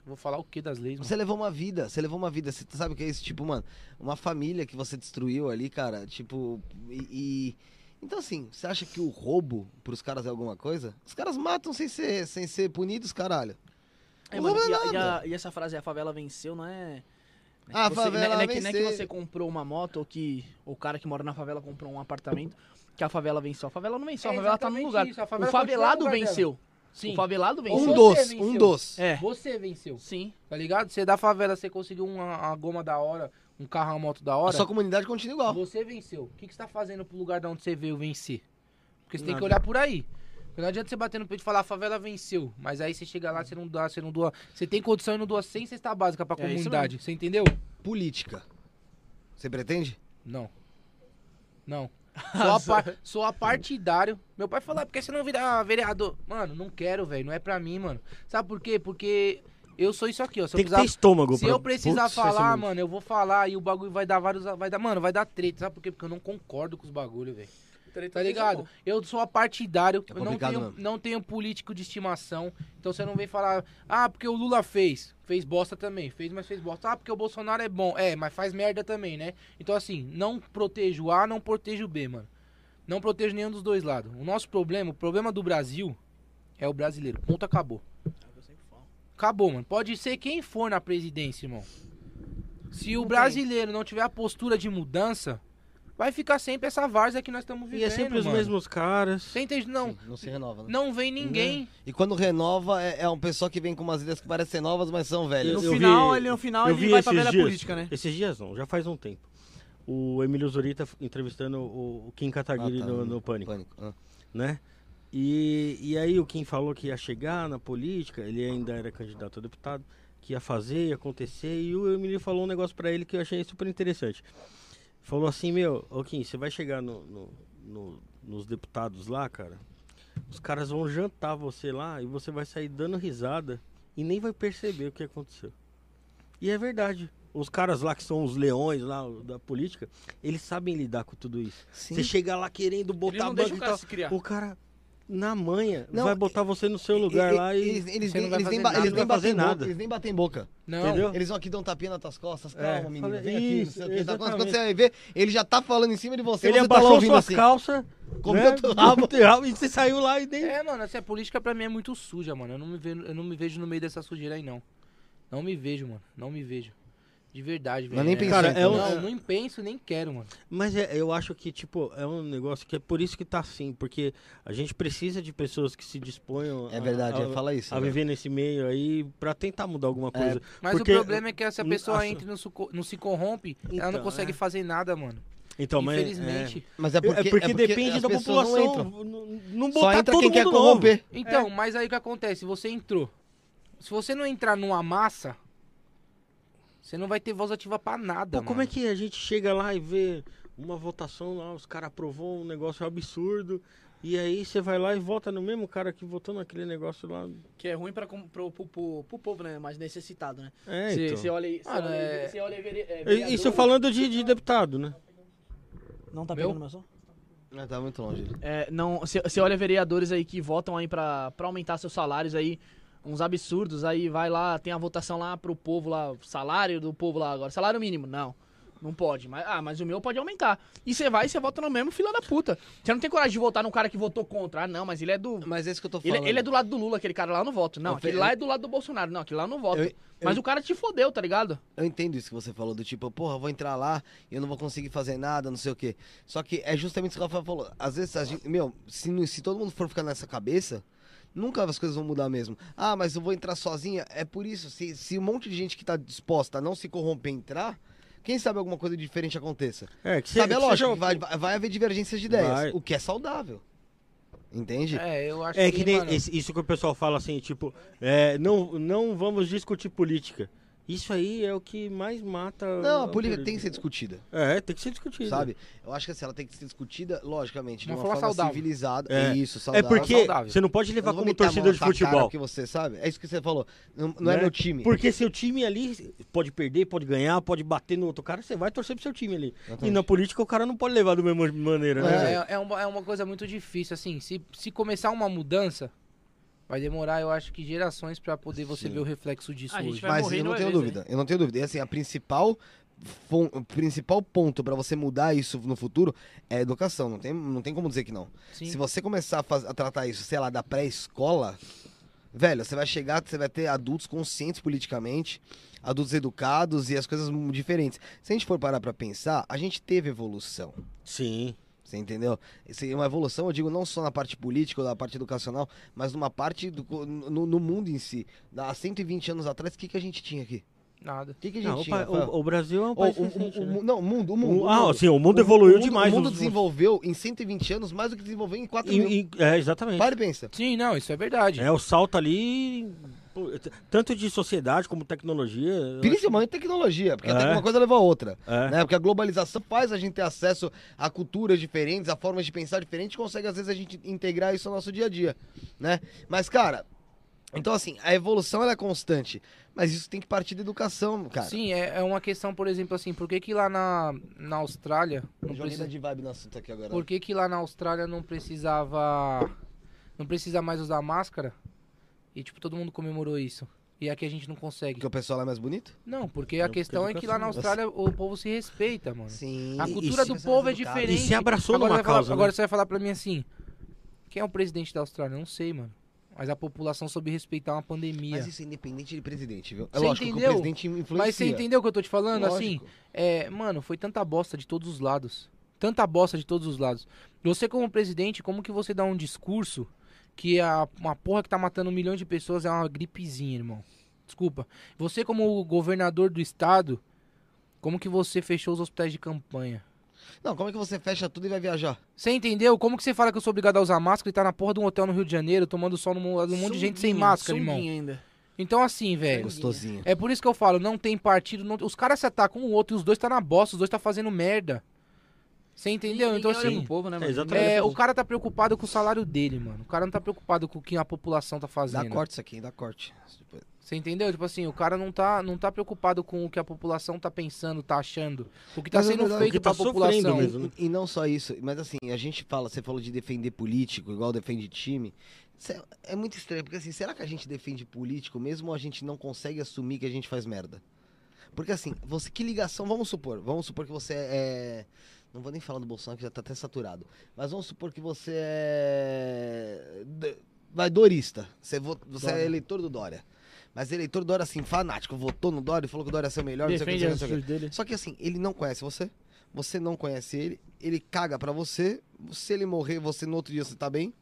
Vou falar o que das leis, mano? Você levou uma vida, você levou uma vida. Você sabe o que é isso? Tipo, mano, uma família que você destruiu ali, cara. Tipo, e. e- Então, assim, você acha que o roubo pros caras é alguma coisa? Os caras matam sem ser, sem ser punidos, caralho. É, O mano, e, a- e a- e essa frase, a favela venceu, não é. não é Ah, que você, a favela não é- não é que, não é que você comprou uma moto ou que o cara que mora na favela comprou um apartamento que a favela venceu. A favela não venceu, a É favela tá no lugar. isso, a favela o favelado lugar venceu. Sim. O favelado venceu. Um dos, venceu. um dos. É. Você venceu, Sim. tá ligado? Você da favela, você conseguiu uma, uma goma da hora, um carro, uma moto da hora. A sua comunidade continua igual. Você venceu. O que, que você tá fazendo pro lugar de onde você veio vencer? Porque você tem que Nada. olhar por aí. Porque não adianta você bater no peito e falar a favela venceu. Mas aí você chega lá, você não dá, você não doa. Você tem condição e não doa 100 cesta básica pra É comunidade. Você entendeu? Política. Você pretende? Não. Não. Sou, a par- sou apartidário. Meu pai falou, "Ah, por que você não vira vereador? Mano, não quero, velho. Não é pra mim, mano. Sabe por quê? Porque eu sou isso aqui, ó. Se eu Tem que ter precisar, estômago se pra- eu precisar Putz, falar, mano, eu vou falar e o bagulho vai dar vários. Vai dar, mano, vai dar treta. Sabe por quê? Porque eu não concordo com os bagulhos, velho. Tá ligado? Eu sou apartidário, É eu não tenho, mesmo. não tenho político de estimação. Então você não vem falar, ah, porque o Lula fez. Fez bosta também. Fez, mas fez bosta. Ah, porque o Bolsonaro é bom. É, mas faz merda também, né? Então assim, não protejo o A, não protejo o B, mano. Não protejo nenhum dos dois lados. O nosso problema, o problema do Brasil é o brasileiro. Ponto, acabou. Acabou, mano. Pode ser quem for na presidência, irmão. Se o brasileiro não tiver a postura de mudança, vai ficar sempre essa várzea que nós estamos vivendo. E é sempre os mano. mesmos caras. Você entende? Não, Sim, não se renova, né? não vem ninguém. E quando renova, é, é um pessoal que vem com umas ideias que parecem novas, mas são velhas. No Eu final, vi- ele, no final, eu ele vi vai pra velha dias. política, né? Esses dias não, já faz um tempo. O Emílio Zurita entrevistando o o Kim Kataguiri Ah, tá, no, no Pânico, Ah. né? E, e aí o Kim falou que ia chegar na política, ele ainda era candidato a deputado, que ia fazer, ia acontecer, e o Emílio falou um negócio pra ele que eu achei super interessante. Falou assim, meu, ô Kim, você vai chegar no, no- no- nos deputados lá, cara, os caras vão jantar você lá e você vai sair dando risada e nem vai perceber o que aconteceu. E é verdade. Os caras lá que são os leões lá da política, eles sabem lidar com tudo isso. Sim. Você chega lá querendo botar Ele não a deixa banca o e tal. O cara, na manha, Não, vai botar você no seu lugar E- lá e. Eles, eles nem, eles nem, nada, eles nem batem boca, nada. eles nem batem boca. Não. Entendeu? Eles vão aqui dar um tapinha nas tuas costas. É, Calma, menino. fala- Vem aqui, não isso, sei o que. Tá, quando, você vai ver, ele já tá falando em cima de você. ele você tá abaixou ouvindo suas assim. calças, Comeu né? rabo. teu rabo, e você saiu lá e nem. É, mano, essa política pra mim é muito suja, mano. Eu não me vejo, eu não me vejo no meio dessa sujeira aí, não. Não me vejo, mano. Não me vejo. De verdade, velho. Mas nem É- Cara, é então, um- né? Não, nem penso, nem quero, mano. Mas é, eu acho que, tipo, é um negócio que é por isso que tá assim, porque a gente precisa de pessoas que se disponham É verdade, a, é, fala isso. a né? viver nesse meio aí pra tentar mudar alguma coisa. Mas Porque- o problema é que se a Hum, pessoa acho- entra e não, suco- não se corrompe, ela não Então, consegue é. fazer nada, mano. Então, mas, Infelizmente. Mas é é, porque, é porque, depende da não população. entram. Não, não Só botar entra todo quem quer mundo novo. corromper. Então, mas aí o que acontece? Você entrou. Se você não entrar numa massa, você não vai ter voz ativa pra nada, Pô, como é que a gente chega lá e vê uma votação lá, os caras aprovou um negócio absurdo, e aí você vai lá e vota no mesmo cara que votou naquele negócio lá. Que é ruim pra, com- pro, pro, pro, pro povo, né? Mais necessitado, né? É, Você então. você olha aí. Você Mano, olha, é- olha é, E- vereador- Isso falando de, de deputado, né? Não tá Meu? pegando meu som? Ah, Tá muito longe. É, não, você você olha vereadores aí que votam aí pra, pra aumentar seus salários aí, uns absurdos, aí vai lá, tem a votação lá pro povo lá, salário do povo lá agora, salário mínimo, não. Não pode, mas, ah, mas o meu pode aumentar. E você vai e você vota no mesmo fila da puta. Você não tem coragem de votar no cara que votou contra. Ah, não, mas ele é do. Mas é isso que eu tô Ele, falando. ele é do lado do Lula, aquele cara lá eu não voto. Não, Eu aquele lá é do lado do Bolsonaro. Não, aquele lá eu não voto. Eu- Mas o cara te fodeu, tá ligado? Eu entendo isso que você falou, do tipo, porra, eu vou entrar lá e eu não vou conseguir fazer nada, não sei o quê. Só que é justamente isso que o Rafael falou. Às vezes, a gente, meu, se, se todo mundo for ficar nessa cabeça, nunca as coisas vão mudar mesmo. Ah, mas eu vou entrar sozinha. É por isso, se, se um monte de gente que tá disposta a não se corromper entrar, quem sabe alguma coisa diferente aconteça. É, que sabe, é lógico, seja- que vai, vai vai haver divergências de ideias, Vai. o que é saudável. Entende? É, eu acho É que, que nem mano, esse- isso que o pessoal fala assim, tipo, é, não, não vamos discutir política. Isso aí é o que mais mata. Não, a a política tem que ser discutida. É, tem que ser discutido. Sabe? Eu acho que assim, ela tem que ser discutida, logicamente, de Uma uma forma forma, saudável. civilizada. É. Isso, É saudável. porque saudável. você não pode levar não como torcedor de futebol. Porque você sabe. É isso que você falou. Não, não é né? meu time. Porque seu time ali pode perder, pode ganhar, pode bater no outro cara, você vai torcer pro seu time ali. Exatamente. E na política o cara não pode levar da mesma maneira, né? É, é, uma, é uma coisa muito difícil, assim, se, se começar uma mudança, vai demorar, eu acho que gerações pra poder você Sim. ver o reflexo disso A gente hoje. vai Mas eu não tenho vez, dúvida. Eu não tenho dúvida. E assim, a principal. O principal ponto pra você mudar isso no futuro é a educação. Não tem, não tem como dizer que não. Sim. Se você começar a, faz- a tratar isso, sei lá, da pré-escola, velho, você vai chegar, você vai ter adultos conscientes politicamente, adultos educados e as coisas diferentes. Se a gente for parar pra pensar, a gente teve evolução. Sim. Você entendeu? Esse- Uma evolução, eu digo, não só na parte política ou na parte educacional, mas numa parte do, no, no mundo em si. Há 120 anos atrás, o que, que a gente tinha aqui? Nada. O que, que a gente Não, tinha? o- o Brasil é um país o, o- recente, o né? não, o mundo, o mundo. Ah, mundo. sim, o mundo evoluiu mundo- demais O mundo desenvolveu em 120 anos mais do que desenvolveu em 4 mil. E- é, exatamente. Para e pensa. Sim, não, isso é verdade. É, o salto ali, tanto de sociedade como tecnologia. Principalmente tecnologia, porque É. uma coisa leva a outra. É. Né? Porque a globalização faz a gente ter acesso a culturas diferentes, a formas de pensar diferentes, consegue às vezes a gente integrar isso ao nosso dia a dia, né? Mas, cara, então assim, a evolução ela é constante, mas isso tem que partir da educação, cara. Sim, é, é uma questão, por exemplo, assim, por que que lá na, na Austrália não precisa, de vibe no assunto aqui agora. por que que lá na Austrália não precisava não precisa mais usar máscara? E tipo, todo mundo comemorou isso. E aqui a gente não consegue. Porque o pessoal lá é mais bonito? Não, porque a questão é que lá na. Austrália o povo se respeita, mano. Sim. A cultura e do povo é diferente. E se abraçou agora numa vai falar- causa, né? Agora você vai falar pra mim assim: quem é o presidente da Austrália? Não sei, mano. Mas a população soube respeitar uma pandemia. Mas isso é independente de presidente, viu? É Você lógico que entendeu? o presidente influencia. Mas você entendeu o que eu tô te falando? Assim, Lógico. é, mano, foi tanta bosta de todos os lados. Tanta bosta de todos os lados. Você, como presidente, como que você dá um discurso que a, uma porra que tá matando milhões de pessoas é uma gripezinha, irmão? Desculpa. Você, como governador do estado, como que você fechou os hospitais de campanha? Não, como é que você fecha tudo e vai viajar? Você entendeu? Como que você fala que eu sou obrigado a usar máscara e tá na porra de um hotel no Rio de Janeiro, tomando sol num um monte de gente sem máscara, irmão? ainda. Então, assim, velho. Gostosinho. É por isso que eu falo, não tem partido. não- Os caras se atacam um o outro e os dois tá na bosta, os dois tá fazendo merda. Você entendeu? Então, assim. pro povo, né, mano? É, exatamente. É, o cara tá preocupado com o salário dele, mano. O cara não tá preocupado com o que a população tá Dá fazendo. corte isso aqui, dá corte. Você entendeu? Tipo assim, o cara não tá, não tá preocupado com o que a população tá pensando, tá achando. O que tá Mas sendo verdade, o feito tá pra população. mesmo. né? E, e não só isso, mas assim, a gente fala, você falou de defender político, igual defende time. É, é muito estranho, porque assim, será que a gente defende político mesmo ou a gente não consegue assumir que a gente faz merda? Porque assim, você que ligação, vamos supor, vamos supor que você é. Não vou nem falar do Bolsonaro, que já tá até saturado. Mas vamos supor que você é. Vai, dorista. Você, vo- você é eleitor do Dória. Mas eleitor do Dória, assim, fanático, votou no Dória e falou que o Dória ia ser o melhor, Defende não sei o que, não sei o que. dele. Só que assim, ele não conhece você, você não conhece ele, ele caga pra você, se ele morrer, você no outro dia você tá bem.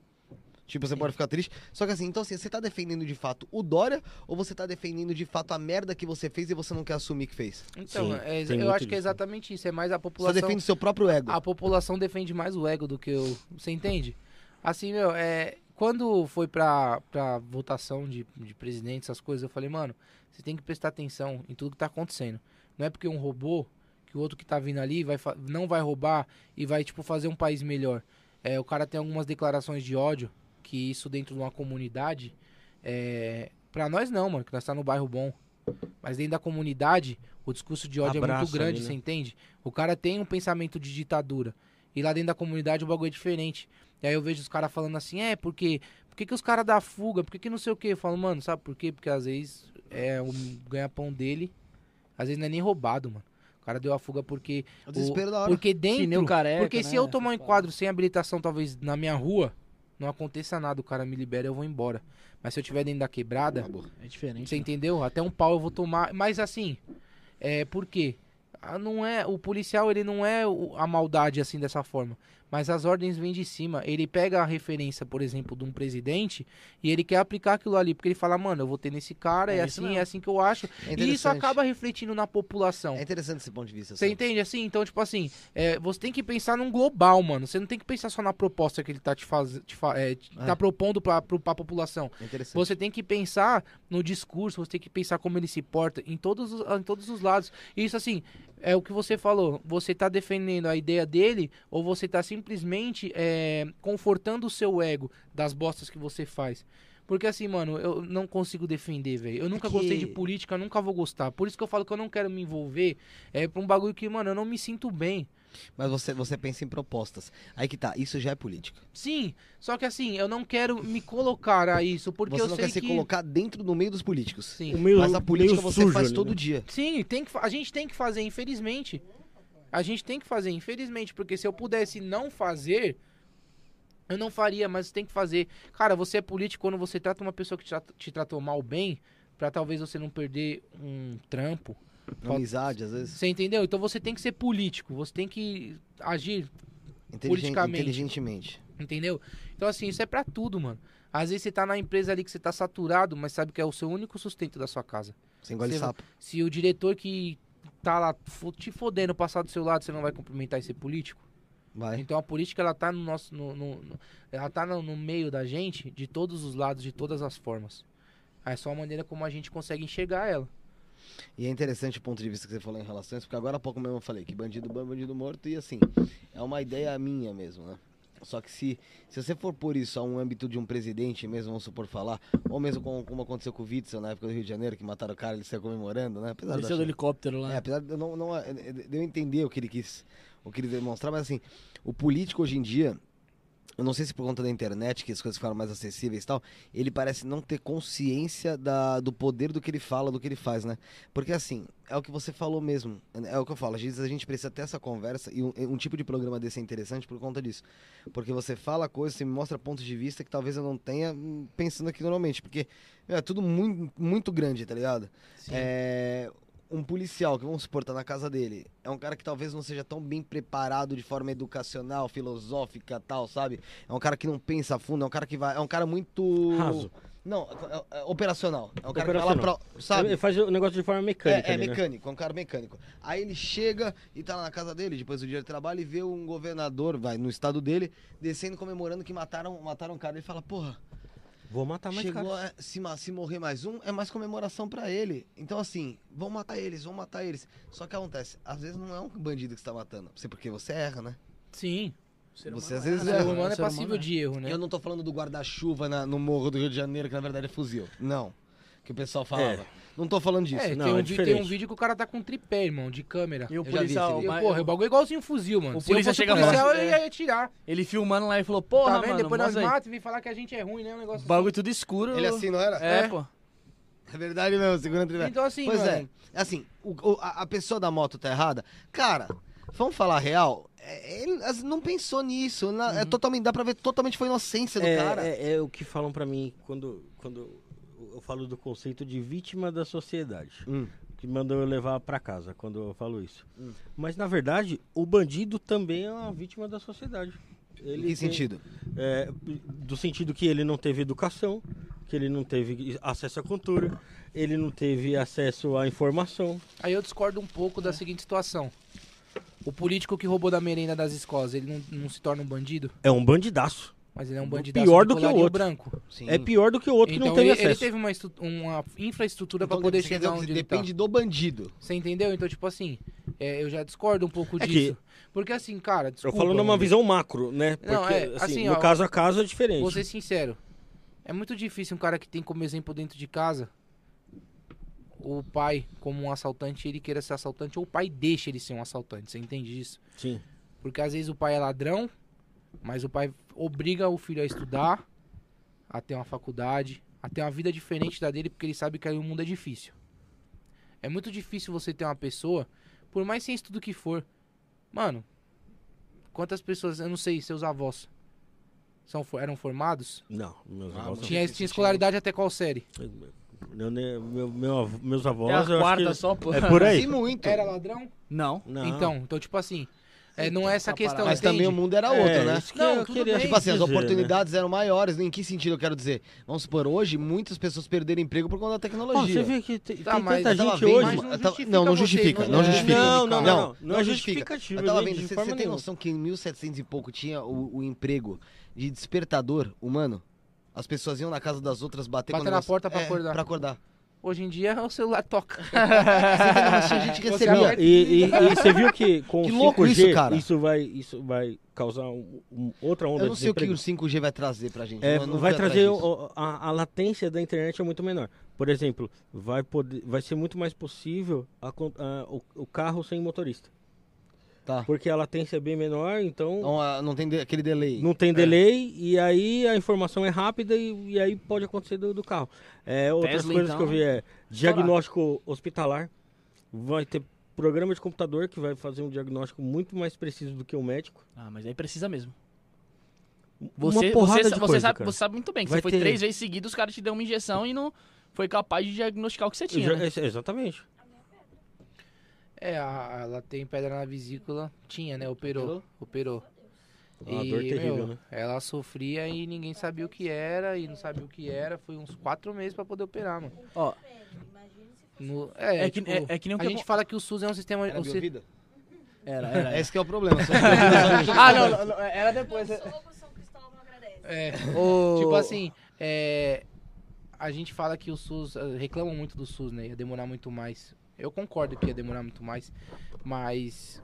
Tipo, você pode ficar triste. Só que assim, então assim, você tá defendendo de fato o Dória ou você tá defendendo de fato a merda que você fez e você não quer assumir que fez? Então, Sim, é, eu acho que é exatamente isso. É mais a Você população. defende o seu próprio ego. A população defende mais o ego do que eu. Você entende? Assim, meu, é. Quando foi pra, pra votação de, de presidente, essas coisas, eu falei, mano, você tem que prestar atenção em tudo que tá acontecendo. Não é porque um roubou que o outro que tá vindo ali vai, não vai roubar e vai, tipo, fazer um país melhor. É, o cara tem algumas declarações de ódio, que isso dentro de uma comunidade. É, pra nós não, mano, que nós tá no bairro bom. Mas dentro da comunidade, o discurso de ódio é Abraça muito grande, ali, né? você entende? O cara tem um pensamento de ditadura. E lá dentro da comunidade o bagulho é diferente. E aí eu vejo os caras falando assim, é, porque. Por que, que os caras dão fuga? Por que, que não sei o quê? Eu falo, mano, sabe por quê? Porque às vezes é o ganha-pão dele. Às vezes não é nem roubado, mano. O cara deu a fuga porque. O desespero da hora. Porque dentro. Careca, porque se né? eu tomar um enquadro sem habilitação, talvez na minha rua, não aconteça nada, o cara me libera eu vou embora. Mas se eu tiver dentro da quebrada, É diferente. você né? entendeu? Até um pau eu vou tomar. Mas assim, é por quê? Ah, Não é, o policial ele não é a maldade assim dessa forma. Mas as ordens vêm de cima. Ele pega a referência, por exemplo, de um presidente e ele quer aplicar aquilo ali, porque ele fala, mano, eu vou ter nesse cara, é, É assim, mesmo. é assim que eu acho. É e isso acaba refletindo na população. É interessante esse ponto de vista. Você entende assim? Então, tipo assim, é, você tem que pensar num global, mano. Você não tem que pensar só na proposta que ele tá te fazendo, é, É. tá propondo pra, pra população. É interessante. Você tem que pensar no discurso, você tem que pensar como ele se porta em todos os, em todos os lados. E isso, assim, é o que você falou. Você tá defendendo a ideia dele ou você tá simplesmente é, confortando o seu ego das bostas que você faz. Porque assim, mano, eu não consigo defender, velho. Eu nunca que- gostei de política, nunca vou gostar. Por isso que eu falo que eu não quero me envolver é pra um bagulho que, mano, eu não me sinto bem. Mas você, você pensa em propostas. Aí que tá, isso já é política. Sim, só que assim, eu não quero me colocar a isso, porque você eu não sei quer se que... colocar dentro do meio dos políticos. Sim. O meio, Mas a política meio você sujo faz ali, todo né? dia. Sim, tem que, a gente tem que fazer, infelizmente. A gente tem que fazer, infelizmente, porque se eu pudesse não fazer, eu não faria, mas tem que fazer. Cara, você é político quando você trata uma pessoa que te, te tratou mal bem, pra talvez você não perder um trampo. Amizade, às vezes. Você entendeu? Então você tem que ser político, você tem que agir, politicamente. Inteligentemente. entendeu? Então assim, isso é pra tudo, mano. Às vezes você tá na empresa ali que você tá saturado, mas sabe que é o seu único sustento da sua casa. Sem Você- sapo. Se o diretor que tá lá te fodendo passar do seu lado, você não vai cumprimentar esse político? Vai. Então a política ela tá no nosso. No, no- no- ela tá no, no meio da gente de todos os lados, de todas as formas. É só a maneira como a gente consegue enxergar ela. E é interessante o ponto de vista que você falou em relação a isso, porque agora há pouco mesmo eu falei que bandido bom é bandido morto, e assim, é uma ideia minha mesmo, né? Só que se, se você for por isso a um âmbito de um presidente mesmo, vamos supor falar, ou mesmo como, como aconteceu com o Witzel na época do Rio de Janeiro, que mataram o cara, ele saiu comemorando, né? Apesar Desceu do helicóptero lá. É, apesar de eu não, não de eu entender o que ele quis, o que ele demonstrar, mas assim, o político hoje em dia, eu não sei se por conta da internet, que as coisas ficaram mais acessíveis e tal, ele parece não ter consciência da, do poder do que ele fala, do que ele faz, né? Porque assim, é o que você falou mesmo, é o que eu falo, às vezes a gente precisa ter essa conversa e um, um tipo de programa desse é interessante por conta disso. Porque você fala coisas, você me mostra pontos de vista que talvez eu não tenha hum, pensando aqui normalmente, porque é tudo muito, muito grande, tá ligado? É, um policial que vamos supor tá na casa dele é um cara que talvez não seja tão bem preparado de forma educacional, filosófica, tal, sabe? É um cara que não pensa a fundo, é um cara que vai, é um cara muito Raso. Não, é- é operacional. É um cara que vai lá pra, sabe? Ele faz o negócio de forma mecânica. É, é ali, né? mecânico, é um cara mecânico. Aí ele chega e tá lá na casa dele, depois do dia de trabalho, e vê um governador, vai, no estado dele, descendo comemorando que mataram, mataram um cara. Ele fala, porra, Vou matar mais chegou cara. a- se, se morrer mais um, é mais comemoração pra ele. Então assim, vão matar eles, vão matar eles. Só que acontece, às vezes não é um bandido que você tá matando. Você porque você erra, né? Sim. Você às vezes O erra. humano é passível humano é. de erro, né? Eu não tô falando do guarda-chuva no morro do Rio de Janeiro, que na verdade é fuzil. Não. Que o pessoal falava. Não tô falando disso. É, Não, tem, um é vi- tem um vídeo que o cara tá com tripé, irmão, de câmera. E o já vi policial. E, mas- porra, o bagulho é igualzinho um fuzil, mano. O Se eu polícia chega policial, mais- eu é. ia atirar. Ele filmando lá e falou, porra, tá vendo? mano, Depois nós matamos e vem falar que a gente é ruim, né? Um negócio O bagulho tudo escuro. Ele assim, não era? É, É. pô. É verdade mesmo, segurando assim. Então assim, Pois mano, é, assim, o- o- a, a pessoa da moto tá errada. Cara, vamos falar a real, é, ele não pensou nisso. na- é totalmente, dá pra ver totalmente foi a inocência do É, cara. é, é o que falam pra mim quando, quando eu falo do conceito de vítima da sociedade. Hum. Que mandam eu levar pra casa quando eu falo isso. Hum. Mas na verdade, o bandido também é uma vítima da sociedade. Em Ele que tem- sentido? é, do sentido que ele não teve educação, que ele não teve acesso à cultura, ele não teve acesso à informação. aí eu discordo um pouco da seguinte situação. O político que roubou da merenda das escolas, ele não, não se torna um bandido? É um bandidaço. Mas ele é um Pior bandidaço de do que o outro. branco. Sim. É pior do que o outro que então não teve ele, ele acesso. teve uma, uma infraestrutura Então, pra poder chegar que onde ele tá. depende do bandido. Você entendeu? Então, tipo assim, é, eu já discordo um pouco É disso. Porque assim, cara, Eu desculpa. falo numa visão macro, né? Porque, Não, é, assim, assim, no ó, caso a caso é diferente. Vou ser sincero. É muito difícil um cara que tem como exemplo dentro de casa o pai como um assaltante ele queira ser assaltante ou o pai deixa ele ser um assaltante. Você entende isso? Sim. Porque às vezes o pai é ladrão, mas o pai obriga o filho a estudar, a ter uma faculdade, a ter uma vida diferente da dele, porque ele sabe que aí o mundo é difícil. É muito difícil você ter uma pessoa, por mais sem estudo que for. Mano, quantas pessoas, eu não sei, seus avós são, eram formados? Não, meus Ah, avós não. Tinha, tinha escolaridade até qual série? Meu- meu avô- meus avós, É a eu acho quarta que só, pô. é por aí. Sim, muito. Era ladrão? Não. Não. Então, então tipo assim, É, não é essa questão. Mas também o entende? mundo era É, outro, né? isso que Não, eu tudo queria bem. Tipo assim, as dizer, né? oportunidades eram maiores. Em que sentido eu quero dizer? Vamos supor, hoje muitas pessoas perderam emprego por conta da tecnologia. você vê que tem, Tá, tem mas tanta eu tava gente vendo, hoje. não justifica não, justifica, não não é. justifica. Não, não, Não, não. Não é justifica. justificativa Eu tava de- vendo, de você, você tem noção que em 1700 e pouco tinha o, o emprego de despertador humano? As pessoas iam na casa das outras bater Bater quando na porta pra É, acordar. Pra acordar. Hoje em dia o celular toca. Você tinha gente recebia. E, e- e você viu que com Que o louco 5G isso, cara. isso vai, isso vai causar um- um- outra onda Eu não de sei o que o 5G vai trazer pra gente. É, vai trazer o- a, a latência da internet é muito menor. Por exemplo, vai poder, vai ser muito mais possível a a- o, o carro sem motorista, Tá. porque a latência é bem menor, então Não, ah, não tem de- aquele delay. não tem delay e aí a informação é rápida e, e aí pode acontecer do, do carro. É, outras Tesla, coisas então, que eu vi é diagnóstico hospitalar, vai ter programa de computador que vai fazer um diagnóstico muito mais preciso do que o médico. Ah, mas aí precisa mesmo. Uma Você, porrada você, de você coisa, sabe, cara. você sabe muito bem que Vai você foi ter- três vezes seguidas, os caras te deu uma injeção e não foi capaz de diagnosticar o que você tinha. Já- né? é- exatamente. É, a- ela tem pedra na vesícula. Tinha, né? Operou. Operou. A dor terrível, né? Ela sofria e ninguém sabia o que era e não sabia o que era. Foi uns quatro meses pra poder operar, mano. Ó, No- é, É que- tipo, é- é que nem o a que gente acon- fala que o SUS é um sistema. Era um Biovida? era, era. Esse que é o problema. ah, não, não, não, era depois. Soco, São Cristóvão agradece. É, O- tipo assim, é, a gente fala que o SUS, reclamam muito do SUS, né? Ia demorar muito mais. Eu concordo que ia demorar muito mais, mas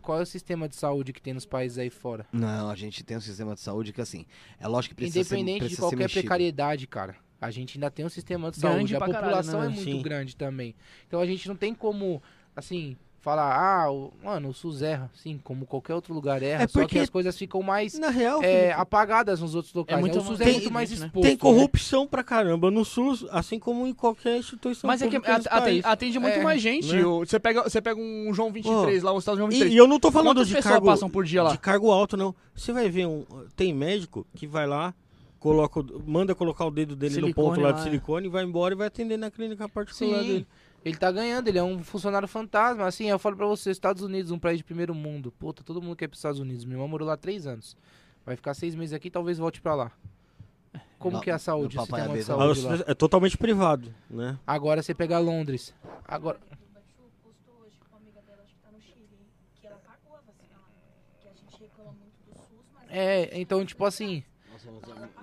qual é o sistema de saúde que tem nos países aí fora? Não, a gente tem um sistema de saúde que, assim, é lógico que precisa Independente ser, de precisa qualquer ser mexido. precariedade, cara. A gente ainda tem um sistema de Grande saúde. A caralho, população né? é muito Sim. grande também. Então a gente não tem como, assim, falar, ah, o, mano, o SUS erra. Sim, como qualquer outro lugar erra. É Só que porque- as coisas ficam mais Na real, é, Felipe, apagadas nos outros locais. É muito né? O SUS é tem- muito mais né? exposto. tem né? corrupção pra caramba no SUS, assim como em qualquer instituição Mas é que atende, atende muito É, mais gente. né? Você pega, você pega um João 23 lá, o hospital João 23. E, e eu não tô falando Quantas de cargo, passam por dia lá? de cargo alto, não. Você vai ver um. Tem médico que vai lá, coloca, manda colocar o dedo dele no Silicone ponto lá de lá, é. silicone e vai embora e vai atender na clínica particular Sim, dele. Ele tá ganhando, ele é um funcionário fantasma. Assim, eu falo pra você, Estados Unidos, um país de primeiro mundo. Puta, todo mundo quer ir pros Estados Unidos. Minha irmã morou lá três anos. Vai ficar seis meses aqui, talvez volte pra lá. Como Não, que é a saúde, o meu sistema é saúde lá? É totalmente privado, né? Agora você pega Londres. Agora, Batu postou hoje com uma amiga dela, acho que no Chile, que ela pagou a vacina lá. Que a gente reclama muito do SUS, mas. é, então, tipo assim,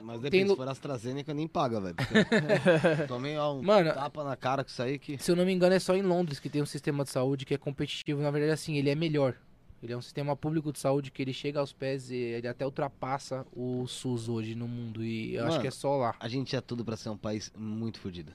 mas- depende, lu- se for AstraZeneca, nem paga, velho. Tomei ó, um Mano- tapa na cara com isso aí que... se eu não me engano, é só em Londres que tem um sistema de saúde que é competitivo. Na verdade, assim, ele é melhor. Ele é um sistema público de saúde que ele chega aos pés e ele até ultrapassa o SUS hoje no mundo. E eu acho Mano, que é só lá. A gente é tudo pra ser um país muito fodido.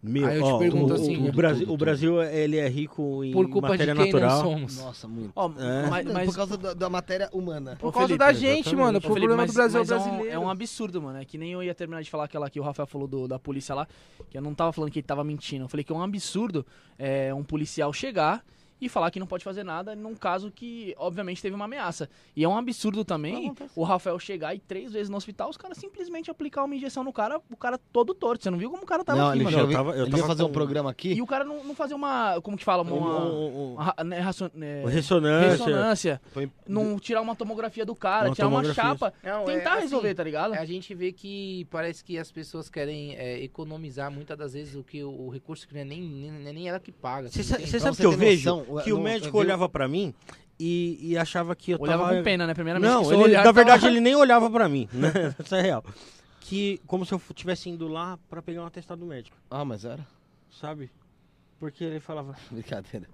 Meu, Aí eu te ó, pergunto o, assim, o, tudo, Brasil, tudo, o Brasil ele é rico em Por culpa de matéria quem natural. não somos. Nossa, muito. Ó, É. mas, mas- Por causa da, da matéria humana. Por causa Felipe, da gente, exatamente. mano. O Felipe, problema mas- do Brasil mas é é o um- brasileiro. É um absurdo, mano. É que nem eu ia terminar de falar aquela que o Rafael falou do- da polícia lá, que eu não tava falando que ele tava mentindo. Eu falei que é um absurdo é, um policial chegar e falar que não pode fazer nada num caso que, obviamente, teve uma ameaça. E é um absurdo também o Rafael chegar e três vezes no hospital, os caras simplesmente aplicar uma injeção no cara, o cara todo torto. Você não viu como o cara tava não, aqui, mano? eu tava- eu ele tava veio fazer com- um programa aqui. E o cara não, não fazer uma. Como que fala? Uma. Um- um- um- uma ra- né, racion- né, Ressonância. ressonância. Foi- Não tirar uma tomografia do cara, Uma tirar uma chapa. Não, tentar é assim, resolver, tá ligado? A gente vê que parece que as pessoas querem é, economizar muitas das vezes o que o, o recurso que não é nem, nem, é nem ela que paga. Você sabe você que eu vejo? Que o não- médico eu vi- olhava pra mim e, e achava que eu Olhava tava... com pena, né? Primeiramente. Não, ele- olhar, na verdade tava- ele nem olhava pra mim, né? Isso é real. Que como se eu estivesse indo lá pra pegar um atestado médico, Ah, mas era? sabe? Porque ele falava, Brincadeira.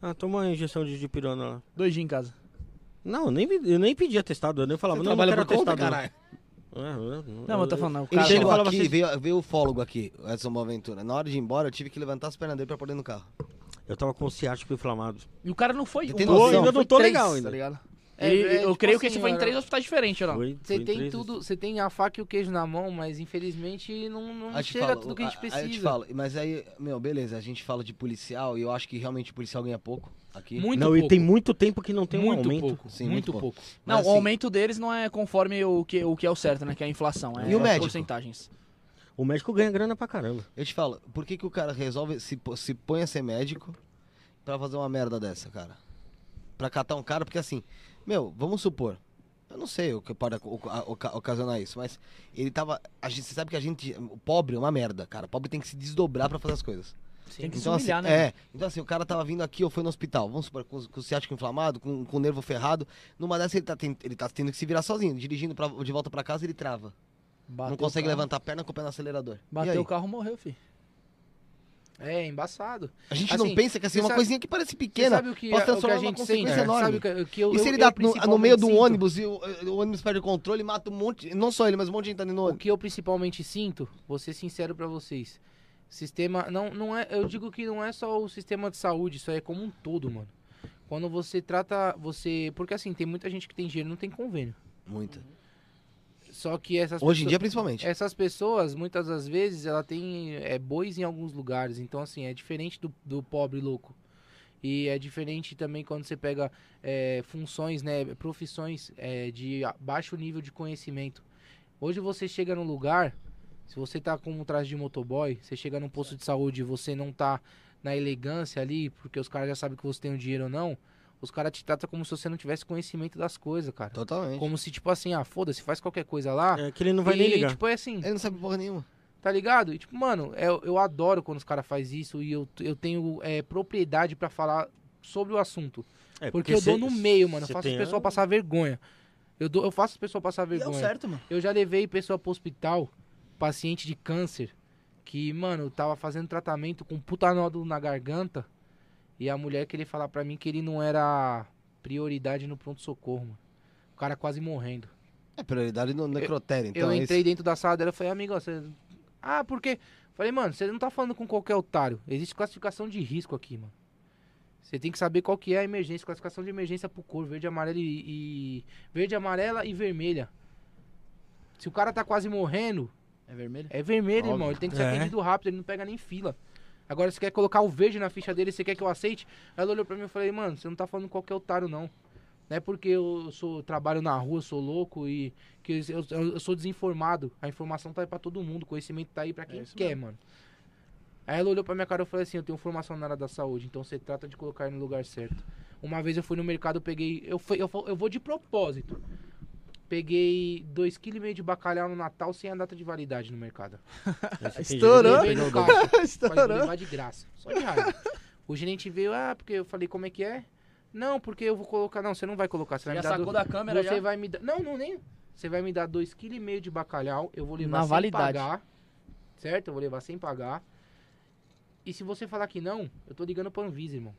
ah, toma uma injeção de dipirona lá. Dois dias em casa. Não, eu nem, eu nem pedi atestado, eu nem falava, Você não, não trabalha quero por conta, atestado. não. É, é, Não, eu tô falando, o Ele cara. ele chegou falava aqui, assim- veio, veio o fólogo aqui, o Edson Boaventura. Na hora de ir embora, eu tive que levantar as pernas dele pra pôr no carro. Eu tava com o ciático inflamado. E o cara não foi. Você tem um, noção? ele Ainda não tô três, legal ainda. Tá ligado? É, é, eu tipo creio que assim, esse foi em três hospitais diferentes, não? Foi- Você foi tem três tudo, você tem a faca e o queijo na mão, mas infelizmente não, não chega falo, tudo que a gente aí precisa. eu te falo, mas aí, meu, beleza, a gente fala de policial e eu acho que realmente o policial ganha pouco aqui. Muito não, pouco. e tem muito tempo que não tem um muito aumento. pouco, Sim, muito, muito pouco. Não, Mas, o assim, aumento deles não é conforme o que, o que é o certo, né? Que é a inflação. É E o médico? porcentagens. O médico ganha grana pra caramba. Eu te falo, por que, que o cara resolve se, se põe a ser médico pra fazer uma merda dessa, cara? pra catar um cara, porque assim, meu, vamos supor. Eu não sei o que pode ocasionar isso, mas ele tava. A gente, você sabe que a gente. O pobre é uma merda, cara. O pobre tem que se desdobrar pra fazer as coisas. Tem que se Então, assim, humilhar, né? é, então assim, o cara tava vindo aqui ou foi no hospital, vamos supor, com, com o ciático inflamado, com, com o nervo ferrado, numa dessas ele tá, ten- ele tá tendo que se virar sozinho, dirigindo pra- de volta pra casa ele trava. Bateu não consegue levantar a perna com o pé no acelerador. Bateu o carro, morreu, filho. É, embaçado. A gente Assim, não pensa que assim, uma sabe- coisinha que parece pequena sabe o que, pode o que transformar a numa gente consequência sente? enorme. Sabe o que, o que eu, E se ele eu dá no, no meio do sinto? ônibus e o, o ônibus perde o controle e mata um monte, não só ele, mas um monte de gente tá dentro do O ônibus. que eu principalmente sinto, vou ser sincero pra vocês. Sistema, não, não é, eu digo que não é só o sistema de saúde, isso aí é como um todo, mano. Quando você trata, você, porque assim, tem muita gente que tem dinheiro e não tem convênio. Muita. Só que essas Hoje em pessoas- dia, principalmente. essas pessoas, muitas das vezes, ela tem é, bois em alguns lugares. Então, assim, é diferente do, do pobre louco. E é diferente também quando você pega é, funções, né, profissões é, de baixo nível de conhecimento. Hoje você chega num lugar, se você tá com um traje de motoboy, você chega num posto de saúde e você não tá na elegância ali, porque os caras já sabem que você tem o dinheiro ou não, os caras te tratam como se você não tivesse conhecimento das coisas, cara. Totalmente. Como se, tipo assim, ah, foda-se, faz qualquer coisa lá. É que ele não vai e, nem ligar. tipo, é assim, Ele não sabe porra nenhuma. Tá ligado? E, tipo, mano, eu, eu adoro quando os caras fazem isso e eu, eu tenho é, propriedade pra falar sobre o assunto. É, Porque, eu dou cê- no meio, mano. Eu faço tem as pessoas a- passar vergonha. Eu, dou, eu faço as pessoas passar E é o vergonha. certo, mano. Eu já levei pessoa pro hospital, paciente de câncer, que, mano, tava fazendo tratamento com um puta nódulo na garganta. E a mulher queria falar pra mim que ele não era prioridade no pronto-socorro, mano. O cara quase morrendo. É prioridade no necrotério, então. eu é entrei isso. dentro da sala dela e falei, amigo, ó, você. Ah, porque. Falei, mano, você não tá falando com qualquer otário. Existe classificação de risco aqui, mano. Você tem que saber qual que é a emergência, classificação de emergência por cor, verde, amarela e, e- verde, amarela e vermelha. Se o cara tá quase morrendo, É vermelho? é vermelho, Óbvio. irmão. Ele tem que ser É. atendido rápido, ele não pega nem fila. Agora, você quer colocar o verde na ficha dele, você quer que eu aceite? Ela olhou pra mim e falei, mano, você não tá falando qualquer otário, não. Não é porque eu sou, trabalho na rua, sou louco e que eu, eu- eu sou desinformado. A informação tá aí pra todo mundo, o conhecimento tá aí pra quem isso quer, mano. Aí ela olhou pra minha cara e eu falei assim, eu tenho formação na área da saúde, então você trata de colocar no lugar certo. Uma vez eu fui no mercado, eu peguei, eu, fui- eu, eu vou de propósito. Peguei 2,5 kg de bacalhau no Natal sem a data de validade no mercado. Estourou. Levei no caixa. Falei, vou levar de graça. Só de raiva. O gerente veio, ah, porque eu falei, como é que é? Não, porque eu vou colocar. Não, você não vai colocar. Você vai Já me dar. sacou do- da câmera Você já? vai me dar. Não, não, nem. Você vai me dar 2,5 kg de bacalhau. Eu vou levar Na sem validade. pagar. Certo? Eu vou levar sem pagar. E se você falar que não, eu tô ligando pra Anvisa, irmão.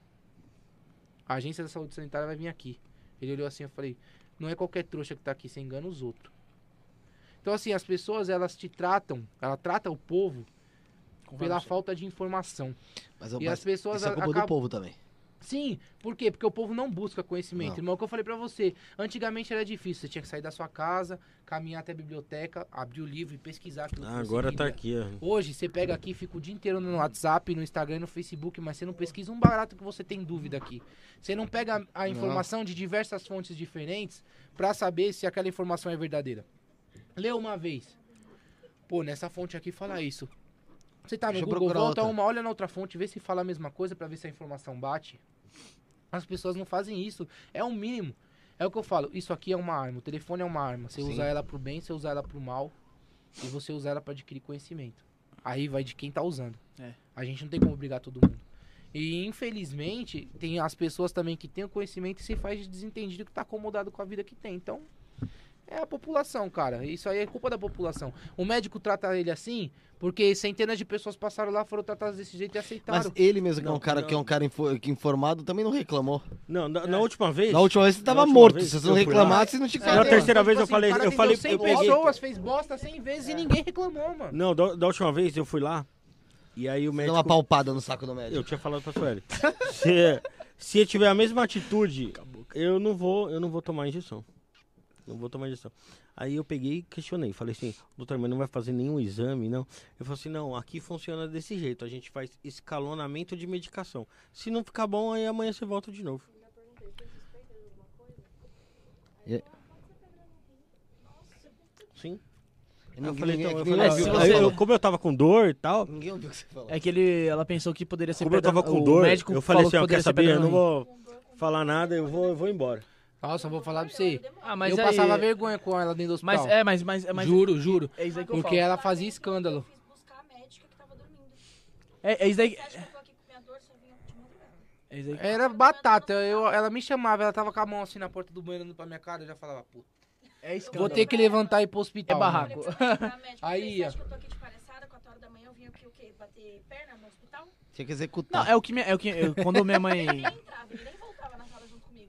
A agência da saúde sanitária vai vir aqui. Ele olhou assim, eu falei, não é qualquer trouxa que tá aqui, você engana os outros. Então, assim, as pessoas, elas te tratam, ela trata o povo pela falta de informação. Mas, E mas as pessoas isso é culpa do acabam- povo também. Sim, por quê? Porque o povo não busca conhecimento. Não. Irmão, o que eu falei pra você. Antigamente era difícil, você tinha que sair da sua casa, caminhar até a biblioteca, abrir o livro e pesquisar aquilo Ah, agora tá aqui, ó. Hoje você pega aqui, fica o dia inteiro no WhatsApp, no Instagram, e no Facebook, mas você não pesquisa um barato que você tem dúvida aqui. Você não pega a informação de diversas fontes diferentes pra saber se aquela informação é verdadeira. Lê uma vez. Pô, nessa fonte aqui fala isso. Você tá no Deixa Google, volta outra. uma, olha na outra fonte, vê se fala a mesma coisa pra ver se a informação bate. As pessoas não fazem isso. É o mínimo. É o que eu falo. Isso aqui é uma arma. O telefone é uma arma. Você Sim. usa ela pro bem, você usa ela pro mal. E você usa ela pra adquirir conhecimento. Aí vai de quem tá usando. É. A gente não tem como obrigar todo mundo. E infelizmente, tem as pessoas também que têm o conhecimento e se faz de desentendido que tá acomodado com a vida que tem. Então, é a população, cara. Isso aí é culpa da população. O médico trata ele assim porque centenas de pessoas passaram lá, foram tratadas desse jeito e Mas aceitaram. ele mesmo, que é Não, um cara, não. que é um cara info- que informado, também não reclamou. Não, na, na última vez. Na última vez você Na tava morto. vez Se você não reclamasse, não te Na falaram. terceira vez eu assim, falei- eu falei- 100 eu peguei- pessoas, fez bosta 100 vezes e ninguém reclamou, mano. Não, da, da última vez eu fui lá. E aí o Deu médico. uma palpada no saco do médico. Eu tinha falado pra Sueli. se, se eu tiver a mesma atitude, eu não vou, eu não vou tomar injeção. Não vou tomar injeção. Aí eu peguei e questionei. Falei assim, doutor, mas não vai fazer nenhum exame, não? Ele falou assim, não, aqui funciona desse jeito. A gente faz escalonamento de medicação. Se não ficar bom, aí amanhã você volta de novo. Sim. Ninguém- Eu falei, então, eu falei, eu- falou. como eu tava com dor e tal, Ninguém ouviu o que você falou. É que ele, ela pensou que poderia ser como eu pedra- tava com o dor, médico eu falei assim, ó, quer saber, eu não vou... falar nada, eu vou, eu vou embora. Nossa, vou falar pra você. Ah, mas eu aí- passava vergonha com ela dentro do hospital. Mas é, mas, mas, mas juro, juro. É isso aí que eu Porque falo. ela fazia escândalo. Eu fiz buscar a médica que tava dormindo. É, é isso aí. Você acha que eu tô aqui com minha dor, só vinha de madrugada? É isso aí. Era batata. Eu, ela me chamava, ela tava com a mão assim na porta do banheiro olhando pra minha cara, eu já falava, puta. É escândalo. Vou ter que levantar e ir pro É hospital. barraco. Pra médica, eu Aí, ó. acha que eu tô aqui de palhaçada, 4 horas da manhã eu vim aqui o quê? Bater perna no hospital? Tinha que executar. Não, é o que, minha, é o que eu- quando minha mãe.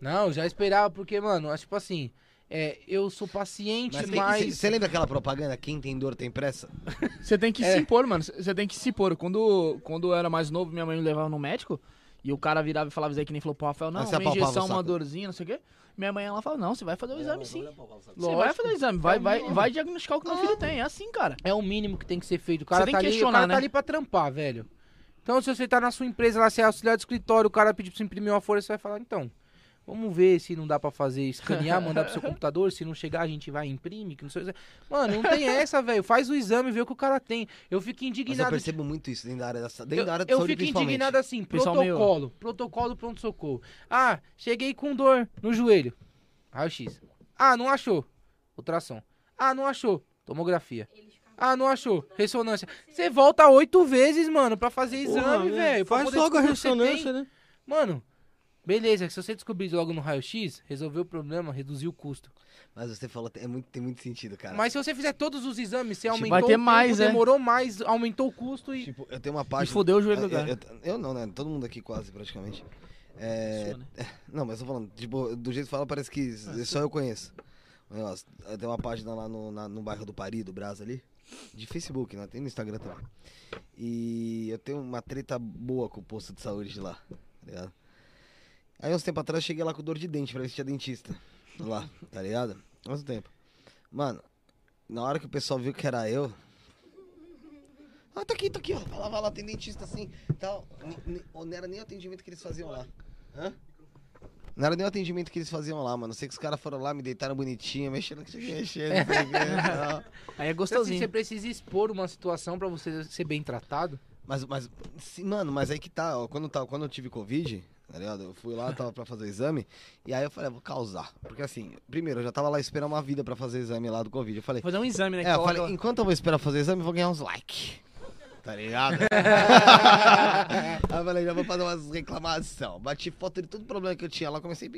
Não, já esperava, porque, mano, é tipo assim, é, eu sou paciente, Mas mas. você lembra aquela propaganda? Quem tem dor tem pressa? Você tem que É. se impor, mano. Você tem que se impor. Quando, quando eu era mais novo, minha mãe me levava no médico. E o cara virava e falava isso aí que nem falou pro Rafael, não, Aí você uma injeção, uma dorzinha, não sei o quê. Minha mãe, ela fala, não, você vai fazer o exame sim. Você Lógico. vai fazer o exame, vai, É vai, mínimo. vai diagnosticar o que meu filho tem. É assim, cara. É o mínimo que tem que ser feito. O cara, tem tá, que ali, o questionar, cara né? tá ali pra trampar, velho. Então, se você tá na sua empresa lá, você é auxiliar de escritório, o cara pedir pra você imprimir uma folha, você vai falar, então, vamos ver se não dá pra fazer escanear, mandar pro seu computador, se não chegar a gente vai e imprime, que não sei. Mano, não tem essa, velho. Faz o exame, vê o que o cara tem. Eu fico Mas eu indignado. percebo muito isso dentro da área da, sa- dentro Eu, da área de eu saúde, fico indignado assim, Pessoal protocolo, protocolo pronto-socorro. Ah, cheguei com dor no joelho. Raio-X. Ah, não achou. Ultrassom. Ah, não achou. Tomografia. Ah, não achou. Ressonância. Você volta oito vezes, mano, pra fazer exame, Porra, velho. Faz logo a ressonância, né? Mano, beleza. Se você descobrir logo no raio-X, resolveu o problema, reduziu o custo. Mas você falou, é muito, tem muito sentido, cara. Mas se você fizer todos os exames, você Tipo, aumentou vai ter o tempo, mais, é. demorou mais, aumentou o custo e... Tipo, eu tenho uma E página... fodeu o joelho do eu, cara. eu, eu não, né? Todo mundo aqui quase, praticamente. É... Sua, né? Não, mas eu tô falando, tipo, do jeito que fala, parece que só eu conheço. Negócio. Eu tenho uma página lá no, na- no bairro do Pari, do Brás ali. De Facebook, né? Tem no Instagram também. E eu tenho uma treta boa com o posto de saúde de lá, tá ligado? Aí uns tempo atrás eu cheguei lá com dor de dente pra ver se tinha dentista. Lá, tá ligado? Há tempo. Mano, na hora que o pessoal viu que era eu. Ah, tá aqui, tá aqui, ó. Vai lá, vai lá, tem dentista assim. Tal. Não era nem o atendimento que eles faziam lá. Hã? Não era nem o atendimento que eles faziam lá, mano. Sei que os caras foram lá, me deitaram bonitinho, mexendo que tinha que mexer, não sei o quê, tal. Aí é Então, assim, gostosinho. você precisa expor uma situação pra você ser bem tratado. Mas, mas, sim, mano, mas aí que tá, ó, quando, tá, quando eu tive Covid, tá ligado? Eu fui lá, tava pra fazer o exame, e aí eu falei, ah, vou causar. Porque assim, primeiro, eu já tava lá esperando uma vida pra fazer o exame lá do Covid. Eu falei, Fazer um exame, né? é, eu coloca falei, lá. enquanto eu vou esperar fazer o exame, eu vou ganhar uns likes. Tá ligado? aí eu falei, já vou fazer umas reclamação. Bati foto de todo problema que eu tinha lá, comecei a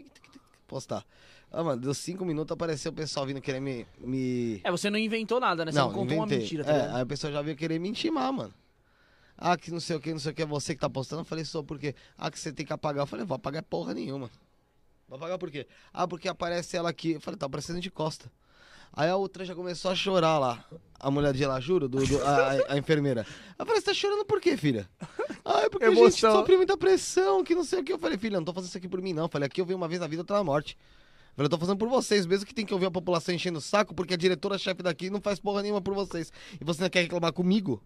postar. Ah, mano, deu cinco minutos, apareceu o pessoal vindo querer me. me... É, você não inventou nada, né? Você não, contou uma inventei. mentira, tá É, aí o pessoal já veio querer me intimar, mano. Ah, que não sei o que, não sei o que, é você que tá postando. Eu falei, sou por quê? Ah, que você tem que apagar. Eu falei, vou apagar porra nenhuma. Vou apagar por quê? Ah, porque aparece ela aqui. Eu falei, tá aparecendo de costa. Aí a outra já começou a chorar lá. A mulher de lá, juro, do, do- a, a- a enfermeira. Eu falei, você tá chorando por quê, filha? Ah, é porque a gente sofre muita pressão, que não sei o que. Eu falei, filha, não tô fazendo isso aqui por mim, não. Eu falei, aqui eu venho uma vez na vida, outra na morte. Eu falei, eu tô fazendo por vocês, mesmo que tem que ouvir a população enchendo o saco, porque a diretora-chefe daqui não faz porra nenhuma por vocês. E você não quer reclamar comigo?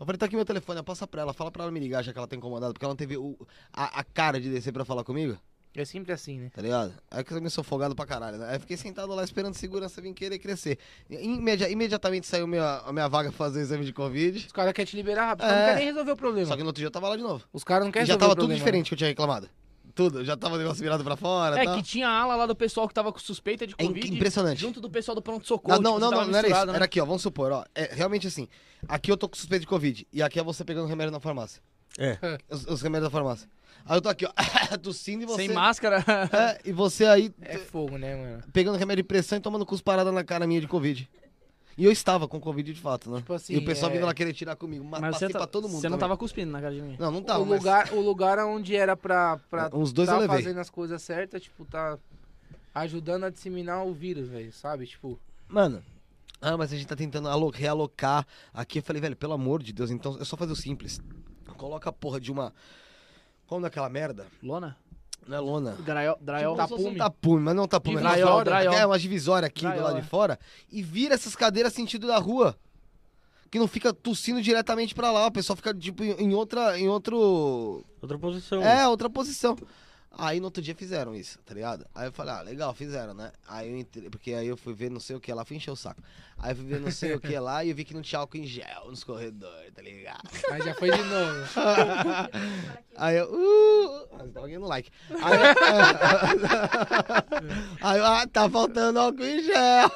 Eu falei, tá aqui meu telefone, passa pra ela, fala pra ela me ligar, já que ela tá incomodada, porque ela não teve o- a, a cara de descer pra falar comigo, É sempre assim, né? tá ligado? Aí que eu me sou folgado pra caralho, né? Aí eu fiquei sentado lá esperando segurança vir querer crescer. Imedi- imediatamente saiu minha, a minha vaga pra fazer o exame de Covid, Os caras querem te liberar rápido, É. não querem resolver o problema. só que no outro dia eu tava lá de novo. Os caras não E querem já resolver tava o tudo problema. diferente que eu tinha reclamado. Tudo, já tava o negócio virado pra fora É, tal. que tinha a ala lá do pessoal que tava com suspeita de É Covid. impressionante. Junto do pessoal do pronto-socorro. Não, não, tipo, não, não, não era isso. né? Era aqui, ó. Vamos supor, ó. É realmente assim. Aqui eu tô com suspeita de Covid. E aqui é você pegando remédio na farmácia. É. Os, os remédios da farmácia. Aí eu tô aqui, ó. tossindo e você. Sem máscara. É, e você aí É fogo, né, mano? pegando remédio de pressão e tomando cusparada na cara minha de Covid. E eu estava com Covid de fato, né? Tipo assim, e o pessoal é- vindo lá querer tirar comigo. Mas, Mas passei você, tá- pra todo mundo. você não também. tava cuspindo na cara de ninguém. Não, não tava. o, mas- lugar, o lugar onde era pra, pra Uns dois tá eu levei. fazendo as coisas certas, tipo, tá ajudando a disseminar o vírus, velho, sabe? Tipo, Mano. Ah, mas a gente tá tentando alo- realocar aqui. Eu falei, velho, pelo amor de Deus, então é só fazer o simples. Coloca a porra de uma. Como daquela merda? Lona? Não é lona. Draiol? Draiol? Como se fosse um tapume, mas não tapume. é uma Draiol, draiol. É uma divisória aqui do Draiol, lado é. de fora. E vira essas cadeiras sentido da rua. Que não fica tossindo diretamente pra lá. O pessoal fica, tipo, em em outra. Em outro. Outra posição. É, outra posição. Aí no outro dia fizeram isso, tá ligado? Aí eu falei, ah, legal, fizeram, né? Aí eu entrei, porque aí eu fui ver não sei o que lá, fui encher o saco. Aí eu fui ver não sei o que lá e eu vi que não tinha álcool em gel nos corredores, tá ligado? Mas já foi de novo. Aí eu, uh, mas tá alguém no like. Aí, aí eu, ah, tá faltando álcool em gel.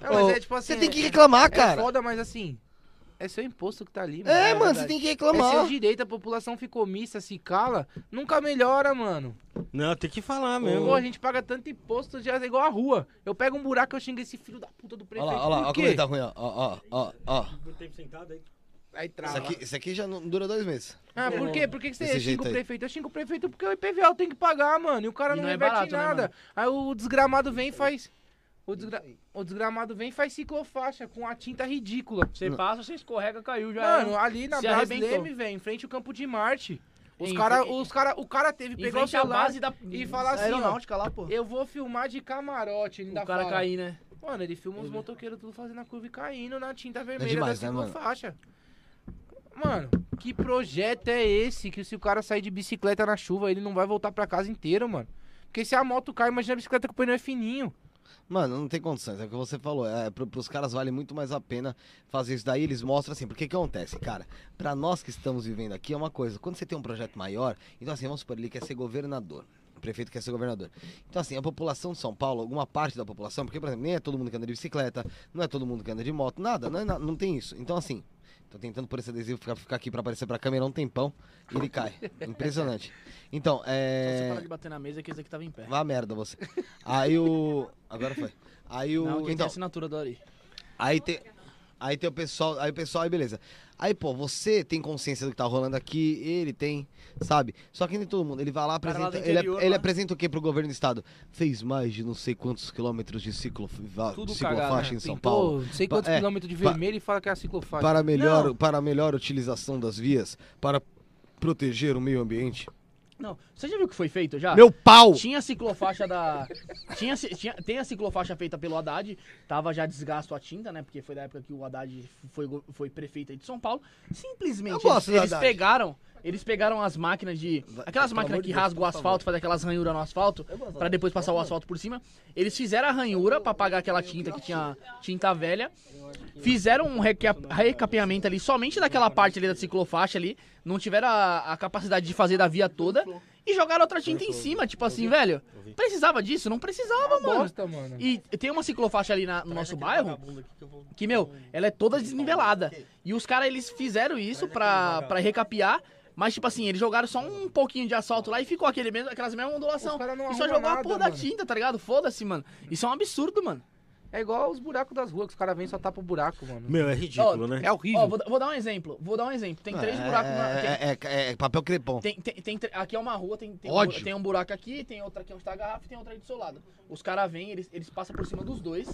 Não, mas Ô, é tipo assim. Você tem que é- reclamar, É cara. foda, mas assim. É seu imposto que tá ali, mano. É, É mano, verdade. você tem que É reclamar. seu direito, a população ficou mista, se cala, nunca melhora, mano. Não, tem que falar mesmo. Pô, a gente paga tanto imposto, já é igual a rua. Eu pego um buraco, eu xingo esse filho da puta do Olha prefeito. lá, olha lá, Por olha quê? como ele tá ruim, ó. Ó, ó, ó, ó. tempo sentado aí. Aí Isso trava. aqui, isso aqui já não dura dois meses. Ah, por quê? Por que, que você xinga o prefeito? Eu xingo o prefeito porque o IPVA tenho que pagar, mano. E o cara E não, não é reverte barato, né, nada. mano? Aí o desgramado vem e faz. O, desgra- o desgramado vem e faz ciclofaixa com a tinta ridícula. Você passa, você escorrega, caiu, já Mano, era. ali na Brasleme, arrebentou. velho, em frente ao campo de Marte. Os cara, os cara, o cara teve que pegar o celular base da e falar assim, ó, lá, pô. eu vou filmar de camarote. Ainda O cara fala. cair, né? Mano, ele filma os motoqueiros tudo fazendo a curva e caindo na tinta vermelha demais, da né, mano? ciclofaixa. Mano, que projeto é esse que se o cara sair de bicicleta na chuva, ele não vai voltar pra casa inteiro, mano? Porque se a moto cai, imagina a bicicleta com o pneu é fininho. Mano, não tem condições. É o que você falou. É, pro, pros caras vale muito mais a pena fazer isso daí. Eles mostram assim. Porque que acontece, cara? Pra nós que estamos vivendo aqui é uma coisa. Quando você tem um projeto maior, então assim, vamos supor, ele quer ser governador. O prefeito quer ser governador. Então, assim, a população de São Paulo, alguma parte da população, porque, por exemplo, nem é todo mundo que anda de bicicleta, não é todo mundo que anda de moto, nada, não, é não tem isso. Então, assim, tô tentando por esse adesivo ficar, ficar aqui pra aparecer pra câmera um tempão e ele cai. Impressionante. Então, Só você é. parar de bater na mesa que esse aqui tava em pé. Vá merda você. Aí o. Agora foi. Aí o. Não, quem tem então, assinatura do Ari. aí tem. Aí tem o pessoal. Aí o pessoal, aí beleza. Aí, pô, você tem consciência do que tá rolando aqui, ele tem, sabe? Só que nem todo mundo. Ele vai lá, apresenta. Ele, interior, ele lá. apresenta o que pro governo do estado? Fez mais de não sei quantos quilômetros de ciclo, Tudo ciclofaixa cagado, né? em São Pintou Paulo. não sei quantos é, quilômetros de vermelho e fala que é a ciclofaixa. Para melhor, Não. para melhor utilização das vias, para proteger o meio ambiente. Não, você já viu o que foi feito já? Meu pau! Tinha a ciclofaixa da. Tinha, tinha, tem a ciclofaixa feita pelo Haddad. Tava já desgasto a tinta, né? Porque foi da época que o Haddad foi, foi prefeito aí de São Paulo. Simplesmente eles, eles pegaram. Eles pegaram as máquinas de. Aquelas máquinas que rasgam o asfalto, fazem aquelas ranhuras no asfalto, pra depois passar o asfalto por cima. Eles fizeram a ranhura pra apagar aquela tinta que tinha tinta velha. Fizeram um reca- recapeamento ali somente daquela parte ali da ciclofaixa ali. Não tiveram a, a capacidade de fazer da via toda. E jogaram outra tinta em cima, tipo assim, velho. Precisava disso? Não precisava, mano. Bosta, mano. E tem uma ciclofaixa ali na- no nosso bairro que, meu, ela é toda desnivelada. E os caras, eles fizeram isso pra, pra recapear. Mas, tipo assim, eles jogaram só um pouquinho de asfalto lá e ficou aquele mesmo, aquelas mesmas ondulações. E só jogou a nada, porra da mano. tinta, tá ligado? Foda-se, mano. Isso é um absurdo, mano. É igual os buracos das ruas, que os caras vêm e só tapam o buraco, mano. Meu, é ridículo, Ó, né? É horrível. Ó, vou, vou dar um exemplo. Vou dar um exemplo. Tem três buracos na. tem- É, é- é papel crepom. Tem, tem, tem tre- aqui é uma rua, tem, tem, um, Ódio. tem um buraco aqui, tem outra aqui onde tá a garrafa e tem outra aí do seu lado. Os caras vêm, eles, eles passam por cima dos dois,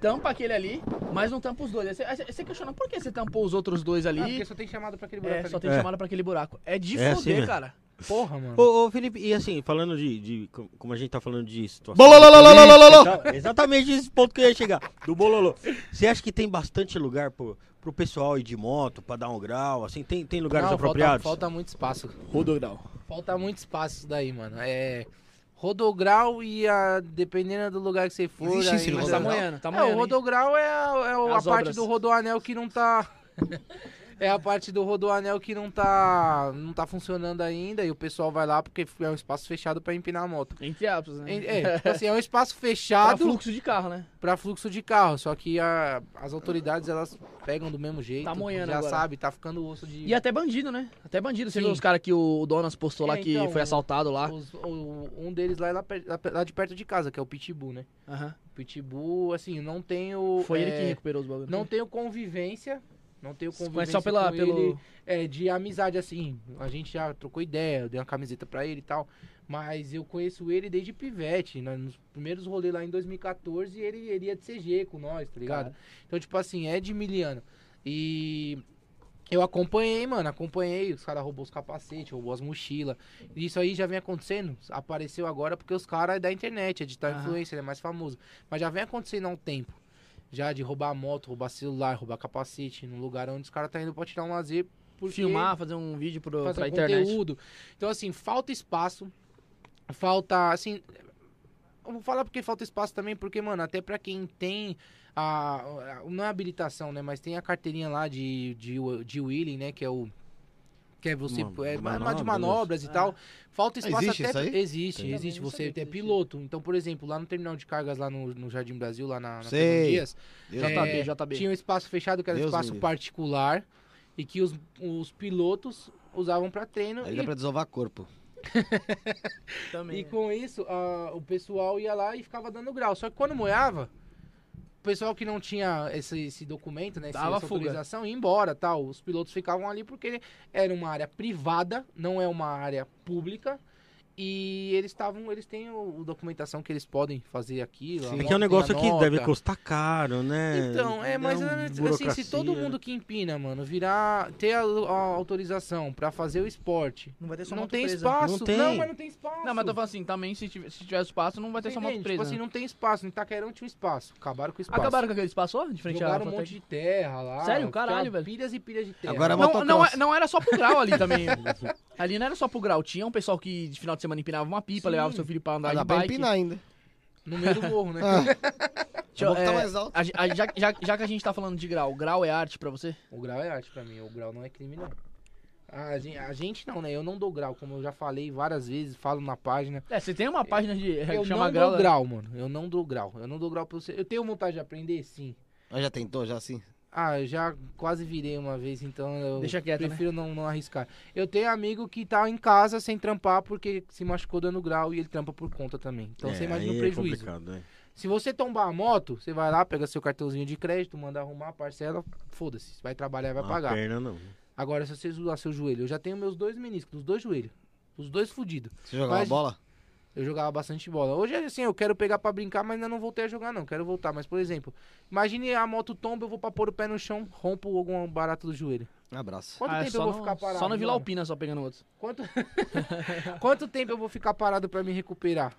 tampa aquele ali, mas não tampa os dois. Aí você- Aí você aí você questiona, por que você tampou os outros dois Ah, ali? porque só tem chamado pra aquele buraco é, ali. só tem É. chamada pra aquele buraco. É de É assim foder, mesmo. cara. Porra, mano. Ô, ô, Felipe, e assim, falando de, de- com- Como a gente tá falando de situação. Bolololololololol! política tal, Exatamente esse ponto que eu ia chegar. Do bololô. Você acha que tem bastante lugar pro, pro pessoal ir de moto, pra dar um grau? Assim, tem, tem lugares Não, apropriados? Falta, falta muito espaço. Rodograu. Falta muito espaço isso daí, mano. É. Rodograu e a. Dependendo do lugar que você for. Existe no ainda- Mas tá Rodograu? moendo, tá É, moendo. o hein? rodograu é, a- é o- a parte obras. do rodoanel que não tá. é a parte do rodoanel que não tá. não tá funcionando ainda e o pessoal vai lá porque é um espaço fechado pra empinar a moto. Entre aspas, né? É, é, tipo assim, é um espaço Pra fechado fluxo de carro, né? pra fluxo de carro, só que a- as autoridades elas pegam do mesmo jeito. Tá moendo já agora. sabe, tá ficando osso de. E até bandido, né? Até bandido. Você Sim. viu os caras que o Donas postou lá É, que então, foi assaltado lá? Os- o- um deles lá, é lá, lá lá de perto de casa, que é o Pitbull, né? Aham. O Pitbull, assim, não tenho. Foi ele é, que recuperou os bagulhos. Não tenho convivência. Não tenho convivência conhece só pela, pelo... ele, é, de amizade, assim. A gente já trocou ideia, eu dei uma camiseta pra ele e tal. Mas eu conheço ele desde pivete. né? Nos primeiros rolês lá em 2014, ele, ele ia de CG com nós, tá ligado? Cara. Então, tipo assim, é de miliano. E eu acompanhei, mano, acompanhei. Os caras roubou os capacetes, roubou as mochilas. Isso aí já vem acontecendo. Apareceu agora porque os caras é da internet, é digital Aham. influencer, é mais famoso. Mas já vem acontecendo há um tempo. Já de roubar moto, roubar celular, roubar capacete, num lugar onde os caras tá indo pra tirar um lazer porque Filmar, fazer um vídeo pro, fazer pra internet. conteúdo. Então, assim, falta espaço. Falta, assim. Eu vou falar porque falta espaço também, porque, mano, até pra quem tem a. a- não é habilitação, né? Mas tem a carteirinha lá de, de, de wheeling, né? Que é o. Que é você. Uma- é, ma- manobras. de manobras e tal. Falta espaço Existe até. isso aí? Existe, Tem. existe. Você é piloto. Então, por exemplo, lá no terminal de cargas, lá no, no Jardim Brasil, lá na, na Sei. Dias, é, JB, JB. tinha um espaço fechado que era Deus espaço particular e que os, os pilotos usavam pra treino. Aí e dá pra desovar corpo. Também. e com isso, ah, o pessoal ia lá e ficava dando grau. Só que quando moiava, o pessoal que não tinha esse, esse documento, né, Dava essa fuga. autorização, ia embora, tal. Os pilotos ficavam ali porque era uma área privada, não é uma área pública. E eles estavam, eles têm o, o documentação que eles podem fazer aquilo. a É que é um negócio que deve custar caro, né? Então, é, mas uma assim, se todo mundo que empina, mano, virar, ter a, a autorização pra fazer o esporte, Não vai ter só não moto tem presa. espaço. Não tem. mas não tem espaço. Não, mas eu tô falando assim, também se tiver, se tiver espaço, não vai ter só moto entende? presa. Tipo assim, né? não tem espaço. No Itaquerão tinha um espaço. Acabaram com o espaço. Acabaram com aquele espaço ó, de frente à Jogaram um monte de terra lá. Sério? Caralho, velho. Pilhas e pilhas de terra. Agora é Não, motocross. não, é- não era só pro grau ali também. ali não era só pro grau. Tinha um pessoal que de final de semana empinava uma pipa, Sim. levava seu filho pra andar Ah, de dá pra bike. empinar ainda. No meio do morro, né? Ah, Deixa vou tá é, mais alto. a a- já, já, já que a gente tá falando de grau, grau é arte pra você? O grau é arte pra mim. O grau não é crime, não. A gente, a gente não, né? Eu não dou grau, como eu já falei várias vezes, falo na página. É, você tem uma página de, Eu que chama não grau. dou né? grau, mano. Eu não dou grau. Eu não dou grau pra você. Eu tenho vontade de aprender, sim. Ah, já tentou, já assim? Ah, eu já quase virei uma vez, então eu Deixa quieto, né? prefiro não, não arriscar. Eu tenho amigo que tá em casa sem trampar porque se machucou dando grau e ele trampa por conta também. Então você É, imagina o é prejuízo. complicado, né? se você tombar a moto, você vai lá, pega seu cartãozinho de crédito, manda arrumar a parcela, foda-se. Vai trabalhar e vai A pagar. perna não. Agora, se você zoar seu joelho, eu já tenho meus dois meniscos, os dois joelhos. Os dois fudidos. Você jogava Mas- bola? Eu jogava bastante bola. Hoje, assim, eu quero pegar pra brincar, mas ainda não voltei a jogar, não. Quero voltar. Mas, por exemplo, imagine a moto tomba, eu vou pra pôr o pé no chão, rompo algum barato do joelho. Um abraço. Quanto Ah, é tempo só eu vou no- ficar parado? Só na Vila? Alpina, só pegando outros. Quanto... Quanto tempo eu vou ficar parado pra me recuperar?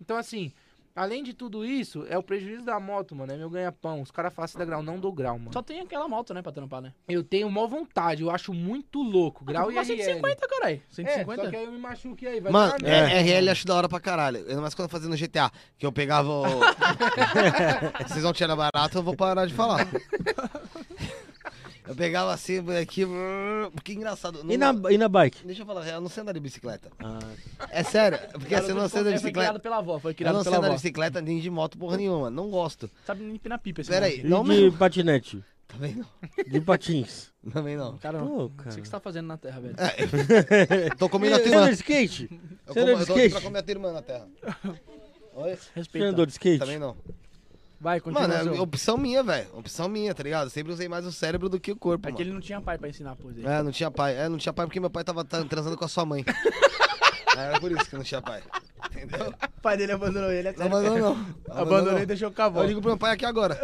Então, assim, além de tudo isso, é o prejuízo da moto, mano. É meu ganha-pão. Os caras falam assim da grau, não dou grau, mano. Só tem aquela moto, né, pra trampar, né? Eu tenho mó vontade, eu acho muito louco. Grau e Mas RL. 150, caralho. É, 150? só que aí eu me machuque aí, vai Mano, é, RL acho da hora pra caralho. Ainda mais quando eu fazia no GTA. Que eu pegava o. Vocês vão tirar barato, eu vou parar de falar. Eu pegava assim, aqui. Que engraçado. E Não- na, e na bike? Deixa eu falar, eu não sei andar de bicicleta. Ah, É sério, porque assim, eu não sei andar de É, Foi criado bicicleta. pela avó, foi Eu criado não sei andar de bicicleta nem de moto porra nenhuma. Não gosto. Sabe nem empinar pipa esse Pera moleque. aí. e Não de mesmo. patinete? Também não. De patins? Também não. Cara, Pô, cara. o que você tá fazendo na terra, velho. Tô comendo a Você tua irmã. de skate? Eu, Você como, eu tô aqui pra skate? comer a tua irmã na terra. Oi? Você Respeita. andou de skate? Também não. Vai, continua. Mano, é opção minha, velho. Opção minha, tá ligado? Sempre usei mais o cérebro do que o corpo, É que mano. ele não tinha pai pra ensinar, pô. Zé. É, não tinha pai. É, não tinha pai porque meu pai tava tra- transando com a sua mãe. Era por isso que não tinha pai. Entendeu? O pai dele abandonou ele, é Não abandonou, não. Abandonou e deixou a avó. Eu ligo pro meu pai aqui agora.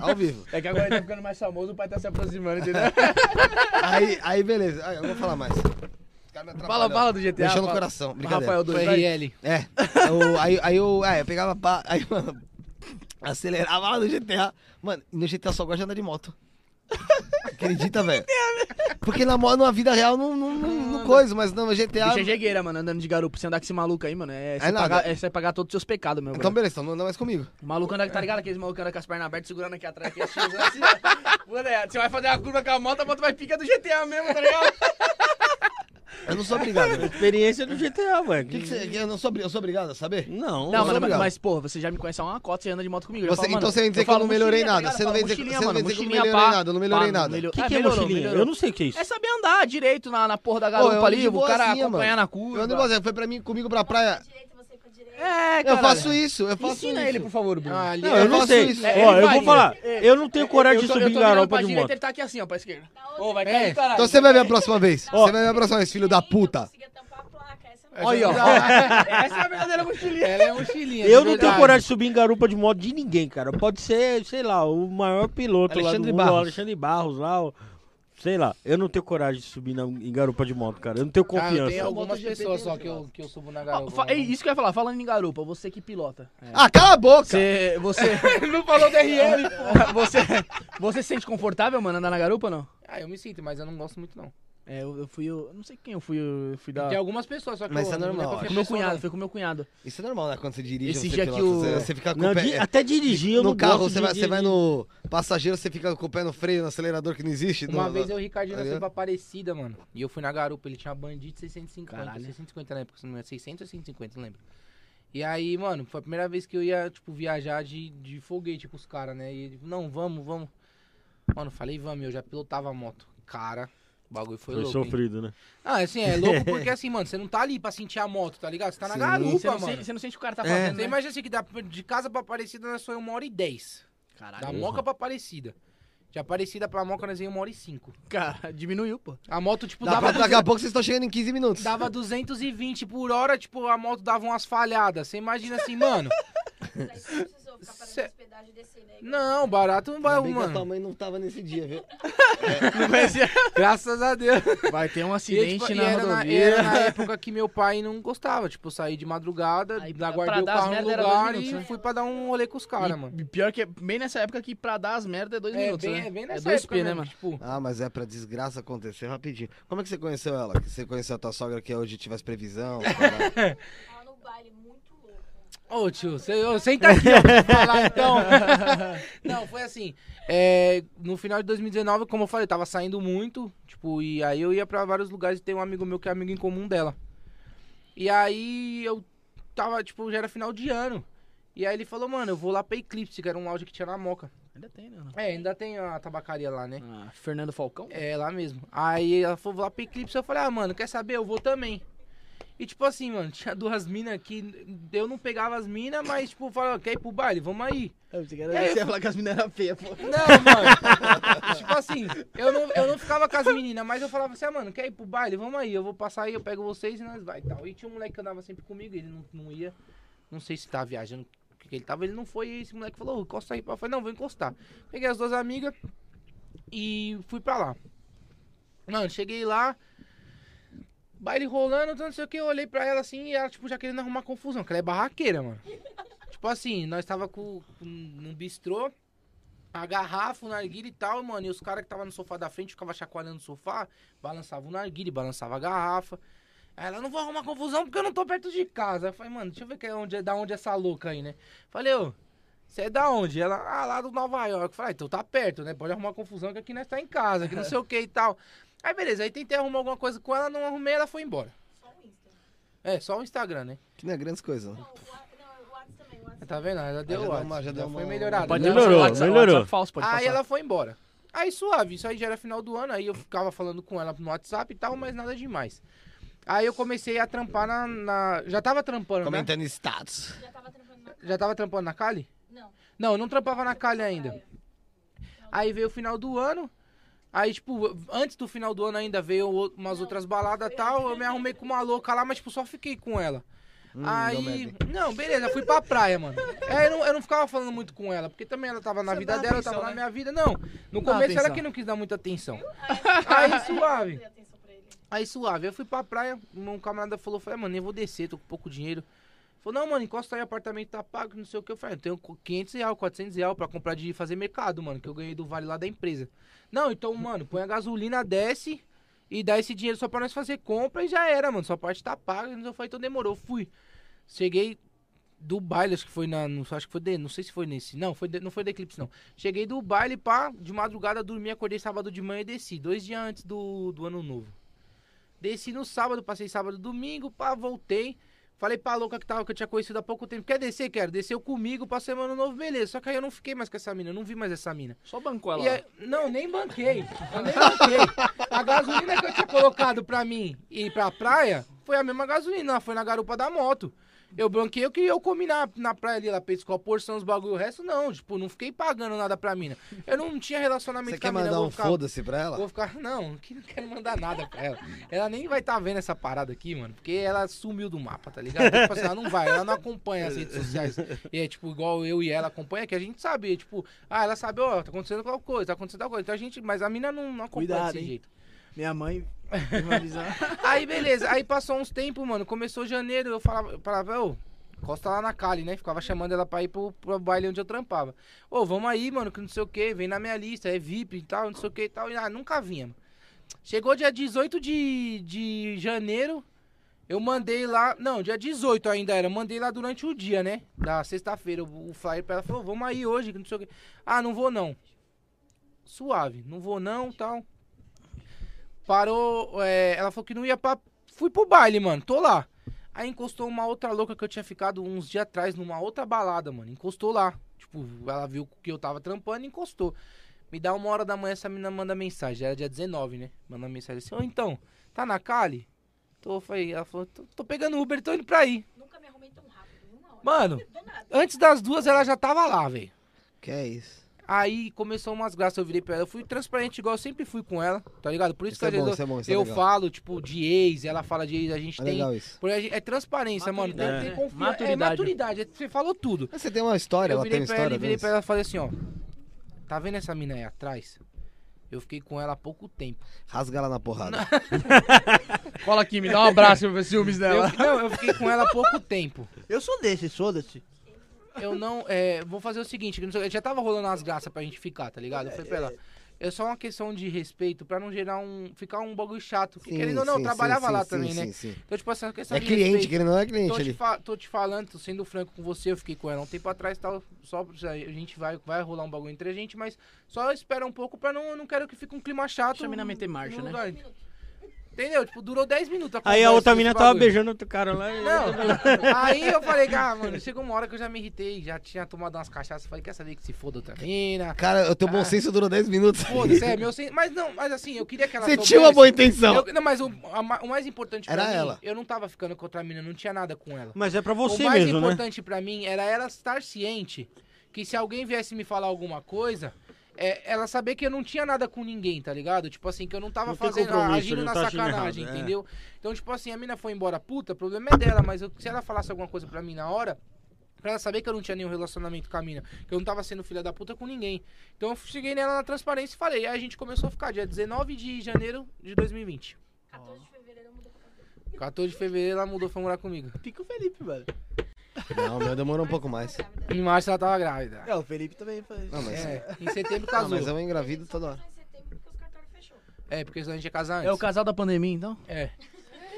Ao vivo. É que agora ele tá ficando mais famoso, o pai tá se aproximando, entendeu? Aí, aí beleza. Aí, eu vou falar mais. Os caras me fala, fala do GTA. Mexeu no coração. Brincadeira. Rafael vai. RL. É. Eu- aí, aí eu, é, eu pegava pá, aí, mano, acelerava lá no GTA. Mano, no GTA só gosta de andar de moto. Acredita, velho? Porque na, na vida real não, não, não, não coisa, mas no GTA. Bicho é jegueira, mano, andando de garupa. Você andar com esse maluco aí, mano, é você, nada. pagar, é você pagar todos os seus pecados, meu. Então, beleza, então não anda mais comigo. O maluco anda, tá ligado? Aqueles malucos andam com as pernas abertas, segurando aqui atrás, aqui, assim, assim, ó. Mano, é, Você vai fazer a curva com a moto, a moto vai picar do GTA mesmo, tá ligado? Eu não sou obrigado. velho. Experiência do GTA, velho. Que que você- eu não sou, eu sou obrigado a saber? Não, Não, sou mano, obrigado. mas, porra, você já me conhece há uma cota, você anda de moto comigo. Você- falo, mano, então você vem dizer eu que eu não melhorei nada. tá? Você não vem dizer que- mochilinha, você não vem mano, dizer que eu não melhorei nada, eu não melhorei Pá, nada. O que, que é mochilinha? Eu não sei o que é isso. É saber andar direito na, na porra da garupa ando ali, de o cara boazinha, acompanhar mano. na curva. Eu ando igual, foi pra mim, comigo pra praia. É, Eu cara. faço isso, eu faço Ensina isso. ele, por favor, Bruno. Ah, ali Não, é- eu não faço sei. isso. É, Ó, eu vai, vou falar. ele- Eu não tenho coragem eu de tô- subir eu em tô garupa de moto. ele tá aqui assim, ó, pra esquerda. Da Ô, vai É, cair, caralho. Então você vai ver a próxima vez. Ó. Você vai ver a próxima vez, filho da puta. Não. Olha, ó. Essa é a verdadeira mochilinha. Ela é mochilinha. Eu não tenho coragem de subir em garupa de moto de ninguém, cara. Pode ser, sei lá, o maior piloto Alexandre lá do mundo, Barros. Alexandre Barros lá, o- sei lá. Eu não tenho coragem de subir na- em garupa de moto, cara. Eu não tenho confiança. tenho algumas MotoGP pessoas tem só esse que eu, que eu subo na garupa. fa- é isso que eu ia falar, falando em garupa, você que pilota. É. Ah, cala a boca! Você, você, não falou DRL, pô. você, você se sente confortável, mano, andar na garupa ou não? Ah, eu me sinto, mas eu não gosto muito, não. É, eu, eu fui. Eu não sei quem eu fui. Eu fui dar. Tem algumas pessoas, só que Mas eu- isso é não normal, acho. Com meu pessoa, cunhado, foi com meu cunhado. Isso é normal, né? Quando você dirige, Esse você dia que o- você, você fica com Não, o pé... di- é, até dirigir, eu no não carro, gosto você, de vai, você vai no passageiro, você fica com o pé no freio, no acelerador que não existe. Uma no- vez eu e o Ricardinho nós fomos pra Aparecida, mano. E eu fui na garupa, ele tinha bandido 650. Caralho. 650 na época, se não é 600 ou 650, não lembro. E aí, mano, foi a primeira vez que eu ia, tipo, viajar de, de foguete com os caras, né? E ele, não, vamos, vamos. Mano, falei, vamos, eu já pilotava a moto. Cara, o bagulho foi, Foi louco. hein? sofrido, né? Ah, assim, é louco porque assim, mano, você não tá ali pra sentir a moto, tá ligado? Você tá na Sim. garupa, Você mano. sente, você não sente o cara tá É. fazendo. Você né? imagina assim que dá, de casa pra Aparecida nós foi uma hora e dez. Caralho. Da Moca pra Aparecida. De Aparecida pra Moca nós íamos uma hora e cinco. Cara, diminuiu, pô. A moto, tipo, Dá dava, pra- daqui a pouco vocês estão chegando em 15 minutos. dava 220 por hora, tipo, a moto dava umas falhadas. Você imagina assim, mano. Cê- fazendo hospedagem e descer, né? Não, barato não vai, Ainda que a tua mano. mãe não tava nesse dia, viu? Não vai ser. Graças a Deus. Vai ter um E, acidente tipo, e na era, na, rodovia. era na época que meu pai não gostava. Tipo, saí de madrugada, Aí, lá pra guardei o carro no lugar minutos, e né? fui pra dar um rolê com os caras, mano. Pior que é bem nessa época que pra dar as merdas é dois É minutos, bem, né? é bem é nessa dois época P, né, mano? Tipo, Ah, mas é pra desgraça acontecer rapidinho. Como é que você conheceu ela? Que você conheceu a tua sogra que hoje tivesse previsão? Tava no baile. Ô tio, você, ô, senta aqui, ó, pra falar então. Não, foi assim. é, no final de 2019, como eu falei, eu tava saindo muito, tipo, e aí eu ia pra vários lugares e tem um amigo meu que é amigo em comum dela. E aí eu tava, tipo, já era final de ano. E aí ele falou, mano, eu vou lá pra Eclipse, que era um lounge que tinha na Moca. Ainda tem, né? É, ainda tem a tabacaria lá, né? Ah, Fernando Falcão? É, lá mesmo. Aí ela falou, vou lá pro Eclipse. Eu falei, ah, mano, quer saber? Eu vou também. E tipo assim, mano, tinha duas minas que eu não pegava as minas, mas tipo, falava, quer ir pro baile? Vamos aí. Eu pensei que era, você ia falar que as meninas eram feias, pô. Não, mano. tipo assim, eu não, eu não ficava com as meninas, mas eu falava assim, ah, mano, quer ir pro baile? Vamos aí, eu vou passar aí, eu pego vocês e nós vai e tal. E tinha um moleque que andava sempre comigo, ele não, não ia, não sei se tava viajando, o que ele tava, ele não foi, e esse moleque falou, "Ô, encosta aí. Eu falei, não, vou encostar. Peguei as duas amigas e fui pra lá. Mano, cheguei lá, baile rolando, não sei o que, eu olhei pra ela assim e ela, tipo, já querendo arrumar confusão, que ela é barraqueira, mano. Tipo assim, nós tava com, com, num bistrô, a garrafa, o narguile e tal, mano. E os caras que tava no sofá da frente ficavam chacoalhando o sofá, balançava o narguile, balançava a garrafa. Aí ela, não vou arrumar confusão porque eu não tô perto de casa. Eu falei, mano, deixa eu ver que é onde, é- da onde é essa louca aí, né? Falei, ô, você é da onde? Ela, ah, lá do Nova York. Eu falei, ah, então tá perto, né? Pode arrumar confusão que aqui nós tá em casa, que não sei o que e tal. Aí beleza, aí tentei arrumar alguma coisa com ela, não arrumei, ela foi embora. Só o Insta. É, só o Instagram, né? Que não é grandes coisas, né? Não, o Wa- não, o WhatsApp também. O WhatsApp Tá vendo? Ela deu já o deu WhatsApp, uma- já deu foi uma- melhorado. Pode né? dar o Melhorou, WhatsApp, melhorou. WhatsApp falso, pode aí passar. ela foi embora. Aí suave, isso aí já era final do ano, aí eu ficava falando com ela no WhatsApp e tal, mas nada demais. Aí eu comecei a trampar na. na- Já tava trampando, né? Comentando status. já tava trampando na... Já tava trampando na Cali? Não. Não, eu não trampava na Cali ainda. praia. Aí veio o final do ano. Aí, tipo, antes do final do ano ainda veio umas outras baladas e tal. Eu me arrumei com uma louca lá, mas, tipo, só fiquei com ela. Hum, Aí. merda. Não, beleza, fui pra praia, mano. Aí eu não, eu não ficava falando muito com ela, porque também ela tava na Você vida dela, eu atenção, tava na né? minha vida. Não, no Dá começo ela que não quis dar muita atenção. Aí, suave. Aí suave, eu fui pra praia, um camarada falou, falei, mano, eu vou descer, tô com pouco dinheiro. Falou, não, mano, encosta aí, apartamento tá pago, não sei o que. Eu falei, eu tenho 500 reais, 400 reais pra comprar de fazer mercado, mano, que eu ganhei do vale lá da empresa. Não, então, mano, põe a gasolina, desce e dá esse dinheiro só pra nós fazer compra e já era, mano, sua parte tá paga. Eu falei, então demorou, fui. Cheguei do baile, acho que foi na, não, acho que foi de, não sei se foi nesse, não, foi de- não foi da Eclipse não. Cheguei do baile, pá, de madrugada dormi, acordei sábado de manhã e desci, dois dias antes do, do ano novo. Desci no sábado, passei sábado, domingo, pá, voltei. Falei pra louca que, tava, que eu tinha conhecido há pouco tempo. Quer descer? Quero. Desceu comigo, passei ano novo, beleza. Só que aí eu não fiquei mais com essa mina, eu não vi mais essa mina. Só bancou ela. E aí- não, nem banquei. Eu nem banquei. A gasolina que eu tinha colocado pra mim ir pra praia foi a mesma gasolina, foi na garupa da moto. Eu banquei o que eu comi na, na praia ali, ela pescou a porção, os bagulho, o resto não. Tipo, não fiquei pagando nada pra mina. Eu não tinha relacionamento Você com a quer mina. eu mandar vou um foda-se pra ela? Vou ficar. Não, que não quero mandar nada pra ela. Ela nem vai estar vendo essa parada aqui, mano. Porque ela sumiu do mapa, tá ligado? Tipo assim, ela não vai, ela não acompanha as redes sociais. E é tipo, igual eu e ela acompanha, que a gente sabe. é, Tipo, ah, ela sabe, ó, tá acontecendo qualquer coisa, tá acontecendo tal coisa. Então a gente. Mas a mina não, não acompanha Cuidado, desse hein? jeito. Minha mãe. Aí, beleza. Aí passou uns tempos, mano. Começou janeiro, eu falava, eu falava, ô, Costa lá na Cali, né? Ficava chamando ela pra ir pro, pro baile onde eu trampava. Ô, vamos aí, mano, que não sei o que, vem na minha lista, é VIP e tal, não sei o que e tal. E ah, nunca vinha, mano. Chegou dia 18 de, de janeiro. Eu mandei lá. Não, dia 18 ainda era. Mandei lá durante o dia, né? Da sexta-feira. O, o flyer pra ela falou: vamos aí hoje, que não sei o quê. Ah, não vou não. Suave, não vou não tal. Parou. é, ela falou que não ia pra. Fui pro baile, mano. Tô lá. Aí encostou uma outra louca que eu tinha ficado uns dias atrás numa outra balada, mano. Encostou lá. Tipo, ela viu que eu tava trampando e encostou. Me dá uma hora da manhã, essa menina manda mensagem. Era dia 19, né? Manda mensagem assim: Ô, então, tá na Cali? Tô, falei, ela falou: tô, tô pegando Uber, tô indo pra aí. Nunca me arrumei tão rápido. Uma hora. Mano, antes das duas ela já tava lá, velho. Que é isso. Aí começou umas graças, eu virei pra ela. Eu fui transparente igual eu sempre fui com ela, tá ligado? Por isso, Isso que é bom, isso é bom, isso eu, é eu falo, tipo, de ex, ela fala de ex, a gente É tem. legal isso. É transparência, mano. Tem, Maturidade. tem confiança. É Maturidade. maturidade. Você falou tudo. Mas Você tem uma história, eu ela tem virei uma pra ela história. e virei pra ela e falei assim, ó. Tá vendo essa mina aí atrás? Eu fiquei com ela há pouco tempo. Rasga ela na porrada. Cola aqui, me dá um abraço pra ver ciúmes Eu, dela. não, eu fiquei com ela há pouco tempo. Eu sou desse, foda-se. Eu não. É, vou fazer o seguinte, que não sei- já tava rolando as graças pra gente ficar, tá ligado? Eu falei pra ela. É só uma questão de respeito pra não gerar um. ficar um bagulho chato. Porque Sim, querendo ou não, eu sim, trabalhava sim, lá sim, também, sim, né? sim, sim. Então, tipo assim, uma questão É de cliente, respeito. que ele não é cliente Tô te, ali. fa- tô te falando, tô sendo franco com você, eu fiquei com ela um tempo atrás tal, só pra- a gente vai, vai rolar um bagulho entre a gente, mas só espera um pouco pra não, eu não quero que fique um clima chato. Deixa a mina meter marcha, no né? lugar. Entendeu? Tipo, durou 10 minutos Aí a outra mina tava beijando outro cara lá. e- Não, aí eu falei, ah, mano, chegou uma hora que eu já me irritei, já tinha tomado umas cachaças, falei, quer saber que se foda outra mina, Cara, o teu bom Ah. senso durou 10 minutos. foda-se, é, meu sen... Mas não, mas assim, eu queria que ela Você soubesse- tinha uma boa intenção. Eu- não, mas o, a o mais importante pra Era mim, ela. eu não tava ficando com outra mina, não tinha nada com ela. Mas é pra você o mais mesmo, né? importante pra mim era ela estar ciente que se alguém viesse me falar alguma coisa, é, ela saber que eu não tinha nada com ninguém, tá ligado? Tipo assim, que eu não tava Não fazendo, agindo na tá sacanagem, errado, é. entendeu? Então, tipo assim, a mina foi embora puta, o problema é dela, mas eu- se ela falasse alguma coisa pra mim na hora, Pra ela saber que eu não tinha nenhum relacionamento com a mina. Que eu não tava sendo filha da puta com ninguém. Então eu cheguei nela na transparência e falei. Aí a gente começou a ficar dia 19 de janeiro de 2020. 14 de fevereiro mudei pra cá. 14 de fevereiro ela mudou, foi morar comigo. Pica o Felipe, mano. Não, o meu demorou um pouco mais. Em março ela tava grávida. É, o Felipe também faz. Não, mas, É, em setembro não, casou. mas eu engravido toda hora. Só em setembro porque os cartórios fechou. É, porque senão a gente ia casar antes. É o casal da pandemia, então? É.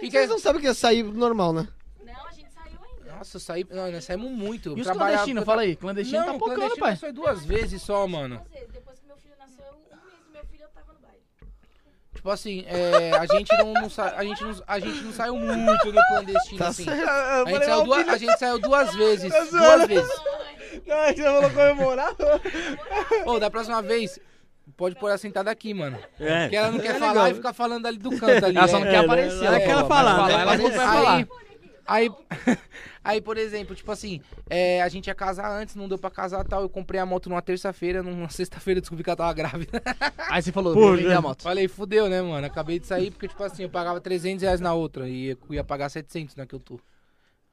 E Vocês que... não sabem que ia sair normal, né? Não, a gente saiu ainda. Nossa, eu saí. Não, nós saímos muito. E os trabalhava- clandestinos? Fala aí. Clandestino Não, tá pocando, clandestino pai. foi duas vezes só, mano. Duas vezes. Depois que meu filho nasceu, um mês do meu filho eu tava no baile. Tipo assim, é, a gente não, não sa... a, gente não, a gente não saiu muito no clandestino, Tá assim. certo. A gente, saiu duas, a gente saiu duas vezes. Duas vezes. Não, a gente não falou comemorar. Ô, da próxima vez, pode pôr ela sentada aqui, mano. É. Porque ela não quer É falar legal. e fica falando ali do canto ali. Ela só é. não quer É, aparecer. ela né? quer ela Vai falar, né? Ela não vai falar. Aí, aí, aí, por exemplo, tipo assim, é, a gente ia casar antes, não deu pra casar tal. Eu comprei a moto numa terça-feira, numa sexta-feira eu descobri que ela tava grávida. Aí você falou, Pô, vender né? a moto. Falei, fudeu, né, mano? Acabei de sair porque, tipo assim, eu pagava 300 reais na outra e eu ia pagar 700 na que eu tô.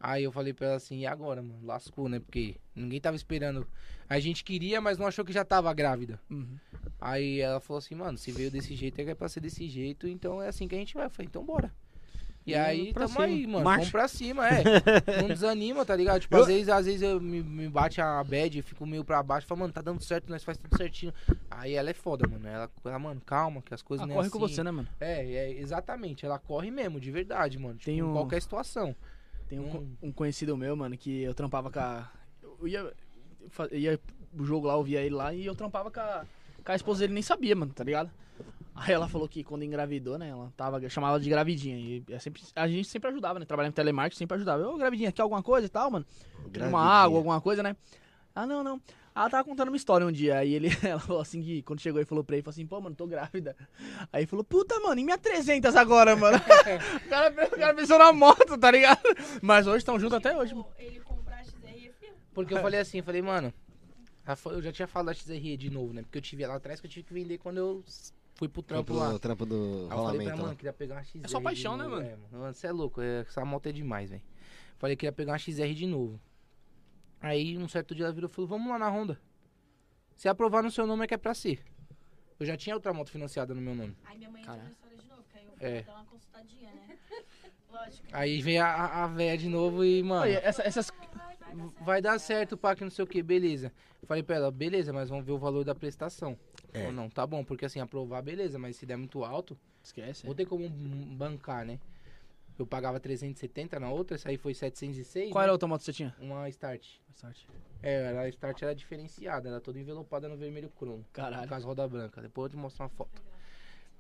Aí eu falei pra ela assim, e agora, mano? Lascou, né? Porque ninguém tava esperando. A gente queria, mas não achou que já tava grávida. Uhum. Aí ela falou assim, mano, se veio desse jeito é que é pra ser desse jeito, então é assim que a gente vai. Eu falei, então bora. E aí, pra tamo cima. aí, mano. Marcha. Vamos pra cima, é. Não desanima, tá ligado? Tipo, às vezes, às vezes eu me, me bate a bad, eu fico meio pra baixo, falo, mano, tá dando certo, nós faz tudo certinho. Aí ela é foda, mano. Ela, ela mano, calma, que as coisas Ela não é corre assim. com você, né, mano? É, é, exatamente. Ela corre mesmo, de verdade, mano. Tipo, Tem em um- qualquer situação. Tem um, Hum. um conhecido meu, mano, que eu trampava com a. Eu ia, eu ia pro jogo lá, eu via ele lá e eu trampava com a, com a esposa dele, nem sabia, mano, tá ligado? Aí ela falou que quando engravidou, né, ela tava, chamava de gravidinha. E é sempre, a gente sempre ajudava, né? Trabalhando em telemarketing, sempre ajudava. Ô, gravidinha, quer alguma coisa e tal, mano? Uma água, alguma coisa, né? Ah, não, não. Ela tava contando uma história um dia, aí ele, ela falou assim, que quando chegou e falou pra ele, falou assim, pô, mano, tô grávida. Aí ele falou, puta, mano, e minha 300 agora, mano? o, cara, o cara pensou na moto, tá ligado? Mas hoje estão juntos até hoje, mano. Ele comprar a. Porque eu falei assim, eu falei, mano, eu já tinha falado da XRE de novo, né? Porque eu tive ela atrás que eu tive que vender quando eu fui pro trampo lá. do, trampo do Aí eu falei pra ela, mano, queria pegar uma XR. É só paixão, né, mano? É, mano, você é louco, é, essa moto é demais, velho. Falei que ia pegar uma XR de novo. Aí, um certo dia ela virou e falou, vamos lá na Honda. Se aprovar no seu nome é que é pra ser. Eu já tinha outra moto financiada no meu nome. Aí minha mãe entrou na história de novo, que aí eu fui É. dar uma consultadinha, né? Lógico. Aí veio a, a, véia de novo e, mano, Olha, essa- essas, Vai, vai, vai. vai dar certo, pá, que não sei o que, beleza. Falei pra ela, beleza, mas vamos ver o valor da prestação. É. Ou não, tá bom, porque assim, aprovar, beleza, mas se der muito alto, Esquece. Não tem como bancar, né? Eu pagava 370 na outra, essa aí foi 706. Qual né? era a outra moto que você tinha? Uma Start. Start. É, ela- a Start era diferenciada, era toda envelopada no vermelho cromo. Caralho. Com as rodas brancas. Depois eu te mostro uma foto.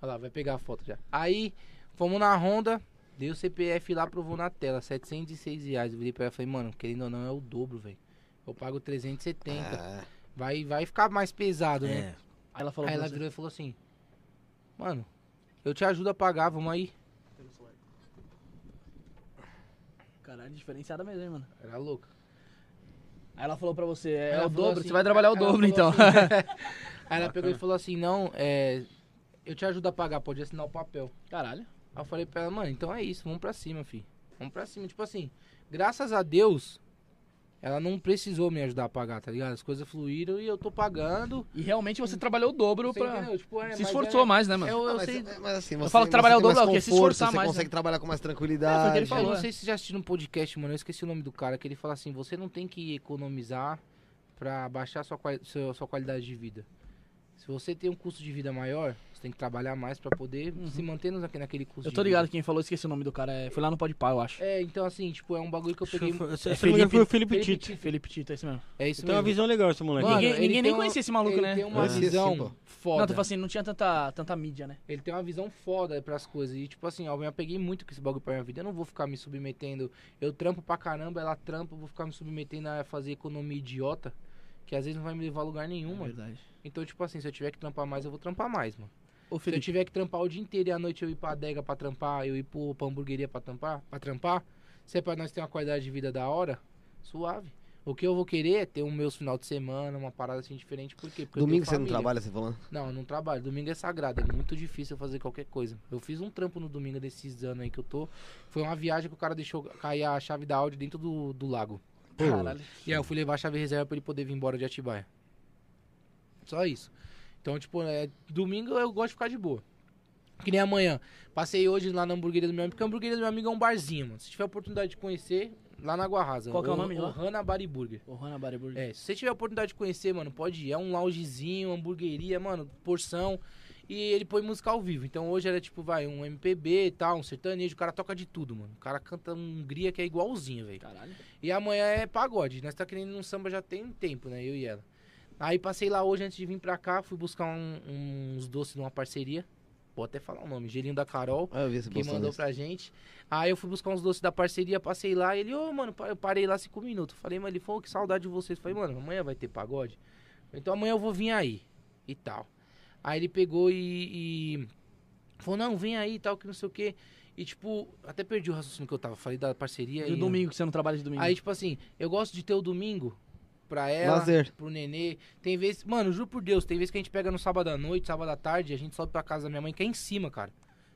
Olha lá, vai pegar a foto já. Aí, fomos na Honda, dei o CPF lá, provou na tela, 706 reais. Eu virei pra ela e falei, mano, querendo ou não, é o dobro, velho. Eu pago 370. É. Vai, vai ficar mais pesado, né? É. Aí ela falou Aí ela você. virou e falou assim: Mano, eu te ajudo a pagar, vamos aí. Caralho, diferenciada mesmo, hein, mano. Era louca. Aí ela falou pra você, é, Ela o dobro, assim- você vai trabalhar o dobro então. assim- Aí ela pegou e falou assim: Não, é. Eu te ajudo a pagar, pode assinar o papel. Caralho. Aí eu falei pra ela, mano, então é isso, vamos pra cima, fi. Vamos pra cima. Tipo assim, graças a Deus, ela não precisou me ajudar a pagar, tá ligado? As coisas fluíram e eu tô pagando. E realmente você trabalhou o dobro Você pra... entendeu? Tipo, é, Se esforçou é- mais, né, mano? Eu, eu mas, sei. mas assim, você, falo que trabalhar você o dobro é o quê? Se esforçar Você mais, consegue né? trabalhar com mais É, foi tranquilidade. que ele falou, eu não é. sei se você já assistiu um podcast, mano. Eu esqueci o nome do cara, que ele fala assim: você não tem que economizar pra baixar sua, sua, sua qualidade de vida. Se você tem um custo de vida maior, você tem que trabalhar mais pra poder se manter naquele custo Uhum. Eu tô vida. ligado quem falou, esqueci o nome do cara. é- Foi lá no Podpah, eu acho. É, então assim, tipo, é um bagulho que eu peguei. Se, É me engano, foi o Felipe, Felipe Tito. Felipe Tito, é isso mesmo. É isso Tem uma mesmo. visão legal esse moleque. Mano, Ninguém- ninguém nem uma- conhecia esse maluco, ele né? tem uma Conhecia visão foda. Não, tô falando assim, não tinha tanta, tanta mídia, né? Ele tem uma visão foda pras coisas. E, tipo assim, ó, eu apeguei muito com esse bagulho pra minha vida. Eu não vou ficar me submetendo. Eu trampo pra caramba, ela trampa, eu vou ficar me submetendo a fazer economia idiota. Que às vezes não vai me levar a lugar nenhum, mano. É verdade. Então, tipo assim, se eu tiver que trampar mais, eu vou trampar mais, mano. Ô, Se eu tiver que trampar o dia inteiro e à noite eu ir pra adega pra trampar, eu ir pro, pra hamburgueria pra trampar, pra trampar, se é pra nós ter uma qualidade de vida da hora, suave. O que eu vou querer é ter um meus final de semana, uma parada assim diferente. Por quê? Porque Domingo você não trabalha, você falando? Não, eu não trabalho. Domingo é sagrado. É muito difícil eu fazer qualquer coisa. Eu fiz um trampo no domingo desses anos aí que eu tô. Foi uma viagem que o cara deixou cair a chave da Audi dentro do, do lago. caralho. E aí eu fui levar a chave reserva pra ele poder vir embora de Atibaia. Só isso. Então, tipo, é, domingo eu gosto de ficar de boa. Que nem amanhã. Passei hoje lá na hamburgueria do meu amigo, porque a hamburgueria do meu amigo é um barzinho, mano. Se tiver a oportunidade de conhecer, lá na Água Rasa. Qual que é o nome de lá? Ohana Bari Burger. O Hanna Bodybuilder. É, se você tiver a oportunidade de conhecer, mano, pode ir. É um loungezinho, hamburgueria, mano, porção. E ele põe música ao vivo. Então hoje era tipo, vai, um MPB e tal, um sertanejo. O cara toca de tudo, mano. O cara canta um Hungria que é igualzinho, velho. Caralho. E amanhã é pagode. Nós tá querendo um samba já tem tempo, né? Eu e ela. Aí passei lá hoje antes de vir pra cá, fui buscar um- uns doces numa parceria. Vou até falar o nome, Gelinho da Carol Ah, eu vi esse que mandou isso. pra gente. Aí eu fui buscar uns doces da parceria, passei lá, ele, ô, mano, pa- eu parei lá cinco minutos. Falei, mas ele falou que saudade de vocês. Falei, mano, amanhã vai ter pagode? Então amanhã eu vou vir aí e tal. Aí ele pegou e, e falou, não, vem aí e tal, que não sei o quê. E tipo, até perdi o raciocínio que eu tava. Falei da parceria E o domingo, que você não trabalha de domingo. Aí, tipo assim, eu gosto de ter o domingo pra ela, Lazer. pro nenê. Tem vezes, mano, juro por Deus, tem vezes que a gente pega no sábado à noite, sábado à tarde, a gente sobe pra casa da minha mãe, que é em cima, cara.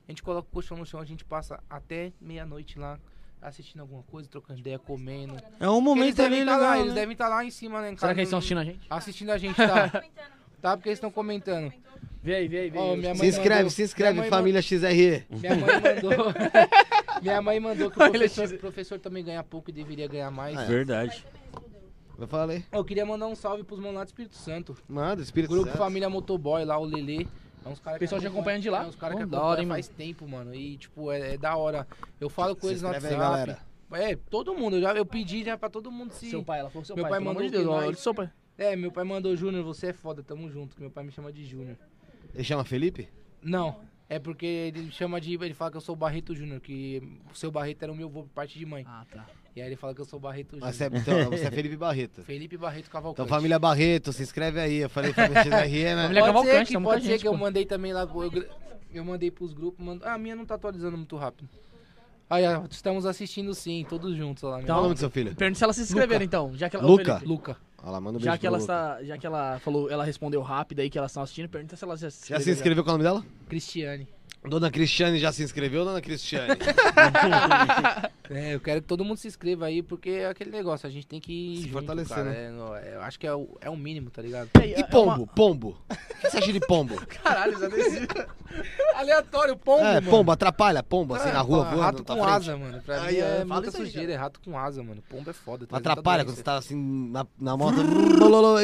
A gente coloca o colchão no chão, a gente passa até meia-noite lá, assistindo alguma coisa, trocando ideia, comendo. É um momento ali devem estar legal, lá, né? eles devem estar lá em cima, né? em Será que eles estão assistindo a gente? Assistindo a gente, tá? Comentando. tá, porque eles estão comentando. Vê aí, vê aí, vê aí. minha Se inscreve, mandou- se inscreve, família XRE. Minha mãe mandou. minha mãe mandou que o professor, professor também ganha pouco e deveria ganhar mais. É. Verdade. Eu falei. Eu queria mandar um salve pros mano lá do Espírito Santo. Manda, Espírito Grupo Santo. Família Motoboy lá, o Lelê. É uns cara O pessoal que já acompanha de lá? É uns caras que acompanham hora, hein, faz tempo, mano. E, tipo, é, é da hora. Eu falo com eles no inscreve aí, WhatsApp. galera. É, todo mundo. Eu, já, eu pedi já pra todo mundo se... Seu pai, ela falou seu Meu pai. pai pelo amor mandou de Deus, nós- seu pai. É, meu pai mandou Júnior, você é foda, tamo junto. que Meu pai me chama de Júnior. Ele chama Felipe? Não, é porque ele chama de... Ele fala que eu sou o Barreto Júnior, que o seu Barreto era o meu avô por parte de mãe. Ah, tá. E aí ele fala que eu sou Barreto Júnior. Mas você é, então, você é Felipe Barreto. Felipe Barreto Cavalcante. Então, família Barreto, se inscreve aí. Eu falei família XRE, né? Família Pode Cavalcante, ser, que, pode ser gente, que eu pô. mandei também lá. Eu, eu mandei pros grupos. Mando... Ah, a minha não tá atualizando muito rápido. Aí, ó, estamos assistindo sim, todos juntos lá. Qual é o nome do seu filho? Pergunta se ela se inscreveram, então. Já que ela, Luca. Luca. Olha lá, manda um beijo Já que ela Luca. está, já que ela falou, ela respondeu rápido aí que elas estão assistindo, pergunta se ela já se Já inscreveu. se inscreveu com o nome dela? Cristiane. Dona Cristiane já se inscreveu, dona Cristiane? É, eu quero que todo mundo se inscreva aí, porque é aquele negócio, a gente tem que ir Se junto, fortalecer, cara. né? É, no- é, eu acho que é o, é o mínimo, tá ligado? É, E é pombo? uma- Pombo. O que você acha de pombo? Caralho, já desci. Aleatório, pombo, é, mano. pombo, atrapalha, pombo, assim, É, na rua voando. Rato tua com asa, mano. Pra Aí, mim é fala muita sujeira, é rato com asa, mano. Pombo é foda. Atrapalha quando você tá assim na, na moto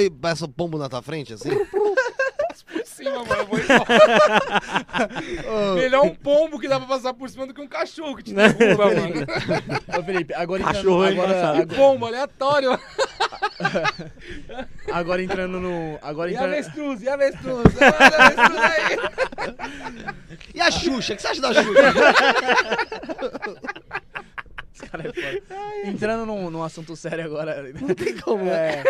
e passa o pombo na tua frente, assim. Por cima, mano, eu vou embora. Melhor um pombo que dá pra passar por cima do que um cachorro que te derruba, mano. Ô, Felipe, agora Cachorro é entrando, agora, engraçado. Pombo, aleatório. agora entrando no. Agora E entrando. avestruz, e avestruz. Olha avestruz aí. E a Xuxa? O que você acha da Xuxa? Cara, é foda. Entrando num, num assunto sério agora. Não tem como, né? É,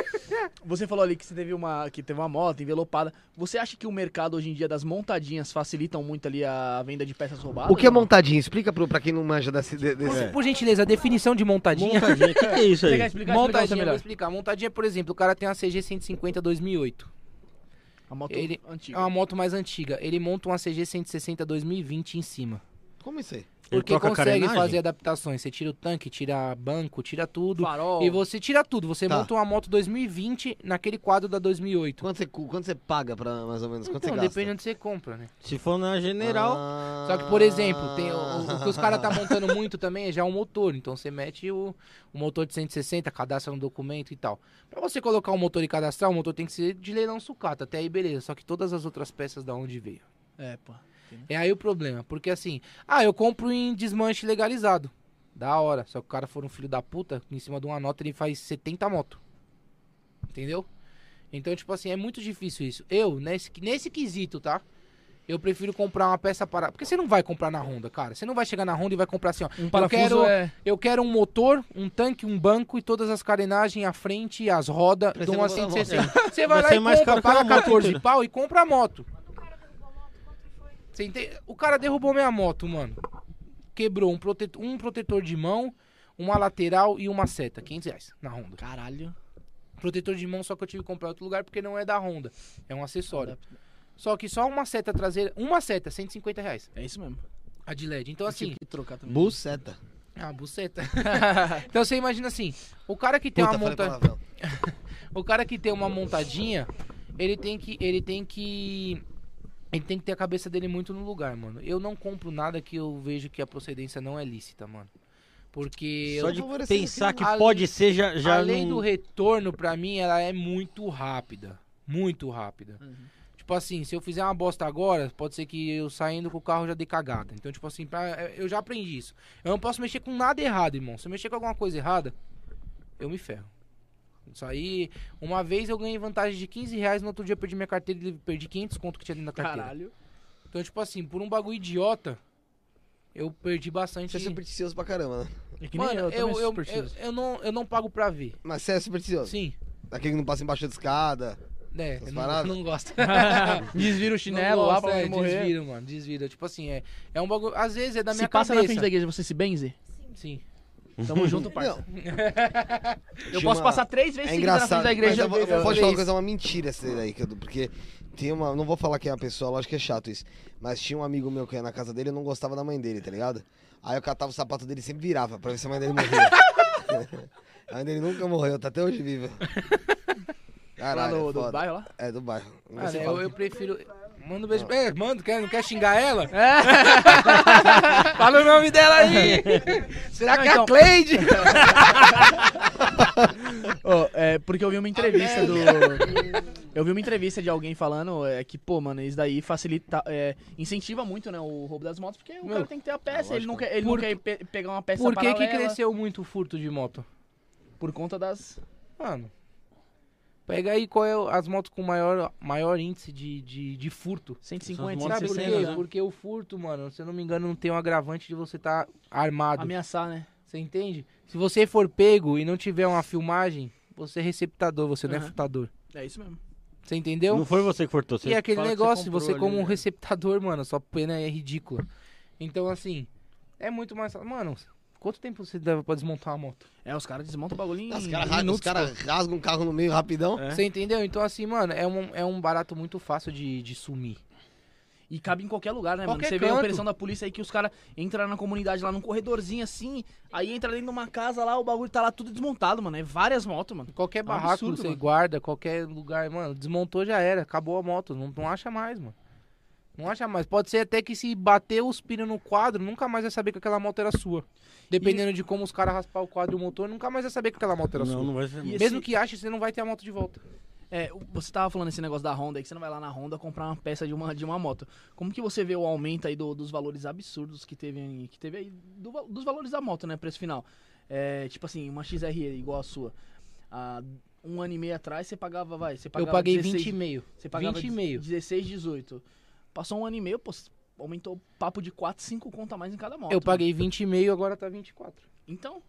você falou ali que você teve uma, que teve uma moto envelopada. Você acha que o mercado hoje em dia das montadinhas facilitam muito ali a venda de peças roubadas? O que é montadinha? Explica pro, pra quem não manja desse... de- desse- Por gentileza, a definição de montadinha. Montadinha, o que, que é isso Você aí? quer explicar, explicar Montadinha, você vou explicar. Montadinha, por exemplo, o cara tem uma CG 150 2008. A moto Ele- antiga. É uma moto mais antiga. Ele monta uma CG 160 2020 em cima. Como isso aí? Porque consegue fazer adaptações. Você tira o tanque, tira banco, tira tudo. Farol. E você tira tudo. Você Tá. monta uma moto 2020 naquele quadro da 2008. Quanto você, quanto você paga pra mais ou menos? Quanto Então, você gasta? depende onde você compra, né? Se for na general, Ah. Só que, por exemplo, tem o, o- o que os caras tá montando muito também é já um motor. Então você mete o, o motor de 160, cadastra no documento e tal. Pra você colocar um motor e cadastrar, o motor tem que ser de leilão sucata. Até aí, beleza. Só que todas as outras peças da onde veio. É, pô. É aí o problema. Porque assim, ah, eu compro em desmanche legalizado. Da hora. Só que o cara for um filho da puta, em cima de uma nota ele faz 70 moto. Entendeu? Então, tipo assim, é muito difícil isso. Eu, nesse, nesse quesito, tá? Eu prefiro comprar uma peça para. Porque você não vai comprar na Honda, cara. Você não vai chegar na Honda e vai comprar assim, ó. Um eu quero, é. eu quero um motor, um tanque, um banco e todas as carenagens à frente, as rodas de uma uma moto. 160. Você vai Vai lá e compra, paga moto 14 inteira. pau e compra a moto. Quando o cara derrubou a moto, quanto foi? Você entende? O cara derrubou minha moto, mano. Quebrou um protetor, um protetor de mão, uma lateral e uma seta. 500 reais na Honda. Caralho. Protetor de mão só que eu tive que comprar em outro lugar porque não é da Honda. É um acessório. Só que só uma seta traseira. Uma seta, 150 reais. É isso mesmo. A de LED. Então assim. Tive que trocar também. Buceta. Ah, buceta. então você imagina assim. O cara que tem Puta, uma monta... O cara que tem uma montadinha, ele tem que. Ele tem que. Ele tem que ter a cabeça dele muito no lugar, mano. Eu não compro nada que eu vejo que a procedência não é lícita, mano. Porque só de pensar que quem- pode ser, já, já a lei não... do retorno, pra mim, ela é muito rápida. Muito rápida. Uhum. Tipo assim, se eu fizer uma bosta agora, pode ser que eu saindo com o carro já dê cagada. Então, tipo assim, pra- eu já aprendi isso. Eu não posso mexer com nada errado, irmão. Se eu mexer com alguma coisa errada, eu me ferro. Isso aí, uma vez eu ganhei vantagem de 15 reais, no outro dia eu perdi minha carteira e perdi 500 conto que tinha dentro da carteira. Caralho. Então, tipo assim, por um bagulho idiota, eu perdi bastante. Você é supersticioso pra caramba, né? É que nem Mano, eu, eu, eu, eu, eu não, eu não pago pra ver. Mas você é supersticioso? Sim. Aquele que não passa embaixo da escada. É, eu não, não gosto. Desvira o chinelo Não lá gosto, pra é, morrer. Desvira, mano, desvira. Tipo assim, é, é um bagulho. Às vezes é da Se minha passa na cabeça. frente da igreja, você se benze? Sim. Tamo junto, parça. Não, Eu Tinha posso uma- passar três vezes é seguidas na frente engraçado. da igreja. mas eu, vou- eu, vou eu- falar uma coisa, é uma mentira essa daí, que eu- porque tem uma. Não vou falar quem é a pessoa, lógico que é chato isso. Mas tinha um amigo meu que ia na casa dele e não gostava da mãe dele, tá ligado? Aí eu catava o sapato dele e sempre virava pra ver se a mãe dele morria. a mãe dele nunca morreu, tá até hoje viva. Lá Caralho, no, é do foda. bairro lá? É, do bairro. Mano, eu, fala eu prefiro. Manda um beijo. É, manda, quer, não quer xingar ela? É. Fala o nome dela aí! Será Não, que é então- a Cleide? Ô, é, porque eu vi uma entrevista do. Eu vi uma entrevista de alguém falando é, que, pô, mano, isso daí facilita. é, incentiva muito, né, o roubo das motos, porque o Meu, cara tem que ter a peça, ele não quer, ele Por não quer pe- pegar uma peça Por que, que cresceu muito o furto de moto? Por conta das. Mano. Pega aí qual é as motos com maior, maior índice de, de, de furto. 150, motos Sabe por 160, quê? né? Porque o furto, mano, se eu não me engano, não tem um agravante de você estar armado. ameaçar, né? Você entende? Se você for pego e não tiver uma filmagem, você é receptador, você não é furtador. É isso mesmo. Você entendeu? Não foi você que furtou. Você E aquele negócio, você, ali, como um né? receptador, mano, sua pena é ridícula. Então, assim, é muito mais. Mano, quanto tempo você deve pra desmontar uma moto? É, os caras desmontam o bagulho em Os caras os cara rasgam um carro no meio rapidão. É. Você entendeu? Então, assim, mano, é um, é um barato muito fácil de, de sumir. E cabe em qualquer lugar, né, Qualquer mano? Você vê a canto. operação da polícia aí que os caras entram na comunidade lá num corredorzinho assim, aí entra dentro de uma casa lá, o bagulho tá lá tudo desmontado, mano. É várias motos, mano. Qualquer É um barraco absurdo, você mano. guarda, qualquer lugar, mano, desmontou já era, acabou a moto, não, não acha mais, mano. Não acha mais. Pode ser até que se bater os pinos no quadro, nunca mais vai saber que aquela moto era sua. Dependendo de como os caras raspar o quadro e o motor, nunca mais vai saber que aquela moto era Não, sua. não vai ser. E Mesmo esse- que ache, você não vai ter a moto de volta. É, você tava falando esse negócio da Honda aí, que você não vai lá na Honda comprar uma peça de uma, de uma moto. Como que você vê o aumento aí do- dos valores absurdos que teve, que teve aí, do dos valores da moto, né, preço final? É, tipo assim, uma XR igual a sua. Há um ano e meio atrás você pagava, vai, você Eu pagava paguei 16, 20,5. Você pagava 20,5. 16, 18. Passou um ano e meio, pô, aumentou papo de 4, 5 conta a mais em cada moto. Eu mano. paguei 20,5, agora tá 24. Então,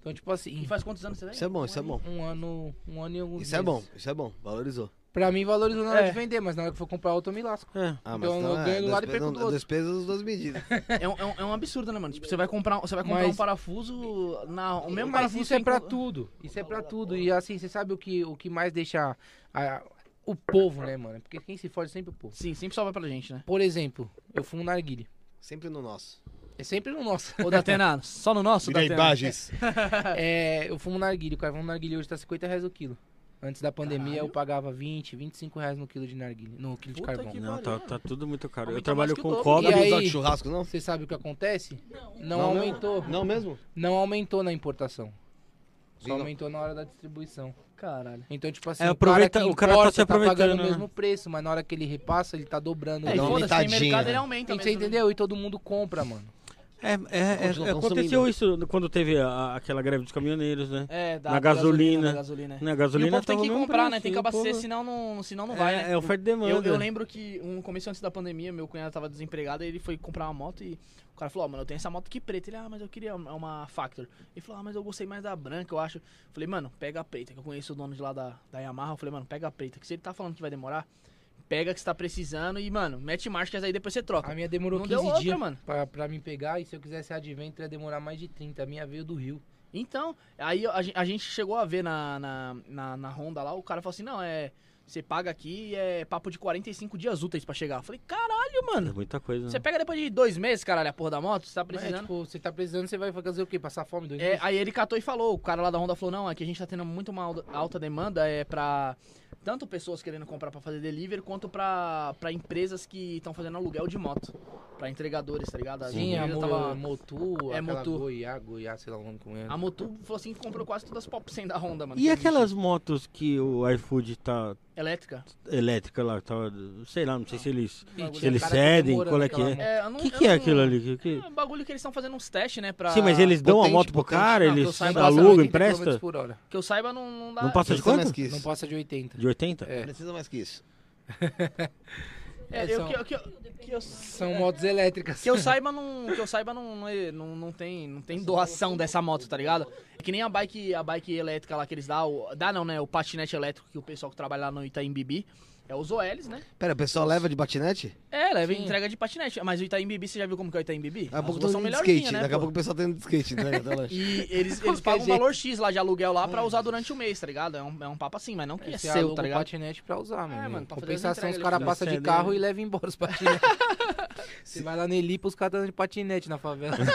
Então, tipo assim, e faz quantos anos você tem? Isso é bom, isso é ano bom. um ano, um ano e alguns Isso é meses. bom, isso é bom. Valorizou. Pra mim, valorizou na hora É. de vender, mas na hora que for comprar outra, eu me lasco. É. Ah, Então, eu não ganho do lado e perco não- do outro. Despesas das duas medidas. É um, é, um, é um absurdo, né, mano? Tipo, você vai comprar, você vai comprar Mas- um parafuso na, o mesmo Mas parafuso isso é pra tudo. Isso é pra tudo. E assim, você sabe o que, o que mais deixa a- o povo, né, mano? Porque quem se fode é sempre o povo. Sim, sempre sobra pra gente, né? Por exemplo, eu fumo narguile. Sempre no nosso. É sempre no nosso. Ô, Datena, só no nosso, Datena? imagens. É, eu fumo narguile. O carvão narguile hoje tá 50 reais o quilo. Antes da pandemia Caralho. eu pagava 20, 25 reais no quilo de narguile. No quilo de Puta carvão. que Não, tá, tá tudo muito caro. Eu Aumenta trabalho com cobre. E Não aí- de churrasco, não? Você sabe o que acontece? Não, Não aumentou. Não mesmo? Não aumentou na importação. Só aumentou na hora da distribuição. Caralho. Então, tipo assim, É, o aproveita- cara que o cara tá importa se aproveitando, pagando né? o mesmo preço, mas na hora que ele repassa, ele tá dobrando. É, Dá e uma foda-se, tem aumentadinha, mercado, né? ele aumenta Você mesmo, né? entendeu? E todo mundo compra, mano. É, é, é, aconteceu isso quando teve a- aquela greve dos caminhoneiros, né? É, da Na gasolina. da gasolina. Na E o gasolina povo tem que comprar, né? preço, Tem que abastecer, senão não, senão não vai, é, né? é oferta e demanda. Eu, eu lembro que um começo antes da pandemia, meu cunhado tava desempregado, ele foi comprar uma moto e o cara falou, ó, mano, eu tenho essa moto aqui preta. Ele, ah, mas eu queria uma uma Factor. Ele falou, ah, mas eu gostei mais da branca, eu acho. Falei, mano, pega a preta, que eu conheço o dono de lá da, da Yamaha. Eu falei, mano, pega a preta, que se ele tá falando que vai demorar, pega que você tá precisando e, mano, mete marcha que aí depois você troca. A minha demorou Não 15 deu outra, dias mano. Pra, pra me pegar, e se eu quisesse Adventure ia demorar mais de 30. A minha veio do Rio. Então, aí a, a gente chegou a ver na, na, na, na Honda lá, o cara falou assim, não, é. Você paga aqui e é papo de 45 dias úteis pra chegar. Eu falei, caralho, É mano. muita coisa. né? Você pega depois de dois meses, caralho, a porra da moto, você tá Mas, precisando. tipo, você tá precisando, você vai fazer o quê? Passar fome dois É, meses? aí ele catou e falou, o cara lá da Honda falou, não, é que a gente tá tendo muito uma alta- demanda é pra tanto pessoas querendo comprar pra fazer delivery, quanto pra, pra empresas que estão fazendo aluguel de moto. Pra entregadores, tá ligado? As Sim, a Mo- tava- Motu, É, Motu. Goiá, Goiá, sei lá o nome como é. A Motu falou assim que comprou quase todas as pop 100 da Honda, mano. E que aquelas motos que o iFood tá. Elétrica? elétrica lá, tá, sei lá, não sei se eles, Ih, se eles cara tá cedem, demorando qual é que é. moto. É, não- O que, que é não- aquilo ali? Que- que- É um bagulho que eles estão fazendo uns testes, né? Pra... Sim, mas eles dão a Potente, moto pro potente. cara, Não, eles alugam, 80 km empresta? por hora. Que eu saiba, não, não dá. Não passa de quanto? Não passa de 80. De 80? É. Precisa mais que isso. É, É, eu, são- que, eu- que, eu- que eu, São motos elétricas. que eu saiba, não, que eu saiba não, não, é- não, tem, não tem doação dessa moto, tá ligado? É que nem a bike, a bike elétrica lá que eles dão, dá não, né? O patinete elétrico que o pessoal que trabalha lá no Itaim Bibi. É os OLs, né? Pera, o pessoal leva de batinete? É, leva Sim. entrega de patinete. Mas o Itaim Bibi, você já viu como que é o Itaim Bibi? Daqui a pouco são indo de skate. né? Daqui a pouco o pessoal tá indo de skate, né? E eles, eles pagam um valor X lá de aluguel lá pra usar durante o mês, tá ligado? É um, é um papo assim, mas não que é Você seu, tá o ligado? patinete pra usar, mano. É, mano, pra fazer Compensação, os caras ele passam de carro né? e levam embora os patinetes. Você vai lá no Elipa, os caras estão de patinete na favela.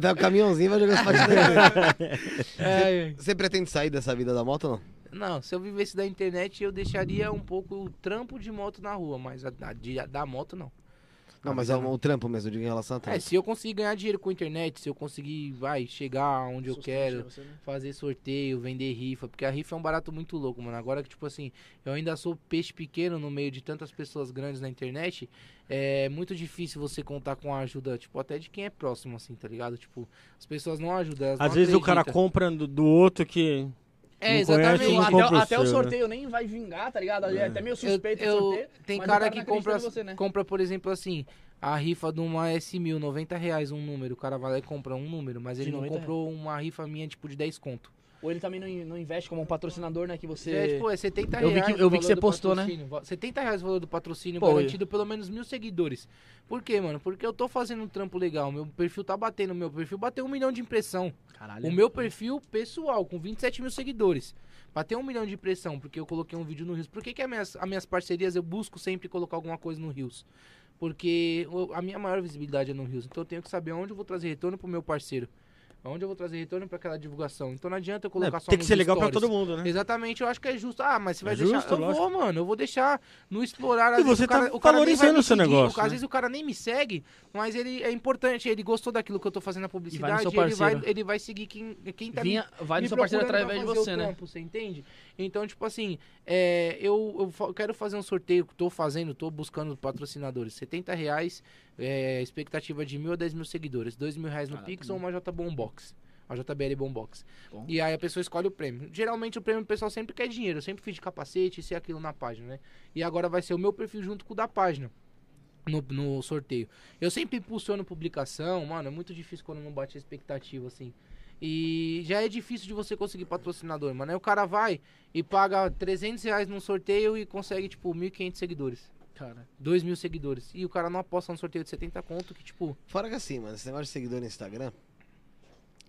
Pega o caminhãozinho e vai jogar os patinetes. É, Você pretende sair dessa vida da moto ou não? Não, se eu vivesse da internet, eu deixaria um pouco o trampo de moto na rua, mas a, a de- a da moto não. Não, mas é o trampo mesmo, digo em relação a É, trampo. se eu conseguir ganhar dinheiro com a internet, se eu conseguir, vai, chegar onde eu quero, Você, né? fazer sorteio, vender rifa, porque a rifa é um barato muito louco, mano. Agora que, tipo assim, eu ainda sou peixe pequeno no meio de tantas pessoas grandes na internet, é muito difícil você contar com a ajuda, tipo, até de quem é próximo, assim, tá ligado? Tipo, as pessoas não ajudam. elas Às não vezes o cara acreditam. compra do, do outro que. É, não conhece, exatamente. não Até, o até o seu, né? sorteio nem vai vingar, tá ligado? É até meio Eu- suspeito eu- o sorteio. Tem cara o que compra, você, né? compra, por exemplo, assim, a rifa de uma S1000, 90 reais um número. O cara vai lá e compra um número, mas De ele não 90 comprou uma rifa minha, tipo, de 10 conto. Ou ele também não, in- não investe como um patrocinador, né? Que você. É, tipo, é 70 Eu vi reais. que- eu vi que você postou, né? patrocínio. Va- 70 reais o valor do patrocínio, Pô, garantido pelo menos mil seguidores. Por quê, mano? Porque eu tô fazendo um trampo legal. Meu perfil tá batendo. Meu perfil bateu um milhão de impressão. Caralho. O meu perfil pessoal, com 27 mil seguidores. Bateu um milhão de impressão, porque eu coloquei um vídeo no Rios. Por que, que as, minhas, as minhas parcerias eu busco sempre colocar alguma coisa no Rios? Porque a minha maior visibilidade é no Rios. Então eu tenho que saber onde eu vou trazer retorno pro meu parceiro. Onde eu vou trazer retorno pra aquela divulgação? Então não adianta eu É, colocar só tem que ser legal stories. todo mundo, né? Exatamente, eu acho que é justo. Ah, mas você vai É deixar. justo, eu lógico. vou, mano, eu vou deixar no explorar. às E vezes você o cara, tá o cara vai valorizando me o seu seguir, negócio, Às né? vezes o cara nem me segue, mas ele é importante, ele gostou daquilo que eu tô fazendo na publicidade, seu ele, vai, ele vai seguir quem, quem tá me Vinha, vai me no seu parceiro através de você, né? trampo, você entende? Então, tipo assim, é, eu, eu quero fazer um sorteio, tô fazendo, tô buscando patrocinadores. 70 reais, é, expectativa de mil a 10 mil seguidores. 2 mil reais no Caraca, Pix ou uma J Bombox. Uma JBL Bombox. Bom. E aí a pessoa escolhe o prêmio. Geralmente o prêmio o pessoal sempre quer dinheiro. Eu sempre fiz de capacete, isso e aquilo na página, né? E agora vai ser o meu perfil junto com o da página. No, no sorteio. Eu sempre impulsiono publicação, mano. É muito difícil quando não bate a expectativa, assim. E já é difícil de você conseguir patrocinador, mano. Aí o cara vai e paga 300 reais num sorteio e consegue, tipo, 1.500 seguidores. Cara, 2 mil seguidores. E o cara não aposta no sorteio de 70 conto, que, tipo, Fora que assim, mano, esse negócio de seguidor no Instagram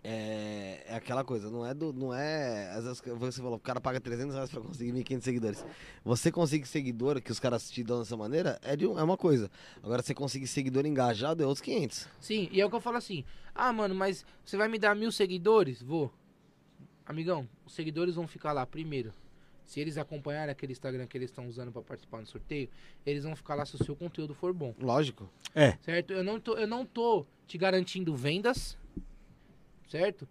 é, é aquela coisa, não é do. Não é. Às vezes você falou, o cara paga 300 reais pra conseguir 1.500 seguidores. Você conseguir seguidor que os caras te dão dessa maneira é, de, é uma coisa. Agora você conseguir seguidor engajado é outros 500. Sim, e é o que eu falo assim. Ah, mano, mas você vai me dar mil seguidores? Vou. Amigão, os seguidores vão ficar lá primeiro. Se eles acompanharem aquele Instagram que eles estão usando pra participar do sorteio, eles vão ficar lá se o seu conteúdo for bom. Lógico. É. Certo? Eu não tô, eu não tô te garantindo vendas, certo?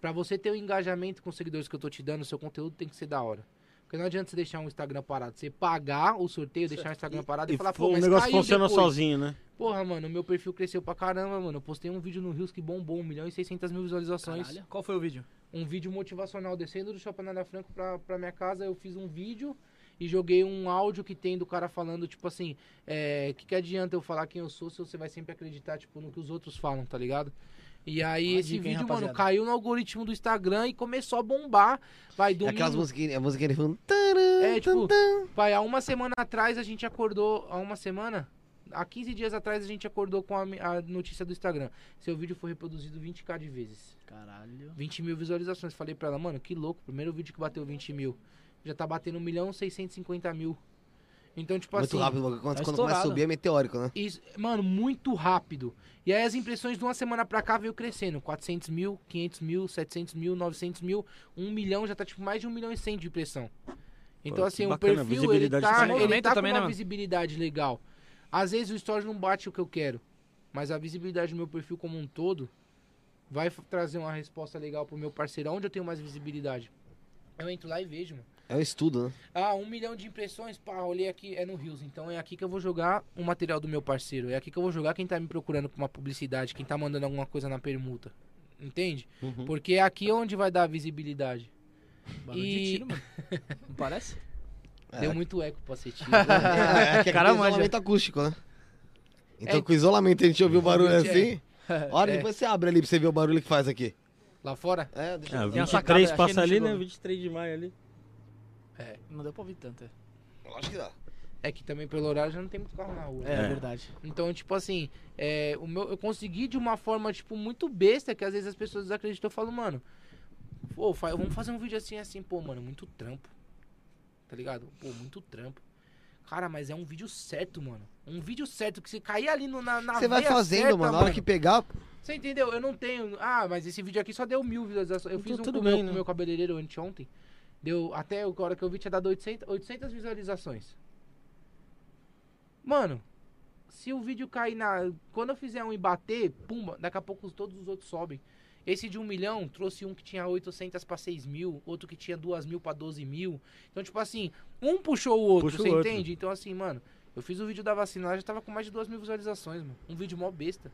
Pra você ter o engajamento com os seguidores que eu tô te dando, o seu conteúdo tem que ser da hora. Porque não adianta você deixar um Instagram parado. Você pagar o sorteio, deixar o Instagram parado e, E falar, pô, o mas negócio caiu funciona depois. sozinho, né? Porra, mano, meu perfil cresceu pra caramba, mano. Eu postei um vídeo no Rios que bombou, 1 milhão e 600 mil visualizações. caralho. Qual foi o vídeo? Um vídeo motivacional descendo do Shopping Ana Franco pra, pra minha casa. Eu fiz um vídeo e joguei um áudio que tem do cara falando, tipo assim, é, que que adianta eu falar quem eu sou se você vai sempre acreditar, tipo, no que os outros falam, tá ligado? E aí Uma esse dica, hein, vídeo, mano, caiu no algoritmo do Instagram e começou a bombar. Vai, domingo... aquelas musiquinhas, a musiquinha falando. É, tipo, vai, há uma semana atrás a gente acordou. Há uma semana? Há 15 dias atrás a gente acordou com a, a notícia do Instagram. Seu vídeo foi reproduzido 20k de vezes. Caralho. 20 mil visualizações. Falei pra ela, mano, que louco. Primeiro vídeo que bateu 20 mil. Já tá batendo 1 milhão e 650 mil. Então, tipo Muito assim. rápido, quando, quando começa a subir é meteórico, né? Isso, mano, muito rápido. E aí as impressões de uma semana pra cá veio crescendo. 400 mil, 500 mil, 700 mil, 900 mil. 1 milhão já tá tipo mais de 1 milhão e 100 de impressão. Então Pô, assim, o bacana, perfil ele tá, também. ele tá também, com né, uma mano? visibilidade legal. Às vezes o story não bate o que eu quero. Mas a visibilidade do meu perfil como um todo vai trazer uma resposta legal pro meu parceiro. Onde eu tenho mais visibilidade? Eu entro lá e vejo, mano. É um estudo, né? Ah, um milhão de impressões, pá, olhei aqui, é no Rios. Então é aqui que eu vou jogar o material do meu parceiro. É aqui que eu vou jogar quem tá me procurando pra uma publicidade, quem tá mandando alguma coisa na permuta. Entende? Uhum. Porque é aqui onde vai dar a visibilidade. Barulho E- de tiro, mano. Não parece? É. Deu muito eco pra ser tiro. É, é que aqui Cara manja. isolamento acústico, né? Então É. com isolamento a gente ouviu o barulho É. assim. Olha, É. depois você abre ali pra você ver o barulho que faz aqui. Lá fora? É, deixa Ah, eu Tem uma 23 sacada, passa ali, chegou. né? 23 de maio ali. Não deu pra ouvir tanto. É, Lógico que dá. É que também pelo horário já não tem muito carro na rua. é, É. verdade. Então, tipo assim, é, o meu, eu consegui de uma forma, tipo, muito besta, que às vezes as pessoas desacreditam. Eu falo, mano, pô, fa- vamos fazer um vídeo assim, assim, pô, mano, muito trampo. Tá ligado? Pô, muito trampo. Cara, mas é um vídeo certo, mano. Um vídeo certo, que se cair ali no, na, na Você vai fazendo, certa, mano. Na hora que pegar. Você entendeu? Eu não tenho. Ah, mas esse vídeo aqui só deu mil visualizações. Eu Então, fiz um tudo com o meu, né? meu cabeleireiro anteontem. Deu. Até a hora que eu vi tinha dado 800, 800 visualizações. Mano, se o vídeo cair na. Quando eu fizer um e bater, pumba, daqui a pouco todos os outros sobem. Esse de um milhão trouxe um que tinha 800 pra 6 mil, outro que tinha 2 mil pra 12 mil. Então, tipo assim, um puxou o outro, Puxa o você outro. entende? Então, assim, mano, eu fiz o vídeo da vacina lá, já tava com mais de 2 mil visualizações, mano. Um vídeo mó besta.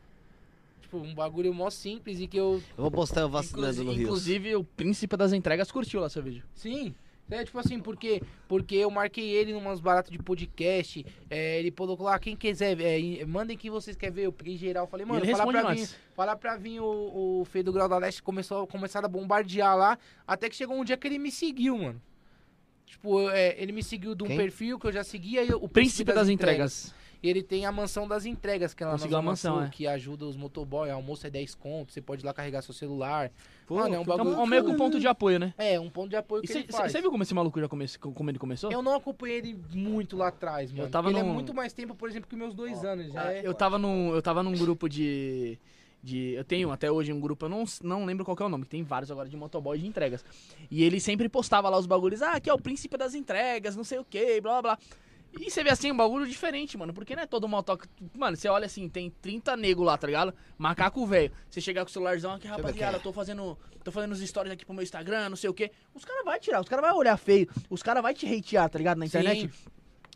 Tipo, um bagulho mó simples e que eu. Eu vou postar eu vacinando Inclusive, no Rio. inclusive, o príncipe das entregas curtiu lá seu vídeo. Sim. É tipo assim, porque, porque eu marquei ele numas baratas de podcast. é, ele colocou lá, quem quiser, é, mandem quem vocês querem ver. Eu peguei geral. Falei, mano, fala pra, vir, nós. fala pra vir o, o Fê do Grau da Leste. Começou, começaram a bombardear lá. Até que chegou um dia que ele me seguiu, mano. Tipo, é, ele me seguiu de um Quem? perfil que eu já seguia. O O príncipe das entregas. E ele tem a mansão das entregas, que é lá na Conseguiu mansão, Sul, é. que ajuda os motoboy. Almoço é 10 conto, você pode ir lá carregar seu celular. Pô, Mano, é um bagulho- É um meio que um ponto de apoio, né? É, um ponto de apoio que faz. Você viu como esse maluco já começou? Como ele começou? Eu não acompanhei ele muito lá atrás, mano. tava ele é num- muito mais tempo, por exemplo, que meus dois anos. Já é... Eu tava num, eu tava num grupo de de. Eu tenho até hoje um grupo, eu não, não lembro qual é o nome, que tem vários agora de motoboy de entregas. E ele sempre postava lá os bagulhos, ah, aqui é o príncipe das entregas, não sei o que, blá blá blá. E você vê assim, um bagulho diferente, mano. Porque não é todo motoca. Mano, você olha assim, tem 30 nego lá, tá ligado? Macaco velho. Você chegar com o celularzão aqui, rapaziada, tô fazendo. Tô fazendo os stories aqui pro meu Instagram, não sei o quê. Os caras vai tirar, os caras vai olhar feio, os caras vai te hatear, tá ligado? Na internet.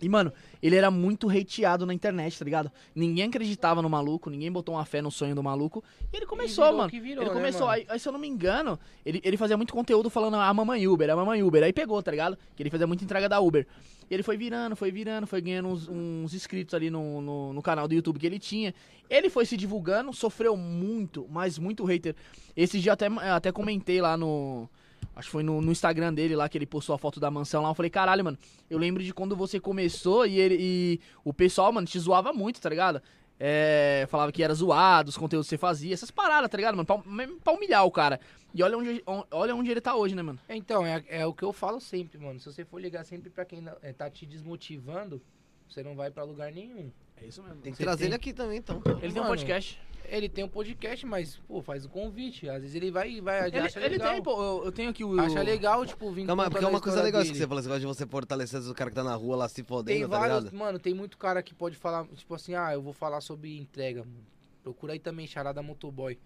E, mano, ele era muito hateado na internet, tá ligado? Ninguém acreditava no maluco, ninguém botou uma fé no sonho do maluco. E ele começou, virou mano. virou, ele né, começou, mano? aí, aí, se eu não me engano, ele, ele fazia muito conteúdo falando a mamãe Uber, a mamãe Uber. Aí pegou, tá ligado? Que ele fazia muita entrega da Uber. E ele foi virando, foi virando, foi ganhando uns, uns inscritos ali no, no, no canal do YouTube que ele tinha. Ele foi se divulgando, sofreu muito, mas muito hater. Esse dia até, até comentei lá no. Acho que foi no, no Instagram dele lá que ele postou a foto da mansão lá. Eu falei, caralho, mano, eu lembro de quando você começou e, ele, e o pessoal, mano, te zoava muito, tá ligado? É, falava que era zoado, os conteúdos que você fazia, essas paradas, tá ligado, mano? Pra, mesmo pra humilhar o cara. E olha onde, on- olha onde ele tá hoje, né, mano? Então, é, é o que eu falo sempre, mano. Se você for ligar sempre pra quem não- é, tá te desmotivando, você não vai pra lugar nenhum. É isso mesmo. Tem que Você trazer tem- ele aqui também, então. Ele tem um Mano, podcast. Ele tem um podcast, mas, pô, faz o convite. Às vezes ele vai e vai. Ele, acha ele legal. tem, pô, eu, eu tenho aqui o. Acha legal, tipo, vir Calma, porque é uma coisa legal isso que você falou, esse negócio de você fortalecer o cara que tá na rua lá se Tem fodendo, tá vários, ligado? mano, tem muito cara que pode falar, tipo assim, ah, eu vou falar sobre entrega. mano. Procura aí também, Charada Motoboy.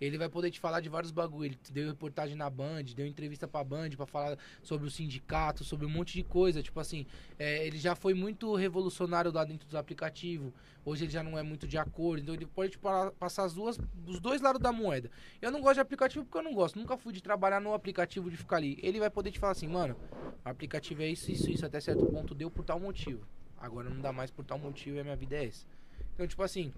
Ele vai poder te falar de vários bagulho. Ele deu reportagem na Band, deu entrevista pra Band pra falar sobre o sindicato, sobre um monte de coisa. Tipo assim, é, ele já foi muito revolucionário lá dentro dos aplicativos. Hoje ele já não é muito de acordo. Então ele pode te pa- passar as duas, os dois lados da moeda. Eu não gosto de aplicativo porque eu não gosto. Nunca fui de trabalhar no aplicativo de ficar ali. Ele vai poder te falar assim, mano, aplicativo é isso, isso, isso, até certo ponto deu por tal motivo. Agora não dá mais por tal motivo e a minha vida é essa. Então, tipo assim,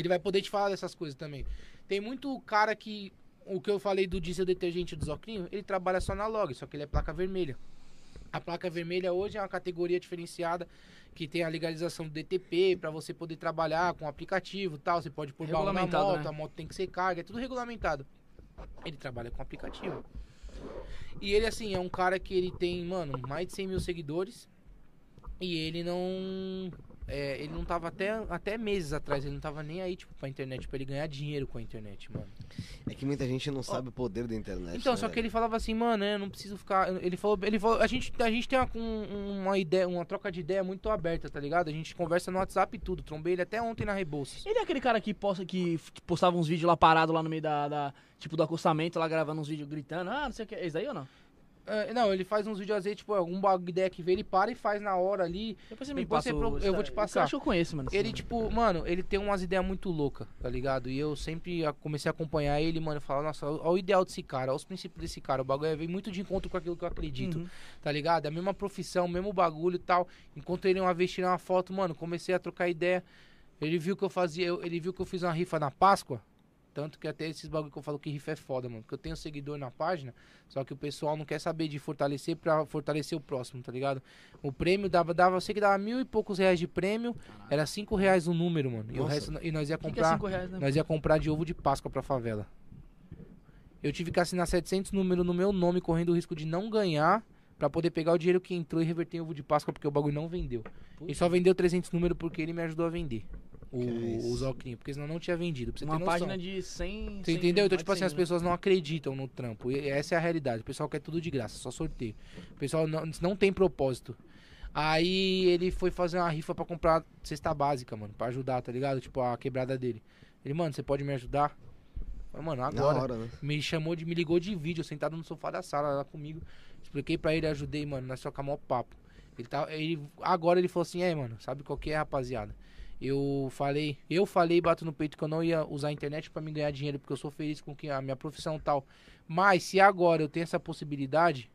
ele vai poder te falar dessas coisas também. Tem muito cara que. O que eu falei do diesel detergente do Zocrinho, ele trabalha só na log, só que ele é placa vermelha. A placa vermelha hoje é uma categoria diferenciada que tem a legalização do DTP pra você poder trabalhar com aplicativo e tal. Você pode pôr baú na moto, né? a moto tem que ser carga, é tudo regulamentado. Ele trabalha com aplicativo. E ele, assim, é um cara que ele tem, mano, mais de 100 mil seguidores. E ele não. É, ele não tava até, até meses atrás, ele não tava nem aí, tipo, pra internet, pra ele ganhar dinheiro com a internet, mano. É que muita gente não sabe o poder da internet. Então, né, só que velho? ele falava assim, mano, eu não preciso ficar. Ele falou, ele falou, a gente, a gente tem uma, um- uma ideia, uma troca de ideia muito aberta, tá ligado? A gente conversa no WhatsApp e tudo. Trombei ele até ontem na Rebouças. Ele é aquele cara que, posta, que, que postava uns vídeos lá parado lá no meio da, da- Tipo, do acostamento, lá gravando uns vídeos gritando. Ah, não sei o que. É isso aí ou não? É, não, ele faz uns vídeos às vezes, tipo, algum bagulho ideia que vê, ele para e faz na hora ali. Depois você me passa pro- eu vou te Eu passar. acho que eu conheço, mano. Ele, tipo, mano, ele tem umas ideias muito loucas, tá ligado? E eu sempre comecei a acompanhar ele, mano, falar, nossa, olha o ideal desse cara, olha os princípios desse cara. O bagulho vem muito de encontro com aquilo que eu acredito, Uhum. tá ligado? É a mesma profissão, o mesmo bagulho e tal. Encontrei ele uma vez tirando uma foto, mano, comecei a trocar ideia. Ele viu que eu fazia, eu- ele viu que eu fiz uma rifa na Páscoa. Tanto que até esses bagulho que eu falo que rifa é foda, mano. Porque eu tenho seguidor na página, só que o pessoal não quer saber de fortalecer pra fortalecer o próximo, tá ligado? O prêmio dava, dava, eu sei que dava mil e poucos reais de prêmio, era cinco reais o número, mano. E o Nossa. resto, e nós ia O que que é comprar, 5 reais, né? nós ia comprar de ovo de Páscoa pra favela. Eu tive que assinar 700 números no meu nome, correndo o risco de não ganhar, pra poder pegar o dinheiro que entrou e reverter em ovo de Páscoa, porque o bagulho não vendeu. E só vendeu 300 números porque ele me ajudou a vender. O, é isso? o Zocrinho, porque senão não tinha vendido. Pra você Uma página de 100. Você 100 entendeu? Então, tipo assim, as 100, né? pessoas não acreditam no trampo. E essa é a realidade. O pessoal quer tudo de graça, só sorteio. O pessoal não, não tem propósito. Aí ele foi fazer uma rifa pra comprar cesta básica, mano, pra ajudar, tá ligado? Tipo, a quebrada dele. Ele, mano, você pode me ajudar? Falei, mano, Na agora. hora, né? Me chamou de, me ligou de vídeo, sentado no sofá da sala lá comigo. Expliquei pra ele, ajudei, mano, nós trocamos maior papo. Ele tá, ele, agora ele falou assim, é, mano, sabe qual que é, rapaziada? Eu falei, eu falei, bato no peito que eu não ia usar a internet pra me ganhar dinheiro, porque eu sou feliz com que a minha profissão e tal. Mas se agora eu tenho essa possibilidade,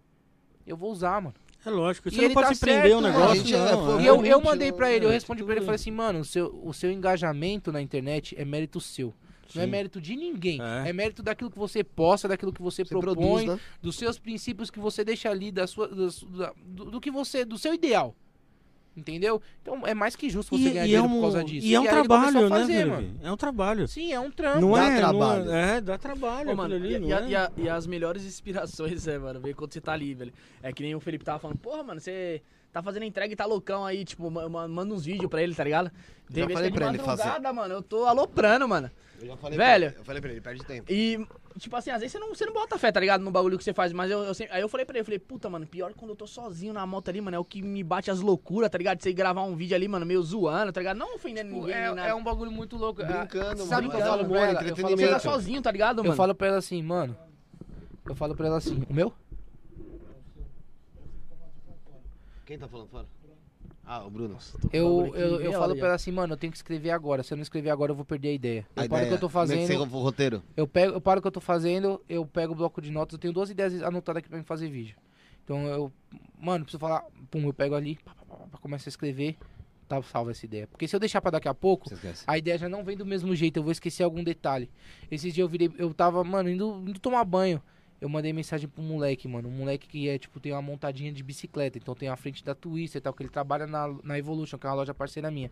eu vou usar, mano. É lógico, E você não ele pode tá se prender certo, um negócio, Gente, é, não. é. E eu, eu mandei pra ele, eu respondi pra ele, falei assim, mano, o seu, o seu engajamento na internet é mérito seu. Não é Sim. mérito de ninguém. É. É. mérito daquilo que você posta, daquilo que você, Você propõe, produz, né? dos seus princípios que você deixa ali, da sua, da su- da- do, do que você, do seu ideal. Entendeu? Então é mais que justo você E, ganhar e é dinheiro um, por causa disso. e é um começou trabalho, a fazer, né, mano. É um trabalho. Sim, é um trampo. Não Dá é, trabalho. Não, é, dá trabalho. Ô, mano, ali, e, e a- é? e a- e as melhores inspirações, é, mano, ver quando você tá ali, velho. É que nem o Felipe tava falando, porra, mano, você tá fazendo entrega e tá loucão aí, tipo, ma- ma- manda uns vídeos pra ele, tá ligado? Tem Já vezes falei que é pra ele fazer. mano, eu tô aloprando, mano. Eu já falei Velho. pra ele, eu falei pra ele, perde tempo. E, tipo assim, às vezes você não, você não bota fé, tá ligado? No bagulho que você faz, mas eu, eu sempre- aí eu falei pra ele, eu falei, puta, mano, pior quando eu tô sozinho na moto ali, mano, é o que me bate as loucuras, tá ligado? De você gravar um vídeo ali, mano, meio zoando, tá ligado? Não ofendendo Tipo, ninguém, é, nada. é um bagulho muito louco. Ah, Brincando, Sabe o mano, que eu falo humor, pra ela? Eu falo Você entretenimento. tá sozinho, tá ligado, mano? Eu falo pra ela assim, mano. Eu falo pra ela assim, o meu? Quem tá falando fora? Ah, o Bruno. Eu, eu, eu falo pra ela assim, mano, eu tenho que escrever agora. Se eu não escrever agora, eu vou perder a ideia. Eu A paro o que eu tô é fazendo. você o roteiro? Eu, pego, eu paro o que eu tô fazendo, eu pego o bloco de notas, eu tenho duas ideias anotadas aqui pra mim fazer vídeo. Então eu, mano, preciso falar, pum, eu pego ali, pá, pá, pá, pá, começo a escrever, tá salva essa ideia. Porque se eu deixar pra daqui a pouco, a ideia já não vem do mesmo jeito, eu vou esquecer algum detalhe. Esses dias eu virei, eu tava, mano, indo, indo tomar banho. Eu mandei mensagem pro moleque, mano. Um moleque que é, tipo, tem uma montadinha de bicicleta. Então tem a frente da Twister e tal, que ele trabalha na, na Evolution, que é uma loja parceira minha.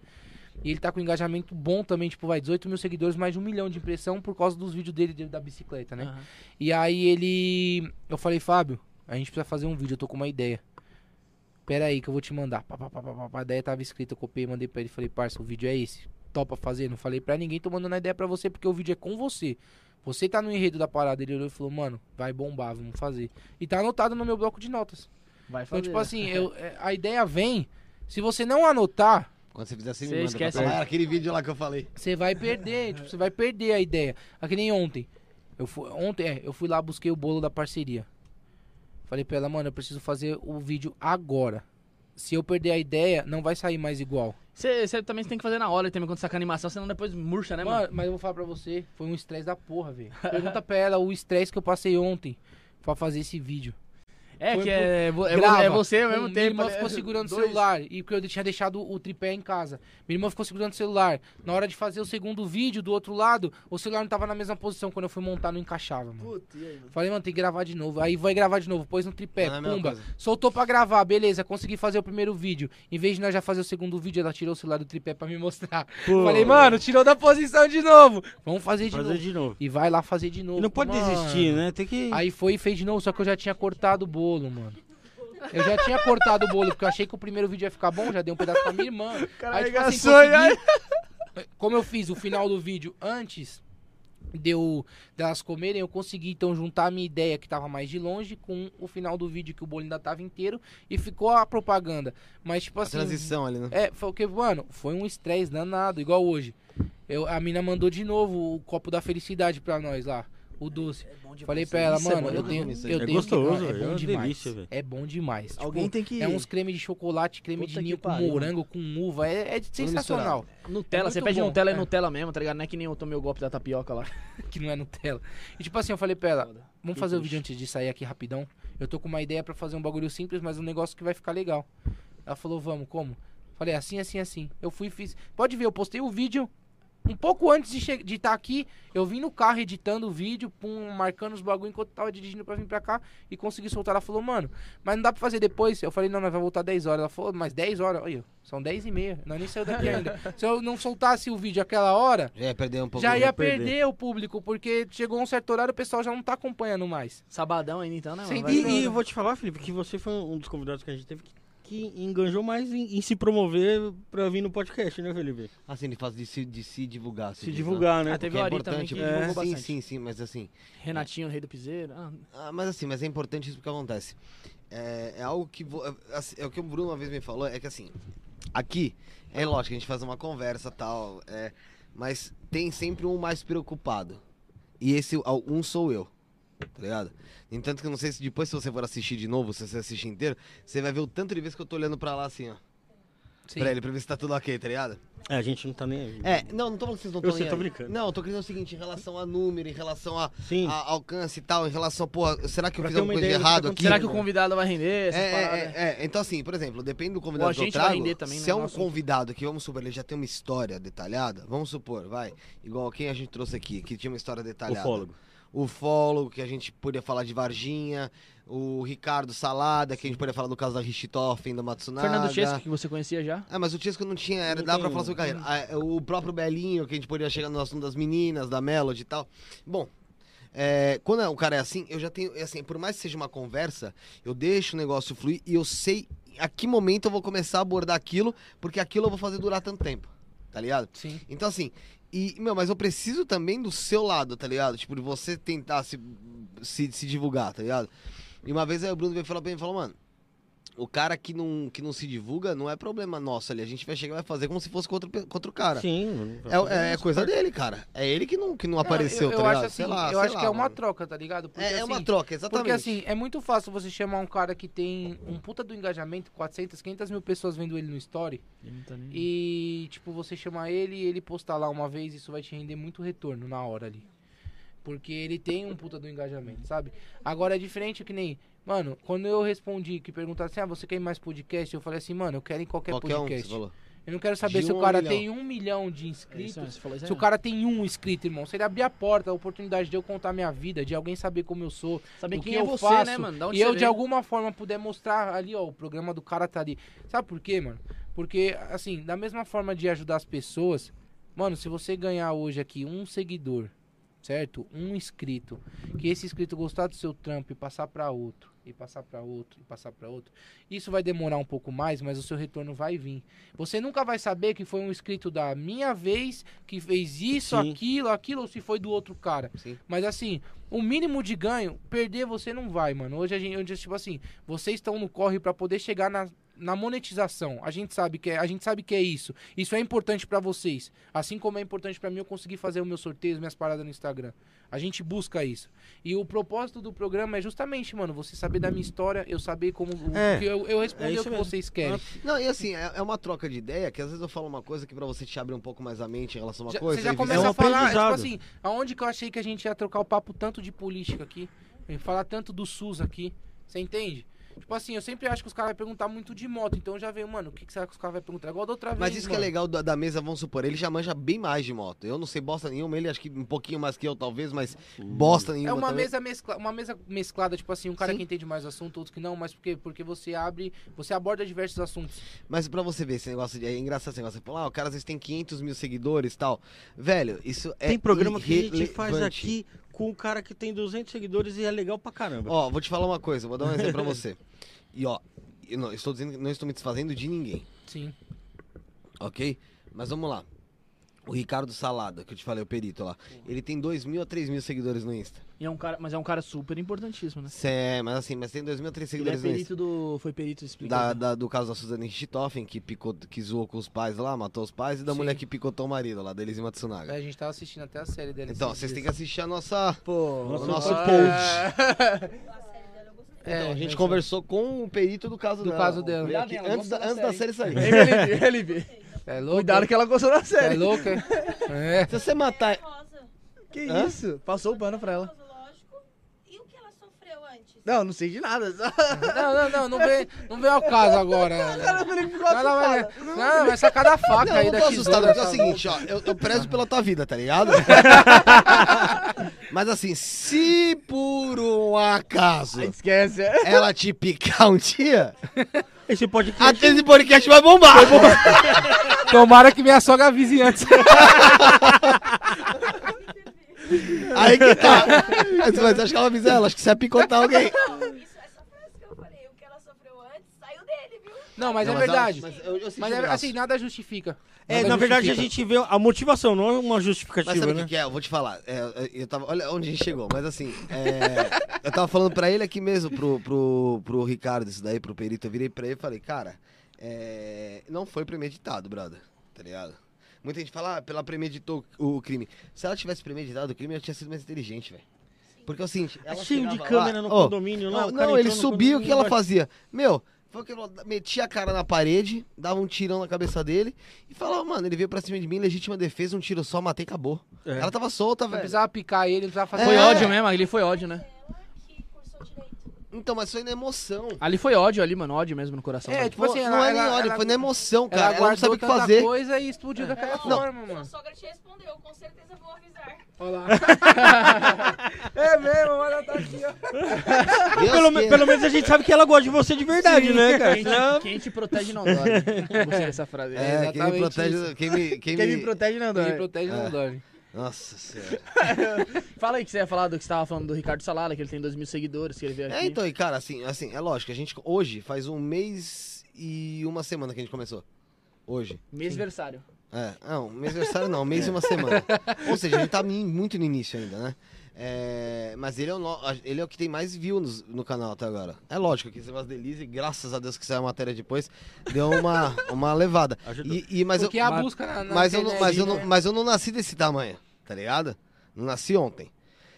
E ele tá com engajamento bom também, tipo, vai, 18 mil seguidores, mais de um milhão de impressão por causa dos vídeos dele, dele da bicicleta, né? Aham. E aí ele. Eu falei, Fábio, a gente precisa fazer um vídeo, eu tô com uma ideia. Pera aí que eu vou te mandar. Pá, pá, pá, pá, pá. A ideia tava escrita, eu copiei, mandei pra ele. Falei, parça, o vídeo é esse. Topa fazer. Não falei pra ninguém, tô mandando a ideia pra você, porque o vídeo é com você. Você tá no enredo da parada. Ele olhou e falou, mano, vai bombar, vamos fazer. E tá anotado no meu bloco de notas. Vai Então, fazer. tipo assim, eu, é, a ideia vem. Se você não anotar, Quando você fizer assim, Você me manda. esquece. pra falar, "Ah, aquele vídeo lá que eu falei. você vai perder, tipo, você vai perder a ideia. Aqui nem ontem. Eu fui, ontem, é, eu fui lá, busquei o bolo da parceria. Falei pra ela, mano, eu preciso fazer o vídeo agora. Se eu perder a ideia, não vai sair mais igual. Você também tem que fazer na hora também quando saca a animação, senão depois murcha, né, mano? Mano, mas eu vou falar pra você, foi um estresse da porra, velho. Pergunta pra ela o estresse que eu passei ontem pra fazer esse vídeo. É foi que por- é, é, Grava. é você ao mesmo Minha tempo. irmã né? ficou segurando o celular e porque eu tinha deixado o tripé em casa. Minha irmã ficou segurando o celular. Na hora de fazer o segundo vídeo do outro lado, o celular não tava na mesma posição. Quando eu fui montar, não encaixava, mano. Puta, e aí, mano? Falei, mano, tem que gravar de novo. Aí vai gravar de novo, pôs no tripé, Não é a mesma pumba. Soltou pra gravar, beleza, consegui fazer o primeiro vídeo. Em vez de nós já fazer o segundo vídeo, ela tirou o celular do tripé pra me mostrar. Pô, Falei, mano, tirou da posição de novo. Vamos fazer de fazer novo. de novo. E vai lá fazer de novo. E não pode Mano. desistir, né? Tem que. Aí foi e fez de novo, só que eu já tinha cortado o bolo, mano. Eu já tinha cortado o bolo, porque eu achei que o primeiro vídeo ia ficar bom, já dei um pedaço pra minha irmã. Aí, tipo assim, consegui- Como eu fiz o final do vídeo antes de eu, delas comerem, eu consegui então juntar a minha ideia que tava mais de longe com o final do vídeo que o bolo ainda tava inteiro e ficou a propaganda. Mas, tipo A assim. transição ali, né? É, foi o que, mano, foi um estresse danado, igual hoje. Eu, a mina mandou de novo o copo da felicidade pra nós lá, o doce. Falei pra ela, Isso é mano, bom eu demais. tenho, Isso aí. eu É tenho gostoso, que, é é bom uma demais. delícia, velho. é bom demais. Alguém Tipo, tem que. é uns creme de chocolate, creme Puta de ninho com pariu. morango, com uva, é, é sensacional. Nutella, é você muito pede bom, Nutella é. Nutella mesmo, tá ligado? Não é que nem eu tomei o golpe da tapioca lá. que não é Nutella. E tipo assim, eu falei pra ela, vamos fazer o vídeo antes de sair aqui rapidão. Eu tô com uma ideia pra fazer um bagulho simples, mas um negócio que vai ficar legal. Ela falou, vamos, como? Falei, assim, assim, assim. Eu fui e fiz. Pode ver, eu postei o vídeo um pouco antes de estar de tá aqui. Eu vim no carro editando o vídeo, pum, marcando os bagulho enquanto tava dirigindo pra vir pra cá e consegui soltar. Ela falou, mano, mas não dá pra fazer depois. Eu falei, não, nós vai voltar 10 horas. Ela falou, mas 10 horas, olha, são 10 e meia. Nós nem saiu daqui ainda. Se eu não soltasse o vídeo aquela hora, Já ia perder um pouco. já ia perder. perder o público, porque chegou um certo horário o pessoal já não tá acompanhando mais. Sabadão ainda então, né, mano? E, e eu vou te falar, Felipe, que você foi um dos convidados que a gente teve que, que enganjou mais em, em se promover pra vir no podcast, né, Felipe? Assim, de fazer de se, de se divulgar. Se né? divulgar, né? Ah, teve Que é Ari também importante. que é, divulgou sim, bastante. sim, sim, mas assim. Renatinho, rei do piseiro. Ah, Ah, mas assim, mas é importante isso porque acontece. É, é algo que. vo- assim, é o que o Bruno uma vez me falou, é que assim, aqui, é lógico, a gente faz uma conversa e tal, é, mas tem sempre um mais preocupado. E esse um sou eu. Tá ligado? Entanto que eu não sei se depois, se você for assistir de novo, se você assistir inteiro, você vai ver o tanto de vezes que eu tô olhando pra lá assim, ó. Pra ele, pra ver se tá tudo ok, tá ligado? É, a gente não tá nem aí. É, não, não tô falando que vocês não Eu estão sei, tô brincando. Não, eu tô querendo o seguinte, em relação a número, em relação a, Sim. a alcance e tal, em relação, porra, será que eu Pra fiz ter alguma uma coisa de ideia do que errado tá aqui? Será que o convidado vai render essa É, parada? é, é, é. Então, assim, por exemplo, depende do convidado que eu agente vai trago. render também, se né, é um assunto. convidado que, vamos supor, ele já tem uma história detalhada, vamos supor, vai, igual quem a gente trouxe aqui, que tinha uma história detalhada. Ufólogo. O Fólogo, que a gente podia falar de Varginha. O Ricardo Salada, que a gente podia falar do caso da Richthofen, do Matsunaga. Fernando Chesco, que você conhecia já? Ah, mas o Tisco não tinha, era, Não pra tem falar sobre carreira. Ah, o próprio Belinho, que a gente poderia chegar no assunto das meninas, da Melody e tal. Bom, é, quando o cara é assim, eu já tenho, é assim, por mais que seja uma conversa, eu deixo o negócio fluir e eu sei a que momento eu vou começar a abordar aquilo, porque aquilo eu vou fazer durar tanto tempo, tá ligado? Sim. Então, assim, e, meu, mas eu preciso também do seu lado, tá ligado? Tipo, de você tentar se, se, se divulgar, tá ligado? E uma vez aí o Bruno veio falar pra mim e falou, mano, o cara que não, que não se divulga não é problema nosso ali. A gente vai chegar e vai fazer como se fosse contra, contra o cara. Sim. É, é, é coisa dele, cara. É ele que não, que não apareceu, eu, eu tá ligado? acho assim, Sei lá, eu sei acho lá, que é uma mano. troca, tá ligado? Porque, É, é uma assim, troca, exatamente. Porque assim, é muito fácil você chamar um cara que tem um puta do engajamento, 400, 500 mil pessoas vendo ele no story, tá nem- e tipo, você chamar ele e ele postar lá uma vez, isso vai te render muito retorno na hora ali. Porque ele tem um puta do engajamento, sabe? Agora é diferente que nem. Mano, quando eu respondi que perguntaram assim, ah, você quer ir mais podcast? Eu falei assim, mano, eu quero em qualquer, Qualquer um, podcast. você falou. eu não quero saber De se um o cara milhão. tem um milhão de É inscritos. falou isso Se o aí. cara tem um inscrito, irmão, se ele abrir a porta, a oportunidade de eu contar minha vida, de alguém saber como eu sou, Saber quem que é eu você, faço, né, mano? E eu você de alguma forma puder mostrar ali, ó, o programa do cara tá ali. Sabe por quê, mano? Porque, assim, da mesma forma de ajudar as pessoas, mano, se você ganhar hoje aqui um seguidor, certo? Um inscrito, que esse inscrito gostar do seu trampo e passar pra outro, e passar pra outro, e passar pra outro, isso vai demorar um pouco mais, mas o seu retorno vai vir. Você nunca vai saber que foi um inscrito da minha vez que fez isso, Sim. aquilo, aquilo, ou se foi do outro cara. Sim. Mas assim, o mínimo de ganho, perder você não vai, mano. Hoje a gente, hoje, tipo assim, vocês estão no corre pra poder chegar na, na monetização. A gente sabe que é, a gente sabe que é isso. Isso é importante pra vocês, assim como é importante pra mim eu conseguir fazer o meu sorteio, minhas paradas no Instagram. A gente busca isso. E o propósito do programa é justamente, mano, você saber da minha história, eu saber como É, que eu, eu responder é o que mesmo. vocês querem. Não, e assim, é, é uma troca de ideia que às vezes eu falo uma coisa que pra você te abrir um pouco mais a mente em relação a uma Já- coisa. você já começa É a falar, é, tipo assim, aonde que eu achei que a gente ia trocar o papo tanto de política aqui, falar tanto do SUS aqui, você entende? Tipo assim, eu sempre acho que os caras vão perguntar muito de moto, então eu já veio, mano, o que, que será que os caras vão perguntar? Igual da outra vez, Mas isso que é mano. legal da, da mesa, vamos supor, ele já manja bem mais de moto. Eu não sei bosta nenhuma, ele acho que um pouquinho mais que eu, talvez, mas bosta nenhuma. É uma também. mesa, mescla, uma mesa mesclada, tipo assim, um cara Sim. que entende mais assunto, outro que não, mas por quê? Porque você abre, você aborda diversos assuntos. Mas pra você ver esse negócio, de, é engraçado esse negócio. Você fala, ah, o cara às vezes tem 500 mil seguidores e tal. Velho, isso é Tem programa que a gente faz aqui com um cara que tem 200 seguidores e é legal pra caramba. Ó, vou te falar uma coisa, vou dar um exemplo pra você. E ó, eu não estou dizendo que não estou me desfazendo de ninguém, Sim. ok? Mas vamos lá. O Ricardo Salada, que eu te falei, o perito lá, ele tem 2 mil a 3 mil seguidores no Insta. E é um cara, mas é um cara super importantíssimo, né? Cê, mas assim, mas tem 2 mil a 3 Ele é seguidores no Insta. perito do. Foi perito Da, explicado. da- do caso da Suzane Richthofen, que, picou, que zoou com os pais lá, matou os pais, e da Sim. mulher que picotou o marido lá, da Elise Matsunaga. É, a gente tava assistindo até a série dele. Então, vocês têm que assistir a nossa, Pô, o nosso ah, pod. A série dela eu gostei. É, Então, a gente mas- conversou com o perito do caso Do dela. caso dela. Antes, da, antes da série sair. Ele, ele, É louco? Cuidado que ela gostou da é série. é? É. Se você matar. Rosa. Que Hã? isso? Passou o pano pra ela. Rosa, lógico. E o que ela sofreu antes? Não, não sei de nada. Só... Não, não, não, não vem, não vem ao caso agora. Cara, Não, não, vai, não, vai sacar da faca Não, aí eu da não tô assustado, tesoura, porque é o tá seguinte, ó, eu, eu prezo pela tua vida, tá ligado? Mas assim, se por um acaso Esquece. ela te picar um dia, Esse podcast. até esse podcast vai bombar. Tomara que minha sogra avise antes. Aí que tá. Mas você acha que ela avisa ela? Acho que você ia picotar alguém. Não, isso, essa frase que eu falei, o que ela sofreu antes, saiu dele, viu? Não, mas Não, é ela- verdade. mas eu- eu senti Mas o é, braço. assim, nada justifica. É, Nada na verdade a justifica. gente vê a motivação, não é uma Mas justificativa, sabe o né? que, que é? Eu vou te falar. É, eu tava, olha onde a gente chegou. Mas assim, é, eu tava falando pra ele aqui mesmo, pro, pro, pro Ricardo, isso daí, pro perito. Eu virei pra ele e falei, cara, é, não foi premeditado, brother. Tá ligado? Muita gente fala, ah, ela premeditou o crime. Se ela tivesse premeditado o crime, ela tinha sido mais inteligente, velho. Porque é o seguinte, ela É cheio de câmera lá, no ó, condomínio lá. Não, não, ele subia, o que ela fazia? Meu, foi o que ela metia a cara na parede, dava um tirão na cabeça dele e falava, mano, ele veio pra cima de mim, legítima defesa, um tiro só, matei, acabou. É. Ela tava solta, Não velho. precisava picar ele, não precisava fazer Foi É. ódio mesmo, ali foi ódio, né? Ela que cursou direito. Então, mas foi na emoção. Ali foi ódio ali, mano. Ódio mesmo no coração. É, tipo assim, não ela- é nem ela- ódio, ela- foi na emoção, cara. Ela Ela, não sabe o que fazer. coisa e explodiu daquela Não. forma, Sua mano. sogra te respondeu, com certeza vou avisar. Olha lá. é mesmo, olha, tá aqui, ó. Pelo, me- queira. pelo menos a gente sabe que ela gosta de você de verdade, né, cara? Quem te, quem te protege não dói. Gostei dessa frase. É, quem me protege. isso. Quem me. Quem Quem me... me protege não Quem dói. protege não É. dorme. Nossa senhora. Fala aí que você ia falar do que você tava falando do Ricardo Salada, que ele tem 2 mil seguidores, que ele veio aqui. É, então, e cara, assim, assim, é lógico, a gente hoje faz um mês e uma semana que a gente começou. Hoje. Mêsversário. É, não, mês aniversário não, mês e uma semana. Ou seja, a gente tá muito no início ainda, né? É, mas ele é, o no- ele é o que tem mais views no, no canal até agora. É lógico que esse negócio Elise, graças a Deus que saiu a matéria depois, deu uma, uma levada. E, e- mas eu, Porque a mas- busca na, na mas, eu não, mas, eu né? não, mas eu não nasci desse tamanho, tá ligado? Não nasci ontem.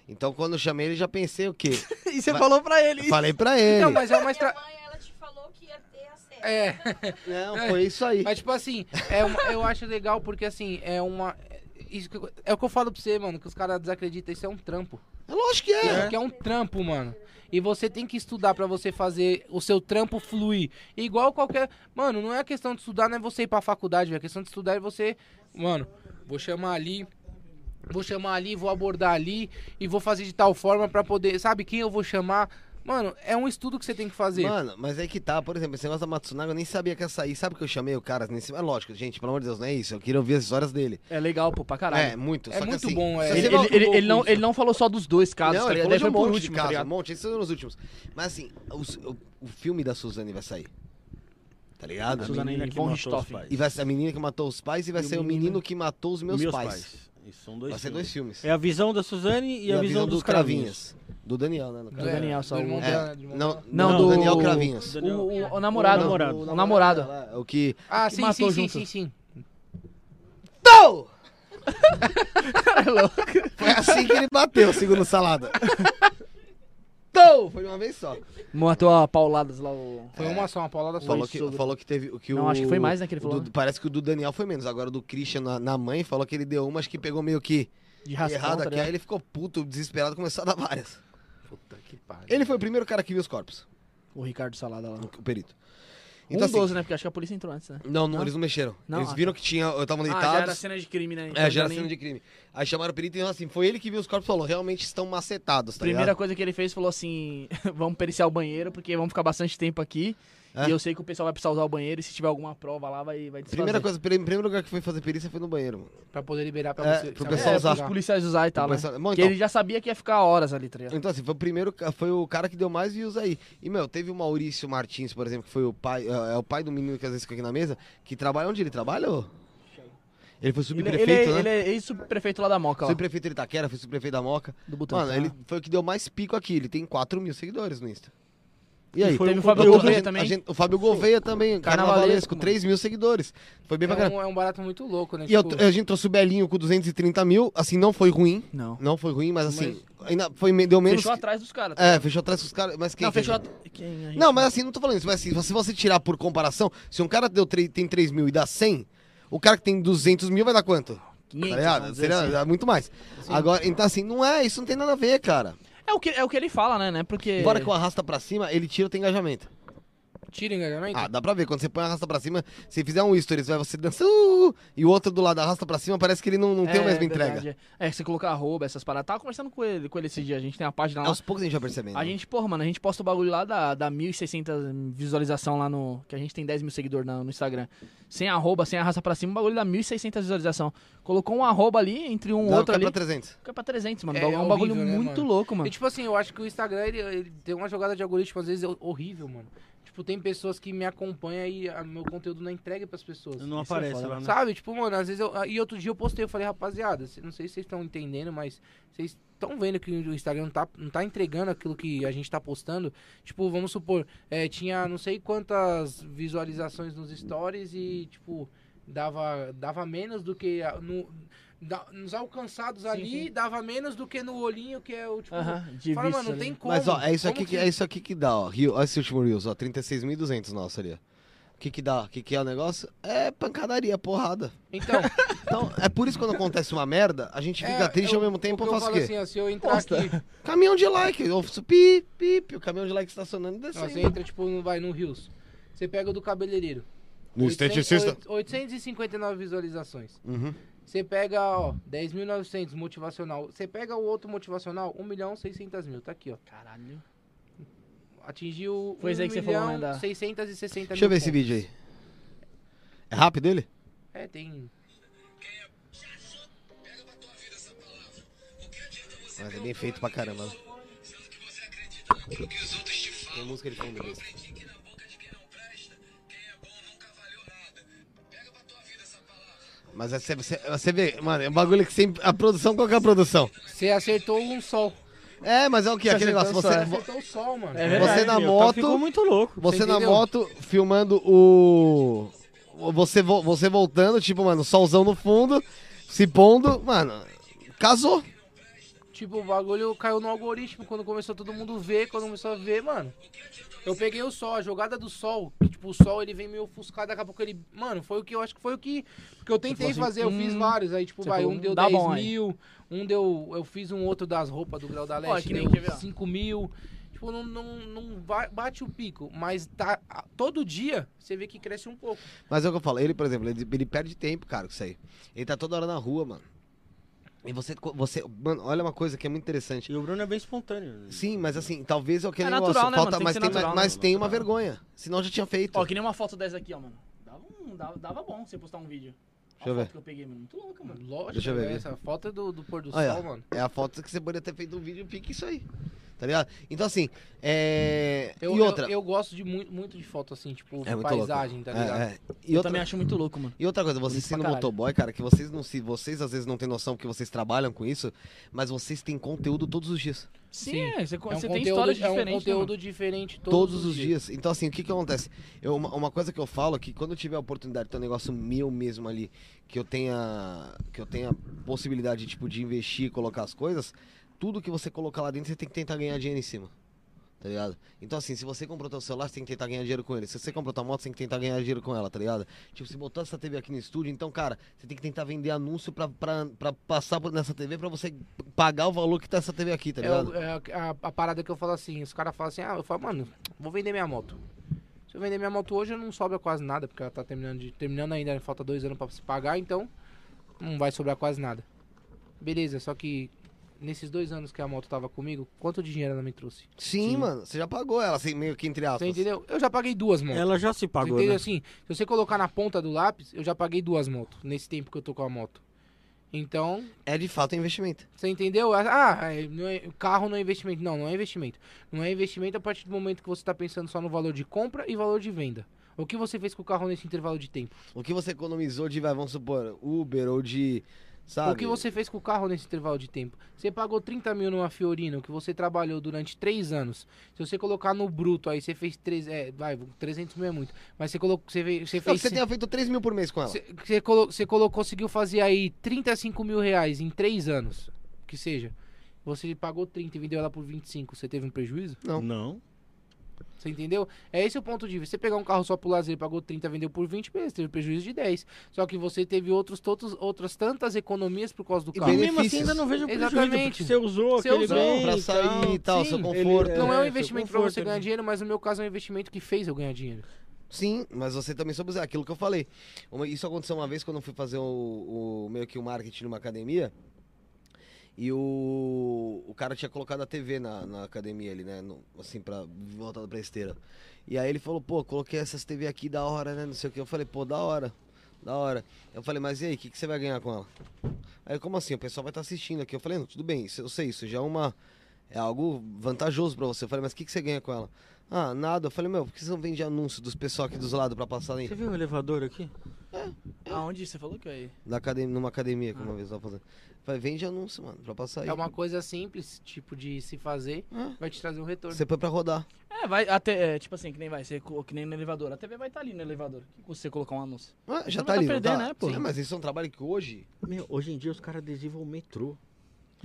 Então quando eu chamei ele, já pensei o quê? E você Vai- falou pra ele. Eu falei pra ele. Então, mas é uma estra... mãe, ela te falou que ia ter a série. É, Não, foi isso aí. mas tipo assim, é uma- eu acho legal porque assim, é uma... Isso é o que eu falo pra você, mano, que os caras desacreditam, isso é um trampo. É lógico que é. Que é um trampo, mano. E você tem que estudar pra você fazer o seu trampo fluir. Igual qualquer. Mano, não é questão de estudar, não é você ir pra faculdade, velho. A questão de estudar é você. Mano, vou chamar ali. Vou chamar ali, vou abordar ali. E vou fazer de tal forma pra poder. Sabe quem eu vou chamar? Mano, é um estudo que você tem que fazer. Mano, mas aí que tá, por exemplo, esse negócio da Matsunaga, eu nem sabia que ia sair. Sabe que eu chamei o cara nesse. É lógico, gente, pelo amor de Deus, não é isso. Eu queria ouvir as histórias dele. É legal, pô, pra caralho. É, muito. É só que muito assim, bom, é. Ele, ele, ele, ele não, ele não falou só dos dois casos, Não, tá ele ligado? falou de foi um por monte último, de tá casos, um ligado? monte. Esses foram os últimos. Mas assim, os- o, o filme da Suzane vai sair. Tá ligado? A Suzane menina que matou os pais. E vai ser a menina que matou os pais e vai E o ser o menino- menino que matou os meus, pais. Isso são dois Vai ser dois filmes. É a visão da Suzane e, a, visão, dos cravinhos. Do Daniel, né? Do. Daniel, só do irmão o- dela, É, do irmão não. Não, do Daniel Cravinhos. Daniel- O, o- o namorado. O O namorado. namorado. É, O que. Ah, que sim, matou sim, sim, junto. sim, sim. Foi assim que ele bateu, segundo salada. Tô! Foi de uma vez só. Matou a pauladas lá o. Foi uma só, uma paulada só. Falou que, falou que teve. o Que Não, o, acho que foi mais, né, que ele falou, do- parece que o do Daniel foi menos. Agora o do Christian na, na mãe falou que ele deu uma, acho que pegou meio que De raspão, errado tá aqui. Aí ele ficou puto, desesperado, começou a dar várias. Puta que pariu. Ele foi o primeiro cara que viu os corpos, O Ricardo Salada lá. o perito. Um Então, assim, 12, né? Porque acho que a polícia entrou antes, né? Não, não, Não? eles não mexeram. Não, eles ah, viram tá. que tinha, estavam Ah, já deitados. era cena de crime, né? É, Então já era nem- cena de crime. Aí chamaram o perito e assim, foi ele que viu os corpos e falou, realmente estão macetados, tá Primeira ligado? coisa que ele fez, falou assim: vamos periciar o banheiro, porque vamos ficar bastante tempo aqui. É. E eu sei que o pessoal vai precisar usar o banheiro, e se tiver alguma prova lá, vai, vai desfazer. Primeira coisa, prim- primeiro lugar que foi fazer perícia foi no banheiro, mano. Pra poder liberar pra É, você. pro pessoal é, usar. pros policiais usar e tal, né? pessoal- Bom, Porque então- ele já sabia que ia ficar horas ali, tá ligado? Então, assim, foi o primeiro, foi o cara que deu mais views aí. E, meu, teve o Maurício Martins, por exemplo, que foi o pai, é, é o pai do menino que às vezes fica aqui na mesa, que trabalha onde ele trabalha, ô? Ele foi Ele, subprefeito, ele, né? ele é ex-prefeito lá da Moca, Subprefeito de Itaquera, foi subprefeito da Moca. do Butantã. Mano, ele foi o que deu mais pico aqui. Ele tem 4 mil seguidores no Insta. E E aí? foi Teve o Fábio Gouveia a gente- também. gente- o Fábio Gouveia também, Carnavalesco, carnavalesco, mano. 3 mil seguidores. Foi bem É bacana. um, é um barato muito louco, né? E eu- Tipo, a gente trouxe o Belinho com 230 mil, assim, não foi ruim. Não. Não foi ruim, mas assim, ainda foi, deu menos. Fechou atrás dos caras. tá É, fechou atrás dos caras. Mas quem? Não, fechou fechou? quem gente- Não, mas assim, não tô falando isso. Mas assim, se você tirar por comparação, se um cara deu três- tem 3 mil e dá 100, o cara que tem 200 mil vai dar quanto? 500, tá ligado? Seria assim. dá muito mais. Agora, então assim, não é, isso não tem nada a ver, cara. É o, que, é o que ele fala, né? né? Porque... Embora que o arrasta pra cima, ele tira o engajamento. Tira engajamento? Ah, dá pra ver. Quando você põe arrasta pra cima, se fizer um stories, vai você dança uh, e o outro do lado arrasta pra cima, parece que ele não, não tem a mesma entrega. verdade, É, É, você colocar arroba, essas paradas. Tava conversando com ele, com ele esse dia. A gente tem uma página lá. Aos poucos a gente vai percebendo. A gente, porra, mano, a gente posta o bagulho lá da, da 1.600 visualização lá no. Que a gente tem 10 mil seguidores no, no Instagram. Sem arroba, sem arrasta pra cima, o bagulho dá 1.600 visualização. Colocou um arroba ali entre um Dá, outro cai ali. pra 300. Fica pra 300, mano. É É, um bagulho horrível, né, muito mano? louco, mano. E tipo assim, eu acho que o Instagram ele, ele tem uma jogada de algoritmo às vezes horrível, mano. Tipo, tem pessoas que me acompanham e a- meu conteúdo não entrega pras pessoas. Não Isso é aparece foda, lá, né? Sabe? Tipo, mano, às vezes eu. E outro dia eu postei, eu falei, rapaziada, não sei se vocês estão entendendo, mas vocês estão vendo que o Instagram não tá, não tá entregando aquilo que a gente tá postando. Tipo, vamos supor, é, tinha não sei quantas visualizações nos stories e, tipo, dava, dava menos do que. a- No, da- nos alcançados ali, dava menos do que no olhinho, que é o tipo. Aham, de Fala, mano, não tem como. Mas ó, é isso como aqui que, é isso aqui que dá, ó. Rio, olha esse último Reels, ó. 36.200 nosso ali, ó. O que que dá? O que que é o negócio? É pancadaria, porrada. Então, Então, é por isso que quando acontece uma merda, a gente fica é, triste eu- ao mesmo tempo o e que eu faz o falo quê? assim, ó, se eu entrar Posta. aqui. Caminhão de like, eu faço pi, pi, pi, o caminhão de like estacionando e Não, descendo. você entra, tipo, no, vai no Rios. Você pega o do cabeleireiro. No 800 esteticista. 859 visualizações. Uhum. Você pega, ó, 10.900 motivacional. Você pega o outro motivacional, 1 milhão 600 mil. Tá aqui, ó. Caralho. Atingiu Foi isso aí 1 que você falou, milhão né, da- 660 Deixa eu ver mil esse pontos. vídeo aí. É rápido ele? É, tem... Mas é bem feito pra caramba. Tem música de fundo desse. Mas é você, você, você vê, mano, é um bagulho que sempre. A produção, qual que é a produção? Você acertou um sol. É, mas é o que? Você Aquele negócio. Você, Acertou o sol, mano. É verdade. você na meu, cara moto. Ficou muito louco. Você Você na moto filmando o. Você, vo- você voltando, tipo, mano, solzão no fundo, se pondo, mano, casou. Tipo, o bagulho caiu no algoritmo quando começou todo mundo ver, quando começou a ver, mano. Eu peguei o sol, a jogada do sol. que, Tipo, o sol ele vem meio ofuscado, daqui a pouco ele. Mano, foi o que eu acho que foi o que. Porque eu tentei assim, fazer, eu fiz hum, vários. Aí, tipo, vai, um deu dá 10 bom aí. mil, um deu. Eu fiz um outro das roupas do Grau da Leste, que nem- deu quer ver, ó? 5 mil. Tipo, não, não, não bate o pico, mas tá. Todo dia você vê que cresce um pouco. Mas é o que eu falo, ele, por exemplo, ele, ele perde tempo, cara, com isso aí. Ele tá toda hora na rua, mano. E você, você. Mano, olha uma coisa que é muito interessante. E o Bruno é bem espontâneo. Sim, mas assim, talvez é aquele É negócio. natural, né, falta, mano? Tem que mas tem, natural, mas né? tem uma vergonha. Senão já tinha feito. Ó, que nem uma foto dessa aqui, ó, mano. Dava, um, dava, dava bom você postar um vídeo. Deixa eu a ver. foto que eu peguei, mano. Muito louca, mano. Lógico, Deixa eu ver, essa foto é do, do pôr do Olha, sol, mano. É a foto que você poderia ter feito um vídeo pique isso aí. Tá ligado? Então, assim, é. Eu, e outra. eu, eu gosto de muito, muito de foto assim, tipo, é muito paisagem, louco. tá ligado? É, é. E Eu outra, também acho muito louco, mano. E outra coisa, vocês pra sendo motoboy, cara, que vocês não se. Vocês às vezes não têm noção porque vocês trabalham com isso, mas vocês têm conteúdo todos os dias. Sim, Sim. é, você, É um você tem conteúdo, histórias é um diferentes. né, conteúdo mano? diferente todos, Todos, os dias. Então, assim, o que que acontece? Eu, uma, uma coisa que eu falo é que quando eu tiver a oportunidade de ter um negócio meu mesmo ali, que eu tenha. Que eu tenha possibilidade, tipo, de investir e colocar as coisas, tudo que você colocar lá dentro, você tem que tentar ganhar dinheiro em cima. Tá ligado? Então, assim, se você comprou teu celular, você tem que tentar ganhar dinheiro com ele. Se você comprou tua moto, você tem que tentar ganhar dinheiro com ela, tá ligado? Tipo, se botou essa TV aqui no estúdio, então, cara, você tem que tentar vender anúncio pra, pra, pra passar nessa TV pra você pagar o valor que tá essa TV aqui, tá É, ligado? é a, a- a parada que eu falo assim, os caras falam assim, ah, eu falo, mano, vou vender minha moto. Se eu vender minha moto hoje, não sobra quase nada, porque ela tá terminando, de, terminando ainda, falta dois anos pra se pagar, então não vai sobrar quase nada. Beleza, só que nesses dois anos que a moto tava comigo, quanto de dinheiro ela me trouxe? Sim, Sim. mano, você já pagou ela, assim, meio que entre aspas. Você entendeu? Eu já paguei duas motos. Ela já se Você pagou, entendeu né? assim? Se você colocar na ponta do lápis, eu já paguei duas motos nesse tempo que eu tô com a moto. Então, É de fato investimento. você entendeu? Ah, é, não é- carro não é investimento. Não, não é investimento. Não é investimento a partir do momento que você tá pensando só no valor de compra e valor de venda. O que você fez com o carro nesse intervalo de tempo? O que você economizou de, vai, vamos supor, Uber ou de. Sabe? O que você fez com o carro nesse intervalo de tempo? Você pagou 30 mil numa Fiorino que você trabalhou durante 3 anos. Se você colocar no bruto aí, você fez 3, é, vai, 300 mil é muito. Mas você colocou, você fez, você Não, fez que você tenha feito 3 mil por mês com ela. Você você colo- você colo- conseguiu fazer aí 35 mil reais em 3 anos, que seja. Você pagou 30 e vendeu ela por 25. Você teve um prejuízo? Não. Não. Você entendeu? É esse o ponto de vista. Você pegar um carro só pro lazer, pagou 30, vendeu por 20, beleza, teve prejuízo de 10. Só que você teve outros, todos, outras tantas economias por causa do E carro. E mesmo assim ainda não vejo prejuízo, Exatamente. porque você usou Você aquele usou bem pra sair e tal, Sim, seu ele- conforto. Não é um seu investimento pra conforto, você né? ganhar dinheiro, mas no meu caso é um investimento que fez eu ganhar dinheiro. Sim, mas você também soube usar aquilo que eu falei. Isso aconteceu uma vez quando eu fui fazer o, o meio que o marketing numa academia. E o, o cara tinha colocado a TV na, na academia ali, né? no- assim, pra, voltada pra esteira. E aí ele falou, pô, coloquei essas TV aqui da hora, né? Não sei o que. Eu falei, pô, da hora. Da hora. Eu falei, mas e aí, o que, que você vai ganhar com ela? Aí, como assim? O pessoal vai estar assistindo aqui. Eu falei, não, tudo bem, eu sei, isso já é uma. É algo vantajoso pra você. Eu falei, mas o que, que você ganha com ela? Ah, nada. Eu falei, meu, por que você não vende anúncio dos pessoal aqui dos lados pra passar ali? Você viu o elevador aqui? Aonde você falou que é? Na academia, numa academia que uma vez eu tava fazendo. Falei, vende anúncio, mano, pra passar aí. É uma coisa simples, tipo, de se fazer, Ah. vai te trazer um retorno. Você põe pra rodar. É, vai até, é, tipo assim, que nem vai, você, co- que nem no elevador. A TV vai estar ali no elevador. Que você colocar um anúncio? Ah, já Não tá vai ali, tá não perdendo, tá? né, pô? Sim, mas isso é um trabalho que hoje, Meu, hoje em dia os caras adesivam o metrô.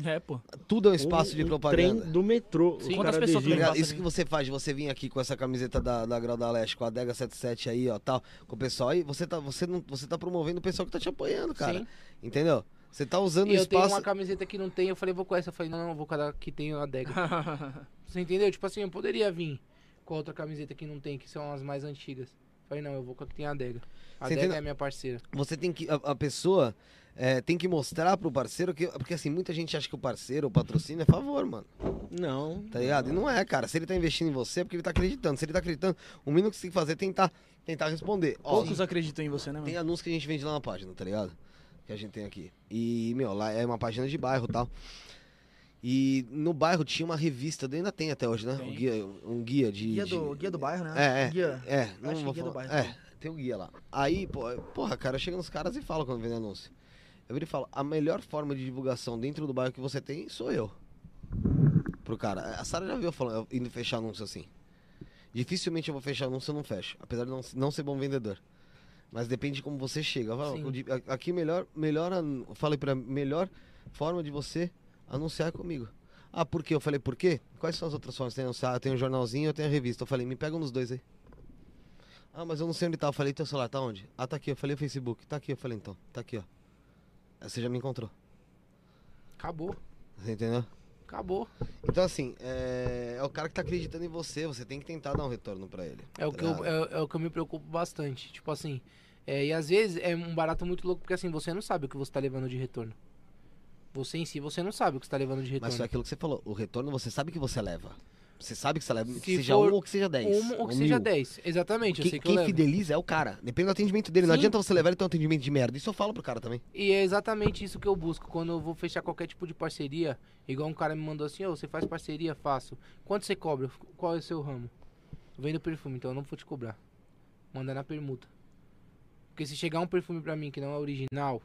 É, pô. tudo é um espaço Um- de propaganda. trem do metrô. Sim, quantas pessoas Tá Isso que você faz, de você vir aqui com essa camiseta da, da Grau da Leste, com a Dega 77 aí, ó, tal, com o pessoal aí, você tá, você não, você tá promovendo o pessoal que tá te apoiando, cara. Sim. Entendeu? Você tá usando E o eu tenho espaço. uma camiseta que não tem, eu falei, vou com essa. Eu falei, não, não, vou com a que tem a adega. Você entendeu? Tipo assim, eu poderia vir com a outra camiseta que não tem, que são as mais antigas. Falei, não, eu vou com a que tem a adega. A entendeu? é minha parceira. Você tem que. A, a pessoa é, tem que mostrar pro parceiro que. Porque assim, muita gente acha que o parceiro, o patrocínio é favor, mano. Não. Tá ligado? E não é, cara. Se ele tá investindo em você, é porque ele tá acreditando. Se ele tá acreditando, o mínimo que você tem que fazer é tentar, tentar responder. Ó, Poucos acreditam em você, né, tem mano? anúncio que a gente vende lá na página, tá ligado? Que a gente tem aqui. E, meu, lá é uma página de bairro e tal. E no bairro tinha uma revista, ainda tem até hoje, né? Tem. Um guia, um guia de. Guia de- do, guia do bairro, né? É, é. Guia. É, Acho não vou guia do falar. bairro. É, tem o guia lá. Aí, porra, cara, chega nos caras e fala quando vem anúncio. Eu viro e falo, a melhor forma de divulgação dentro do bairro que você tem sou eu. Pro cara. A Sara já viu eu falando, indo fechar anúncio assim. Dificilmente eu vou fechar anúncio, eu não fecho. Apesar de não, não ser bom vendedor. Mas depende de como você chega. Falo, aqui melhor, melhor, falei pra melhor forma de você anunciar é comigo. Ah, por quê? Eu falei, por quê? Quais são as outras formas? Tem anunciar, eu tenho um jornalzinho, eu tenho a revista. Eu falei, me pega um dos dois aí. Ah, mas eu não sei onde tá. Eu falei, teu celular tá onde? Ah, tá aqui. Eu falei, o Facebook. Tá aqui. Eu falei, então, tá aqui, ó. Você já me encontrou. Acabou. Você entendeu? Acabou. Então, assim, é... é o cara que tá acreditando em você. Você tem que tentar dar um retorno pra ele. É o, tá que eu, ligado? é, é o que eu me preocupo bastante. Tipo assim, é, e às vezes é um barato muito louco, porque assim, você não sabe o que você tá levando de retorno. Você em si, você não sabe o que você tá levando de retorno. Mas foi aquilo que você falou. O retorno você sabe que você leva. Você sabe que você leva. Se seja um ou que seja dez. Um ou que seja mil. 10. Exatamente, Quem, que quem fideliza é o cara. Depende do atendimento dele. Não Sim. adianta você levar ele ter um atendimento de merda. Isso eu falo pro cara também. E é exatamente isso que eu busco quando eu vou fechar qualquer tipo de parceria. Igual um cara me mandou assim, ô, você faz parceria? Faço. Quanto você cobra? Qual é o seu ramo? Eu vendo perfume, então eu não vou te cobrar. Manda na permuta. Porque se chegar um perfume pra mim que não é original,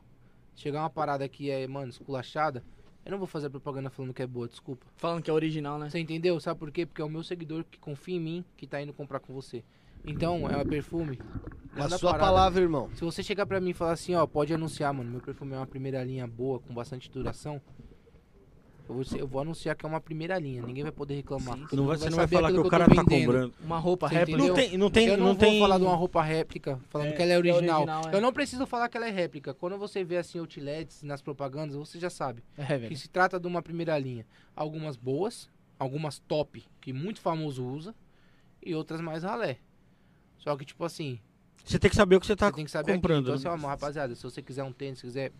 chegar uma parada que é, mano, esculachada, eu não vou fazer propaganda falando que é boa, desculpa. Falando que é original, né? Você entendeu? Sabe por quê? Porque é o meu seguidor que confia em mim que tá indo comprar com você. Então, é um perfume. É a sua parada. palavra, irmão. Se você chegar pra mim e falar assim, ó, pode anunciar, mano, meu perfume é uma primeira linha boa, com bastante duração. Eu vou, eu vou anunciar que é uma primeira linha, ninguém vai poder reclamar. Sim, Você Não vai, você não vai falar que o cara tá cobrando. Uma roupa Você réplica. Não tem, não tem, eu não, não vou tem. falar de uma roupa réplica, falando É, que ela é é original. original, é. Eu não preciso falar que ela é réplica. Quando você vê assim outlets nas propagandas, você já sabe É, que se trata de uma primeira linha. Algumas boas, algumas top, que muito famoso usa, e outras mais ralé. Só que, tipo assim, Você tem que saber o que você tá você tem que saber comprando. aquilo. Então, né? assim, ó, rapaziada, se você quiser um tênis, se quiser.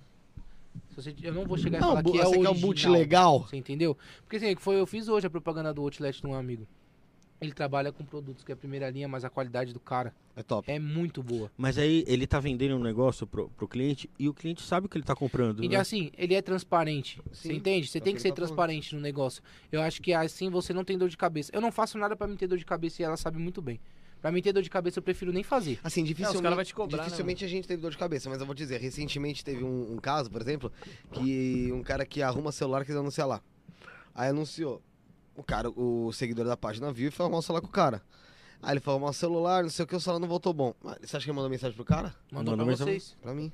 Se você, eu não vou chegar e Não, falar que é você quer um original. boot legal? Você entendeu? Porque assim, foi, eu fiz hoje a propaganda do Outlet de um amigo. Ele trabalha com produtos que é a primeira linha, mas a qualidade do cara É top. é muito boa. Mas aí ele tá vendendo um negócio pro, pro cliente e o cliente sabe o que ele tá comprando. E né? assim, ele é transparente. Sim, você entende? Você é o tem que ser tá falando. transparente no negócio. Eu acho que assim você não tem dor de cabeça. Eu não faço nada pra me ter dor de cabeça e ela sabe muito bem. Pra mim ter dor de cabeça eu prefiro nem fazer. Assim, dificilmente, caras vão te cobrar, né, dificilmente a gente teve dor de cabeça, mas eu vou te dizer, recentemente teve um, um caso, por exemplo, que um cara que arruma celular quis anunciar lá. Aí anunciou. O cara, o seguidor da página viu e foi arrumar o celular com o cara. Aí ele foi arrumar o celular, não sei o que, o celular não voltou bom. Mas Você acha que ele mandou mensagem pro cara? Mandou Mandou pra mensagem- vocês. Pra mim.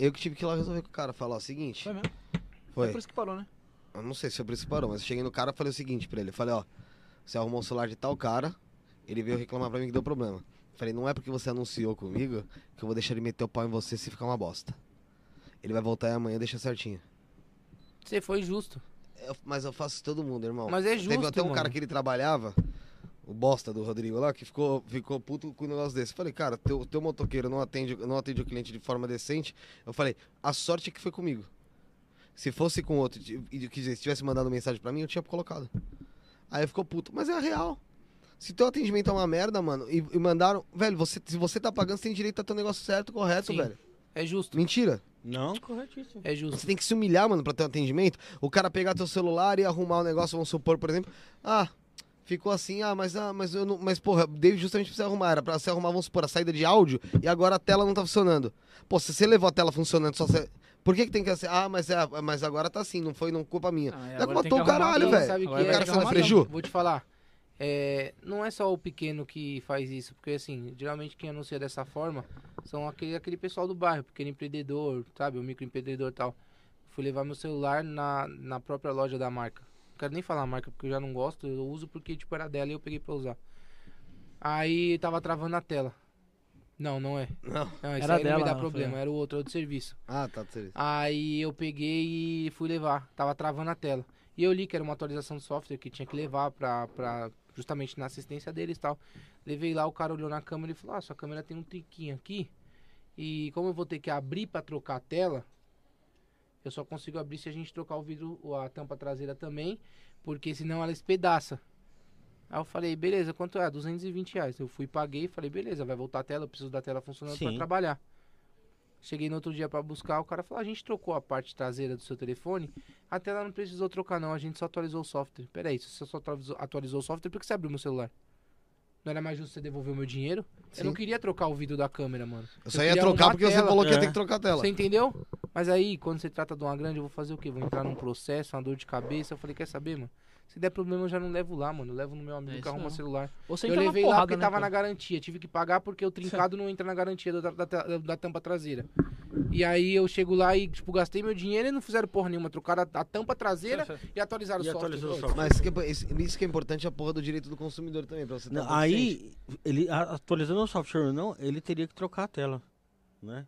Eu que tive que ir lá resolver com o cara, falar o seguinte. Foi mesmo. Foi. É por isso que parou, né? Eu não sei se foi por isso que parou, mas eu cheguei no cara e falei o seguinte pra ele. Eu falei, ó, você arrumou o celular de tal cara, ele veio reclamar pra mim que deu problema. Falei, não é porque você anunciou comigo que eu vou deixar ele meter o pau em você se ficar uma bosta. Ele vai voltar aí amanhã, deixa certinho. Você foi justo. Eu- mas eu faço todo mundo, irmão. Mas é Teve justo, até um cara mano. que ele trabalhava, o bosta do Rodrigo lá, que ficou, ficou puto com um negócio desse. Falei, cara, teu, teu motoqueiro não atende, não atende o cliente de forma decente. Eu falei, a sorte é que foi comigo. Se fosse com outro, e e- dizer, se tivesse mandado mensagem pra mim, eu tinha colocado. Aí ficou puto, mas é a real. Se teu atendimento é uma merda, mano, e, e mandaram. Velho, você, se você tá pagando, você tem direito a ter o negócio certo, correto, Sim. velho. É justo. Mentira. Não, corretíssimo. É justo. Você tem que se humilhar, mano, pra ter um atendimento. O cara pegar teu celular e arrumar o negócio, vamos supor, por exemplo. Ah, ficou assim, ah, mas, ah, mas eu não. Mas, porra, dei justamente pra você arrumar. Era pra você arrumar, vamos supor, a saída de áudio e agora a tela não tá funcionando. Pô, se você levou a tela funcionando, só você. Por que, que tem que ser? Ah, mas, é, mas agora tá assim, não foi não culpa minha. Ah, é, é culpa arrumar caralho, velho. O cara ter sendo que arrumar freju. Vou te falar. É, não é só o pequeno que faz isso, porque assim, geralmente quem anuncia dessa forma são aquele, aquele pessoal do bairro, pequeno empreendedor, sabe, o microempreendedor e tal. Fui levar meu celular na, na própria loja da marca. Não quero nem falar a marca porque eu já não gosto, eu uso porque tipo era dela e eu peguei pra usar. Aí tava travando a tela. Não, não é. Não. Não, esse Era aí não me dela, dá não, problema, foi. era o outro, outro serviço. Ah, tá, tá. Aí eu peguei e fui levar. Tava travando a tela. E eu li que era uma atualização de software que tinha que levar pra, pra justamente na assistência deles e tal. Levei lá, o cara olhou na câmera e falou: Ah, sua câmera tem um triquinho aqui. E como eu vou ter que abrir pra trocar a tela, eu só consigo abrir se a gente trocar o vidro, a tampa traseira também, porque senão ela espedaça. Aí eu falei, beleza, quanto é? 220 reais. Eu fui, paguei, falei, beleza, vai voltar a tela, eu preciso da tela funcionando pra Sim. trabalhar. Cheguei no outro dia pra buscar, o cara falou, a gente trocou a parte traseira do seu telefone, a tela não precisou trocar não, a gente só atualizou o software. Pera aí, se você só atualizou, atualizou o software, por que você abriu meu celular? Não era mais justo você devolver o meu dinheiro? Sim. Eu não queria trocar o vidro da câmera, mano. Eu só Eu ia trocar porque você falou que ia É. ter que trocar a tela. Você entendeu? Mas aí, quando se trata de uma grande, eu vou fazer o quê? Vou entrar num processo, uma dor de cabeça. Eu falei, quer saber, mano? Se der problema, eu já não levo lá, mano. Eu levo no meu amigo É que arruma mesmo. celular. Você eu levei lá porrada, porque né, tava cara? na garantia. Tive que pagar porque o trincado não entra na garantia da, da, da- da tampa traseira. E aí eu chego lá e, tipo, gastei meu dinheiro e não fizeram porra nenhuma. Trocaram a, a tampa traseira e atualizaram E o software. atualizou o Ô, software. Mas isso que, é, isso- isso que é importante é a porra do direito do consumidor também, pra você ter Não, um ciente. aí, ele atualizando o software ou não, ele teria que trocar a tela, né?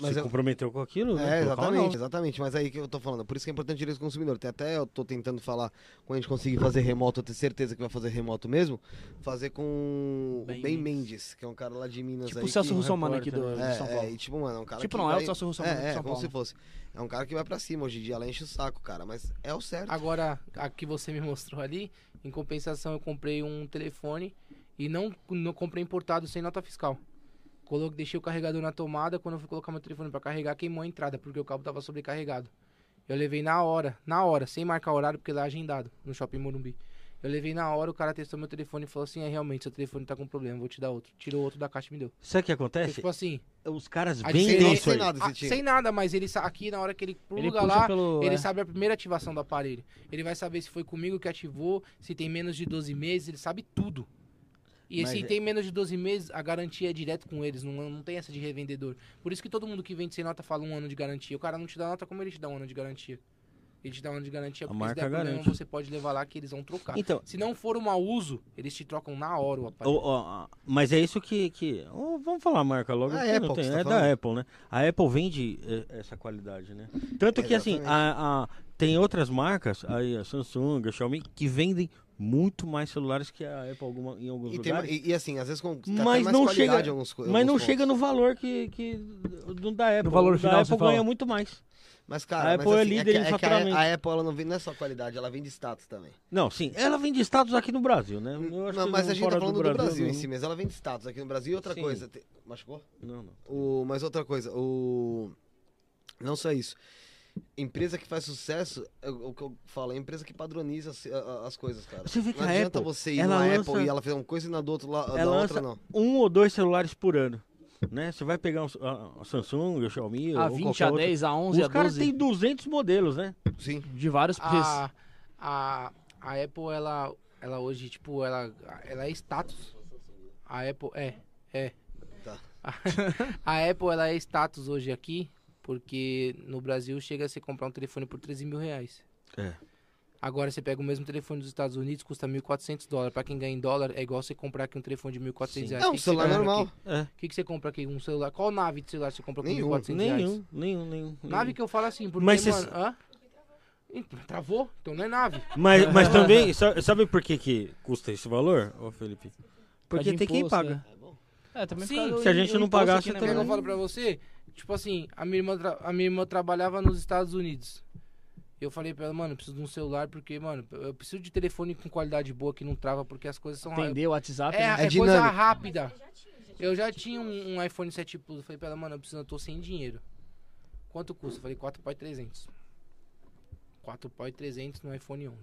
Mas Se eu- comprometeu com aquilo, né? É, exatamente, exatamente. Mas aí que eu tô falando. Por isso que é importante o direito do consumidor. Tem até eu tô tentando falar, quando a gente conseguir fazer remoto, eu tenho certeza que vai fazer remoto mesmo, fazer com o Ben Ben Mendes. Mendes, que é um cara lá de Minas Tipo aí. o Celso que... Russomano aqui do, né? de São É, Paulo. é, e tipo, mano, é um cara Tipo, que não, é o vai- Celso Russomano É, é, São como Paulo. se fosse. É um cara que vai pra cima hoje em dia, ela enche o saco, cara. Mas é o certo. Agora, a que você me mostrou ali, em compensação, eu comprei um telefone e não, não comprei importado sem nota fiscal. Coloquei, deixei o carregador na tomada, quando eu fui colocar meu telefone pra carregar, queimou a entrada, porque o cabo tava sobrecarregado. Eu levei na hora, na hora, sem marcar horário, porque lá é agendado, no Shopping Morumbi. Eu levei na hora, o cara testou meu telefone e falou assim, é, realmente, seu telefone tá com problema, vou te dar outro. Tirou outro da caixa e me deu. Sabe o que Porque, acontece? tipo assim, Os caras a vendem isso aí. sem nada ah, tinha. sem nada, mas ele aqui na hora que ele Ele pluga puxa lá, pelo... ele é. sabe a primeira ativação do aparelho. Ele vai saber se foi comigo que ativou, se tem menos de 12 meses, ele sabe tudo. E Mas se é- tem menos de 12 meses, a garantia é direto com eles, não, não tem essa de revendedor. Por isso que todo mundo que vende sem nota fala um ano de garantia. O cara não te dá nota, como ele te dá um ano de garantia? Ele te dá um ano de garantia A porque se marca der problema, garante. você pode levar lá que eles vão trocar. Então, Se não for um mau uso, eles te trocam na hora o aparelho. Ó, mas é isso que. que vamos falar a marca logo. É a não Apple que tem, você tá é falando? da Apple, né? A Apple vende eh, essa qualidade, né? Tanto que, assim, Exatamente. a, a- tem outras marcas, aí a Samsung, a Xiaomi, que vendem muito mais celulares que a Apple alguma- em alguns E, tem- lugares. e- e assim, às vezes com Mas mais não qualidade chega- em alguns mas alguns não pontos. chega no valor que, que do da Apple. valor o final, da Apple fala? ganha muito mais. Mas, A cara, Apple mas, é assim, líder que- em que a- faturamento. A, Apple ela não vende não é só qualidade, ela vende status também. Não, sim, ela vende status aqui no Brasil, né? Eu acho Não, que mas no- a gente tá falando do Brasil, em não. si mesmo. Ela vende status aqui no Brasil e outra Sim. coisa. te- Machucou? Não, não. O, mas outra coisa, o. Não só isso. Empresa que faz sucesso, é o o que eu falo, é a empresa que padroniza as, a- a- as coisas, cara. Você vê que não a adianta Apple, você ir ela na lança- Apple e ela fazer uma coisa e na do outro lado, Ela outra lança não. um ou dois celulares por ano. Né? Você vai pegar um- a, a Samsung, a Xiaomi, A ou 20, qualquer a outra. 10, a 11, Os a caras 12. têm 200 modelos, né? Sim. De vários preços. A, a, a Apple, ela, ela hoje, tipo, ela, ela é status. A Apple, é, é. Tá. A Apple, ela é status hoje aqui, porque no Brasil chega a você comprar um telefone por 13 mil reais. É. Agora você pega o mesmo telefone dos Estados Unidos, custa 1.400 dólares. Pra quem ganha em dólar, é igual você comprar aqui um telefone de 1.400 Sim. reais. É O um que que celular compra normal. É. O que, que você compra aqui? Um celular? Qual nave de celular você compra com Nenhum, 1.400 reais? Nenhum, nenhum, nenhum. Nave que eu falo assim, porque, Mas mano... Hã? Então, Travou? Então não é nave. Mas, mas também, sa- sabe por que, que custa esse valor, ô Felipe? Porque de tem quem imposto, paga. É, também Sim, por se a gente não imposto pagar, aqui, né, é que também eu falo pra você? Tipo assim, a minha irmã, a minha irmã trabalhava nos Estados Unidos. Eu falei pra ela, mano, eu preciso de um celular porque, mano, eu preciso de telefone com qualidade boa que não trava porque as coisas são... Entender o WhatsApp, É, né? é, É coisa rápida. Eu já tinha um, um iPhone 7 Plus. Eu falei pra ela, mano, eu preciso, eu tô sem dinheiro. Quanto custa? Eu falei, 4 pau e 300. 4 pau e 300 no iPhone 11.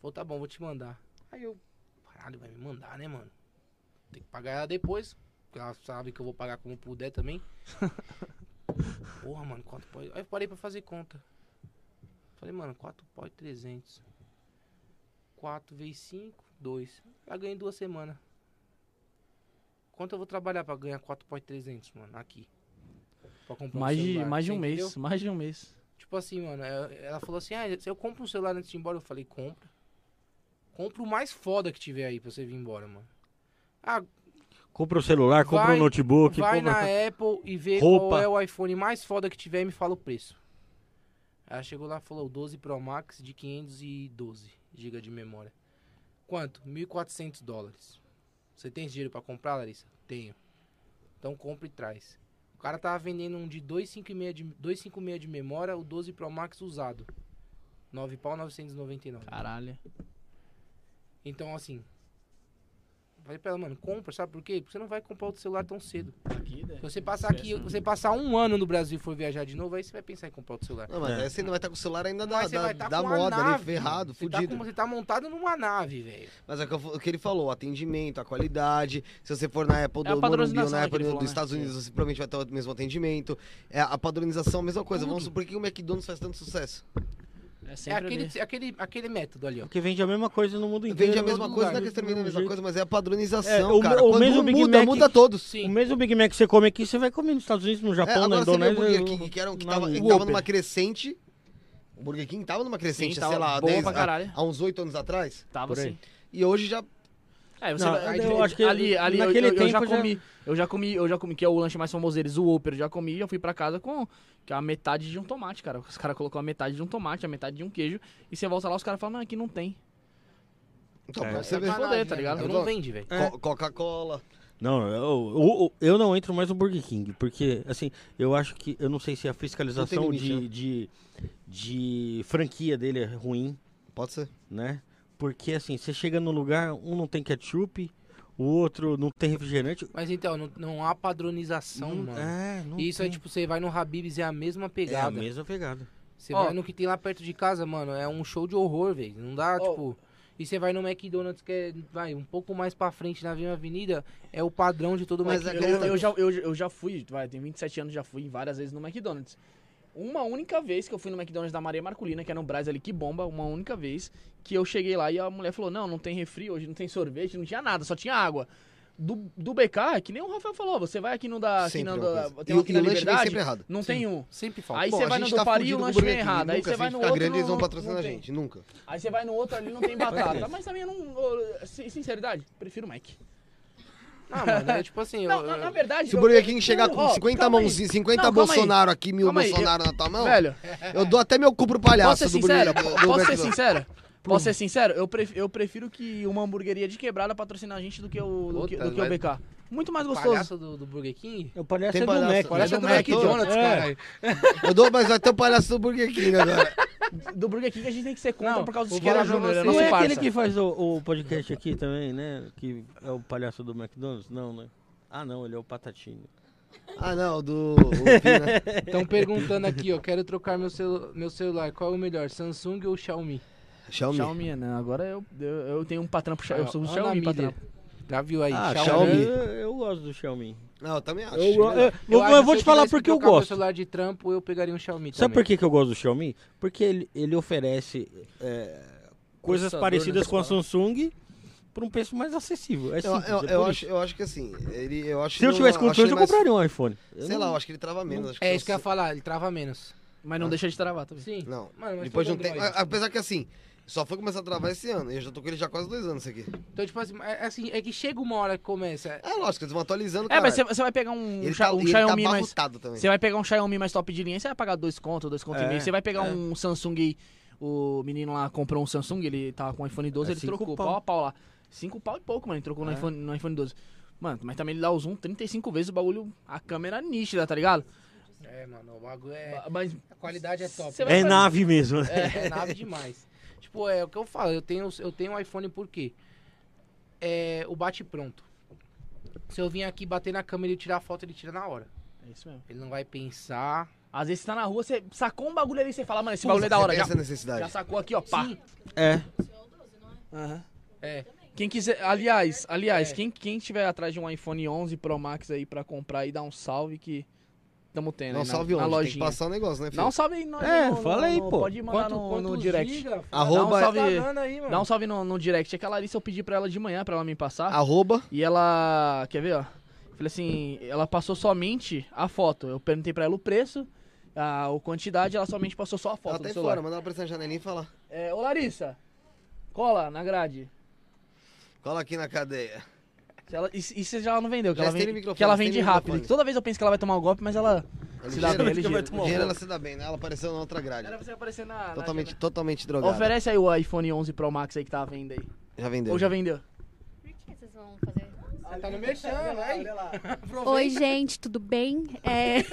Falei, tá bom, vou te mandar. Aí eu, caralho, vai me mandar, né, mano? Tem que pagar ela depois. Porque ela sabe que eu vou pagar como puder também. Porra, mano, 4 pau. e- Aí eu parei pra fazer conta. Falei, mano, 4 pau e 300. 4 vezes 5, 2. Ela ganha em duas semanas. Quanto eu vou trabalhar pra ganhar 4 pau e 300, mano, aqui? Pra comprar um Mais de, celular, mais de um mês. entendeu? Mais de um mês. Tipo assim, mano, ela ela falou assim, ah, se eu compro um celular antes de ir embora, eu falei, compra. Compra o mais foda que tiver aí pra você vir embora, mano. Ah, Compra o celular, compra Vai- o notebook, vai compra... na Apple e vê Roupa. qual é o iPhone mais foda que tiver e me fala o preço. Ela chegou lá e falou, o 12 Pro Max de 512 GB de memória. Quanto? 1.400 dólares. Você tem esse dinheiro pra comprar, Larissa? Tenho. Então compra e traz. O cara tava vendendo um de 256 de, 256 de memória, o 12 Pro Max usado. 9 pau 999. Caralho. Então, assim. Falei pra ela, mano, compra, sabe por quê? Porque você não vai comprar outro celular tão cedo. Aqui, né? Se você passar aqui, Esquece, você passar um ano no Brasil e for viajar de novo, aí você vai pensar em comprar outro celular. Não, mas É. aí você não vai estar com o celular ainda da, Mas da, tá da moda ali, nave, ferrado, Você tá, fudido. com- você tá montado numa nave, velho. Mas é o que eu- o que ele falou, o atendimento, a qualidade. Se você for na Apple É do padronização, Morumbi ou na né, Apple dos falou, né? Estados Unidos, você provavelmente vai ter o mesmo atendimento. É, a padronização, a mesma coisa. Vamos supor, por que o McDonald's faz tanto sucesso? É É sempre aquele, ali. aquele, aquele método ali, ó. Porque vende a mesma coisa no mundo inteiro. Vende a mesma coisa, lugar. não é que você vende a mesma coisa, mas é a É, padronização, o cara. o Quando mesmo Big muda, Mac- muda todos. Sim. O mesmo Big Mac que você come aqui, você vai comer nos Estados Unidos, no É, Japão, na vê o Indonésia. Burger King, que, era que, na- tava, que tava numa crescente. O Burger King tava numa crescente, Sim, sei tava lá, bom 10, pra há, caralho. há uns 8 anos atrás. Tava assim. E hoje já. É, você Não, vai, eu ali- acho que ali, ali eu- naquele eu, eu já tempo já- comi, eu já comi, eu já comi, que é o lanche mais famoso deles, o Whopper, eu já comi, já fui pra casa com que é a metade de um tomate, cara. Os caras colocou a metade de um tomate, a metade de um queijo, e você volta lá, os caras falam, não, aqui não tem. Então, É. pra você É ver. pra foder, tá ligado? Não vende, velho. É. Co- Coca-Cola. Não, eu, eu, eu não entro mais no Burger King, porque, assim, eu acho que, eu não sei se a fiscalização limite, de, de, de franquia dele é ruim, Pode ser. né? Porque, assim, você chega num lugar, um não tem ketchup, o outro não tem refrigerante. Mas então, não, não há padronização, Não- mano. é, não isso é tem. tipo, você vai no Habib's é a mesma É a pegada. mesma pegada. Você Ó. vai no que tem lá perto de casa, mano, é um show de horror, velho. Não dá, Ó. tipo. E você vai no McDonald's, que é, vai, um pouco mais pra frente na mesma avenida, é o padrão de todo Mas mundo. é Eu, aquele- eu, já, eu, eu já fui, vai, tenho 27 anos, já fui várias vezes no McDonald's. Uma única vez que eu fui no McDonald's da Maria Marculina, que é no Brás ali, que bomba, uma única vez que eu cheguei lá e a mulher falou, não, não tem refri hoje, não tem sorvete, não tinha nada, só tinha água. Do, do BK, que nem o Rafael falou, você vai aqui no da... Aqui no da tem um aqui na Liberdade, sempre errado. não tem um. Sempre falta. Aí Bom, você a vai no do tá Pari e o lanche vem errado. Aí você vai no outro grande, eles vão não- patrocinar não a gente. Nunca. Aí você vai no outro ali não tem batata. Mas também eu não... Sinceridade, prefiro o Mac. Ah, mano, é tipo assim, Não, eu- na, na verdade... Se o Burger King chegar com ó, 50 calma aí. mãozinhas, 50 Não, aí. Bolsonaro aqui, mil Calma aí, Bolsonaro na tua mão, Velho, eu dou até meu cu pro palhaço posso ser do Burger sincero? do- do Posso ser sincero? Posso ser sincero? Eu prefiro, eu prefiro que uma hamburgueria de quebrada patrocine a gente do que o, do que, do que o BK. Muito mais o gostoso. palhaço do, do Burger King? O palhaço Tem é do palhaço, Mac. palhaço Parece é do do McDonald's, É. caralho. Eu dou, mas vai ter o palhaço do Burger King agora. Do Burger King a gente tem que ser contra Não, por causa do Siqueira Júnior, é. Não é aquele que faz o, o podcast aqui também, né? Que é o palhaço do McDonald's? Não, né? Ah, não, ele é o Patatino. Ah, não, do. Estão perguntando aqui, ó. Quero trocar meu, celu meu celular. Qual é o melhor, Samsung ou Xiaomi? Xiaomi. Xiaomi, né? Agora eu, eu, eu tenho um patrão pro Xiaomi. Eu sou o Xiaomi patrão. Já viu aí? Ah, Xiaomi. Xiaomi. Eu, eu gosto do Xiaomi. Não, eu também acho. Eu, eu, eu, Eu acho eu que vou se te falar porque eu gosto. celular de trampo, eu pegaria um Xiaomi Sabe também. por que, que eu gosto do Xiaomi? Porque ele, ele oferece é, coisas parecidas né, com a. Samsung por um preço mais acessível. É Eu, simples, eu, é eu acho, isso. eu acho que assim, ele, eu acho Se eu tivesse acho condições, eu mais- compraria um iPhone. Eu Sei não- lá, eu acho que ele trava menos. acho É que isso que eu ia falar, ele trava menos. Mas não deixa de travar também. Sim. Não, Mano, mas depois de um tempo. Apesar que assim, só foi começar a travar esse ano. Eu já tô com ele já há quase dois anos isso aqui. Então, tipo assim, é, assim, é que chega uma hora que começa. É lógico, eles vão atualizando. É, mas caralho. você, você vai pegar um, ele tá, um e ele tá Xiaomi mais... abarrotado também. Você vai pegar um Xiaomi mais top de linha, você vai pagar dois contos, dois contos e É, meio. Você vai pegar é. um Samsung, o menino lá comprou um Samsung, ele tava com o iPhone 12, É ele cinco trocou pau. pau a pau lá. Cinco pau e pouco, mano, ele trocou no, É. iPhone, no iPhone 12. Mano, mas também ele dá o zoom 35 vezes o bagulho, a câmera nítida, tá ligado? É, mano, o bagulho é. Mas A qualidade é top. Você vai É fazer- nave mesmo. né? É, é nave demais. Tipo, é o que eu falo, eu tenho, eu tenho um iPhone por quê? É o bate pronto. Se eu vim aqui bater na câmera e tirar a foto, ele tira na hora. É isso mesmo. Ele não vai pensar. Às vezes você tá na rua, você sacou um bagulho ali, você fala, mano, esse bagulho é da hora. você Já, essa necessidade. já sacou aqui, ó, pá. Sim. É. Aham. É. Quem quiser, aliás, aliás, É. quem, quem tiver atrás de um iPhone 11 Pro Max aí pra comprar aí, dá um salve que tamo tendo Não aí na, salve na onde? Tem que passar o negócio, né, filho? Dá um salve aí no, É, no- fala aí, no- pô. Pode mandar Quanto, no, no quantos direct. giga? Arroba- Dá um salve, Tá aí, mano. dá um salve no, no direct. É que a Larissa eu pedi pra ela de manhã pra ela me passar. Arroba. E ela. Quer ver, ó? Falei assim, ela passou somente a foto. Eu perguntei pra ela o preço, a, a quantidade, ela somente passou só a foto Ela tá celular. fora, manda ela aparecer na janelinha e falar. É, ô Larissa, cola na grade. Cola aqui na cadeia. Se ela, e, e se ela não vendeu? Que Já ela, vende, que ela vende rápido. Toda vez eu penso que ela vai tomar o golpe, mas ela. Se dá bem, ela se dá bem, né? Ela apareceu na outra grade. Era você aparecer na. na Totalmente, jogada. totalmente drogada. Oferece aí o iPhone 11 Pro Max aí que tá à venda aí. Já vendeu. Ou já vendeu? Por que vocês vão fazer? Você tá no merchan, vai. Oi, gente, tudo bem? É...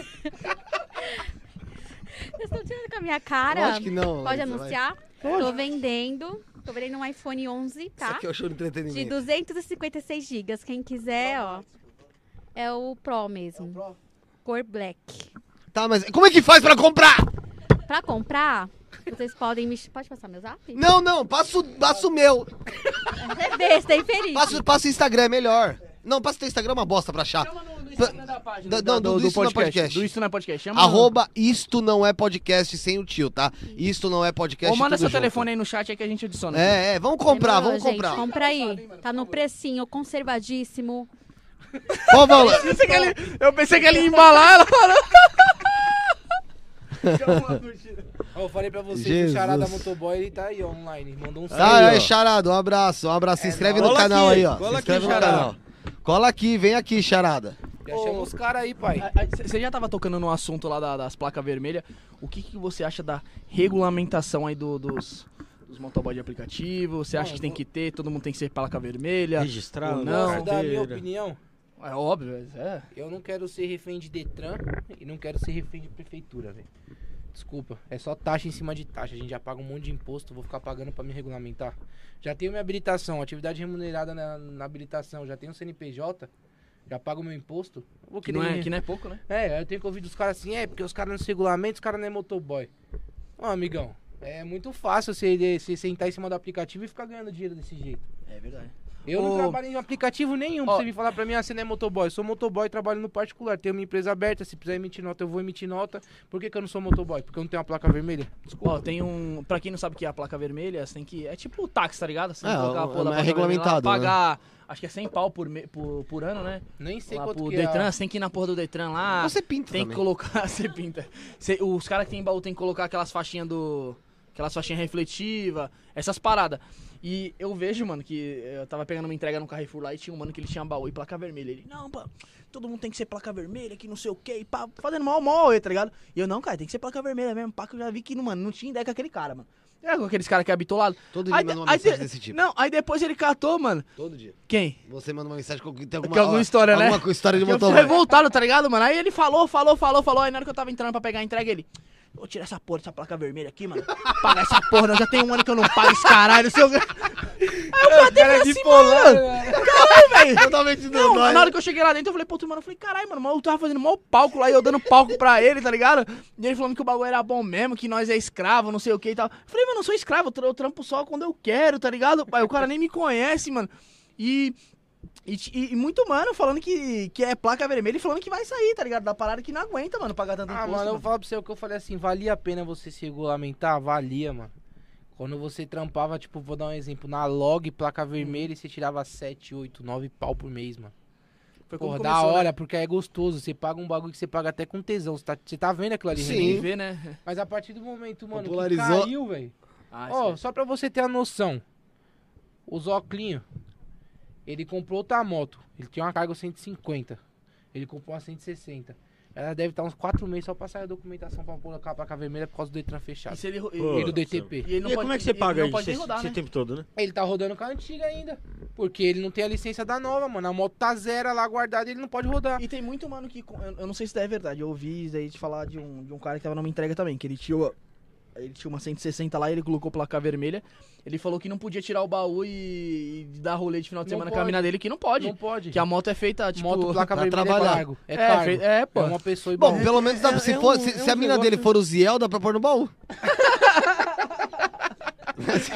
Vocês estão tirando com a minha cara? Lógico que não. Pode Larissa, vai. anunciar? Tô vendendo Comprei num iPhone 11, Isso tá? aqui é o show de De entretenimento. 256 GB. Quem quiser, ó. É o Pro mesmo. Cor black. Tá, mas como é que faz pra comprar? Pra comprar, vocês podem me. Pode passar meu zap? Não, não, passa o, passa o meu. É besta, é infeliz. Passa, passa o Instagram, é melhor. Não, passa o teu Instagram, é uma bosta pra achar. Da página. Da- não, do- do Isso Não é Podcast. Do Isso Não é Podcast. Chama Arroba isto não é podcast sem o tio, tá? Isto não é podcast. Ou manda tudo seu junto. telefone aí no chat aí que a gente adiciona. É, é, vamos comprar, Demorou, vamos gente, comprar. Compra aí. Tá no precinho, conservadíssimo. Qual valor? Eu pensei que ele, eu pensei que ele ia embalar ela parou. Ó, eu falei pra você que Jesus. o Charada Motoboy, ele tá aí ó, online. Mandou um salve. Ah, Aí, ó. Charada, um abraço, um abraço. Se inscreve no Cola canal aqui, aí, ó. cola Se aqui, inscreve no Charada. canal. Cola aqui, vem aqui, Charada. Já chama os caras aí, pai. Você já tava tocando no assunto lá da- das placas vermelhas. O que, que você acha da regulamentação aí do- dos, dos motoboy de aplicativo? Você acha Não, que tem que ter, todo mundo tem que ser placa vermelha? Registrado, Ou não. da minha opinião, É óbvio, mas é. eu não quero ser refém de Detran e não quero ser refém de prefeitura, velho. Desculpa, é só taxa em cima de taxa. A gente já paga um monte de imposto, vou ficar pagando pra me regulamentar. Já tenho minha habilitação, atividade remunerada na, na habilitação, já tenho CNPJ, já pago meu imposto. Vou Que não, é, que não é pouco, né? É, eu tenho que ouvir dos caras assim, é, porque os caras não se regulamentam, os caras não é motoboy. Ó, amigão, é muito fácil você, você sentar em cima do aplicativo e ficar ganhando dinheiro desse jeito. É verdade. Eu não Ô- trabalho em aplicativo nenhum pra Ó. você vir falar pra mim, ah, você não é motoboy. Eu sou motoboy, trabalho no particular. Tenho minha empresa aberta, se precisar emitir nota, eu vou emitir nota. Por que, que eu não sou motoboy? Porque eu não tenho uma placa vermelha? Desculpa. Ó, tem um. Pra quem não sabe o que é a placa vermelha, você tem que. É tipo o táxi, tá ligado? Você tem É, que colocar a é porra da placa regulamentado, vermelha lá, pagar. Acho que é 100 pau por, me- por, por ano, né? Nem sei lá quanto pro que Detran, é. você tem que ir na porra do Detran lá. Você pinta Tem também. que colocar. Você pinta. Você- os caras que tem baú tem que colocar aquelas faixinhas do. Aquelas faixinhas refletivas, essas paradas. E eu vejo, mano, que eu tava pegando uma entrega no Carrefour lá e tinha um mano que ele tinha baú e placa vermelha. Ele, não, pá, todo mundo tem que ser placa vermelha, que não sei o que, e pá, fazendo mal, mal, tá ligado? E eu, não, cara, tem que ser placa vermelha mesmo, pá, que eu já vi que, mano, não tinha ideia com aquele cara, mano. É com aqueles caras que é bitolado. Todo dia manda uma aí mensagem de- desse tipo. Não, aí depois ele catou, mano. Todo dia. Quem? Você manda uma mensagem com tem alguma, Que alguma ó, história, né? Alguma história de Eu fui motoboy. revoltado, tá ligado, mano? Aí ele falou, falou, falou, falou. Aí na hora que eu tava entrando pra pegar a entrega, ele. Vou tirar essa porra dessa placa vermelha aqui, mano. Pagar essa porra, não. Já tem um ano que eu não pago esse caralho. Seu... Aí eu bati cara é assim, bipolar, mano. Caralho, velho. Totalmente Não, dodói. na hora que eu cheguei lá dentro, eu falei, pô, tu, mano, eu falei, caralho, mano, o maluco tava fazendo mó palco lá e eu dando palco pra ele, tá ligado? E ele falando que o bagulho era bom mesmo, que nós é escravo, não sei o que e tal. Eu falei, mano, eu sou escravo, eu tra- eu trampo só quando eu quero, tá ligado? Pai, o cara nem me conhece, mano. E. E, e- e muito mano falando que, que é placa vermelha e falando que vai sair, tá ligado? Da parada que não aguenta, mano, pagar tanto Ah, imposto. mano, eu vou mano. falar pra você o que eu falei assim, valia a pena você se regulamentar? Valia, mano. Quando você trampava, tipo, vou dar um exemplo, na log, placa vermelha, e você tirava 7, 8, 9 pau por mês, mano. Foi Porra, da começou, hora, né? porque é gostoso. Você paga um bagulho que você paga até com tesão. Você tá, você tá vendo aquilo ali, Sim. Que ver, né? Mas a partir do momento, mano, que Popularizou. caiu, velho. Ah, Ó, esquece. só pra você ter a noção. O Zoclinho, ele comprou outra moto. Ele tinha uma carga 150. Ele comprou uma 160. Ela deve estar uns 4 meses só pra sair a documentação pra colocar a placa vermelha por causa do Detran E fechado. se ele, Pô. e, E do DTP. e ele não E pode, como é que você e ele paga não isso esse, rodar, esse né? tempo todo, né? Ele tá rodando com a antiga ainda. Porque ele não tem a licença da nova, mano. A moto tá zero lá guardada e ele não pode rodar. E tem muito mano que. Eu eu não sei se é verdade. Eu ouvi isso aí de falar de um, de um cara que tava numa entrega também, que ele tinha. Ele tinha uma 160 lá, ele colocou placa vermelha. Ele falou que não podia tirar o baú e, e dar rolê de final de Não semana pode. com a mina dele, que não pode. Não pode. Que a moto é feita, tipo. moto, placa pra vermelha trabalhar. é cargo. É, É, cargo. é, pô. É uma pessoa e Bom, bom. pelo menos dá, é- se, é for, um- se, é se a um mina negócio- dele for o Ziel, dá pra pôr no baú. Assim.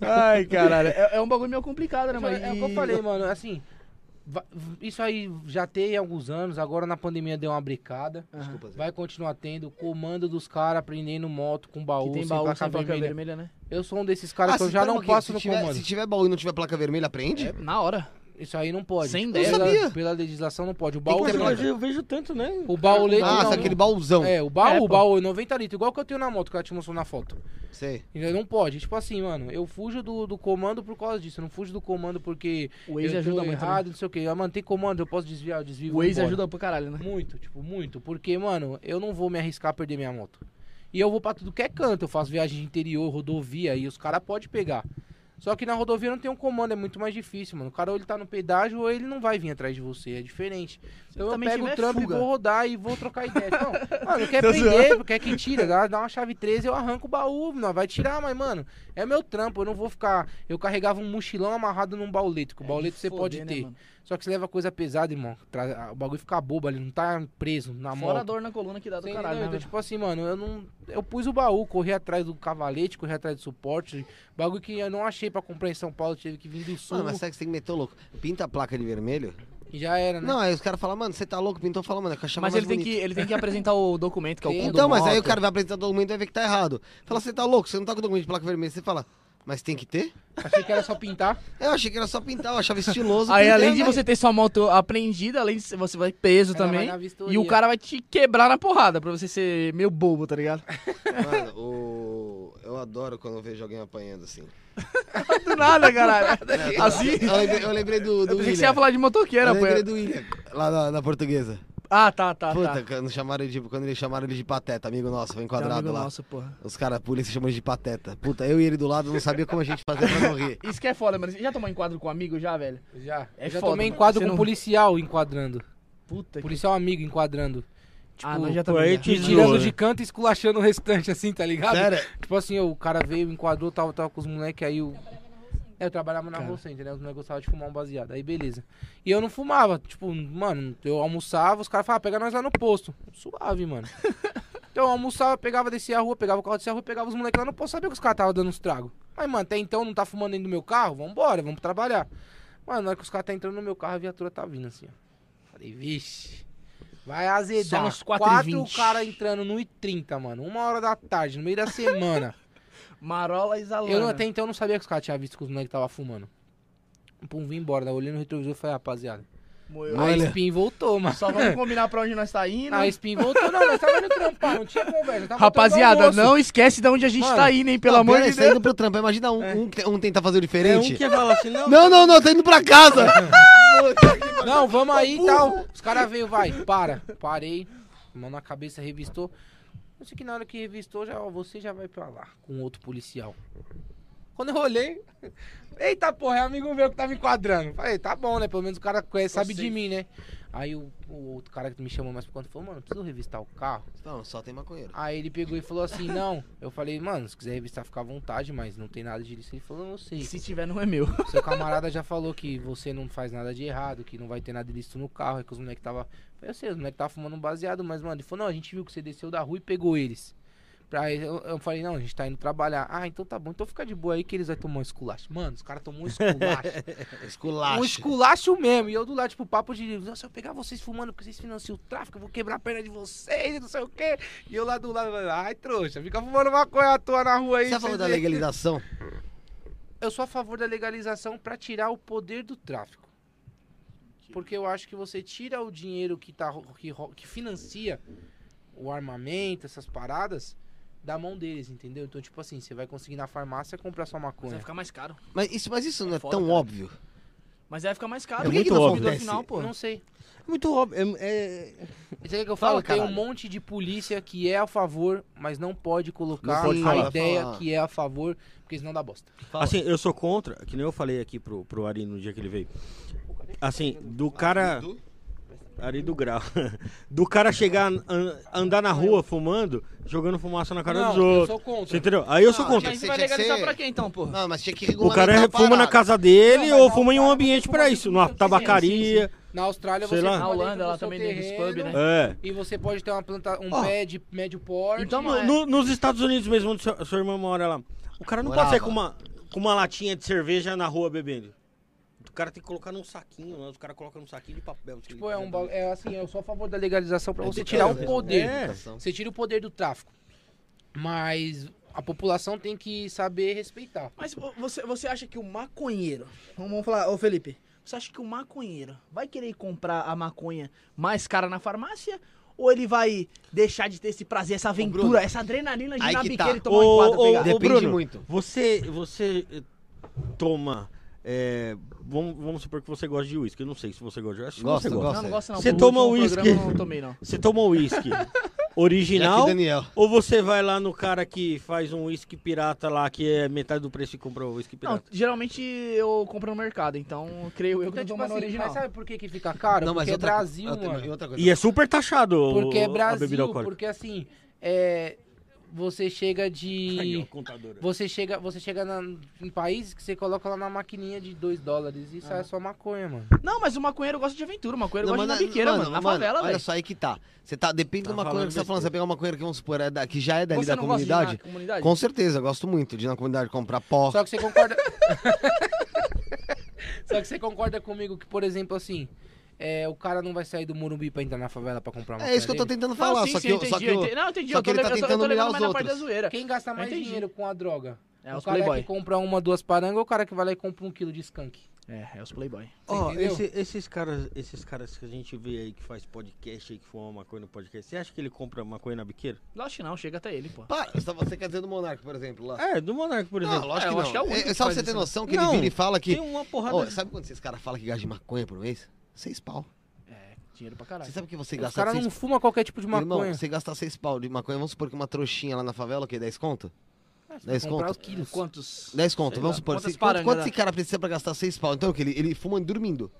Ai, caralho. É, é um bagulho meio complicado, né, mano? É o que eu falei, mano. Assim, isso aí já tem alguns anos. Agora na pandemia deu uma brecada. Aham. Vai continuar tendo. Comando dos caras aprendendo moto com baú, Que tem sem baú placa sem placa vermelha. vermelha, né? Eu sou um desses caras Ah, que eu já um não passo no tiver, comando. Se tiver baú e não tiver placa vermelha, aprende? É, na hora. Isso aí não pode. Sem pela, ideia. sabia. pela legislação não pode. O Tem que baú ter Mas placa. eu vejo tanto, né? O baulete Nossa, não. aquele baúzão. É, o baú, É, o baú, 90 litros, igual que eu tenho na moto que ela te mostrou na foto. Sei. Não pode. Tipo assim, mano, eu fujo do, do comando por causa disso. Eu não fujo do comando porque O Waze eu ajuda tô muito. errado, não sei o que. Eu manter comando, eu posso desviar, eu desvio. Né? O Waze embora. ajuda pra caralho, né? Muito, tipo, muito. Porque, mano, eu não vou me arriscar a perder minha moto. E eu vou pra tudo que é canto. Eu faço viagem de interior, rodovia, e os caras podem pegar. Só que na rodovia não tem um comando, é muito mais difícil, mano. O cara ou ele tá no pedágio ou ele não vai vir atrás de você, é diferente. Então eu pego o trampo fuga. e vou rodar e vou trocar ideia. Não, mano, quer Tô prender, quer que tira, dá, uma chave 13 eu arranco o baú, não, vai tirar, mas, mano, é meu trampo, eu não vou ficar... Eu carregava um mochilão amarrado num bauleto, que o É bauleto de você pode foder, né, ter. mano? Só que você leva coisa pesada, irmão. tra- O bagulho fica bobo ali, não tá preso na Fora a moto. dor na coluna que dá do Você caralho, entendeu? né, Então, tipo assim, mano, eu não. Eu pus o baú, corri atrás do cavalete, corri atrás do suporte. Bagulho que eu não achei pra comprar em São Paulo, tive que vir do sul. Mano, mas sabe que você tem que meter o louco? Pinta a placa de vermelho. Já era, né? Não, aí os caras falam, mano, você tá louco? Pintou fala, mano, é que eu achava Mas ele tem, que, bonito. ele tem que apresentar o documento, que é o Então, mas aí o moto. cara vai apresentar o documento e vai ver que tá errado. Fala, você tá louco? Você não tá com o documento de placa vermelha. Você fala, mas tem que ter? Achei que era só pintar. Eu achei que era só pintar, eu achava estiloso. Aí, pintar, além de você ter sua moto apreendida, além de você vai preso Ela vai também. vistoria. E o cara vai te quebrar na porrada pra você ser meio bobo, tá ligado? Mano, o... eu adoro quando eu vejo alguém apanhando assim. Do nada, caralho. Assim? Eu lembrei, eu lembrei do, do Eu pensei que você William. ia falar de motoqueiro, eu lembrei do William, lá na, na portuguesa. Ah, tá, tá, Puta, tá. quando, chamaram ele de, quando eles chamaram ele de pateta, amigo nosso, foi enquadrado amigo lá. Nossa, porra. Os caras, a polícia chamou de pateta. Puta, eu e ele do lado não sabia como a gente fazia pra não rir. Isso que é foda, mano. Você já tomou enquadro com um amigo já, velho? Já. É Eu já foda, tomei enquadro com não- policial enquadrando. Puta que... Policial amigo enquadrando. Tipo, Ah, nós já aí zoou, tirando né? de canto e esculachando o restante, assim, tá ligado? Sério? Tipo assim, o cara veio, enquadrou, tava, tava com os moleques, aí o. É, eu trabalhava na Cara. Rússia, entendeu? Os moleques gostavam de fumar um baseado. Aí beleza. E eu não fumava. Tipo, mano, eu almoçava, os caras falavam, pega nós lá no posto. Suave, mano. Então eu almoçava, pegava, descia a rua, pegava o carro, descia a rua, pegava os moleques lá no posto. Sabia que os caras estavam dando uns tragos. Mas, mano, até então não tá fumando dentro do meu carro? Vambora, vamos trabalhar. Mano, na hora que os caras tá entrando no meu carro, a viatura tá vindo assim, ó. Falei, vixe. Vai azedar. Só nos 4 e Quatro 20. caras entrando no I30, mano. Uma hora da tarde, no meio da semana. Marola exalando. eu não- até então não sabia que os caras tinham visto que os moleques tava fumando. Pum, vim embora. Daí eu olhei no retrovisor e falei, rapaziada. Moeu. A. Spin voltou, mano. Só vamos combinar pra onde nós tá indo. A Spin voltou. Não, nós tava indo trampar, não tinha conversa. tava Rapaziada, não esquece de onde a gente Mano, tá indo, hein? Pelo Não, amor de tá Deus. indo pro trampo. Imagina um, um, um tentar fazer o É um diferente. que fala assim, não. Não, não, não, tá indo pra casa. Não, vamos aí e tal. Os caras veio, vai, para. Parei, mão na cabeça, revistou. Não sei que na hora que revistou, já, ó, você já vai pra lá com outro policial. Quando eu olhei, eita porra, é amigo meu que tá me enquadrando. Falei, tá bom, né? Pelo menos o cara conhece, sabe de mim, né? Aí o, o outro cara que me chamou mais por conta falou, mano, preciso revistar o carro. Não, só tem maconheiro. Aí ele pegou e falou assim, não. Eu falei, mano, se quiser revistar, fica à vontade, mas não tem nada disso. Ele falou, eu sei. Se tiver, não é meu. Seu camarada já falou que você não faz nada de errado, que não vai ter nada ilícito no carro, é que os moleques tava. Eu sei, os moleques tava fumando um baseado, mas, mano, ele falou, não, a gente viu que você desceu da rua e pegou eles. Pra, eu, eu falei, não, a gente tá indo trabalhar. Ah, então tá bom, então fica de boa aí que eles vão tomar um esculacho. Mano, os caras tomou um esculacho. Esculacho. um esculacho mesmo. E eu do lado, tipo, papo de. "Não, Se eu pegar vocês fumando porque vocês financiam o tráfico, eu vou quebrar a perna de vocês e não sei o quê. E eu lá do lado, ai, trouxa, fica fumando maconha à toa na rua aí. Você já falou vocês da veem." legalização? Eu sou a favor da legalização pra tirar o poder do tráfico. Porque eu acho que você tira o dinheiro que, tá, que, que financia o armamento, essas paradas, da mão deles, entendeu? Então, tipo assim, você vai conseguir na farmácia comprar sua Mas maconha. vai ficar mais caro. Mas isso, mas isso não é, É foda, tão cara. óbvio. Mas vai ficar mais caro. É Por que muito que no óbvio. Acontece. final, pô? Eu não sei. Muito óbvio. É, é- Você quer que eu Fala, falo? Tem um monte de polícia que é a favor, mas não pode colocar Não pode a falar. ideia Falar. que é a favor, porque senão dá bosta. Assim, eu sou contra, que nem eu falei aqui pro, pro Ari no dia que ele veio. Assim, do cara. Ari do grau. Do cara chegar, an- andar na rua fumando, jogando fumaça na cara não, dos eu outros. sou contra. Você entendeu? Aí eu sou Não, contra. Mas Tinha vai que ser- legalizar pra quem então, pô? Não, mas tinha que O cara a fuma na casa dele Não, ou fuma em um ambiente pra isso, numa tabacaria. Na Austrália Sei você lá. Na Holanda, ela também tem esses pub, né? É. E você pode ter uma planta, um Ó. pé de médio porte. Então não é. No- nos Estados Unidos mesmo, onde sua, sua irmã mora lá. O cara não pode sair com uma, com uma latinha de cerveja na rua bebendo. O cara tem que colocar num saquinho, né? os caras colocam num saquinho de papel. assim. Tipo, é um ba- é assim, eu sou a favor da legalização pra você Educação, tirar o poder. É. Você tira o poder do tráfico. Mas a população tem que saber respeitar. Mas vo- você, você acha que o maconheiro. Vamos falar, ô Felipe. Você acha que o maconheiro vai querer comprar a maconha mais cara na farmácia? Ou ele vai deixar de ter esse prazer, essa aventura, Bruno, essa adrenalina de na que biqueira tá. e tomar um enquadro Ô, ô, pegar? ô, Depende Bruno, muito. Você, você eh, toma. Eh, vamos, vamos supor que você gosta de uísque. Eu não sei se você gosta de uísque. Gosta. gosto. Não, não gosto não. Você toma uísque? programa eu Não tomei, não. Você toma uísque. original ou você vai lá no cara que faz um whisky pirata lá, que é metade do preço e compra o Não, pirata? geralmente eu compro no mercado, então creio eu que Então, eu tipo assim, original. mas sabe por que, que fica caro? porque é outra- Brasil, outra- mano. e outra coisa. E é super taxado o- Porque é a bebida Brasil, porque assim, é, você chega Aí, ó, de... Você chega, você chega na- em países que você coloca lá na maquininha de 2 dólares e sai só maconha, mano. Não, mas o maconheiro gosta de aventura, o maconheiro Não, gosta mas de na- na biqueira, mano, na favela, Olha velho. só aí que tá. Você tá, depende Tá de uma falando coisa que você tá falando. Você pegar uma coisa que vamos supor, é da- que já é dali Você da não gosta de ir na comunidade. comunidade? Com certeza, eu gosto muito de ir na comunidade comprar pó. Só que você concorda. Só que você concorda comigo que, por exemplo, assim, é, o cara não vai sair do Morumbi pra entrar na favela pra comprar uma É isso que eu tô tentando falar, não, sim, só sim, que eu, entendi, só que eu, entendi. Não, eu entendi, só eu que tô ele tá le- eu tô- eu tentando tô humilhar levando os mais na parte outros. da zoeira. Quem gasta mais dinheiro com a droga? É, o os cara playboy. que compra uma, duas parangas ou o cara que vai lá e compra um quilo de skunk? É, é os playboy. Ó, entendeu? esse- esses caras, esses caras que a gente vê aí que faz podcast aí, que fuma maconha no podcast, você acha que ele compra maconha na biqueira? Lógico que não, chega até ele, pô. Para, você- você quer dizer do Monark, por exemplo, lá? É, do Monark, por Não, exemplo. lógico É, que não. acho que é o único É, que só você ter noção que Não, ele vira e fala que... Tem uma porrada. Ô, sabe quando esses caras falam que gasta de maconha por mês? Seis pau. É, dinheiro pra caralho. Você sabe que você Os gasta caras seis não fumam qualquer tipo de Irmão, maconha. você gastar seis pau de maconha, vamos supor que uma trouxinha lá na favela, o quê? 10 conto? Vai 10 comprar conto? os quilos. Quantos? 10 conto, vamos supor. quantas quanto, quanto esse cara precisa pra gastar 6 pau? Então, que ele, ele fuma dormindo.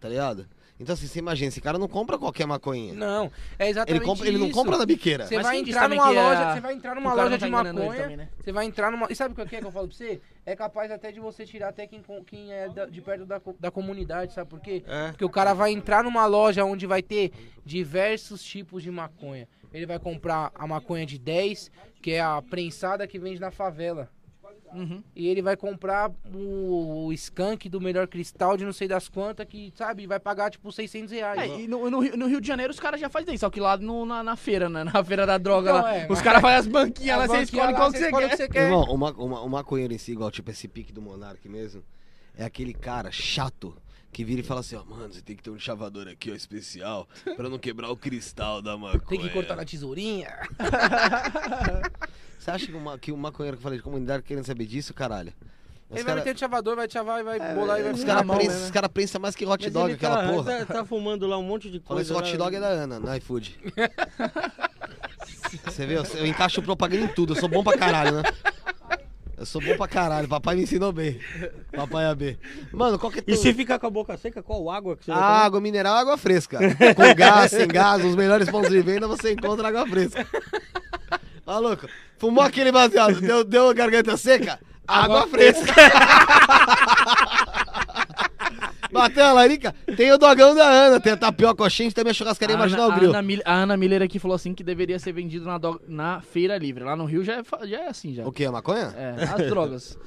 Tá ligado? Então, assim, você imagina, esse cara não compra qualquer maconha. Não, é ele, exatamente compra, ele não isso. compra na biqueira. Você vai entrar numa é loja, a- você vai entrar numa loja de tá ele maconha, também, né? você vai entrar numa... E sabe o que é que eu falo pra você? É capaz até de você tirar até quem, quem é da- de perto da, da comunidade, sabe por quê? É. Porque o cara vai entrar numa loja onde vai ter diversos tipos de maconha. Ele vai comprar a maconha de 10, que é a prensada que vende na favela. Uhum. E ele vai comprar o, o skunk do melhor cristal de não sei das quantas, que, sabe, vai pagar tipo 600 reais. É, e no, no Rio, no Rio de Janeiro os caras já fazem isso, só que lá no- na, na feira, né? Na feira da droga Então, lá. é, os caras fazem as banquinhas lá, você escolhe lá, qual que você escolhe o quer. que você quer. Irmão, uma, uma, uma maconheiro em si, igual tipo esse pique do Monark mesmo, é aquele cara chato que vira e fala assim, ó, mano, você tem que ter um chavador aqui, ó, especial, pra não quebrar o cristal da maconha. Tem que cortar na tesourinha. Você acha que, uma, que um maconheiro que fala de comunidade querendo saber disso, caralho? Os Ele vai cara- meter o chavador, vai chavar e vai bolar e vai os ficar caras prensam né? os cara prensam mais que hot Mas dog, aquela tá, porra. Tá, tá fumando lá um monte de coisa. esse hot lá. dog é da Ana, no iFood. Você vê, eu, eu encaixo propaganda em tudo, eu sou bom pra caralho, né? Eu sou bom pra caralho, papai me ensinou bem. Papai é B. Mano, qual que é E se ficar com a boca seca, qual água que você tomar? Água mineral, água fresca. Com gás, sem gás, os melhores pontos de venda você encontra água fresca. Maluco, fumou aquele baseado, deu, deu garganta seca? Água, fresca. Bateu a larica? Tem o dogão da Ana, tem a tapioca oxente, tem a minha churrascaria A marginal Ana, a. Ana Miller, a Ana Miller aqui falou assim que deveria ser vendido na, do- na feira livre. Lá no Rio já é, fa- já é assim, já. O que, a maconha? É, as drogas.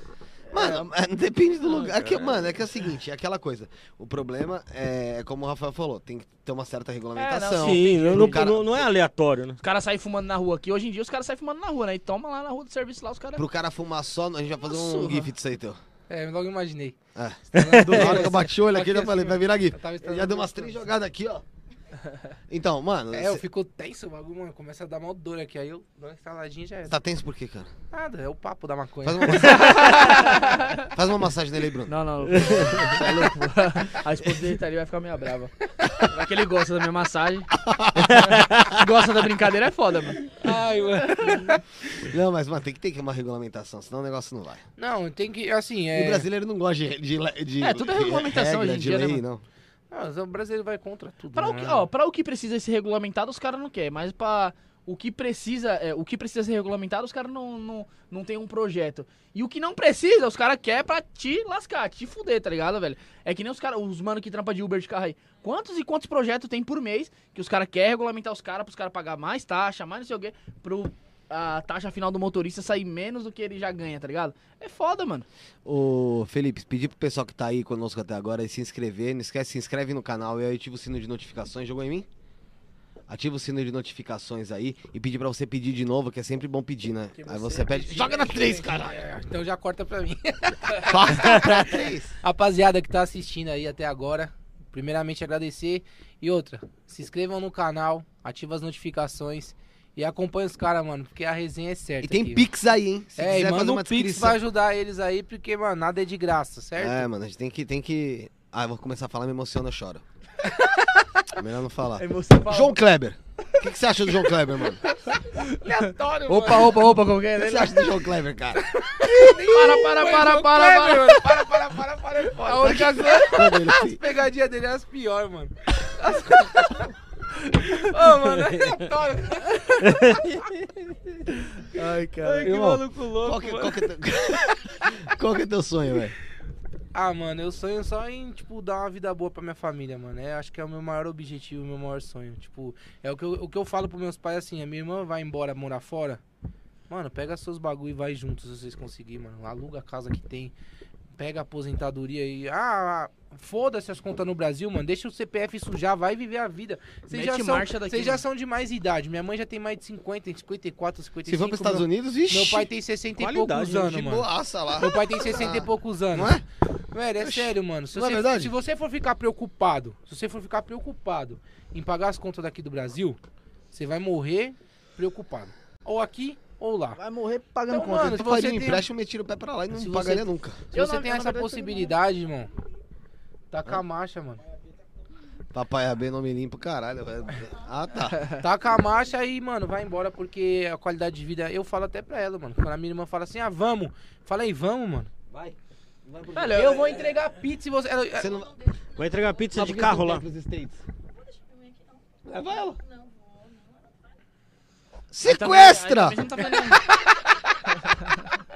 Mano, é, depende do lugar. É que, mano, é que é o seguinte, é aquela coisa. O problema é, como o Rafael falou, tem que ter uma certa regulamentação. Sim, não, cara- não- não é aleatório, né? Os caras saem fumando na rua aqui. Hoje em dia os caras saem fumando na rua, né? E toma lá na rua do serviço lá, os caras. Pro cara fumar só, a gente vai fazer um Nossa, gif disso aí, teu. É, eu logo imaginei. É. Do Na hora que eu bati o olho aqui, eu já falei, vai virar tava Já deu umas três jogadas aqui, ó. Então, mano, É, eu cê- fico tenso o bagulho, mano. Começa a dar mal dor aqui. Aí eu dou uma instaladinha e já é. tá tenso por quê, cara? Nada, é o papo da maconha. Faz uma massagem, Faz uma massagem nele aí, Bruno. Não, não. É louco. A esposa dele tá ali vai ficar meio brava. Vai que ele gosta da minha massagem. gosta da brincadeira é foda, mano. Ai, mano. Não, mas, mano, tem que ter uma regulamentação, senão o negócio não vai. Não, tem que, assim, E é... o brasileiro não gosta de, de, de É, tudo é regulamentação regra, hoje em de dia, né, lei, mano? não. Não, o brasileiro vai contra tudo, Pra o, né? que, ó, o que precisa ser regulamentado, os caras não querem. Mas pra o que precisa, é, o que precisa ser regulamentado, os caras não, não, não tem um projeto. E o que não precisa, os caras querem pra te lascar, te fuder, tá ligado, velho? É que nem os caras, os mano que trampa de Uber de carro aí. Quantos e quantos projetos tem por mês que os caras querem regulamentar os caras pros caras pagar mais taxa, mais não sei o quê, pro a taxa final do motorista sair menos do que ele já ganha, tá ligado? É foda, mano. Ô, Felipe, pedir pro pessoal que tá aí conosco até agora e se inscrever. Não esquece, se inscreve no canal e aí ativa o sino de notificações. Jogou em mim? Ativa o sino de notificações aí e pedir pra você pedir de novo, que é sempre bom pedir, né? Que Aí você pede. Joga na 3, caralho! É, então já corta pra mim. Corta pra 3. Rapaziada que tá assistindo aí até agora, primeiramente agradecer. E outra, se inscrevam no canal, ativa as notificações e acompanha os caras, mano, porque a resenha é certa. E tem aqui. Pix aí, hein? Se É, e manda uma um Pix pra ajudar eles aí, porque, mano, nada é de graça, certo? É, mano, a gente tem que. Tem que... Ah, eu vou começar a falar, me emociona, eu choro. Melhor não falar. Você fala. João Kleber. O que, que você acha do João Kleber, mano? Aleatório, Opa, opa, opa, como que é? O que você acha do João Kleber, cara? Para, para, para, para, para. para, para, para, para, é foda. A única coisa, Mano, ele- as pegadinhas dele eram as piores, mano. Ô, mano, é aleatório. Ai, cara. que maluco Qual que, qual, que é teu... qual que é teu sonho, velho? Ah, mano, eu sonho só em, tipo, dar uma vida boa pra minha família, mano. É, acho que é o meu maior objetivo, o meu maior sonho. Tipo, é o que eu, o que eu falo pros meus pais assim, a minha irmã vai embora morar fora. Mano, pega seus bagulho e vai juntos se vocês conseguirem, mano. Aluga a casa que tem. Pega a aposentadoria e. Ah, foda-se as contas no Brasil, mano. Deixa o CPF sujar, vai viver a vida. Vocês já, Mete são, marcha daqui, vocês já mano. são de mais idade. Minha mãe já tem mais de 50, 54, 55. Se for pros Estados meu, Unidos, vixi. meu pai tem 60 e poucos gente, anos, mano. boaça lá. Meu pai tem 60 e poucos anos. Não é? Velho, é sério, mano. Se Não é você, verdade? se você for ficar preocupado, se você for ficar preocupado em pagar as contas daqui do Brasil, você vai morrer preocupado. Ou aqui, ou lá. Vai morrer pagando Então, conta. mano, Se você tem empréstimo, eu tiro o pé pra lá e não Se pagaria você- nunca. Se você tem essa possibilidade, irmão, taca a marcha, mano. Papai AB não me limpa, caralho. velho. Ah, tá. Taca a marcha e, mano, vai embora porque a qualidade de vida. Eu falo até pra ela, mano. Quando a minha irmã fala assim, ah, vamos. Fala aí, vamos, mano. Vai. Vai pro Velho, Eu vou entregar pizza e você. Você não... Vai entregar pizza de carro lá. States? Leva ela. Sequestra! Aí também tá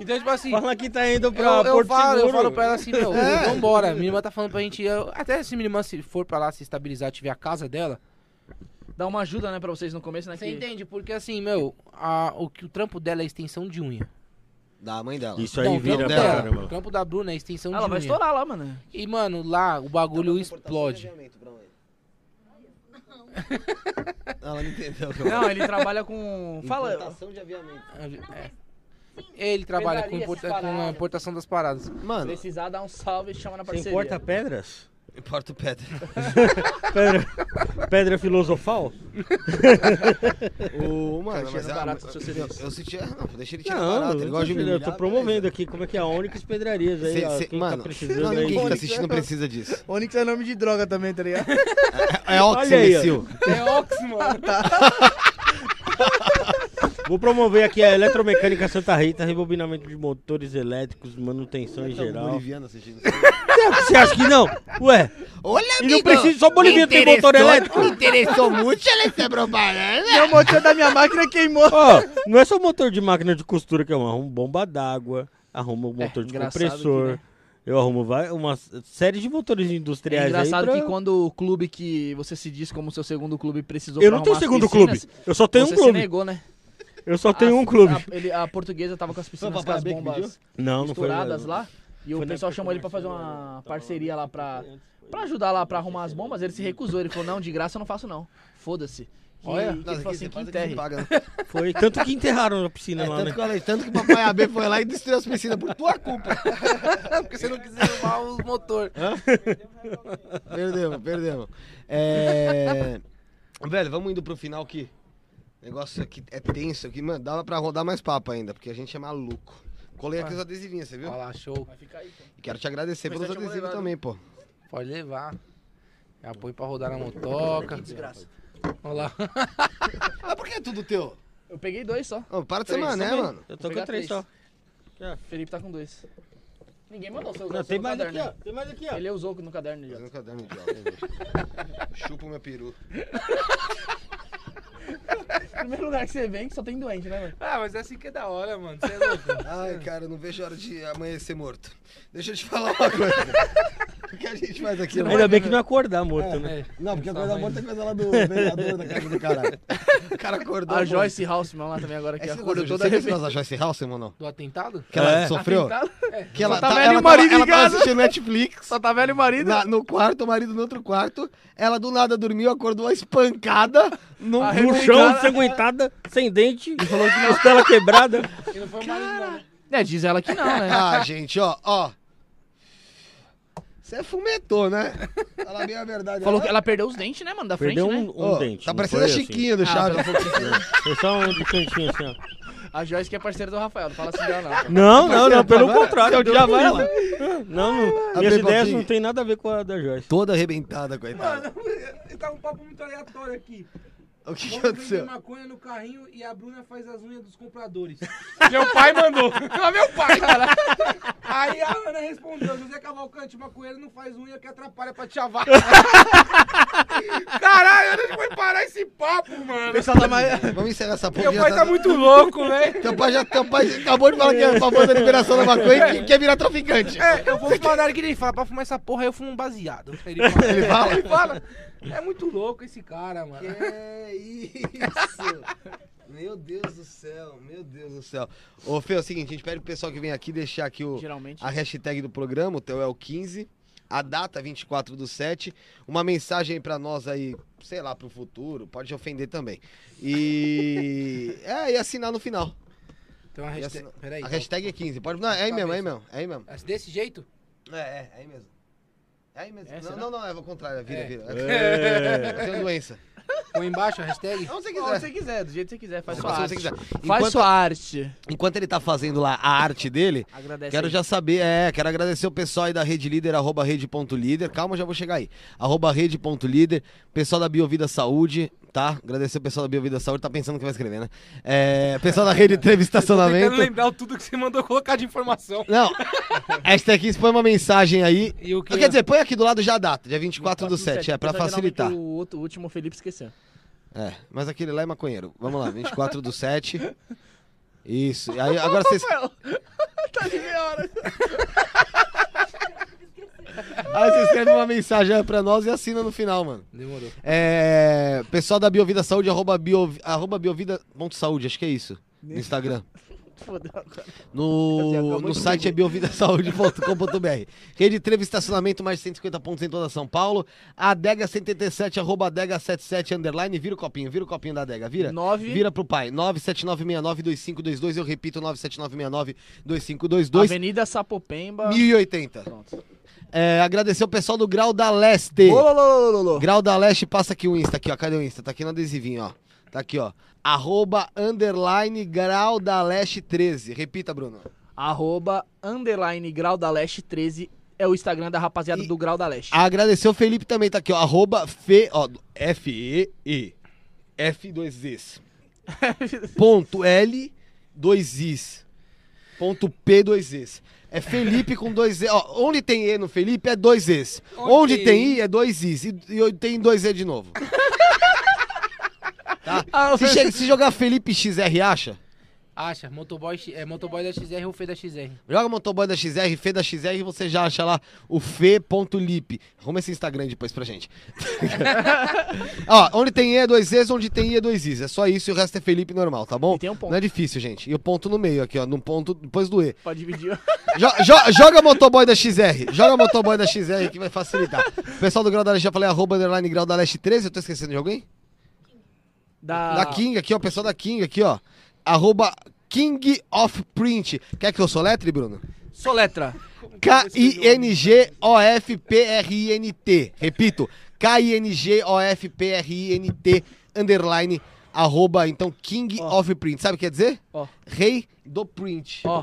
Então, tipo assim. Fala que tá indo pra Eu, eu Porto falo, eu Seguro. falo pra ela assim, meu, É. vambora. Minha irmã tá falando pra gente. eu- até se minha irmã se for pra lá se estabilizar, tiver a casa dela. Dá uma ajuda, né, pra vocês no começo, né? Você que- entende? Porque assim, meu, a, o, que o trampo dela é extensão de unha. Da mãe dela. Isso aí Não, o vira trampo pra o trampo da Bruna é extensão Ela de vai unha. estourar lá, mano. E, mano, lá o bagulho explode. Ela não entendeu. Não, ele trabalha com. Fala. Importação de aviamento. É. Ele trabalha com, importa- essas com a paradas. importação das paradas. Mano, Precisar dar um salve e chama na Você parceria. importa pedras? Importa o pedra. Pedra, pedra filosofal? O, mano, Tá mas é- barato seu eu, eu senti. Não, deixa ele tirar Não, barato. eu, Ele tô, gosta de me eu tô humilhar, promovendo aqui como é que é a Onyx Pedrarias aí, Cê- ó, cê- quem mano, tá precisando não, aí. ninguém que tá assistindo precisa disso. Onix é nome de droga também, tá ligado? É, é aí, ó. Oximecil. É Ox, mano. Vou promover aqui a Eletromecânica Santa Rita, rebobinamento de motores elétricos, manutenção em geral. Boliviano assistindo. Você acha que não? Ué, Olha, e não precisa, só Boliviano tem motor elétrico. Me interessou muito essa propaganda. Meu motor da minha máquina queimou. Ó, não é só motor de máquina de costura que eu arrumo bomba d'água, arrumo um motor de engraçado compressor. que, né? Eu arrumo vai- uma série de motores É industriais engraçado aí pra... que quando o clube que você se diz como seu segundo clube precisou Eu não tenho segundo piscinas, clube, eu só tenho você um se clube. negou, né? Eu só tenho A- um clube. A, ele- a portuguesa tava com as piscinas com as bombas Não, não foi. lá. E o pessoal chamou ele pra fazer uma parceria lá pra, pra ajudar lá pra arrumar as bombas. Ele se recusou. Ele falou: Não, de graça eu não faço, não. Foda-se. Que- Olha, que ele falou assim: que aqui, enterre. né? Foi tanto que enterraram na piscina É, lá, tanto, né? que, olha, tanto que o papai AB foi lá e destruiu as piscinas por tua culpa. Porque você não quis levar os motor. Perdemos, perdemos. É... Velho, vamos indo pro final o negócio aqui é tenso aqui, mano. Dava pra rodar mais papo ainda, porque a gente é maluco. Colei aqui os adesivinhos, você viu? Olha lá, show. E quero te agradecer Mas pelos adesivos também, pô. Pode levar. Já põe pra rodar na motoca. Desgraça. Olha lá. Mas por que é tudo teu? Eu peguei dois só. Ô, para de ser mané, também. mano. Eu tô com três três. só. Felipe tá com dois. Ninguém mandou você usar Não, tem seu mais caderno. aqui, ó. né? Tem mais aqui, ó. Ele usou no caderno já. Fazendo um caderno idiota? Chupa o meu peru. Primeiro lugar que você vem, que só tem doente, né, mano? Ah, mas é assim que é da hora, mano. Você é louco. Ai, cara, eu não vejo a hora de amanhecer morto. Deixa eu te falar uma coisa. O que a gente faz aqui? Ainda bem que não acordar morto, né? É. Não, porque a coisa morta é coisa lá do vereador da casa do caralho. O cara acordou. A. Joyce Houseman lá também agora, que acordou toda você viu esse arrepentada. negócio da Joyce Halseman, não? Do atentado? Que ela É. sofreu? Que ela, Só tava tá, ela e o marido ela em tava casa. assistindo Netflix. Só tá velho e marido. na- no quarto, o marido no outro quarto. Ela do nada dormiu, acordou a espancada no, A no No Arrebentada. Chão, ensanguentada, sem dente, falou que costela quebrada. E não foi marido, não, né? É, diz ela que não, né? Ah, gente, ó, ó. Você é fumetou, né? Fala bem a verdade. Falou que ela perdeu os dentes, né, mano? Da frente, Perdeu né? um, um Ó, dente. Tá não parecendo a foi assim. Chiquinha do Ah, Chaves. Foi só um cantinho assim, ó. A Joyce que é parceira do Rafael, não fala assim dela, não. Não, não, não, pelo Agora- contrário. Eu já vai lá. Não, não. Minhas ideias não tem nada a ver com a da Joyce. Toda arrebentada, coitada. Mano, tá um papo muito aleatório aqui. O que, que aconteceu? maconha no carrinho e a Bruna faz as unhas dos compradores. meu pai mandou. Não, meu pai, cara. Aí a Ana respondeu: José Cavalcante, maconheiro não faz unha que atrapalha pra te chavar. Caralho, onde foi parar esse papo, mano? pessoal tá mais. Vamos encerrar essa porra. Meu pai já tá muito louco, velho. Teu pai, já, teu pai acabou de falar que é a favor da liberação da maconha e que quer virar traficante. É, eu vou hora que ele fala, pra fumar essa porra aí eu fumo um baseado. Ele fala. Ele fala? Ele fala. É muito louco esse cara, mano. É isso. Meu Deus do céu, meu Deus do céu. Ô, Fê, é o seguinte, a gente pede pro pessoal que vem aqui deixar aqui o, Geralmente. a hashtag do programa, o teu é o 15, a data 24 do 7, uma mensagem aí pra nós aí, sei lá, pro futuro, pode ofender também. E... é, e assinar no final. Então a hashtag. assina- Peraí. a hashtag é 15, pode... Não, é aí mesmo, é aí mesmo, é aí mesmo. então, Desse jeito? É, é, é aí mesmo. É aí mesmo. É, não, não, não, é o contrário, é vira, É. vira. É. Eu tenho doença. Põe embaixo a hashtag? Não, se Onde quiser. você quiser, do jeito que você quiser, faz Você sua faz arte. o que você quiser. Faz Enquanto- sua arte. Enquanto ele tá fazendo lá a arte dele, Agradece quero aí. já saber, é, quero agradecer o pessoal aí da Rede Líder, arroba rede.líder, calma, já vou chegar aí, arroba rede.líder, pessoal da Biovida Saúde, tá? Agradecer o pessoal da Biovida Saúde, tá pensando que vai escrever, né? É, pessoal da Rede Trevo Tô Estacionamento. lembrar tudo que você mandou colocar de informação. Não, esta aqui põe uma mensagem aí, E o que quer dizer, põe aqui do lado já a data, dia 24 do 7, é, pra facilitar. O, outro- o último o Felipe esqueceu. É, mas aquele lá é maconheiro. Vamos lá, 24 do 7. Isso. E aí, agora vocês. tá de meia hora. Aí você escreve uma mensagem aí pra nós e assina no final, mano. Demorou. É. Pessoal da Biovida Saúde, arroba, bio, arroba biovida.saúde, acho que é isso. No Instagram. Fodeu agora. No, no site é biovidasaude.com.br. Rede Trevo Estacionamento, mais de 150 pontos em toda São Paulo. Adega 77, arroba adega 77, underline. Vira o copinho, vira o copinho da adega, vira. Nove. Vira pro pai. 97969-2522. Eu repito, 97969-2522. Avenida Sapopemba. 1080. Pronto. É, agradecer o pessoal do Grau da Leste. Lô. Grau da Leste, passa aqui o Insta, aqui, ó. Cadê o Insta? Tá aqui no adesivinho, ó. Tá aqui, ó. Arroba, underline, Grau da Leste 13. Repita, Bruno. Arroba, underline, Grau da Leste 13 é o Instagram da rapaziada E- do Grau da Leste. Agradecer o Felipe também, tá aqui, ó. Arroba, fe, ó, F-E-E. F, dois Zs. Ponto L, dois Is. Ponto P, dois Is. É Felipe com dois Z. Ó, onde tem E no Felipe é dois Is. Onde Onde, tem tem I é dois Is. E, e tem dois E de novo. Tá? Ah, Se, che- se jogar Felipe XR, acha? Acha, motoboy, é, motoboy da XR ou Fê da XR. Joga motoboy da XR, Fê da XR e você já acha lá o fe.lip. Arruma esse Instagram depois pra gente. Ó, onde tem E é dois E's, onde tem I é dois Is. É só isso e o resto é Felipe normal, tá bom? E tem um ponto. Não é difícil, gente. E o ponto no meio aqui, ó. No ponto depois do E. Pode dividir. Jo- jo- joga motoboy da XR. Joga motoboy da XR que vai facilitar. O pessoal do Grau da Leste, já falei, arroba underline Grau da Leste 13. Eu tô esquecendo de alguém? Da, Da King aqui, ó. O pessoal da King aqui, ó. Arroba King of Print. Quer que eu soletre, Bruno? Soletra. K-I-N-G-O-F-P-R-I-N-T. Repito, K-I-N-G-O-F-P-R-I-N-T, underline, arroba, então, King Ó. of Print. Sabe o que quer dizer? Ó. Rei do print. Ó,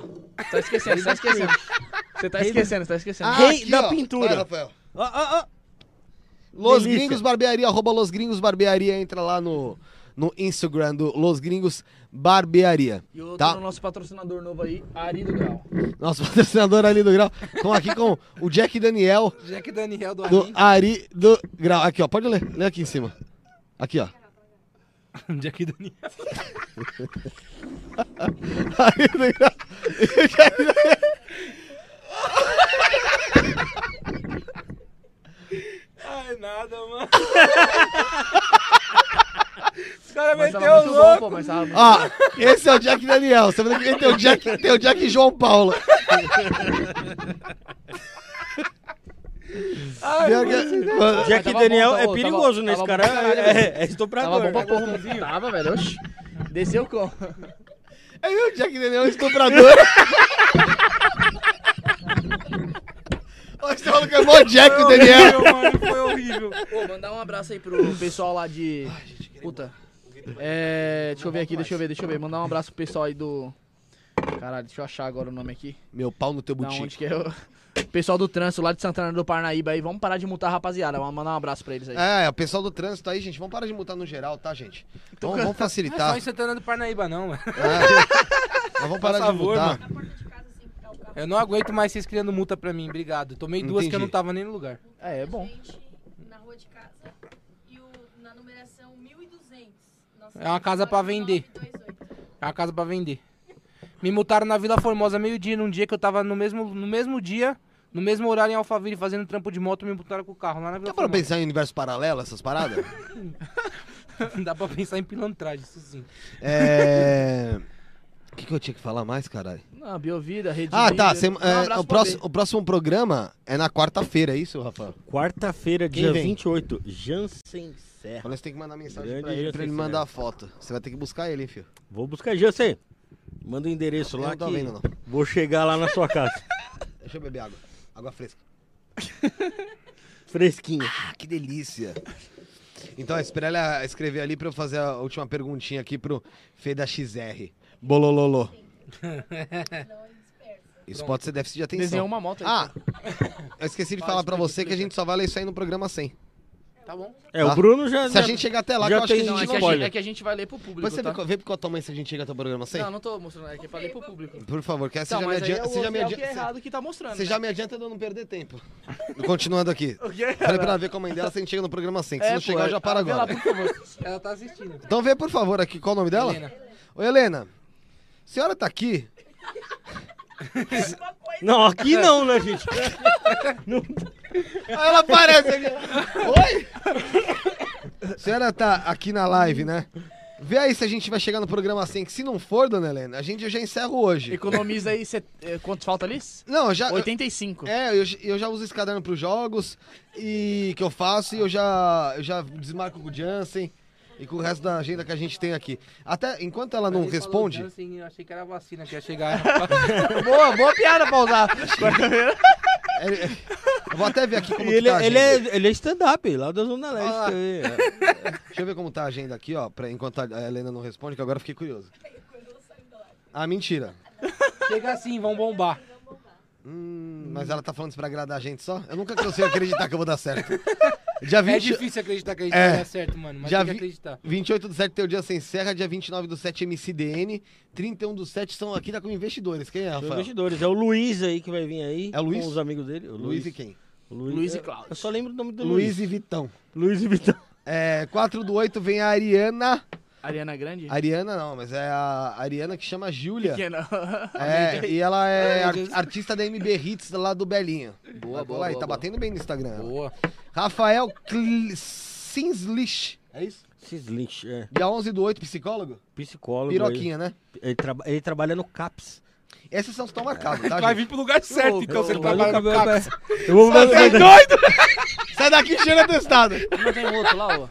tá esquecendo, tá esquecendo. Você tá esquecendo, você tá esquecendo. Ah, Rei aqui, da ó. pintura. Vai, Rafael. Ó, ó, ó. Los Delícia. Gringos Barbearia, arroba Los Gringos Barbearia, entra lá no, no Instagram do Los Gringos Barbearia. E outro Tá. no nosso patrocinador novo aí, Ari do Grau. Nosso patrocinador ali do Grau, com, aqui com o Jack Daniel, Jack Daniel do do Ari. Ari do Grau. Aqui, ó, pode ler, lê aqui em cima. Aqui, ó. Jack Daniel. Ari do Grau. Jack Daniel. Ai, nada, mano. Mas meteu tava o bom, louco. pô, mas tava muito Ó, esse é o Jack Daniel. Semana que vem tem o Jack, tem o Jack João Paulo. Pior que- Jack tava Daniel bom, é tava- perigoso, tava- né? Esse tava cara bom é, é Tava estuprador. bom pra porra. Tava, velho. Oxi. Desceu com. É meu Jack Daniel é um estuprador. Olha, você falou que é mó Jack o Daniel. Horrível, mano, foi horrível. Pô, mandar um abraço aí pro pessoal lá de. Puta. É. Deixa eu ver aqui, deixa eu ver, deixa eu ver. Mandar um abraço pro pessoal aí do. Caralho, deixa eu achar agora o nome aqui. Meu pau no teu boutique. onde que é o... Pessoal do trânsito lá de Santana do Parnaíba aí, vamos parar de multar a rapaziada. Vamos mandar um abraço pra eles aí. É, o pessoal do trânsito aí, gente, vamos parar de multar no geral, tá, gente? Vamos, vamos Não é só facilitar. em Santana do Parnaíba, não, mano. É. Nós vamos parar Por de favor, multar. de carro. Eu não aguento mais vocês criando multa pra mim, obrigado. Tomei duas que eu Entendi. não tava nem no lugar. É, é bom. Gente, na rua de casa. E o, na numeração 1200. Nossa, É uma casa pra vender. 928. É uma casa pra vender. Me multaram na Vila Formosa meio-dia, num dia que eu tava no mesmo, no mesmo dia, no mesmo horário em Alphaville, fazendo trampo de moto, me multaram com o carro lá na Vila Dá pra Formosa. pensar em universo paralelo, essas paradas? Dá pra pensar em pilantragem, isso sim. É. O que, que eu tinha que falar mais, caralho? Não, Biovida, Rede Ah, tá. Líder. sem- Um é, abraço o, próximo, o próximo programa é na quarta-feira, é isso, Rafael? Quarta-feira, dia vem? 28, Jansen Serra. Então nós temos que mandar mensagem Grande pra ele, pra ele Serra. mandar a foto. Você vai ter que buscar ele, hein, filho? Vou buscar Jansen. Manda o endereço Eu lá não tô que vendo, não. vou chegar lá na sua casa. Deixa eu beber água. Água fresca. Fresquinho. Ah, que delícia. Então, espera ela escrever ali pra eu fazer a última perguntinha aqui pro Fê da XR. Bolololô. Não, ele dispersa. Isso pode ser déficit de atenção. Desenhou uma moto aí. Ah, eu esqueci de falar pra você que a gente só vai ler isso aí no programa 100. Tá bom. É, Tá. o Bruno já. Se a já- gente chegar até lá, já que eu acho que tem- a Não, gente é que, a spoiler. gente, é que a gente vai ler pro público, você tá? vê, vê com a tua mãe se a gente chega até o programa 100? Não, não tô mostrando, é que é pra ler pro público. Por favor, que você Não, já me mas aí é adianta. o, Você já me é o que é adianta. errado que tá mostrando, Você né? já me adianta de eu não perder tempo. Continuando aqui. O quê? Falei pra ela ver com a mãe dela se a gente chega no programa 100. que Se É, não pô, chegar, eu já paro ah, vê lá, agora. por favor. Ela tá assistindo. Então vê, por favor, aqui. Qual o nome dela? Helena. Oi, Helena. A senhora tá aqui? Não, aqui não, né, gente? Aí ela aparece aqui. Oi? A senhora tá aqui na live, né? Vê aí se a gente vai chegar no programa 100. Que se não for, dona Helena, a gente eu já encerro hoje. Economiza aí, cê, é, quanto falta ali? Não, eu já. eu- 85. É, eu, eu já uso esse caderno pros jogos e que eu faço e eu já, eu já desmarco com o Jansen e com o resto da agenda que a gente tem aqui. Até enquanto ela não Ele falou responde. Jansen, eu achei que era vacina que ia chegar. boa, boa piada pra usar. é, é, eu vou até ver aqui como ele, que tá a ele é, ele é stand-up, lá da Zona Leste. Ah. é. Deixa eu ver como tá a agenda aqui, ó, pra, enquanto a Helena não responde, que agora eu fiquei curioso. Ah, mentira. Chega assim, vão bombar. Hum, mas ela tá falando isso pra agradar a gente só? Eu nunca consigo acreditar que eu vou dar certo. Dia É 20, difícil acreditar que a gente É. vai dar certo, mano. Mas Já tem que acreditar. 28 do 7 tem o dia sem serra, dia 29 do 7 MCDN, 31 do 7 são aqui tá com investidores. Quem é, Rafael? investidores. É o Luiz aí que vai vir aí. É o Luiz? Com os amigos dele. O Luiz e quem? o Luiz, Luiz e eu- Cláudio. Eu só lembro o nome do Luiz Luiz. e Vitão. Luiz e Vitão. É, 4 do 8 vem a Ariana. Ariana Grande? Ariana não, mas é a Ariana que chama Júlia. Pequena. É, e ela é ar- artista da MB Hits lá do Belinho. Boa, boa, lá, e boa, tá boa. batendo bem no Instagram. Boa. Rafael Cl- Sinslich. É isso? Cislich, é. Dia 11 do 8, psicólogo? Psicólogo. Piroquinha, né? Ele, ele, traba- ele trabalha no CAPS. Esses são os estão marcados, tá, Vai vir pro lugar certo, então, se ele Eu- trabalha no eu- CAPS. Eu vou Você é mandar. doido? Sai daqui, cheira testado. Não tem outro lá, ó.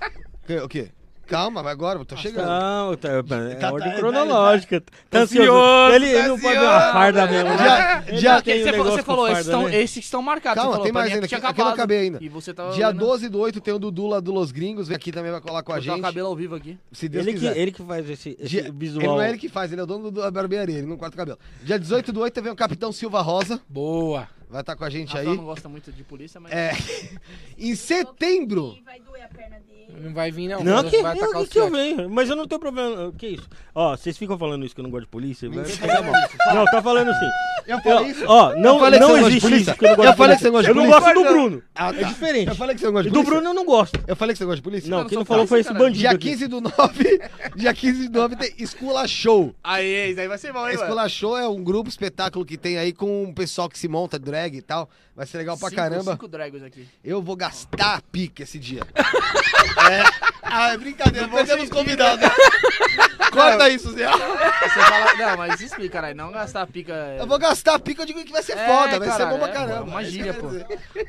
O quê? Calma, vai agora, eu tô chegando. Não, tá, é Tá- ordem tá- cronológica. Tá, ansioso, ansioso. Ele, tá ele não pode uma farda mesmo. né? Já- Ele já- tem um você falou, negócio você com falou esses, estão, né? esses estão marcados. Calma, falou, tem mais mim ainda, aqui- aqui eu não acabei ainda. E você tava Dia olhando- 12 do 8 tem o Dudu lá do Los Gringos, vem aqui também vai colar com a cortar o gente. cabelo ao vivo aqui. Se Deus Ele que, quiser. ele que faz esse, esse Dia- visual. Ele não é ele que faz, ele é o dono da barbearia, ele não corta o cabelo. Dia 18 do 8 vem o Capitão Silva Rosa, Boa. Vai estar com a gente Rafael aí. não gosta muito de polícia, mas... É. Em setembro, vai doer a perna dele. Não vai vir, não. Não, mas que, vai eu, que eu venho. Mas eu não tenho problema. Que isso? Ó, vocês ficam falando isso que eu não gosto de polícia. Pegar mal. Não, tá falando assim. eu falei isso. Ó, não, falei que não gosta existe isso que eu não gosto Eu de falei que polícia. você gosta de Eu não gosto do Bruno. Ah, É tá. diferente. Eu falei que você não gosta de do polícia? Bruno eu não gosto. Eu falei que você gosta de polícia? Não, não quem não falou foi esse bandido. Dia aqui. 15 do 9, dia 15 do 9 tem Escola Show. Aí, isso aí vai ser bom, hein? Escola Show é um grupo, espetáculo que tem aí com um pessoal que se monta, drag e tal. Vai ser legal pra Cinco- caramba. Cinco dragons aqui. Eu vou gastar a pica esse dia. é. Ah, é brincadeira, perdemos convidados. Corta isso, Zé. Você fala... Não, mas explica, caralho. Não gastar a pica... é- Eu vou gastar a pica, eu digo que vai ser É, foda, vai ser bom pra é, caramba. uma É gíria, pô.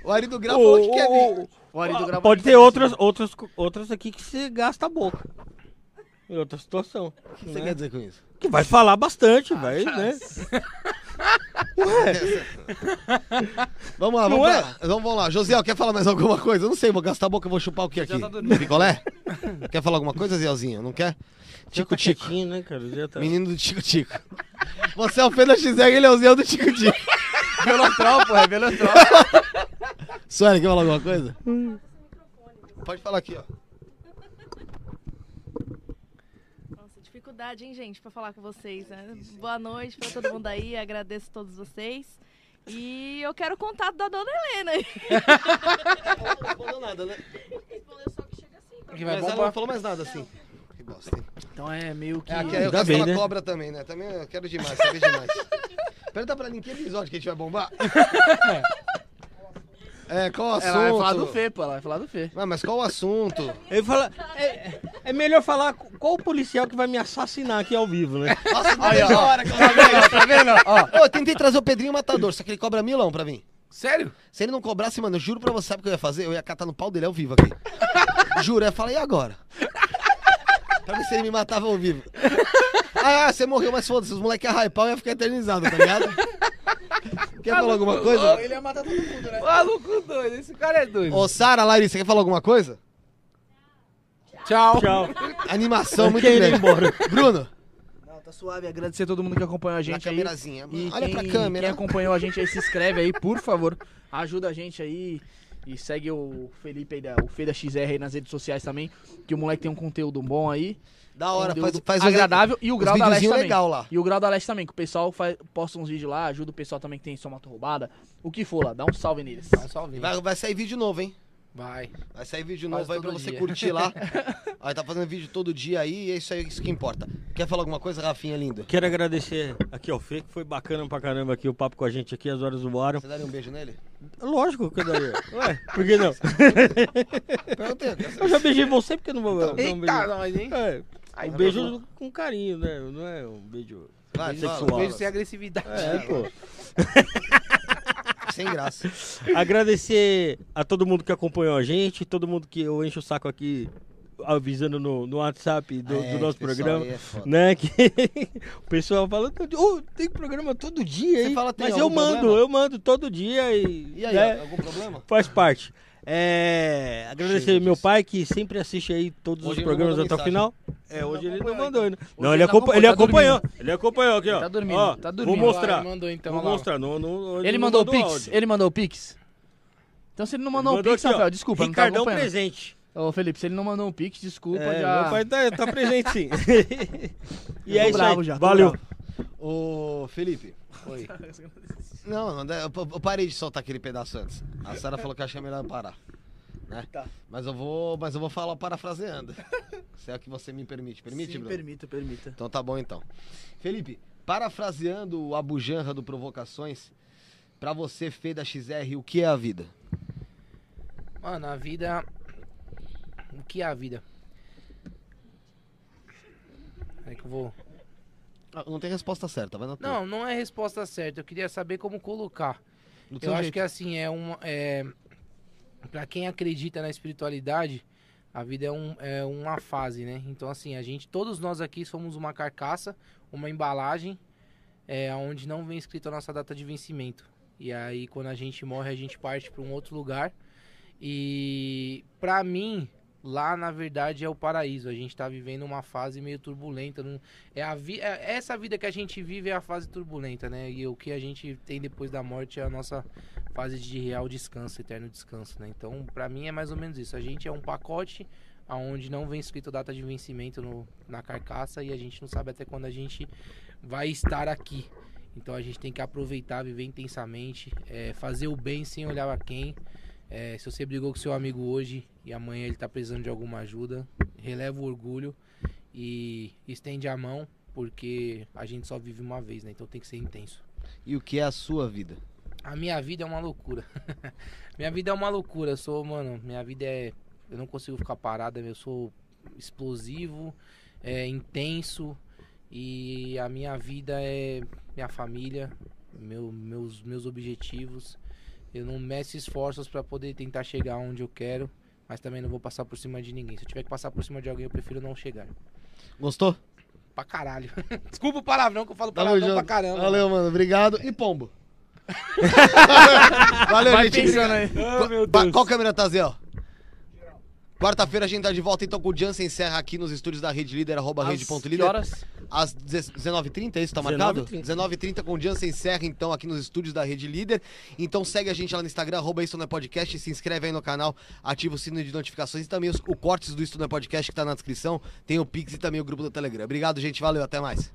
O Ari do Grau falou que quer vir. O Pode ter outras, outras, outras aqui que você gasta a boca. Em outra situação. O que você né? quer dizer com isso? Que vai falar bastante, vai, né? Vamos lá, vamos é? lá. Então, vamos lá. Josiel, quer falar mais alguma coisa? Eu não sei, vou gastar a boca, eu vou chupar o que aqui? Tá. Picolé? quer falar alguma coisa, Zielzinho? Não quer? Já Tico tá né, tá... Menino do Tico Tico. Você é o Fê da XR, ele é o Zé do Tico Tico. Velotrol, pô, é Velotrol. Sueli, quer falar alguma coisa? Pode falar aqui, ó. Nossa, dificuldade, hein, gente, pra falar com vocês, né? Boa noite pra todo mundo aí, agradeço a todos vocês. E eu quero o contato da dona Helena aí. Não falou nada, né? Respondeu só que chega assim. Que vai Mas ela não falou mais nada, assim. Que bosta, hein? Então é meio que. É, aqui, eu bem, uma né? cobra também, né? Também eu quero demais, sabe demais. Pergunta pra mim que episódio que a gente vai bombar. É, qual o assunto? Ela vai falar do Fê, pô. Ela vai falar do Fê. Ah, mas qual o assunto? Ele fala. É, é melhor falar qual o policial que vai me assassinar aqui ao vivo, né? Nossa, não Aí, ó. hora que eu Tá vendo? Tá vendo? Ó, Ô, eu tentei trazer o Pedrinho Matador, só que ele cobra milão pra mim. Sério? Se ele não cobrasse, mano, eu juro pra você, sabe o que eu ia fazer? Eu ia catar no pau dele ao vivo aqui. juro, eu ia falar, e agora? pra ver se ele me matava ao vivo. Ah, você morreu, mas foda-se, os moleques iam hypar, eu ia ficar eternizado, tá ligado? Quer falar alguma coisa? ele ia matar todo mundo, né? Maluco doido, esse cara é doido. Ô, Sara, Larissa, quer falar alguma coisa? Tchau. Tchau. Animação muito grande. embora. Bruno, Não, tá suave. Agradecer a todo mundo que acompanhou a na gente aí. câmerazinha. E Olha quem, pra câmera. Quem acompanhou a gente aí, se inscreve aí, por favor. Ajuda a gente aí. E segue o Felipe aí, da, o Fê da XR aí nas redes sociais também. Que o moleque tem um conteúdo bom aí. Da hora, faz, faz agradável. E o Grau da Leste também. legal lá. E o Grau da Leste também, que o pessoal faz, posta uns vídeos lá, ajuda o pessoal também que tem sua moto roubada. O que for lá, dá um salve neles. Dá um salve. Vai, vai sair vídeo novo, hein? Vai. Vai sair vídeo Quase novo aí pra todo você dia. curtir lá. Aí tá fazendo vídeo todo dia aí e é isso aí isso que importa. Quer falar alguma coisa, Rafinha lindo? Quero agradecer aqui ao Fê, que foi bacana pra caramba aqui o papo com a gente aqui, as horas voaram. Você daria um beijo nele? Lógico que eu daria. Ué, por que não? Perguntei. Eu já beijei você, porque eu não vou dar um Eita, nós, hein? É, Ai, um beijo bom. com carinho, né? Não é um beijo Vai, sexual. fala. Beijo sem agressividade. É, pô. Sem graça. Agradecer a todo mundo que acompanhou a gente, todo mundo que eu encho o saco aqui avisando no, no WhatsApp do, É, do nosso programa. aí é. Né, que o pessoal fala, "Ô, tem programa todo dia, Você hein? fala, "Tem Mas eu mando, problema?" eu mando todo dia e, E aí, né, algum problema? faz parte. É, agradecer meu disso. pai que sempre assiste aí todos Hoje os ele não programas até o final. É, hoje ele não mandou ainda. Não, ele, ele não acompa- ele acompanhou, tá acompanhou. Ele acompanhou aqui, ó. Tá dormindo, Ó, tá dormindo. Vou mostrar. Vai, mandou então, Vou lá. mostrar. Não, não, Ele não mandou o mandou Pix? áudio. Ele mandou o Pix? Então se ele não mandou o Mandou Pix, aqui, ó, Rafael, desculpa, não Ricardão tá acompanhando. presente. Ô, Felipe, se ele não mandou um Pix, desculpa, É, já... Meu pai tá, tá presente sim. e é isso bravo aí. já, Valeu. Ô, Felipe. Oi. Não, não, eu, eu parei de soltar aquele pedaço antes. A Sara falou que achei melhor parar. Né? Tá. Mas eu vou, mas eu vou falar parafraseando. Se é o que você me permite. Permite, Sim, Bruno? permita, permita. Então tá bom então. Felipe, parafraseando o Abu Janra do Provocações, pra você, Fê da XR, o que é a vida? Mano, a vida. O que é a vida? É que eu vou. Ah, Não tem resposta certa, vai na tua. Não, não é resposta certa. Eu queria saber como colocar. Do Eu acho jeito. que assim, é uma. É, para quem acredita na espiritualidade, a vida é, um, é uma fase, né? Então, assim, a gente, todos nós aqui somos uma carcaça, uma embalagem, é, onde não vem escrito a nossa data de vencimento. E aí, quando a gente morre, a gente parte para um outro lugar. E pra mim, lá na verdade é o paraíso. A gente tá vivendo uma fase meio turbulenta. não- É a vi... é- essa vida que a gente vive é a fase turbulenta, né? E o que a gente tem depois da morte é a nossa fase de real descanso, eterno descanso, né? Então, pra mim é mais ou menos isso. A gente é um pacote aonde não vem escrito data de vencimento no- na carcaça e a gente não sabe até quando a gente vai estar aqui. Então a gente tem que aproveitar, viver intensamente, é, fazer o bem sem olhar a quem. É, se você brigou com seu amigo hoje e amanhã ele tá precisando de alguma ajuda, releva o orgulho e estende a mão, porque a gente só vive uma vez, né? Então tem que ser intenso. E o que é a sua vida? A minha vida é uma loucura. minha vida é uma loucura. Eu sou, mano, minha vida é. Eu não consigo ficar parada, eu sou explosivo, é intenso. E a minha vida é minha família, meu, meus, meus objetivos. Eu não meço esforços pra poder tentar chegar onde eu quero, mas também não vou passar por cima de ninguém. Se eu tiver que passar por cima de alguém, eu prefiro não chegar. Gostou? Pra caralho. Desculpa o palavrão que eu falo palavrão pra junto. caramba. Valeu, mano. Obrigado. E pombo? Valeu, Vai gente. pensando aí. Ba- Qual câmera tá, Zé? Quarta-feira a gente tá de volta então com o Jansen Serra aqui nos estúdios da Rede Líder, arroba Às rede.líder. que horas? Às 19h30, é isso? Tá marcado? 19h30. 19h30 com o Jansen Serra, então, aqui nos estúdios da Rede Líder. Então segue a gente lá no Instagram, arroba Isso Não é Podcast, se inscreve aí no canal, ativa o sino de notificações e também os, o cortes do Isso Não é Podcast que tá na descrição. Tem o Pix e também o grupo do Telegram. Obrigado, gente. Valeu, até mais.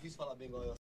Difícil falar bem igual eu.